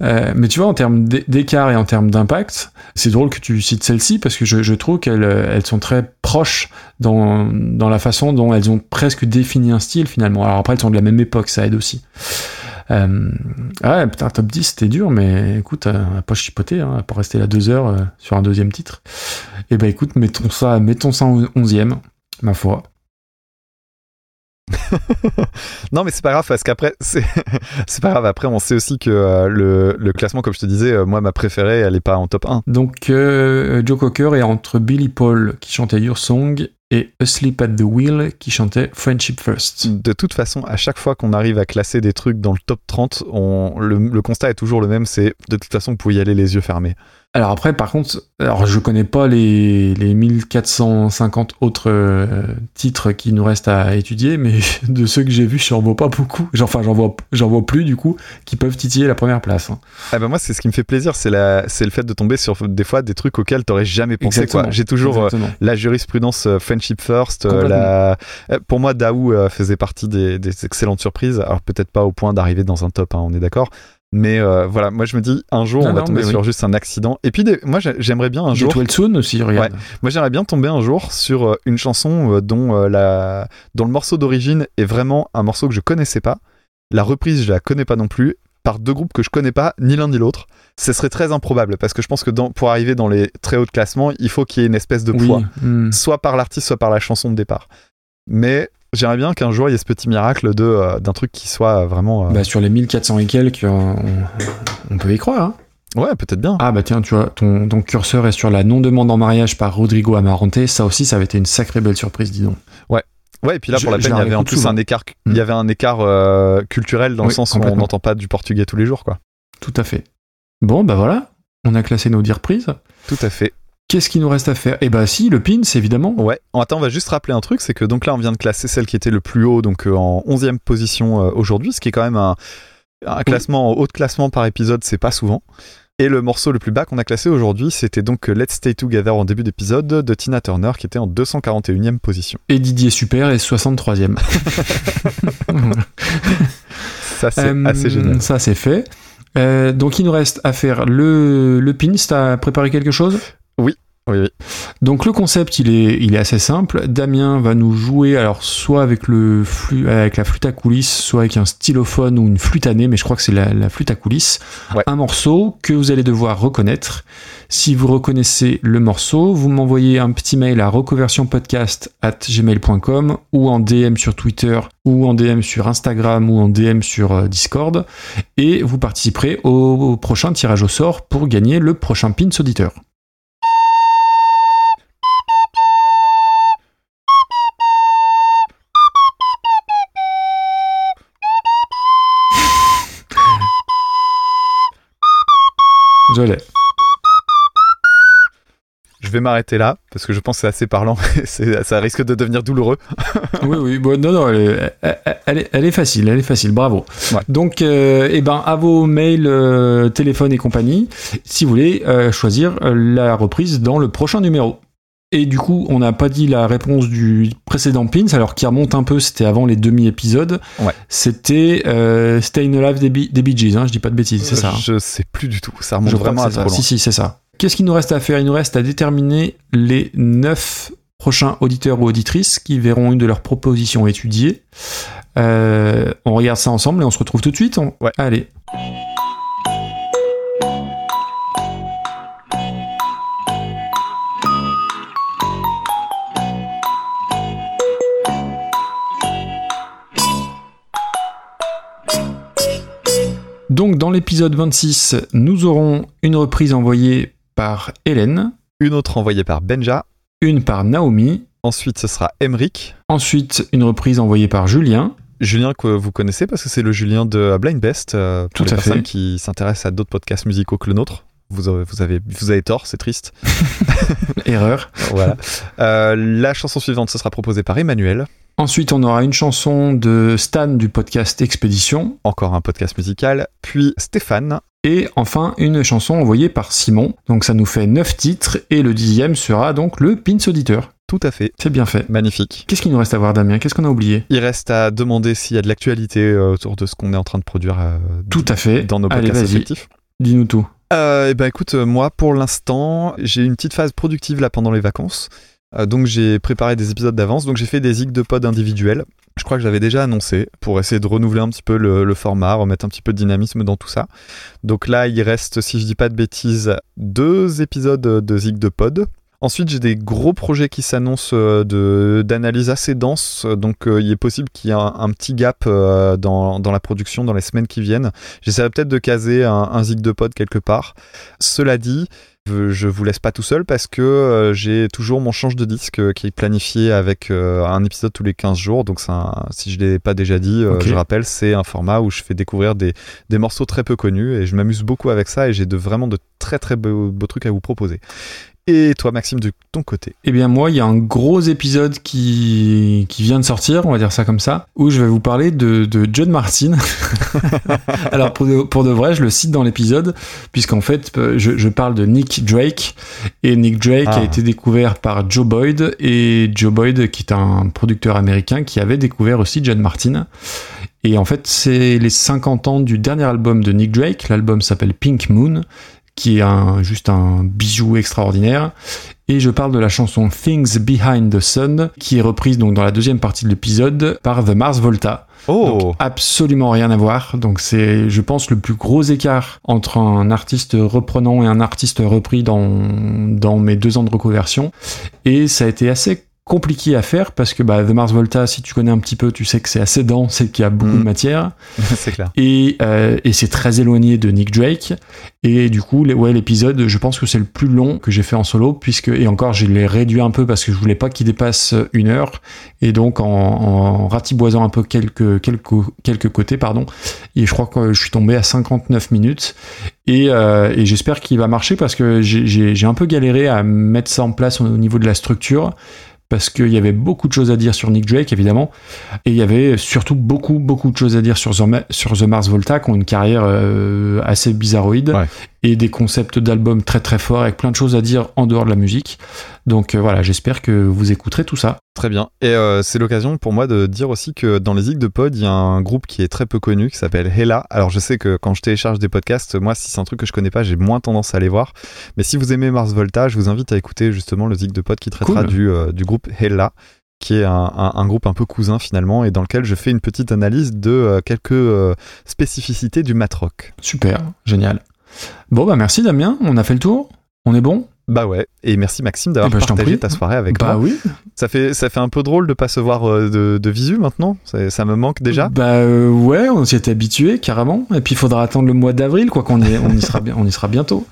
Euh, mais tu vois, en termes d'é- d'écart et en termes d'impact, c'est drôle que tu cites celle-ci parce que je, je trouve qu'elles elles sont très proches dans, dans la façon dont elles ont presque défini un style finalement. Alors après, elles sont de la même époque, ça aide aussi. Euh, ah ouais, putain, top 10, c'était dur, mais écoute, euh, on va pas chipoter, hein, pour rester là deux heures euh, sur un deuxième titre. Et ben écoute, mettons ça, mettons ça en onzième, ma foi. non, mais c'est pas grave parce qu'après, c'est c'est pas grave. Après, on sait aussi que euh, le, le classement, comme je te disais, euh, moi, ma préférée, elle est pas en top 1. Donc euh, Joe Cocker est entre Billy Paul qui chantait Your Song et Asleep at the Wheel qui chantait Friendship First. De toute façon, à chaque fois qu'on arrive à classer des trucs dans le top 30, on, le, le constat est toujours le même, c'est de toute façon, vous pouvez y aller les yeux fermés. Alors après, par contre, alors je connais pas les, les 1450 autres euh, titres qui nous restent à étudier, mais de ceux que j'ai vus, j'en vois pas beaucoup. Enfin, j'en vois, j'en vois plus du coup qui peuvent titiller la première place. hein. Ah ben moi, c'est ce qui me fait plaisir, c'est la- c'est le fait de tomber sur des fois des trucs auxquels t'aurais jamais pensé. Exactement. quoi. J'ai toujours euh, la jurisprudence euh, Friendship First. la... Pour moi, Daou faisait partie des, des excellentes surprises. Alors peut-être pas au point d'arriver dans un top, hein, on est d'accord. Mais euh, voilà, moi je me dis un jour Non, on va non, tomber sur oui. juste un accident. Et puis des- moi j'ai- j'aimerais bien un jour. Get Well Soon aussi, regarde. Moi, j'aimerais bien tomber un jour sur euh, une chanson euh, dont, la... dont le morceau d'origine est vraiment un morceau que je connaissais pas. La reprise, je la connais pas non plus, par deux groupes que je connais pas, ni l'un ni l'autre. Ce serait très improbable parce que je pense que dans... pour arriver dans les très hauts de classement, il faut qu'il y ait une espèce de poids, hmm. soit par l'artiste, soit par la chanson de départ. Mais j'aimerais bien qu'un jour il y ait ce petit miracle de, euh, d'un truc qui soit euh, vraiment. euh, Bah, sur les 1400 et quelques, on, on peut y croire. hein. Ouais, peut-être bien. Ah bah tiens, tu vois, ton, ton curseur est sur la non-demande en mariage par Rodrigo Amarante. Ça aussi, ça avait été une sacrée belle surprise, dis donc. Ouais, et puis là, Je- pour la peine, il y avait en plus un écart, Mm. il y avait un écart euh, culturel dans le sens où on n'entend pas du portugais tous les jours, quoi. Tout à fait. Bon, bah voilà, on a classé nos 10 reprises. Tout à fait. Qu'est-ce qu'il nous reste à faire? Eh bah si, le pins, évidemment. Ouais. Attends, on va juste rappeler un truc, c'est que donc là, on vient de classer celle qui était le plus haut, donc euh, en 11e position euh, aujourd'hui, ce qui est quand même un, un classement, haut de classement par épisode, c'est pas souvent. Et le morceau le plus bas qu'on a classé aujourd'hui, c'était donc euh, Let's Stay Together en début d'épisode de Tina Turner, qui était en 241e position. Et Didier Super est 63ème. Ça, c'est Euh, assez génial. Ça, c'est fait. Euh, donc, il nous reste à faire le, le pins. T'as préparé quelque chose? Oui, oui. Donc le concept il est, il est assez simple. Damien va nous jouer alors soit avec le avec la flûte à coulisses, soit avec un stylophone ou une flûte à nez, mais je crois que c'est la, la flûte à coulisses. Ouais. Un morceau que vous allez devoir reconnaître. Si vous reconnaissez le morceau, vous m'envoyez un petit mail à recoversionpodcast at gmail.com ou en DM sur Twitter ou en DM sur Instagram ou en DM sur euh, Discord et vous participerez au, au prochain tirage au sort pour gagner le prochain pins auditeur. Vais m'arrêter là, parce que je pense que c'est assez parlant, ça risque de devenir douloureux. oui, oui, bon, non, non, elle est, elle- elle est, elle est facile, elle est facile, bravo. Ouais. Donc, euh, eh ben, à vos mails, euh, téléphone et compagnie, si vous voulez euh, choisir euh, la reprise dans le prochain numéro. Et du coup, on n'a pas dit la réponse du précédent Pins, alors qui remonte un peu, c'était avant les demi-épisodes. Ouais. C'était euh, Stay Alive des, Bee- des Bee Gees, hein, je dis pas de bêtises, c'est ça. hein. Je sais plus du tout. Ça remonte Je vraiment à ça. Si, si, c'est ça. Qu'est-ce qu'il nous reste à faire? Il nous reste à déterminer les neuf prochains auditeurs ou auditrices qui verront une de leurs propositions étudiées. Euh, on regarde ça ensemble et on se retrouve tout de suite. On- Ouais. Allez. Donc dans l'épisode 26, nous aurons une reprise envoyée par Hélène, Une autre envoyée par Benja. une par Naomi, Ensuite, ce sera Emric. ensuite une reprise envoyée par Julien, Julien que vous connaissez parce que c'est le Julien de Blind Best euh, Tout les à personnes fait. qui s'intéressent à d'autres podcasts musicaux que le nôtre. Vous avez, vous avez, vous avez tort, c'est triste. erreur. voilà. Euh, la chanson suivante, ce sera proposée par Emmanuel. Ensuite, on aura une chanson de Stan du podcast Expédition. Encore un podcast musical. Puis Stéphane. Et enfin, une chanson envoyée par Simon. Donc ça nous fait 9 titres et le dixième sera donc le Pins Auditeur. Tout à fait. C'est bien fait. Magnifique. Qu'est-ce qu'il nous reste à voir, Damien? Qu'est-ce qu'on a oublié? Il reste à demander s'il y a de l'actualité euh, autour de ce qu'on est en train de produire euh, Tout à fait. dans nos podcasts respectifs. Dis-nous tout. Euh, eh ben écoute, moi pour l'instant, j'ai une petite phase productive là pendant les vacances. Euh, donc j'ai préparé des épisodes d'avance, donc j'ai fait des zigs de pod individuels. Je crois que j'avais déjà annoncé pour essayer de renouveler un petit peu le, format, remettre un petit peu de dynamisme dans tout ça. Donc là, il reste, si je dis pas de bêtises, deux épisodes de zig de pod. Ensuite, j'ai des gros projets qui s'annoncent euh, d'analyse assez dense, donc euh, il est possible qu'il y ait un, petit gap dans, dans la production dans les semaines qui viennent. J'essaierai peut-être de caser un, un zig de pod quelque part. Cela dit, je vous laisse pas tout seul parce que euh, j'ai toujours mon change de disque euh, qui est planifié avec euh, un épisode tous les 15 jours. Donc, c'est un- si je l'ai pas déjà dit, je rappelle, c'est un format où je fais découvrir des, des morceaux très peu connus et je m'amuse beaucoup avec ça et j'ai de, vraiment de très très beaux, beaux trucs à vous proposer. Et toi, Maxime, de ton côté Eh bien moi, il y a un gros épisode qui, qui vient de sortir, on va dire ça comme ça, où je vais vous parler de, de John Martin. Alors pour de, pour de vrai, je le cite dans l'épisode, puisqu'en fait, euh, je, je parle de Nick Drake, et Nick Drake Ah. a été découvert par Joe Boyd, et Joe Boyd, qui est un producteur américain, qui avait découvert aussi John Martin. Et en fait, c'est les 50 ans du dernier album de Nick Drake, l'album s'appelle Pink Moon, qui est un, juste un bijou extraordinaire. Et je parle de la chanson Things Behind the Sun, qui est reprise donc dans la deuxième partie de l'épisode par The Mars Volta. Oh Donc, absolument rien à voir. Donc c'est, je pense, le plus gros écart entre un artiste reprenant et un artiste repris dans, dans mes deux ans de reconversion. Et ça a été assez compliqué à faire parce que bah, The Mars Volta, si tu connais un petit peu, tu sais que c'est assez dense et qu'il y a beaucoup de matière. c'est clair. Et, euh, et c'est très éloigné de Nick Drake. Et du coup, les- ouais, l'épisode, je pense que c'est le plus long que j'ai fait en solo, puisque, et encore, je l'ai réduit un peu parce que je voulais pas qu'il dépasse une heure. Et donc, en, en ratiboisant un peu quelques, quelques, quelques côtés, pardon. Et je crois que je suis tombé à 59 minutes. Et, euh, et j'espère qu'il va marcher parce que j'ai un peu galéré à mettre ça en place au niveau de la structure. Parce qu'il y avait beaucoup de choses à dire sur Nick Drake, évidemment. Et il y avait surtout beaucoup, beaucoup de choses à dire sur The, Mars Volta, qui ont une carrière euh, assez bizarroïde. Ouais. Et des concepts d'albums très très forts, avec plein de choses à dire en dehors de la musique. Donc euh, voilà, j'espère que vous écouterez tout ça. Très bien. Et euh, c'est l'occasion pour moi de dire aussi que dans les zigs de pod, il y a un groupe qui est très peu connu qui s'appelle Hella. Alors je sais que quand je télécharge des podcasts, moi si c'est un truc que je connais pas, j'ai moins tendance à aller voir. Mais si vous aimez Mars Volta, je vous invite à écouter justement le zig de pod qui traitera Cool. du, euh, du groupe Hella qui est un, un- un groupe un peu cousin finalement et dans lequel je fais une petite analyse de quelques spécificités du mat rock. Super, génial. Bon, bah merci Damien, on a fait le tour On est bon? Bah ouais, et merci Maxime d'avoir Eh t'en partagé ta soirée avec Bah moi. oui. Ça fait, ça fait un peu drôle de pas se voir euh, de, de visu maintenant, ça, ça me manque déjà. Bah euh, ouais, on s'y était habitué carrément. Et puis il faudra attendre le mois d'avril, quoi qu'on y, on y sera on y sera bientôt.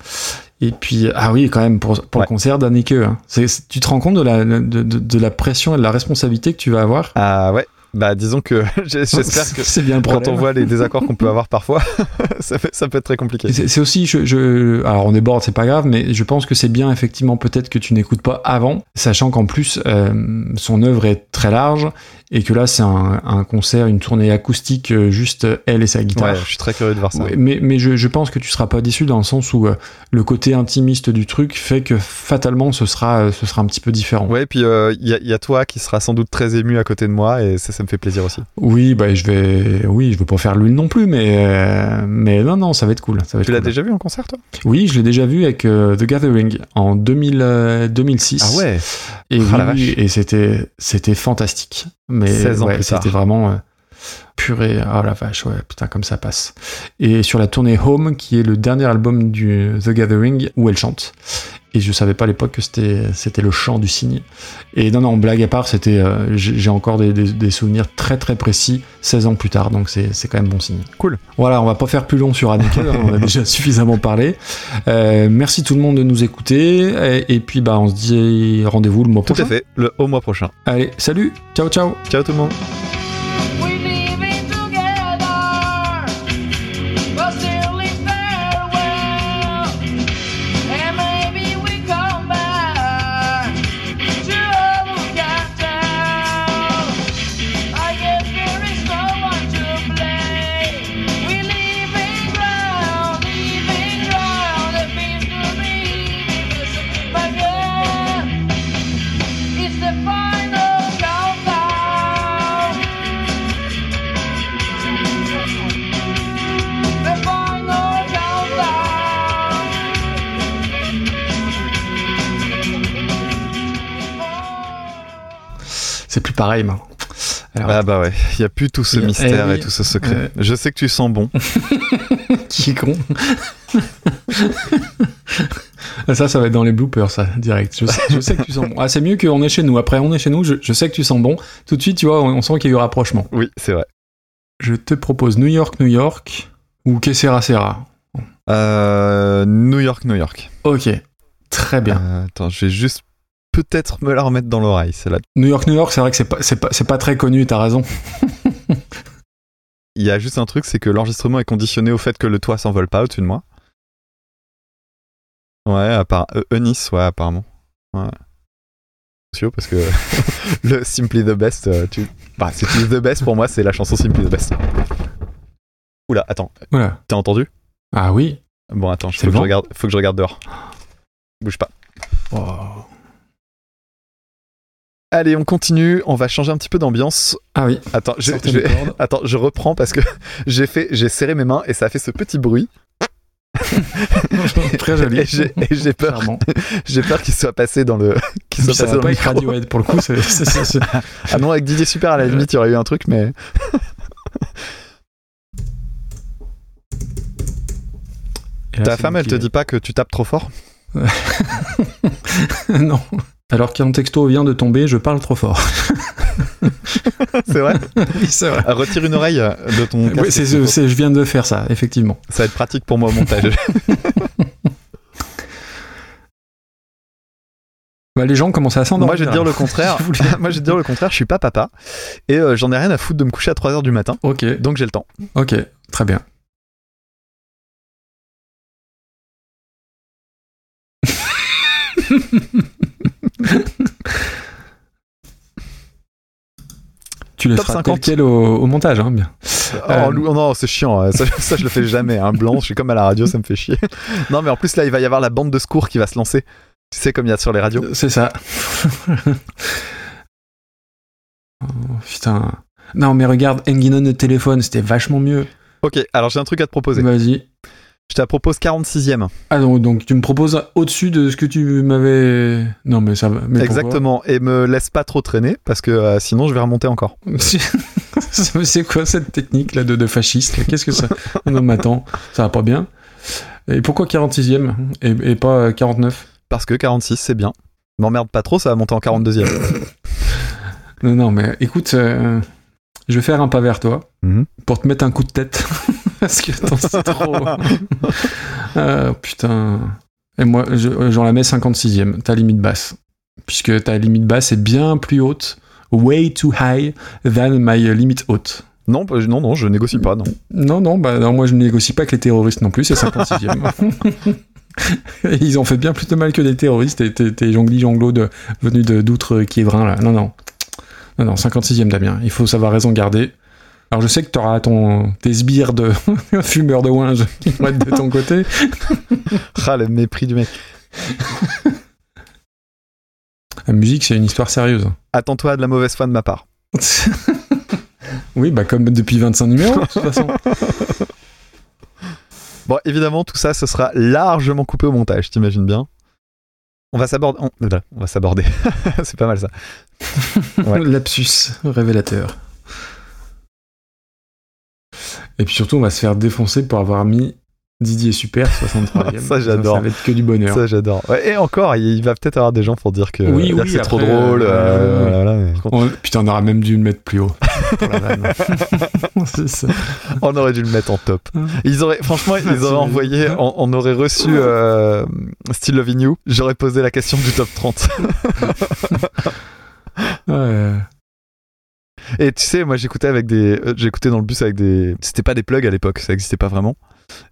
Et puis ah oui, quand même pour, pour Ouais. le concert d'Anneke, hein. Tu te rends compte de la de, de- de la pression et de la responsabilité que tu vas avoir? Ah ouais, bah disons que j'espère que c'est bien le quand on voit les désaccords qu'on peut avoir parfois, ça, fait- ça peut être très compliqué. C'est aussi, je, je- alors on déborde, c'est pas grave, mais je pense que c'est bien effectivement peut-être que tu n'écoutes pas avant, sachant qu'en plus euh, son œuvre est très large et que là c'est un, un concert, une tournée acoustique, euh, juste elle et sa guitare. Ouais, je suis très curieux de voir ça. Ouais, mais mais je, je pense que tu seras pas déçu dans le sens où euh, le côté intimiste du truc fait que fatalement ce sera euh, ce sera un petit peu différent. Ouais, et puis euh, il y, a- il y a toi qui sera sans doute très ému à côté de moi et ça, ça me fait plaisir aussi. Oui, bah je vais oui, je veux pas faire l'huile non plus mais euh, mais non non, ça va être cool, ça va être Tu l'as cool. déjà vu en concert toi? Oui, je l'ai déjà vu avec euh, The Gathering en 2000, euh, 2006. Ah ouais Et, Ah, oui, et c'était c'était fantastique. Mais 16 ans ouais, plus tard. c'était vraiment euh, purée. Ah la vache, ouais, putain comme ça passe. Et sur la tournée Home, qui est le dernier album du The Gathering, où elle chante. Et je savais pas à l'époque que c'était c'était le chant du cygne. Et non non, blague à part, c'était euh, j'ai encore des, des- des souvenirs très très précis 16 ans plus tard, donc c'est c'est quand même bon signe. Cool. Voilà, on va pas faire plus long sur hein, on a déjà suffisamment parlé. Euh, merci tout le monde de nous écouter et, et puis bah on se dit rendez-vous le mois Tout prochain. à fait, le, au mois prochain. Allez, salut, ciao ciao. Ciao tout le monde C'est plus pareil maintenant. Alors, Ah bah ouais, il y a plus tout ce mystère eh oui. et tout ce secret. Je sais que tu sens bon. qui est con Ah, Ça, ça va être dans les bloopers, ça, direct. Je sais, je sais que tu sens bon. Ah, c'est mieux qu'on est chez nous. Après, on est chez nous, je, je sais que tu sens bon. Tout de suite, tu vois, on, on sent qu'il y a eu rapprochement. Oui, c'est vrai. Je te propose New York, New York ou Que sera sera. Euh, New York, New York. Ok, très bien. Euh, attends, je vais juste peut-être me la remettre dans l'oreille, celle-là. New York, New York, c'est vrai que c'est pas, c'est pas, c'est pas très connu, t'as raison. Il y a juste un truc, c'est que l'enregistrement est conditionné au fait que le toit s'envole pas au-dessus de moi. Ouais, à part euh, Eunice, ouais, apparemment. Ouais. Parce que le Simply the Best, euh, tu... bah, Simply the Best pour moi, c'est la chanson Simply the Best. Oula, attends, t'as entendu? Ah oui. Bon, attends, C'est faut que, je regarde, faut que je regarde dehors. Bouge pas. Oh. Allez, on continue, on va changer un petit peu d'ambiance. Ah oui. Attends, je, attends, je reprends parce que j'ai fait, j'ai serré mes mains et ça a fait ce petit bruit. Très joli. Et j'ai et j'ai peur, j'ai peur qu'il soit passé dans le, qu'il soit Ça passé va dans le pas être micro. Radiohead pour le coup. c'est- Ah non, avec Didier Super à la limite, il y aurait eu un truc, mais ta femme, elle te dit pas que tu tapes trop fort? Non. Alors qu'un texto vient de tomber, je parle trop fort. C'est vrai? Oui, c'est vrai. Ah, Retire une oreille de ton casque. Oui, c'est, c'est- c'est- je viens de faire ça, effectivement. Ça va être pratique pour moi au montage. Bah, les gens commencent à s'endormir. moi, je vais te dire le contraire. Moi, je vais te dire le contraire. Je suis pas papa et euh, j'en ai rien à foutre de me coucher à 3h du matin. Ok, Donc j'ai le temps. ok, très bien. Tu tel 50. quel au, au montage, hein, bien. Oh, Euh, non, c'est chiant. hein. Ça, ça, je le fais jamais. Un blanc, je suis comme à la radio, ça me fait chier. Non, mais en plus, là, il va y avoir la bande de secours qui va se lancer. Tu sais, comme il y a sur les radios. C'est ça. oh, putain. Non, mais regarde, Enginon de téléphone, c'était vachement mieux. Ok, alors j'ai un truc à te proposer. Vas-y. Je te la propose 46ème. Ah donc, donc tu me proposes au-dessus de ce que tu m'avais... Non mais ça va. Mais Exactement. Et me laisse pas trop traîner parce que euh, sinon, je vais remonter encore. C'est quoi cette technique là de, de fasciste Qu'est-ce que ça? Non mais attends, ça va pas bien. Et pourquoi 46ème et, et pas 49 Parce que 46, c'est bien. M'emmerde pas trop, ça va monter en 42ème. Non non mais écoute, euh, je vais faire un pas vers toi Mhm. pour te mettre un coup de tête. Parce que c'est trop... Ah, putain. Et moi, je- j'en la mets 56ème, ta limite basse. Puisque ta limite basse est bien plus haute, way too high than my limite haute. Non, non, non, je négocie pas, non. Non, non, bah non, moi je ne négocie pas avec les terroristes non plus, c'est 56ème. Et Ils ont fait bien plus de mal que des terroristes, et tes, jonglis jonglots de, venus d'outre-Kiévrin, là. Non, non. Non, non, 56ème, Damien. Il faut savoir raison garder. Alors je sais que tu auras ton, tes sbires de fumeur de ouinge qui vont être de ton côté. Ah, le mépris du mec. La musique, c'est une histoire sérieuse. Attends-toi à de la mauvaise foi de ma part. oui, bah comme depuis 25 numéros, de toute façon. Bon, évidemment, tout ça, ce sera largement coupé au montage, t'imagines bien On va s'aborder. On... va s'aborder. c'est pas mal ça. Ouais. Lapsus révélateur. Et puis surtout, on va se faire défoncer pour avoir mis Didier Super 63e. Ça, j'adore. Ça, va être que du bonheur. Ça, j'adore. Ouais, et encore, il va peut-être avoir des gens pour dire que Oui, là, oui, c'est trop drôle. euh, euh, voilà, mais- On- putain, on aurait même dû le mettre plus haut. pour la vanne. C'est ça. On aurait dû le mettre en top. Ils auraient, franchement, ils auraient envoyé, on, on aurait reçu euh, Still Loving You. J'aurais posé la question du top 30. Ouais. Et tu sais, moi j'écoutais avec des, euh, j'écoutais dans le bus avec des, c'était pas des plugs à l'époque, ça existait pas vraiment.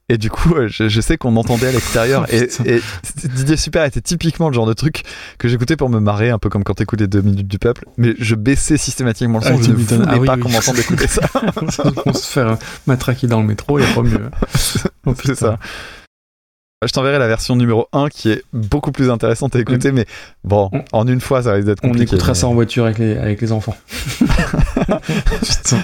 Et du coup, euh, je, je sais qu'on entendait à l'extérieur. et, Putain. et Didier Super était typiquement le genre de truc que j'écoutais pour me marrer, un peu comme quand t'écoutes les deux minutes du peuple. Mais je baissais systématiquement le son, Ah, je ne voulais Ah oui, pas oui. qu'on m'entende écouter ça. on se faire matraquer dans le métro, il n'y a pas mieux. Oh, C'est ça. Je t'enverrai la version numéro 1 qui est beaucoup plus intéressante à écouter, mais bon, On- en une fois, ça risque d'être On compliqué. écoutera mais- ça en voiture avec les, avec les enfants. Putain.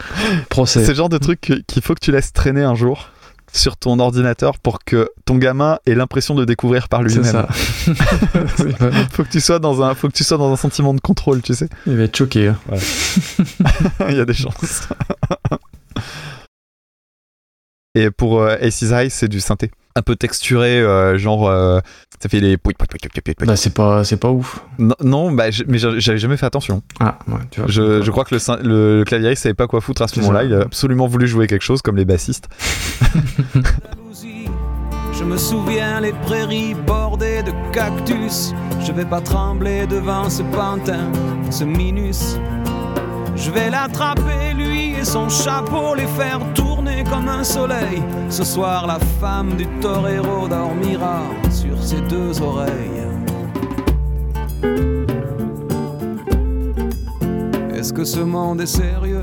Procès. C'est le genre de truc qu'il faut que tu laisses traîner un jour. sur ton ordinateur pour que ton gamin ait l'impression de découvrir par lui-même. ça. C'est vraiment- Faut que tu sois dans un, faut que tu sois dans un sentiment de contrôle, tu sais. Il va être choqué. hein. Il y a des chances. Et pour euh, Aces High, c'est du synthé. Un peu texturé, euh, genre. euh, ça fait les. Bah, c'est pas, c'est pas ouf. Non, non, bah, mais j'a- j'avais jamais fait attention. Ah, ouais, tu vois. Je, je crois que le, le clavieriste savait pas quoi foutre à ce moment-là. Il a absolument voulu jouer quelque chose comme les bassistes. jalousie. Je me souviens les prairies bordées de cactus. Je vais pas trembler devant ce pantin, ce minus. Je vais l'attraper, lui et son chapeau, les faire tourner comme un soleil. Ce soir, la femme du torero dormira sur ses deux oreilles. Est-ce que ce monde est sérieux?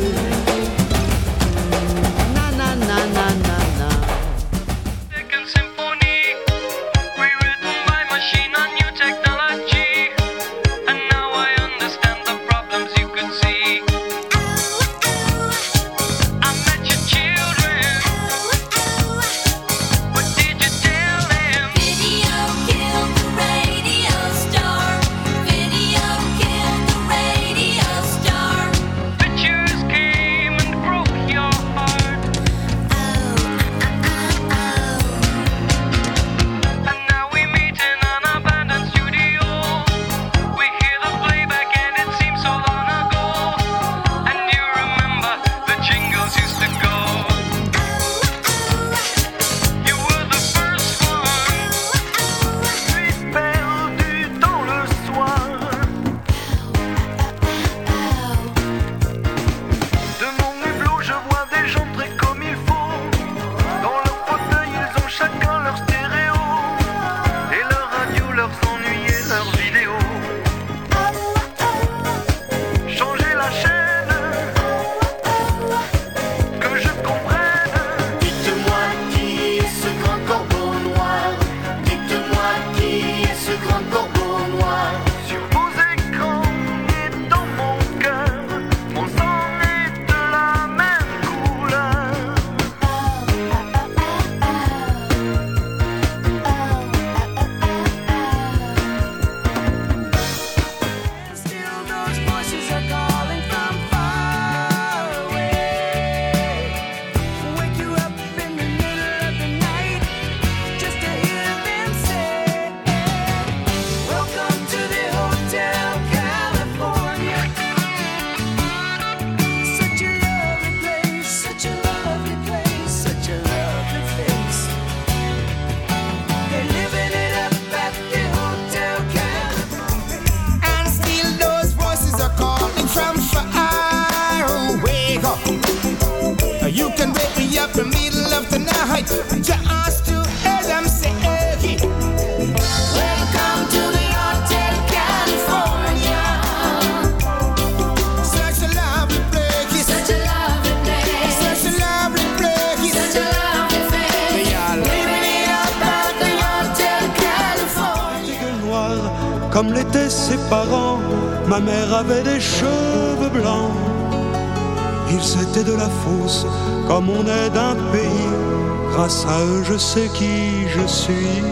Sais qui je suis.